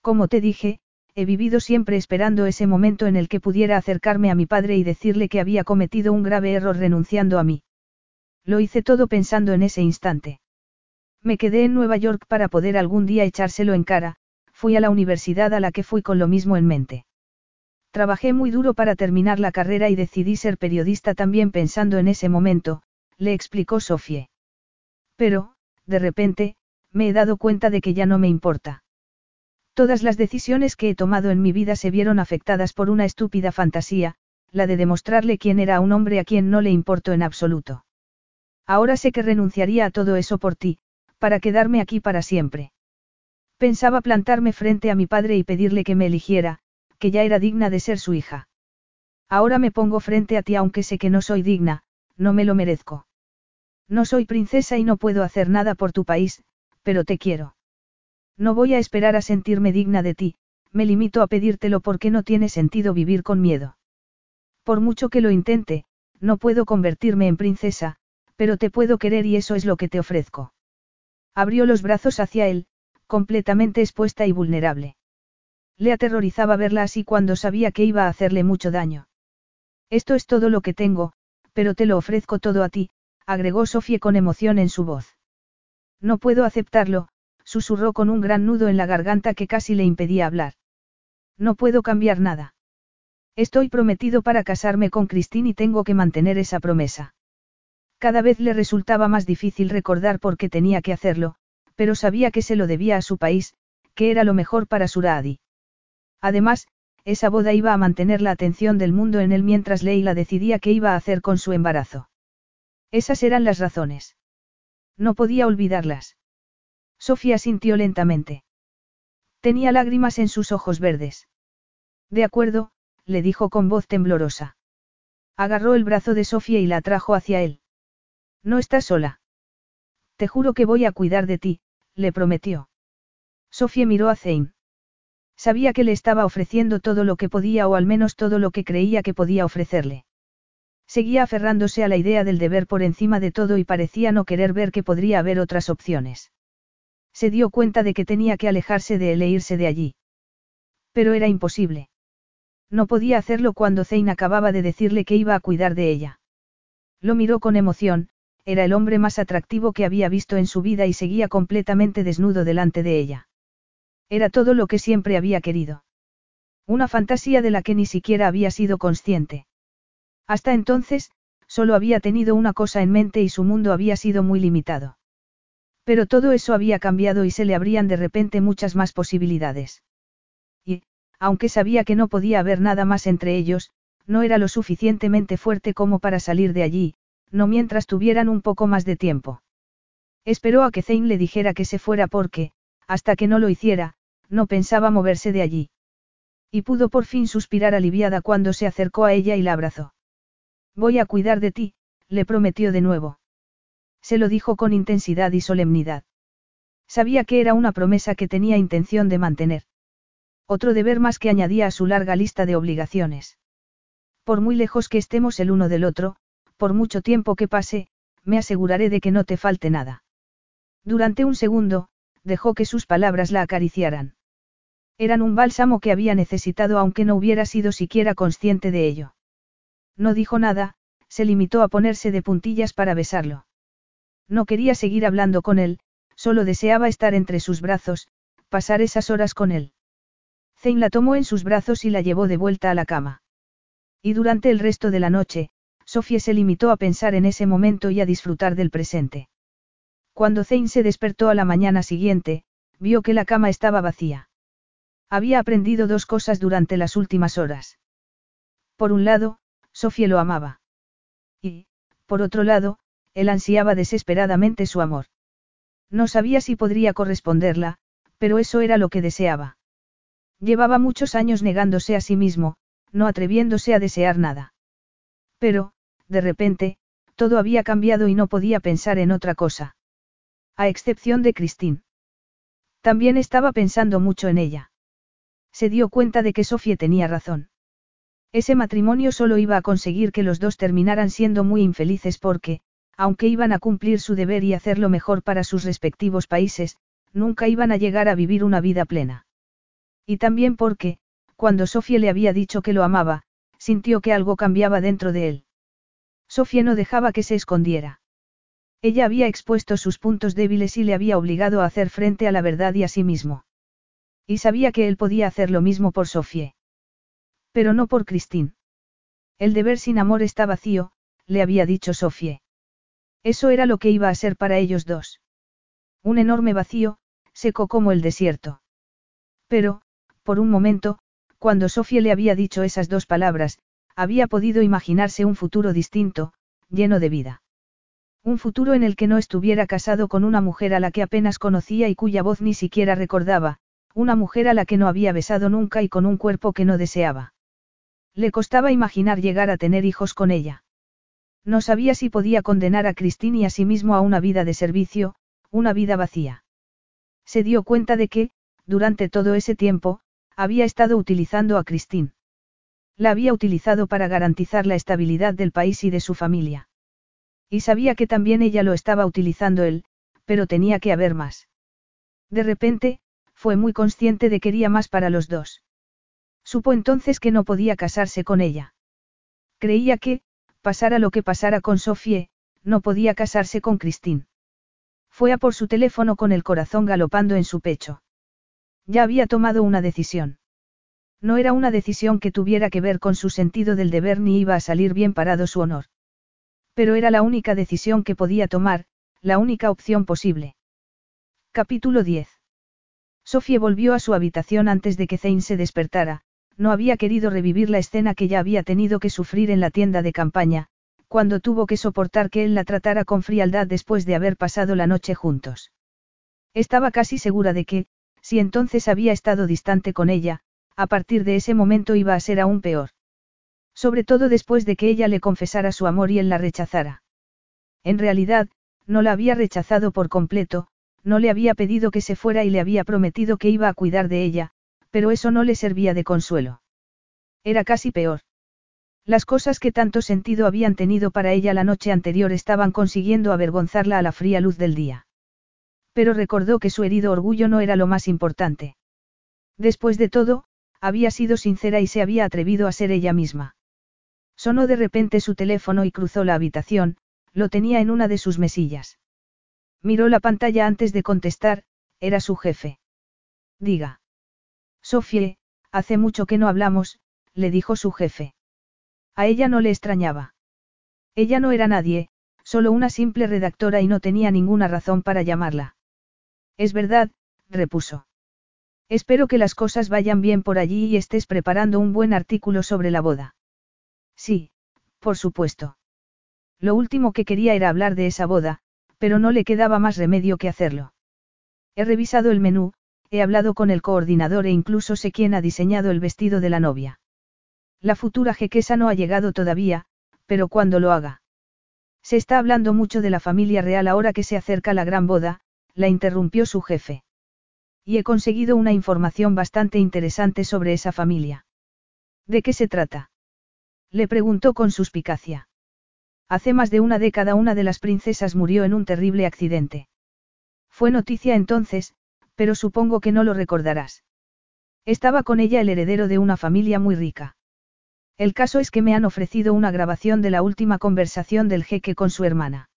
Como te dije, he vivido siempre esperando ese momento en el que pudiera acercarme a mi padre y decirle que había cometido un grave error renunciando a mí. Lo hice todo pensando en ese instante. Me quedé en Nueva York para poder algún día echárselo en cara, fui a la universidad a la que fui con lo mismo en mente. Trabajé muy duro para terminar la carrera y decidí ser periodista también pensando en ese momento, le explicó Sofie. Pero, de repente, me he dado cuenta de que ya no me importa. Todas las decisiones que he tomado en mi vida se vieron afectadas por una estúpida fantasía, la de demostrarle quién era un hombre a quien no le importó en absoluto. Ahora sé que renunciaría a todo eso por ti, Para quedarme aquí para siempre. Pensaba plantarme frente a mi padre y pedirle que me eligiera, que ya era digna de ser su hija. Ahora me pongo frente a ti aunque sé que no soy digna, no me lo merezco. No soy princesa y no puedo hacer nada por tu país, pero te quiero. No voy a esperar a sentirme digna de ti, me limito a pedírtelo porque no tiene sentido vivir con miedo. Por mucho que lo intente, no puedo convertirme en princesa, pero te puedo querer y eso es lo que te ofrezco. Abrió los brazos hacia él, completamente expuesta y vulnerable. Le aterrorizaba verla así cuando sabía que iba a hacerle mucho daño. Esto es todo lo que tengo, pero te lo ofrezco todo a ti, agregó Sofía con emoción en su voz. No puedo aceptarlo, susurró con un gran nudo en la garganta que casi le impedía hablar. No puedo cambiar nada. Estoy prometido para casarme con Cristín y tengo que mantener esa promesa. Cada vez le resultaba más difícil recordar por qué tenía que hacerlo, pero sabía que se lo debía a su país, que era lo mejor para Suradi. Además, esa boda iba a mantener la atención del mundo en él mientras Leila decidía qué iba a hacer con su embarazo. Esas eran las razones. No podía olvidarlas. Sofía sintió lentamente. Tenía lágrimas en sus ojos verdes. De acuerdo, le dijo con voz temblorosa. Agarró el brazo de Sofía y la atrajo hacia él. No estás sola. Te juro que voy a cuidar de ti, le prometió. Sofía miró a Zane. Sabía que le estaba ofreciendo todo lo que podía o al menos todo lo que creía que podía ofrecerle. Seguía aferrándose a la idea del deber por encima de todo y parecía no querer ver que podría haber otras opciones. Se dio cuenta de que tenía que alejarse de él e irse de allí. Pero era imposible. No podía hacerlo cuando Zane acababa de decirle que iba a cuidar de ella. Lo miró con emoción, era el hombre más atractivo que había visto en su vida y seguía completamente desnudo delante de ella. Era todo lo que siempre había querido. Una fantasía de la que ni siquiera había sido consciente. Hasta entonces, solo había tenido una cosa en mente y su mundo había sido muy limitado. Pero todo eso había cambiado y se le abrían de repente muchas más posibilidades. Y, aunque sabía que no podía haber nada más entre ellos, no era lo suficientemente fuerte como para salir de allí, no mientras tuvieran un poco más de tiempo. Esperó a que Zane le dijera que se fuera porque, hasta que no lo hiciera, no pensaba moverse de allí. Y pudo por fin suspirar aliviada cuando se acercó a ella y la abrazó. Voy a cuidar de ti, le prometió de nuevo. Se lo dijo con intensidad y solemnidad. Sabía que era una promesa que tenía intención de mantener. Otro deber más que añadía a su larga lista de obligaciones. Por muy lejos que estemos el uno del otro, por mucho tiempo que pase, me aseguraré de que no te falte nada. Durante un segundo, dejó que sus palabras la acariciaran. Eran un bálsamo que había necesitado aunque no hubiera sido siquiera consciente de ello. No dijo nada, se limitó a ponerse de puntillas para besarlo. No quería seguir hablando con él, solo deseaba estar entre sus brazos, pasar esas horas con él. Zane la tomó en sus brazos y la llevó de vuelta a la cama. Y durante el resto de la noche, Sofía se limitó a pensar en ese momento y a disfrutar del presente. Cuando Zane se despertó a la mañana siguiente, vio que la cama estaba vacía. Había aprendido dos cosas durante las últimas horas. Por un lado, Sofía lo amaba. Y, por otro lado, él ansiaba desesperadamente su amor. No sabía si podría corresponderla, pero eso era lo que deseaba. Llevaba muchos años negándose a sí mismo, no atreviéndose a desear nada. Pero, de repente, todo había cambiado y no podía pensar en otra cosa. A excepción de Christine. También estaba pensando mucho en ella. Se dio cuenta de que Sofía tenía razón. Ese matrimonio solo iba a conseguir que los dos terminaran siendo muy infelices porque, aunque iban a cumplir su deber y hacerlo mejor para sus respectivos países, nunca iban a llegar a vivir una vida plena. Y también porque, cuando Sofía le había dicho que lo amaba, sintió que algo cambiaba dentro de él. Sofía no dejaba que se escondiera. Ella había expuesto sus puntos débiles y le había obligado a hacer frente a la verdad y a sí mismo. Y sabía que él podía hacer lo mismo por Sofía. Pero no por Christine. El deber sin amor está vacío, le había dicho Sofía. Eso era lo que iba a ser para ellos dos. Un enorme vacío, seco como el desierto. Pero, por un momento, cuando Sofía le había dicho esas dos palabras, había podido imaginarse un futuro distinto, lleno de vida. Un futuro en el que no estuviera casado con una mujer a la que apenas conocía y cuya voz ni siquiera recordaba, una mujer a la que no había besado nunca y con un cuerpo que no deseaba. Le costaba imaginar llegar a tener hijos con ella. No sabía si podía condenar a Christine y a sí mismo a una vida de servicio, una vida vacía. Se dio cuenta de que, durante todo ese tiempo, había estado utilizando a Christine. La había utilizado para garantizar la estabilidad del país y de su familia. Y sabía que también ella lo estaba utilizando él, pero tenía que haber más. De repente, fue muy consciente de que quería más para los dos. Supo entonces que no podía casarse con ella. Creía que, pasara lo que pasara con Sofie, no podía casarse con Christine. Fue a por su teléfono con el corazón galopando en su pecho. Ya había tomado una decisión. No era una decisión que tuviera que ver con su sentido del deber ni iba a salir bien parado su honor. Pero era la única decisión que podía tomar, la única opción posible. Capítulo 10. Sofía volvió a su habitación antes de que Zane se despertara, no había querido revivir la escena que ya había tenido que sufrir en la tienda de campaña, cuando tuvo que soportar que él la tratara con frialdad después de haber pasado la noche juntos. Estaba casi segura de que, si entonces había estado distante con ella, a partir de ese momento iba a ser aún peor. Sobre todo después de que ella le confesara su amor y él la rechazara. En realidad, no la había rechazado por completo, no le había pedido que se fuera y le había prometido que iba a cuidar de ella, pero eso no le servía de consuelo. Era casi peor. Las cosas que tanto sentido habían tenido para ella la noche anterior estaban consiguiendo avergonzarla a la fría luz del día. Pero recordó que su herido orgullo no era lo más importante. Después de todo, había sido sincera y se había atrevido a ser ella misma. Sonó de repente su teléfono y cruzó la habitación, lo tenía en una de sus mesillas. Miró la pantalla antes de contestar, era su jefe. Diga. Sofie, hace mucho que no hablamos, le dijo su jefe. A ella no le extrañaba. Ella no era nadie, solo una simple redactora y no tenía ninguna razón para llamarla. Es verdad, repuso. Espero que las cosas vayan bien por allí y estés preparando un buen artículo sobre la boda. Sí, por supuesto. Lo último que quería era hablar de esa boda, pero no le quedaba más remedio que hacerlo. He revisado el menú, he hablado con el coordinador e incluso sé quién ha diseñado el vestido de la novia. La futura jequesa no ha llegado todavía, pero cuando lo haga. Se está hablando mucho de la familia real ahora que se acerca la gran boda, la interrumpió su jefe. Y he conseguido una información bastante interesante sobre esa familia. ¿De qué se trata? Le preguntó con suspicacia. Hace más de una década una de las princesas murió en un terrible accidente. Fue noticia entonces, pero supongo que no lo recordarás. Estaba con ella el heredero de una familia muy rica. El caso es que me han ofrecido una grabación de la última conversación del jeque con su hermana.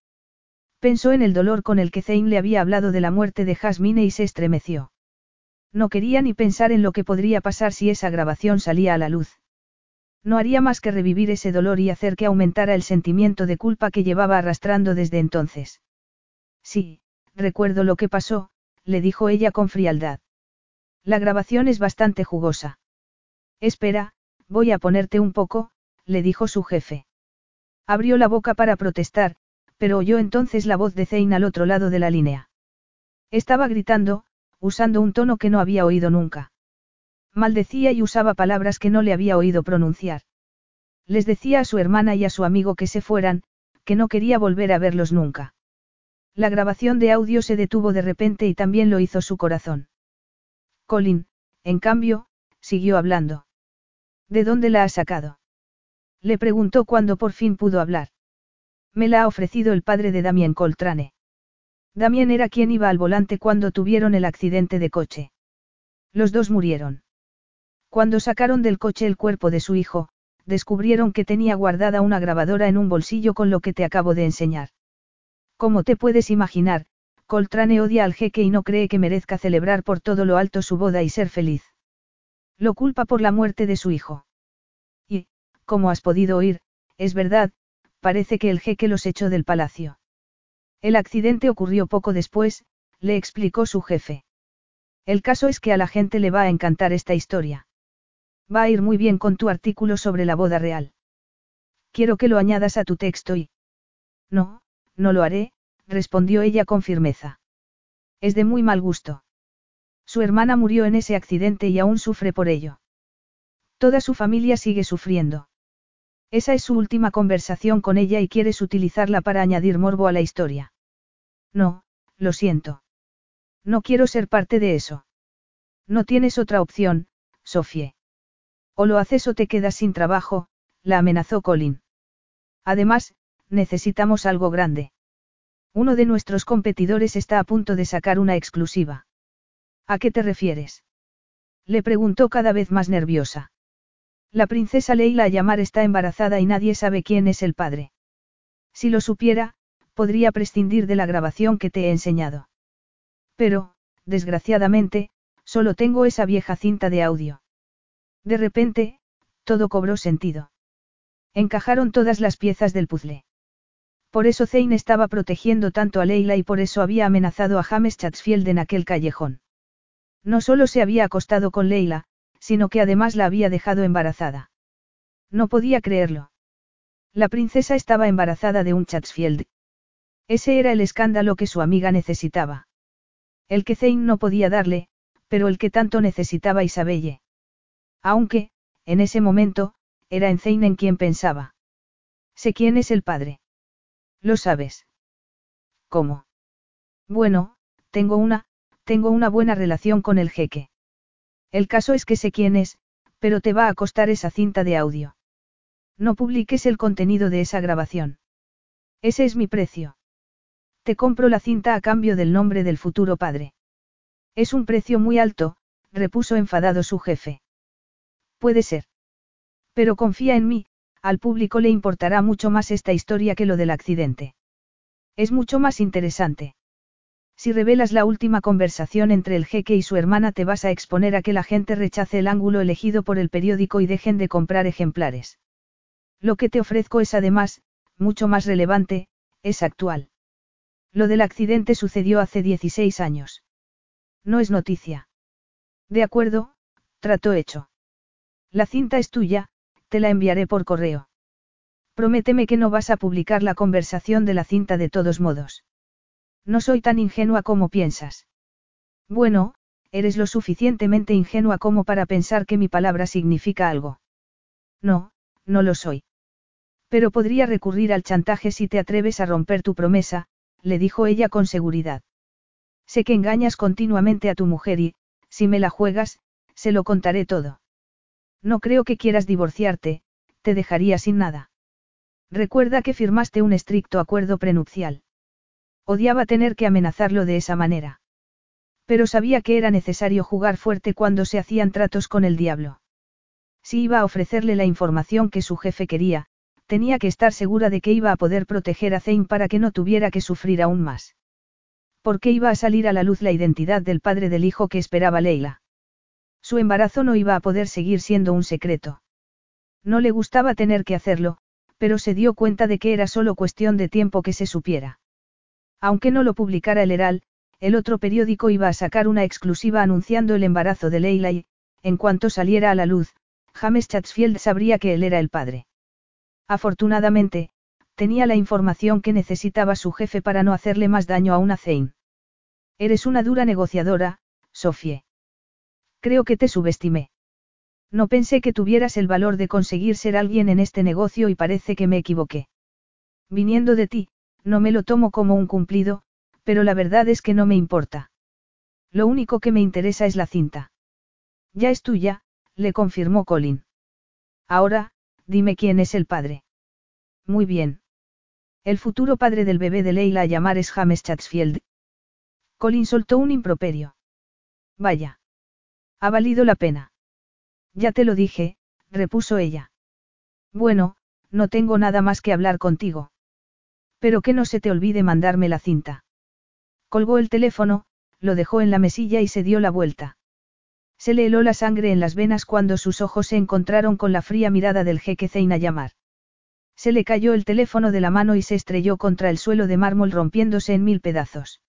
Pensó en el dolor con el que Zane le había hablado de la muerte de Jasmine y se estremeció. No quería ni pensar en lo que podría pasar si esa grabación salía a la luz. No haría más que revivir ese dolor y hacer que aumentara el sentimiento de culpa que llevaba arrastrando desde entonces. Sí, recuerdo lo que pasó, le dijo ella con frialdad. La grabación es bastante jugosa. Espera, voy a ponerte un poco, le dijo su jefe. Abrió la boca para protestar, pero oyó entonces la voz de Zane al otro lado de la línea. Estaba gritando, usando un tono que no había oído nunca. Maldecía y usaba palabras que no le había oído pronunciar. Les decía a su hermana y a su amigo que se fueran, que no quería volver a verlos nunca. La grabación de audio se detuvo de repente y también lo hizo su corazón. Colin, en cambio, siguió hablando. ¿De dónde la ha sacado? Le preguntó cuando por fin pudo hablar. Me la ha ofrecido el padre de Damien Coltrane. Damien era quien iba al volante cuando tuvieron el accidente de coche. Los dos murieron. Cuando sacaron del coche el cuerpo de su hijo, descubrieron que tenía guardada una grabadora en un bolsillo con lo que te acabo de enseñar. Como te puedes imaginar, Coltrane odia al jeque y no cree que merezca celebrar por todo lo alto su boda y ser feliz. Lo culpa por la muerte de su hijo. Y, como has podido oír, es verdad, parece que el jeque los echó del palacio. El accidente ocurrió poco después, le explicó su jefe. El caso es que a la gente le va a encantar esta historia. Va a ir muy bien con tu artículo sobre la boda real. Quiero que lo añadas a tu texto y... No, No lo haré, respondió ella con firmeza. Es de muy mal gusto. Su hermana murió en ese accidente y aún sufre por ello. Toda su familia sigue sufriendo. Esa es su última conversación con ella y quieres utilizarla para añadir morbo a la historia. No, lo siento. No quiero ser parte de eso. No tienes otra opción, Sofie. O lo haces o te quedas sin trabajo, la amenazó Colin. Además, necesitamos algo grande. Uno de nuestros competidores está a punto de sacar una exclusiva. ¿A qué te refieres? Le preguntó cada vez más nerviosa. La princesa Leila llamar está embarazada y nadie sabe quién es el padre. Si lo supiera, podría prescindir de la grabación que te he enseñado. Pero, desgraciadamente, solo tengo esa vieja cinta de audio. De repente, todo cobró sentido. Encajaron todas las piezas del puzzle. Por eso Zane estaba protegiendo tanto a Leila y por eso había amenazado a James Chatsfield en aquel callejón. No solo se había acostado con Leila, sino que además la había dejado embarazada. No podía creerlo. La princesa estaba embarazada de un Chatsfield. Ese era el escándalo que su amiga necesitaba. El que Zane no podía darle, pero el que tanto necesitaba Isabelle. Aunque, en ese momento, era en Zane en quien pensaba. Sé quién es el padre. Lo sabes. ¿Cómo? Bueno, tengo una, tengo una buena relación con el jeque. El caso es que sé quién es, pero te va a costar esa cinta de audio. No publiques el contenido de esa grabación. Ese es mi precio. Te compro la cinta a cambio del nombre del futuro padre. Es un precio muy alto, repuso enfadado su jefe. Puede ser. Pero confía en mí, al público le importará mucho más esta historia que lo del accidente. Es mucho más interesante. Si revelas la última conversación entre el jeque y su hermana te vas a exponer a que la gente rechace el ángulo elegido por el periódico y dejen de comprar ejemplares. Lo que te ofrezco es además, mucho más relevante, es actual. Lo del accidente sucedió hace 16 años. No es noticia. De acuerdo, trato hecho. La cinta es tuya, te la enviaré por correo. Prométeme que no vas a publicar la conversación de la cinta de todos modos. No soy tan ingenua como piensas. Bueno, eres lo suficientemente ingenua como para pensar que mi palabra significa algo. No, no lo soy. Pero podría recurrir al chantaje si te atreves a romper tu promesa, le dijo ella con seguridad. Sé que engañas continuamente a tu mujer y, si me la juegas, se lo contaré todo. No creo que quieras divorciarte, te dejaría sin nada. Recuerda que firmaste un estricto acuerdo prenupcial. Odiaba tener que amenazarlo de esa manera. Pero sabía que era necesario jugar fuerte cuando se hacían tratos con el diablo. Si iba a ofrecerle la información que su jefe quería, tenía que estar segura de que iba a poder proteger a Zane para que no tuviera que sufrir aún más. ¿Por qué iba a salir a la luz la identidad del padre del hijo que esperaba Leila? Su embarazo no iba a poder seguir siendo un secreto. No le gustaba tener que hacerlo, pero se dio cuenta de que era solo cuestión de tiempo que se supiera. Aunque no lo publicara el Heral, el otro periódico iba a sacar una exclusiva anunciando el embarazo de Leila y, en cuanto saliera a la luz, James Chatsfield sabría que él era el padre. Afortunadamente, tenía la información que necesitaba su jefe para no hacerle más daño a una Zane. Eres una dura negociadora, Sofie. Creo que te subestimé. No pensé que tuvieras el valor de conseguir ser alguien en este negocio y parece que me equivoqué. Viniendo de ti, no me lo tomo como un cumplido, pero la verdad es que no me importa. Lo único que me interesa es la cinta. Ya es tuya, le confirmó Colin. Ahora, dime quién es el padre. Muy bien. El futuro padre del bebé de Leila a llamar es James Chatsfield. Colin soltó un improperio. Vaya. Ha valido la pena. Ya te lo dije, repuso ella. Bueno, no tengo nada más que hablar contigo. Pero que no se te olvide mandarme la cinta. Colgó el teléfono, lo dejó en la mesilla y se dio la vuelta. Se le heló la sangre en las venas cuando sus ojos se encontraron con la fría mirada del jeque Zeina llamar. Se le cayó el teléfono de la mano y se estrelló contra el suelo de mármol rompiéndose en mil pedazos.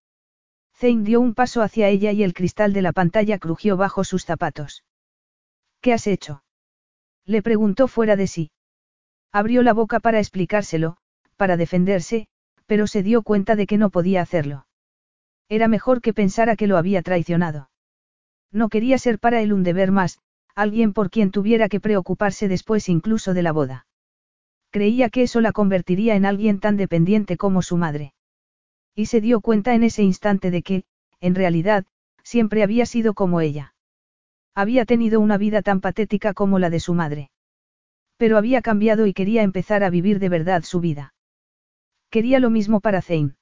Zane dio un paso hacia ella y el cristal de la pantalla crujió bajo sus zapatos. ¿Qué has hecho? Le preguntó fuera de sí. Abrió la boca para explicárselo, para defenderse, Pero se dio cuenta de que no podía hacerlo. Era mejor que pensara que lo había traicionado. No quería ser para él un deber más, alguien por quien tuviera que preocuparse después incluso de la boda. Creía que eso la convertiría en alguien tan dependiente como su madre. Y se dio cuenta en ese instante de que, en realidad, siempre había sido como ella. Había tenido una vida tan patética como la de su madre. Pero había cambiado y quería empezar a vivir de verdad su vida. Quería lo mismo para Zane.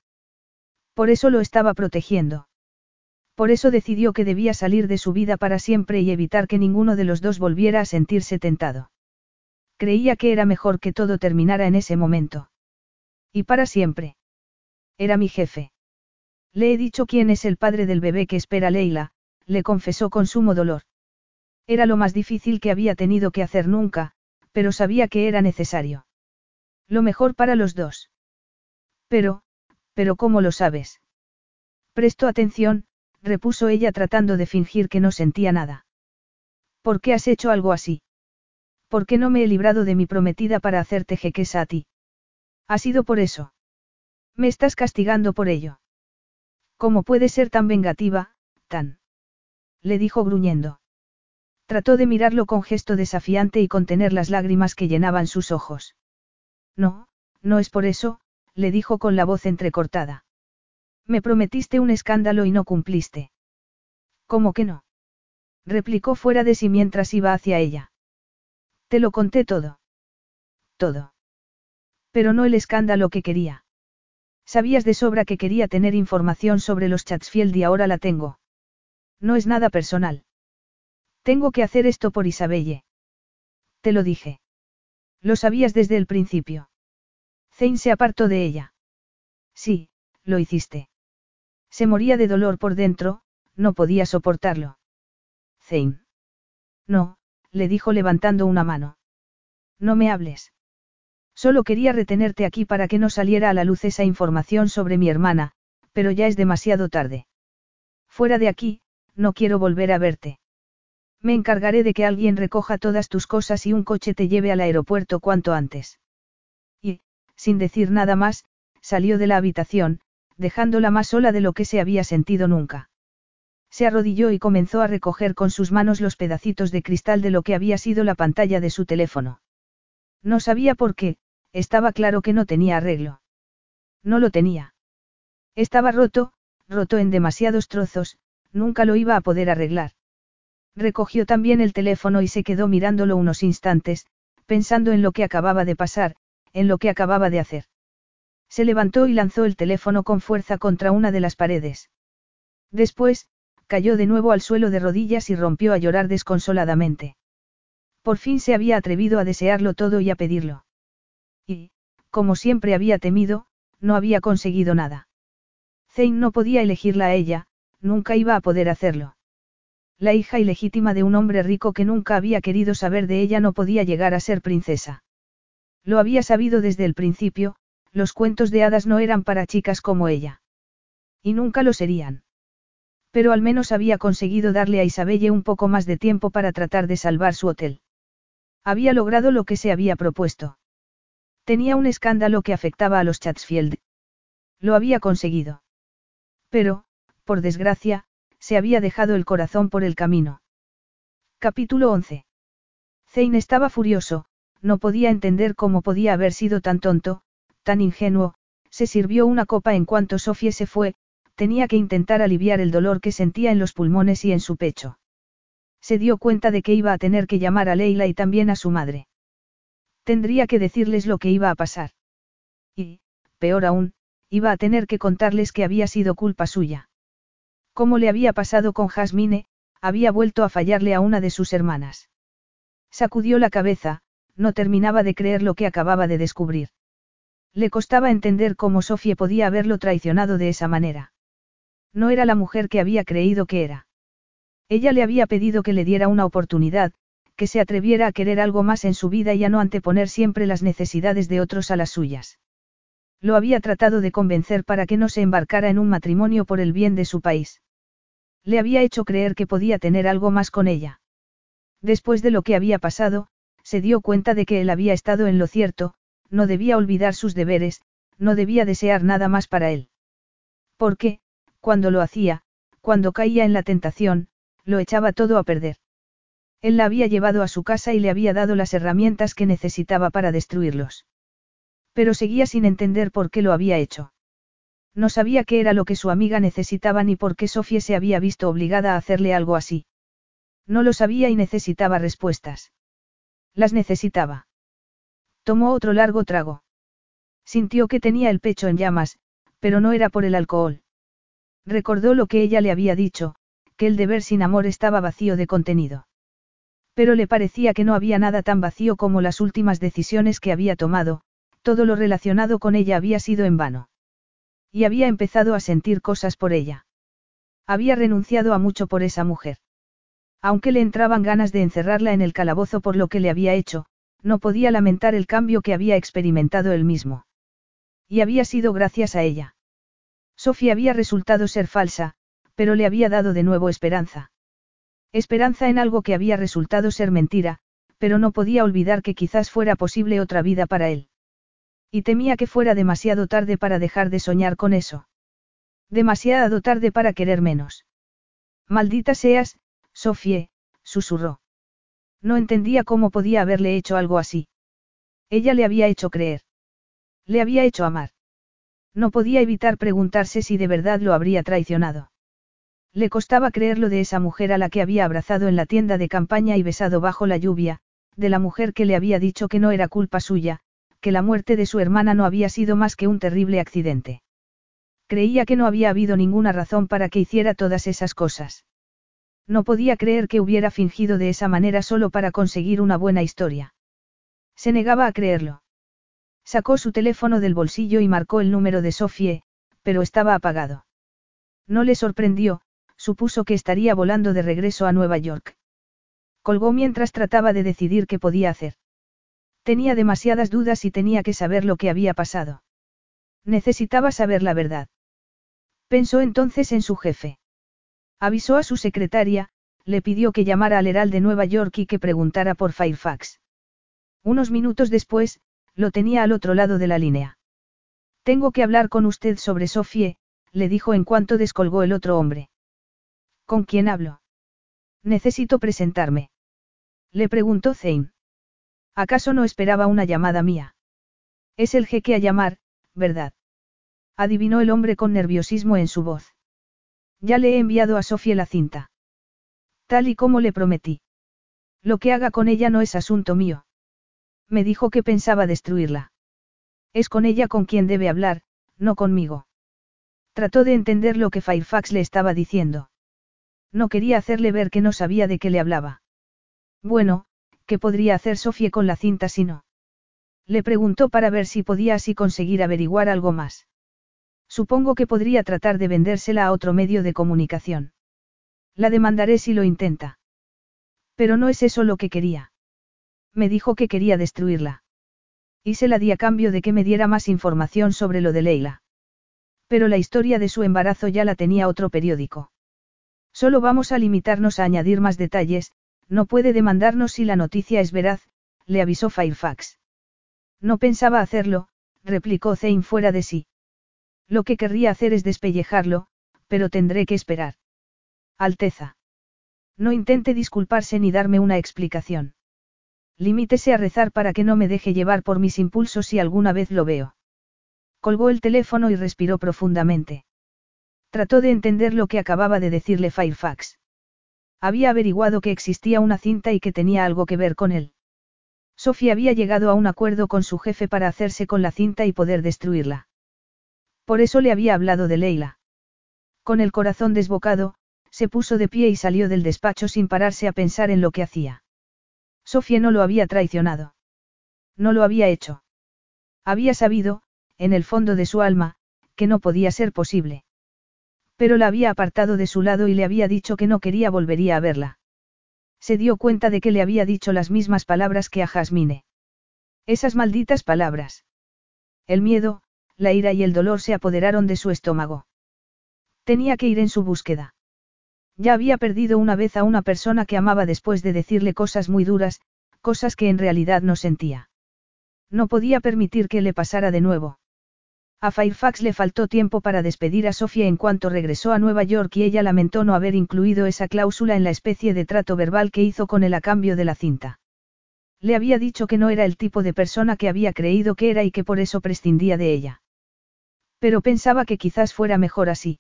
Por eso lo estaba protegiendo. Por eso decidió que debía salir de su vida para siempre y evitar que ninguno de los dos volviera a sentirse tentado. Creía que era mejor que todo terminara en ese momento. Y para siempre. Era mi jefe. Le he dicho quién es el padre del bebé que espera Leila, le confesó con sumo dolor. Era lo más difícil que había tenido que hacer nunca, pero sabía que era necesario. Lo mejor para los dos. Pero, pero ¿cómo lo sabes? Prestó atención, repuso ella tratando de fingir que no sentía nada. ¿Por qué has hecho algo así? ¿Por qué no me he librado de mi prometida para hacerte jequesa a ti? Ha sido por eso. Me estás castigando por ello. ¿Cómo puedes ser tan vengativa, tan? Le dijo gruñendo. Trató de mirarlo con gesto desafiante y contener las lágrimas que llenaban sus ojos. No, no es por eso, le dijo con la voz entrecortada. Me prometiste un escándalo y no cumpliste. ¿Cómo que no? replicó fuera de sí mientras iba hacia ella. Te lo conté todo. Todo. Pero no el escándalo que quería. Sabías de sobra que quería tener información sobre los Chatsfield y ahora la tengo. No es nada personal. Tengo que hacer esto por Isabelle. Te lo dije. Lo sabías desde el principio. Zane se apartó de ella. Sí, lo hiciste. Se moría de dolor por dentro, no podía soportarlo. Zane. No, le dijo levantando una mano. No me hables. Solo quería retenerte aquí para que no saliera a la luz esa información sobre mi hermana, pero ya es demasiado tarde. Fuera de aquí, no quiero volver a verte. Me encargaré de que alguien recoja todas tus cosas y un coche te lleve al aeropuerto cuanto antes. Y, sin decir nada más, salió de la habitación, dejándola más sola de lo que se había sentido nunca. Se arrodilló y comenzó a recoger con sus manos los pedacitos de cristal de lo que había sido la pantalla de su teléfono. No sabía por qué, estaba claro que no tenía arreglo. No lo tenía. Estaba roto, roto en demasiados trozos, nunca lo iba a poder arreglar. Recogió también el teléfono y se quedó mirándolo unos instantes, pensando en lo que acababa de pasar, en lo que acababa de hacer. Se levantó y lanzó el teléfono con fuerza contra una de las paredes. Después, cayó de nuevo al suelo de rodillas y rompió a llorar desconsoladamente. Por fin se había atrevido a desearlo todo y a pedirlo. Y, como siempre había temido, no había conseguido nada. Zane no podía elegirla a ella, nunca iba a poder hacerlo. La hija ilegítima de un hombre rico que nunca había querido saber de ella no podía llegar a ser princesa. Lo había sabido desde el principio, los cuentos de hadas no eran para chicas como ella. Y nunca lo serían. Pero al menos había conseguido darle a Isabelle un poco más de tiempo para tratar de salvar su hotel. Había logrado lo que se había propuesto. Tenía un escándalo que afectaba a los Chatsfield. Lo había conseguido. Pero, por desgracia, se había dejado el corazón por el camino. Capítulo 11. Zane estaba furioso, no podía entender cómo podía haber sido tan tonto, tan ingenuo, se sirvió una copa en cuanto Sofía se fue, tenía que intentar aliviar el dolor que sentía en los pulmones y en su pecho. Se dio cuenta de que iba a tener que llamar a Leila y también a su madre. Tendría que decirles lo que iba a pasar. Y, peor aún, iba a tener que contarles que había sido culpa suya. Como le había pasado con Jasmine, había vuelto a fallarle a una de sus hermanas. Sacudió la cabeza, no terminaba de creer lo que acababa de descubrir. Le costaba entender cómo Sofía podía haberlo traicionado de esa manera. No era la mujer que había creído que era. Ella le había pedido que le diera una oportunidad, que se atreviera a querer algo más en su vida y a no anteponer siempre las necesidades de otros a las suyas. Lo había tratado de convencer para que no se embarcara en un matrimonio por el bien de su país. Le había hecho creer que podía tener algo más con ella. Después de lo que había pasado, se dio cuenta de que él había estado en lo cierto, no debía olvidar sus deberes, no debía desear nada más para él. Porque, cuando lo hacía, cuando caía en la tentación, lo echaba todo a perder. Él la había llevado a su casa y le había dado las herramientas que necesitaba para destruirlos. Pero seguía sin entender por qué lo había hecho. No sabía qué era lo que su amiga necesitaba ni por qué Sofía se había visto obligada a hacerle algo así. No lo sabía y necesitaba respuestas. Las necesitaba. Tomó otro largo trago. Sintió que tenía el pecho en llamas, pero no era por el alcohol. Recordó lo que ella le había dicho, que el deber sin amor estaba vacío de contenido. Pero le parecía que no había nada tan vacío como las últimas decisiones que había tomado, todo lo relacionado con ella había sido en vano. Y había empezado a sentir cosas por ella. Había renunciado a mucho por esa mujer. Aunque le entraban ganas de encerrarla en el calabozo por lo que le había hecho, no podía lamentar el cambio que había experimentado él mismo. Y había sido gracias a ella. Sofía había resultado ser falsa, pero le había dado de nuevo esperanza. Esperanza en algo que había resultado ser mentira, pero no podía olvidar que quizás fuera posible otra vida para él. Y temía que fuera demasiado tarde para dejar de soñar con eso. Demasiado tarde para querer menos. Maldita seas, Sofie, susurró. No entendía cómo podía haberle hecho algo así. Ella le había hecho creer. Le había hecho amar. No podía evitar preguntarse si de verdad lo habría traicionado. Le costaba creerlo de esa mujer a la que había abrazado en la tienda de campaña y besado bajo la lluvia, de la mujer que le había dicho que no era culpa suya, que la muerte de su hermana no había sido más que un terrible accidente. Creía que no había habido ninguna razón para que hiciera todas esas cosas. No podía creer que hubiera fingido de esa manera solo para conseguir una buena historia. Se negaba a creerlo. Sacó su teléfono del bolsillo y marcó el número de Sofie, pero estaba apagado. No le sorprendió, supuso que estaría volando de regreso a Nueva York. Colgó mientras trataba de decidir qué podía hacer. Tenía demasiadas dudas y tenía que saber lo que había pasado. Necesitaba saber la verdad. Pensó entonces en su jefe. Avisó a su secretaria, le pidió que llamara al Herald de Nueva York y que preguntara por Fairfax. Unos minutos después, lo tenía al otro lado de la línea. Tengo que hablar con usted sobre Sofie, le dijo en cuanto descolgó el otro hombre. ¿Con quién hablo? Necesito presentarme. Le preguntó Zane. ¿Acaso no esperaba una llamada mía? Es el jeque a llamar, ¿verdad? Adivinó el hombre con nerviosismo en su voz. Ya le he enviado a Sofie la cinta. Tal y como le prometí. Lo que haga con ella no es asunto mío. Me dijo que pensaba destruirla. Es con ella con quien debe hablar, no conmigo. Trató de entender lo que Fairfax le estaba diciendo. No quería hacerle ver que no sabía de qué le hablaba. Bueno, ¿qué podría hacer Sofía con la cinta si no? Le preguntó para ver si podía así conseguir averiguar algo más. Supongo que podría tratar de vendérsela a otro medio de comunicación. La demandaré si lo intenta. Pero no es eso lo que quería. Me dijo que quería destruirla. Y se la di a cambio de que me diera más información sobre lo de Leila. Pero la historia de su embarazo ya la tenía otro periódico. Solo vamos a limitarnos a añadir más detalles, no puede demandarnos si la noticia es veraz, le avisó Fairfax. No pensaba hacerlo, replicó Zane fuera de sí. Lo que querría hacer es despellejarlo, pero tendré que esperar. Alteza. No intente disculparse ni darme una explicación. Limítese a rezar para que no me deje llevar por mis impulsos si alguna vez lo veo. Colgó el teléfono y respiró profundamente. Trató de entender lo que acababa de decirle Firefax. Había averiguado que existía una cinta y que tenía algo que ver con él. Sofía había llegado a un acuerdo con su jefe para hacerse con la cinta y poder destruirla. Por eso le había hablado de Leila. Con el corazón desbocado, se puso de pie y salió del despacho sin pararse a pensar en lo que hacía. Sofía no lo había traicionado. No lo había hecho. Había sabido, en el fondo de su alma, que no podía ser posible. Pero la había apartado de su lado y le había dicho que no quería volvería a verla. Se dio cuenta de que le había dicho las mismas palabras que a Jasmine. Esas malditas palabras. El miedo, la ira y el dolor se apoderaron de su estómago. Tenía que ir en su búsqueda. Ya había perdido una vez a una persona que amaba después de decirle cosas muy duras, cosas que en realidad no sentía. No podía permitir que le pasara de nuevo. A Fairfax le faltó tiempo para despedir a Sofía en cuanto regresó a Nueva York y ella lamentó no haber incluido esa cláusula en la especie de trato verbal que hizo con él a cambio de la cinta. Le había dicho que no era el tipo de persona que había creído que era y que por eso prescindía de ella. Pero pensaba que quizás fuera mejor así.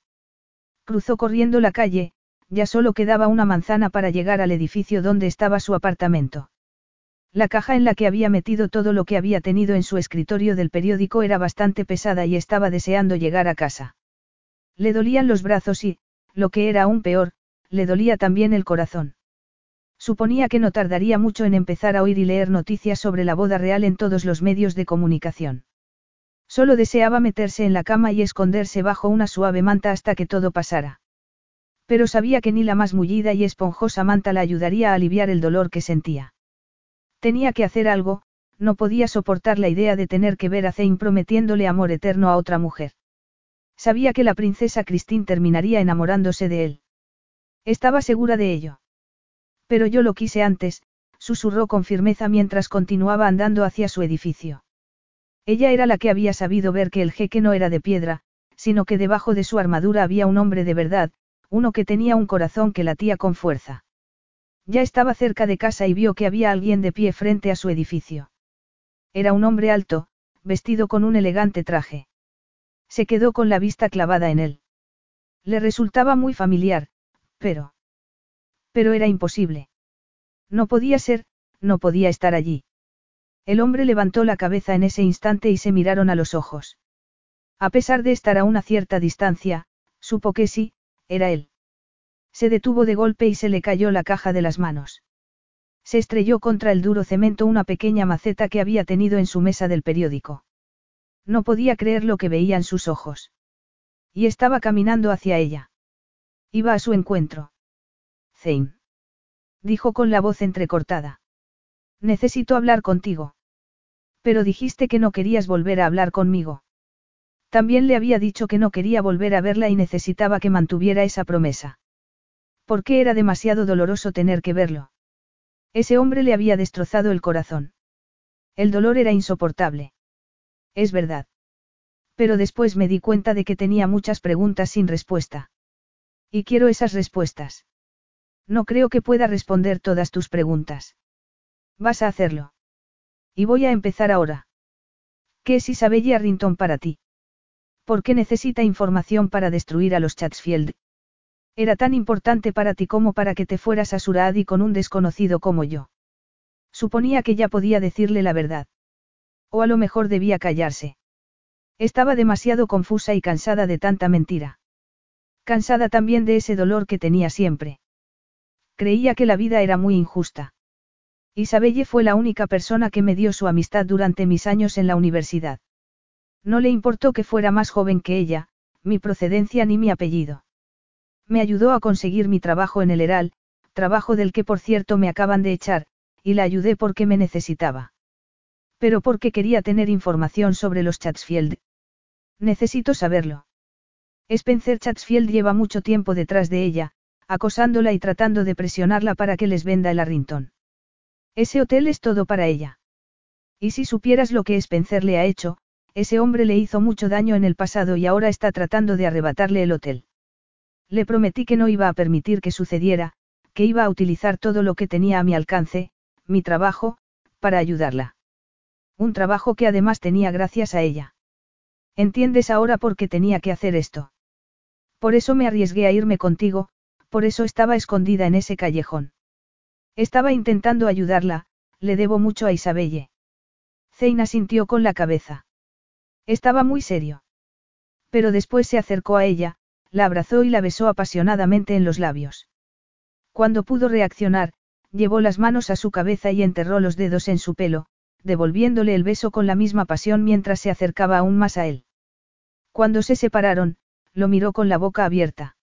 Cruzó corriendo la calle, ya solo quedaba una manzana para llegar al edificio donde estaba su apartamento. La caja en la que había metido todo lo que había tenido en su escritorio del periódico era bastante pesada y estaba deseando llegar a casa. Le dolían los brazos y, lo que era aún peor, le dolía también el corazón. Suponía que no tardaría mucho en empezar a oír y leer noticias sobre la boda real en todos los medios de comunicación. Solo deseaba meterse en la cama y esconderse bajo una suave manta hasta que todo pasara. Pero sabía que ni la más mullida y esponjosa manta la ayudaría a aliviar el dolor que sentía. Tenía que hacer algo, no podía soportar la idea de tener que ver a Zane prometiéndole amor eterno a otra mujer. Sabía que la princesa Christine terminaría enamorándose de él. Estaba segura de ello. Pero yo lo quise antes, susurró con firmeza mientras continuaba andando hacia su edificio. Ella era la que había sabido ver que el jeque no era de piedra, sino que debajo de su armadura había un hombre de verdad, uno que tenía un corazón que latía con fuerza. Ya estaba cerca de casa y vio que había alguien de pie frente a su edificio. Era un hombre alto, vestido con un elegante traje. Se quedó con la vista clavada en él. Le resultaba muy familiar, pero... Pero era imposible. No podía ser, no podía estar allí. El hombre levantó la cabeza en ese instante y se miraron a los ojos. A pesar de estar a una cierta distancia, supo que sí, era él. Se detuvo de golpe y se le cayó la caja de las manos. Se estrelló contra el duro cemento una pequeña maceta que había tenido en su mesa del periódico. No podía creer lo que veía en sus ojos. Y estaba caminando hacia ella. Iba a su encuentro. Zane. Dijo con la voz entrecortada. Necesito hablar contigo. Pero dijiste que no querías volver a hablar conmigo. También le había dicho que no quería volver a verla y necesitaba que mantuviera esa promesa. ¿Por qué era demasiado doloroso tener que verlo? Ese hombre le había destrozado el corazón. El dolor era insoportable. Es verdad. Pero después me di cuenta de que tenía muchas preguntas sin respuesta. Y quiero esas respuestas. No creo que pueda responder todas tus preguntas. Vas a hacerlo. Y voy a empezar ahora. ¿Qué es Isabella Arrington para ti? ¿Por qué necesita información para destruir a los Chatsfield? Era tan importante para ti como para que te fueras a Suradi con un desconocido como yo. Suponía que ya podía decirle la verdad. O a lo mejor debía callarse. Estaba demasiado confusa y cansada de tanta mentira. Cansada también de ese dolor que tenía siempre. Creía que la vida era muy injusta. Isabelle fue la única persona que me dio su amistad durante mis años en la universidad. No le importó que fuera más joven que ella, mi procedencia ni mi apellido. Me ayudó a conseguir mi trabajo en el Heral, trabajo del que por cierto me acaban de echar, y la ayudé porque me necesitaba. Pero porque quería tener información sobre los Chatsfield. Necesito saberlo. Spencer Chatsfield lleva mucho tiempo detrás de ella, acosándola y tratando de presionarla para que les venda el Arrington. Ese hotel es todo para ella. Y si supieras lo que Spencer le ha hecho, ese hombre le hizo mucho daño en el pasado y ahora está tratando de arrebatarle el hotel. Le prometí que no iba a permitir que sucediera, que iba a utilizar todo lo que tenía a mi alcance, mi trabajo, para ayudarla. Un trabajo que además tenía gracias a ella. ¿Entiendes ahora por qué tenía que hacer esto? Por eso me arriesgué a irme contigo, por eso estaba escondida en ese callejón. Estaba intentando ayudarla, le debo mucho a Isabelle. Zeina sintió con la cabeza. Estaba muy serio. Pero después se acercó a ella, la abrazó y la besó apasionadamente en los labios. Cuando pudo reaccionar, llevó las manos a su cabeza y enterró los dedos en su pelo, devolviéndole el beso con la misma pasión mientras se acercaba aún más a él. Cuando se separaron, lo miró con la boca abierta.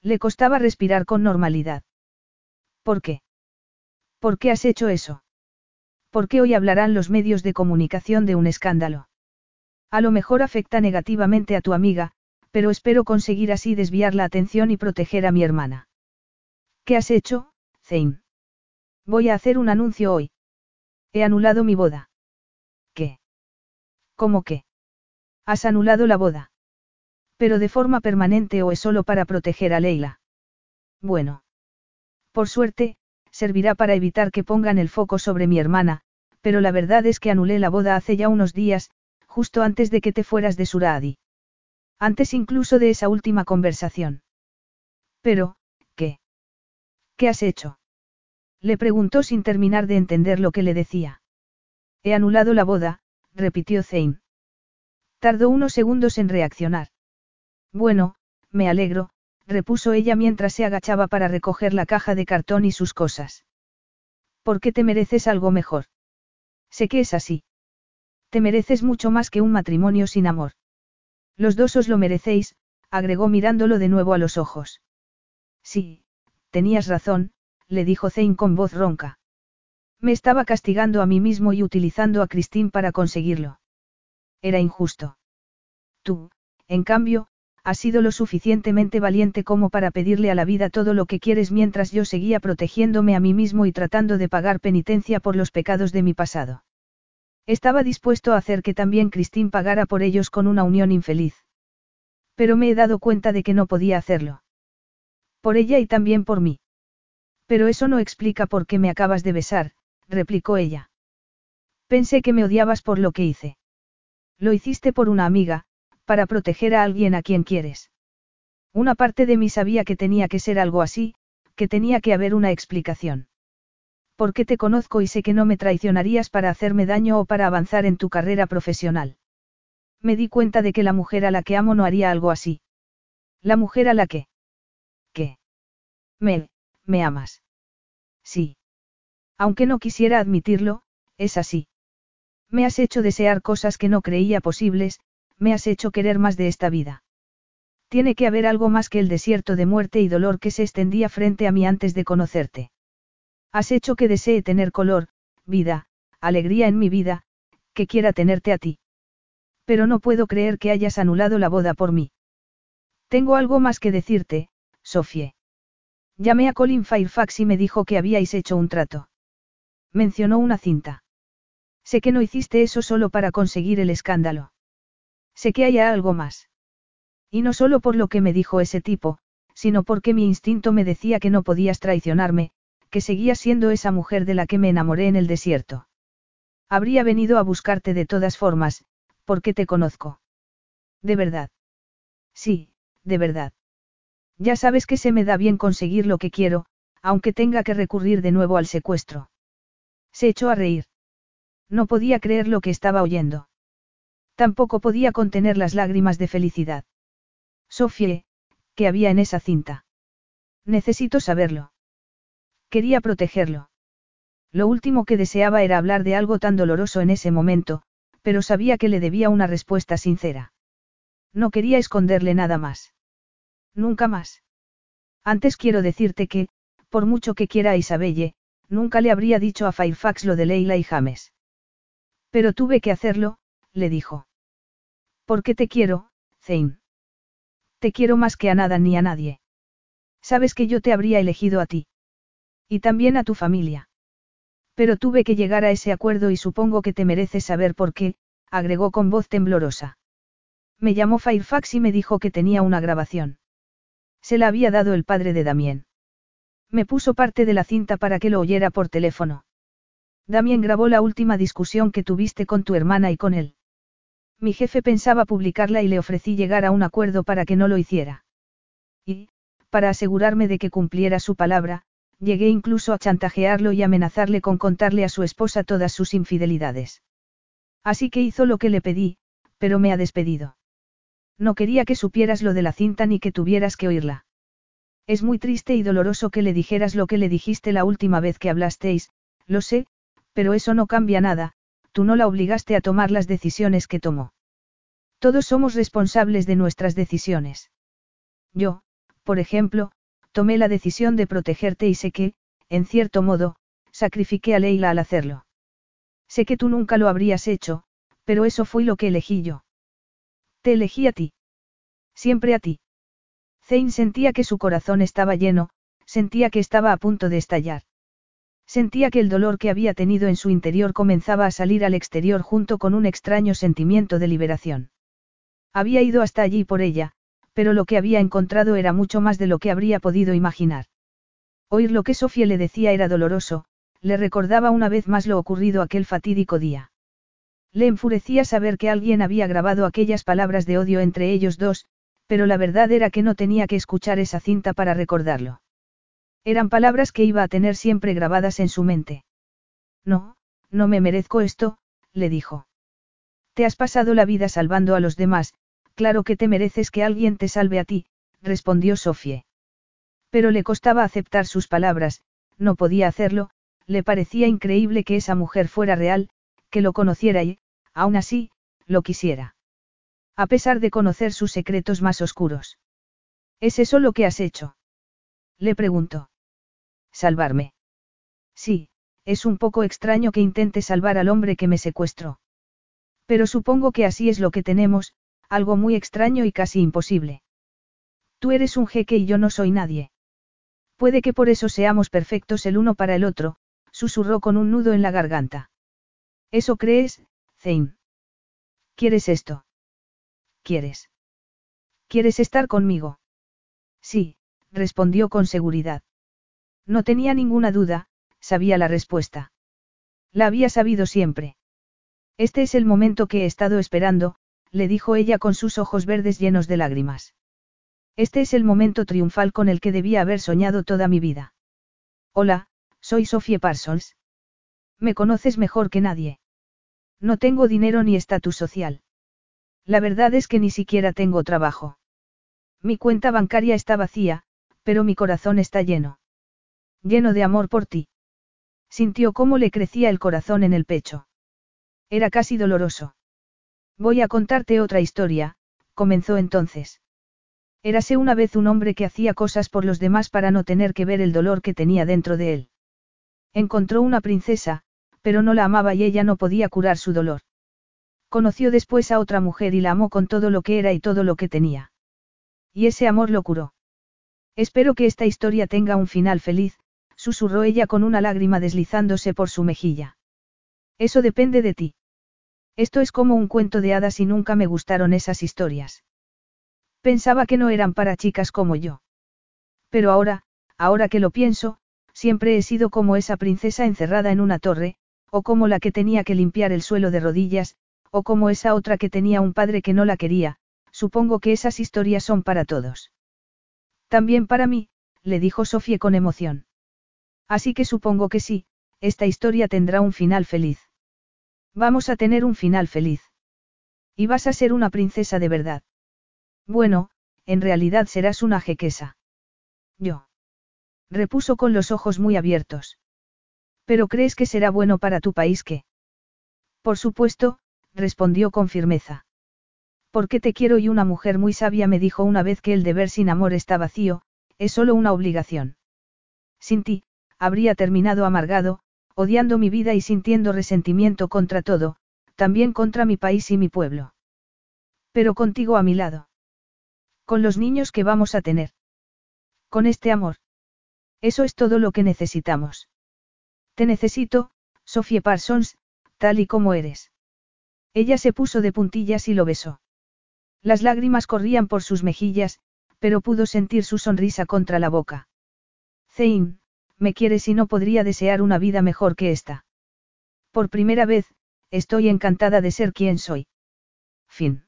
Le costaba respirar con normalidad. ¿Por qué? ¿Por qué has hecho eso? ¿Por qué hoy hablarán los medios de comunicación de un escándalo? A lo mejor afecta negativamente a tu amiga, pero espero conseguir así desviar la atención y proteger a mi hermana. ¿Qué has hecho, Zane? Voy a hacer un anuncio hoy. He anulado mi boda. ¿Qué? ¿Cómo qué? Has anulado la boda. Pero de forma permanente o es solo para proteger a Leila. Bueno. Por suerte, servirá para evitar que pongan el foco sobre mi hermana, pero la verdad es que anulé la boda hace ya unos días, justo antes de que te fueras de Suradi. Antes incluso de esa última conversación. Pero, ¿qué? ¿Qué has hecho? Le preguntó sin terminar de entender lo que le decía. He anulado la boda, repitió Zane. Tardó unos segundos en reaccionar. Bueno, me alegro, repuso ella mientras se agachaba para recoger la caja de cartón y sus cosas. ¿Por qué te mereces algo mejor? Sé que es así. Te mereces mucho más que un matrimonio sin amor. Los dos os lo merecéis, agregó mirándolo de nuevo a los ojos. Sí, tenías razón, le dijo Zane con voz ronca. Me estaba castigando a mí mismo y utilizando a Christine para conseguirlo. Era injusto. Tú, en cambio, has sido lo suficientemente valiente como para pedirle a la vida todo lo que quieres mientras yo seguía protegiéndome a mí mismo y tratando de pagar penitencia por los pecados de mi pasado. Estaba dispuesto a hacer que también Christine pagara por ellos con una unión infeliz. Pero me he dado cuenta de que no podía hacerlo. Por ella y también por mí. Pero eso no explica por qué me acabas de besar, replicó ella. Pensé que me odiabas por lo que hice. Lo hiciste por una amiga, para proteger a alguien a quien quieres. Una parte de mí sabía que tenía que ser algo así, que tenía que haber una explicación porque te conozco y sé que no me traicionarías para hacerme daño o para avanzar en tu carrera profesional. Me di cuenta de que la mujer a la que amo no haría algo así. La mujer a la que... ¿Qué? Mel, me amas. Sí. Aunque no quisiera admitirlo, es así. Me has hecho desear cosas que no creía posibles, me has hecho querer más de esta vida. Tiene que haber algo más que el desierto de muerte y dolor que se extendía frente a mí antes de conocerte. Has hecho que desee tener color, vida, alegría en mi vida, que quiera tenerte a ti. Pero no puedo creer que hayas anulado la boda por mí. Tengo algo más que decirte, Sofie. Llamé a Colin Fairfax y me dijo que habíais hecho un trato. Mencionó una cinta. Sé que no hiciste eso solo para conseguir el escándalo. Sé que hay algo más. Y no solo por lo que me dijo ese tipo, sino porque mi instinto me decía que no podías traicionarme, que seguía siendo esa mujer de la que me enamoré en el desierto. Habría venido a buscarte de todas formas, porque te conozco. De verdad. Sí, de verdad. Ya sabes que se me da bien conseguir lo que quiero, aunque tenga que recurrir de nuevo al secuestro. Se echó a reír. No podía creer lo que estaba oyendo. Tampoco podía contener las lágrimas de felicidad. Sofie, ¿qué había en esa cinta? Necesito saberlo. Quería protegerlo. Lo último que deseaba era hablar de algo tan doloroso en ese momento, pero sabía que le debía una respuesta sincera. No quería esconderle nada más. Nunca más. Antes quiero decirte que, por mucho que quiera a Isabelle, nunca le habría dicho a Fairfax lo de Leila y James. Pero tuve que hacerlo, le dijo. Porque te quiero, Zane. Te quiero más que a nada ni a nadie. Sabes que yo te habría elegido a ti. Y también a tu familia. Pero tuve que llegar a ese acuerdo y supongo que te mereces saber por qué, agregó con voz temblorosa. Me llamó Fairfax y me dijo que tenía una grabación. Se la había dado el padre de Damien. Me puso parte de la cinta para que lo oyera por teléfono. Damien grabó la última discusión que tuviste con tu hermana y con él. Mi jefe pensaba publicarla y le ofrecí llegar a un acuerdo para que no lo hiciera. Y, para asegurarme de que cumpliera su palabra, llegué incluso a chantajearlo y amenazarle con contarle a su esposa todas sus infidelidades. Así que hizo lo que le pedí, pero me ha despedido. No quería que supieras lo de la cinta ni que tuvieras que oírla. Es muy triste y doloroso que le dijeras lo que le dijiste la última vez que hablasteis, lo sé, pero eso no cambia nada, tú no la obligaste a tomar las decisiones que tomó. Todos somos responsables de nuestras decisiones. Yo, por ejemplo, tomé la decisión de protegerte y sé que, en cierto modo, sacrifiqué a Leila al hacerlo. Sé que tú nunca lo habrías hecho, pero eso fue lo que elegí yo. Te elegí a ti. Siempre a ti. Zane sentía que su corazón estaba lleno, sentía que estaba a punto de estallar. Sentía que el dolor que había tenido en su interior comenzaba a salir al exterior junto con un extraño sentimiento de liberación. Había ido hasta allí por ella, pero lo que había encontrado era mucho más de lo que habría podido imaginar. Oír lo que Sofía le decía era doloroso, le recordaba una vez más lo ocurrido aquel fatídico día. Le enfurecía saber que alguien había grabado aquellas palabras de odio entre ellos dos, pero la verdad era que no tenía que escuchar esa cinta para recordarlo. Eran palabras que iba a tener siempre grabadas en su mente. No, no me merezco esto, le dijo. Te has pasado la vida salvando a los demás, claro que te mereces que alguien te salve a ti, respondió Sofie. Pero le costaba aceptar sus palabras, no podía hacerlo, le parecía increíble que esa mujer fuera real, que lo conociera y, aún así, lo quisiera. A pesar de conocer sus secretos más oscuros. ¿Es eso lo que has hecho? Le preguntó. Salvarme. Sí, es un poco extraño que intente salvar al hombre que me secuestró. Pero supongo que así es lo que tenemos, algo muy extraño y casi imposible. Tú eres un jeque y yo no soy nadie. Puede que por eso seamos perfectos el uno para el otro, susurró con un nudo en la garganta. ¿Eso crees, Zane? ¿Quieres esto? ¿Quieres? ¿Quieres estar conmigo? Sí, respondió con seguridad. No tenía ninguna duda, sabía la respuesta. La había sabido siempre. Este es el momento que he estado esperando, le dijo ella con sus ojos verdes llenos de lágrimas. Este es el momento triunfal con el que debía haber soñado toda mi vida. Hola, soy Sophie Parsons. Me conoces mejor que nadie. No tengo dinero ni estatus social. La verdad es que ni siquiera tengo trabajo. Mi cuenta bancaria está vacía, pero mi corazón está lleno. Lleno de amor por ti. Sintió cómo le crecía el corazón en el pecho. Era casi doloroso. Voy a contarte otra historia, comenzó entonces. Érase una vez un hombre que hacía cosas por los demás para no tener que ver el dolor que tenía dentro de él. Encontró una princesa, pero no la amaba y ella no podía curar su dolor. Conoció después a otra mujer y la amó con todo lo que era y todo lo que tenía. Y ese amor lo curó. Espero que esta historia tenga un final feliz, susurró ella con una lágrima deslizándose por su mejilla. Eso depende de ti. Esto es como un cuento de hadas y nunca me gustaron esas historias. Pensaba que no eran para chicas como yo. Pero ahora, ahora que lo pienso, siempre he sido como esa princesa encerrada en una torre, o como la que tenía que limpiar el suelo de rodillas, o como esa otra que tenía un padre que no la quería, supongo que esas historias son para todos. También para mí, le dijo Sofía con emoción. Así que supongo que sí, esta historia tendrá un final feliz. Vamos a tener un final feliz. Y vas a ser una princesa de verdad. Bueno, en realidad serás una jequesa. Yo. Repuso con los ojos muy abiertos. ¿Pero crees que será bueno para tu país que? Por supuesto, respondió con firmeza. Porque te quiero y una mujer muy sabia me dijo una vez que el deber sin amor está vacío, es solo una obligación. Sin ti, habría terminado amargado, odiando mi vida y sintiendo resentimiento contra todo, también contra mi país y mi pueblo. Pero contigo a mi lado. Con los niños que vamos a tener. Con este amor. Eso es todo lo que necesitamos. Te necesito, Sophie Parsons, tal y como eres. Ella se puso de puntillas y lo besó. Las lágrimas corrían por sus mejillas, pero pudo sentir su sonrisa contra la boca. Zane, me quieres y no podría desear una vida mejor que esta. Por primera vez, estoy encantada de ser quien soy. Fin.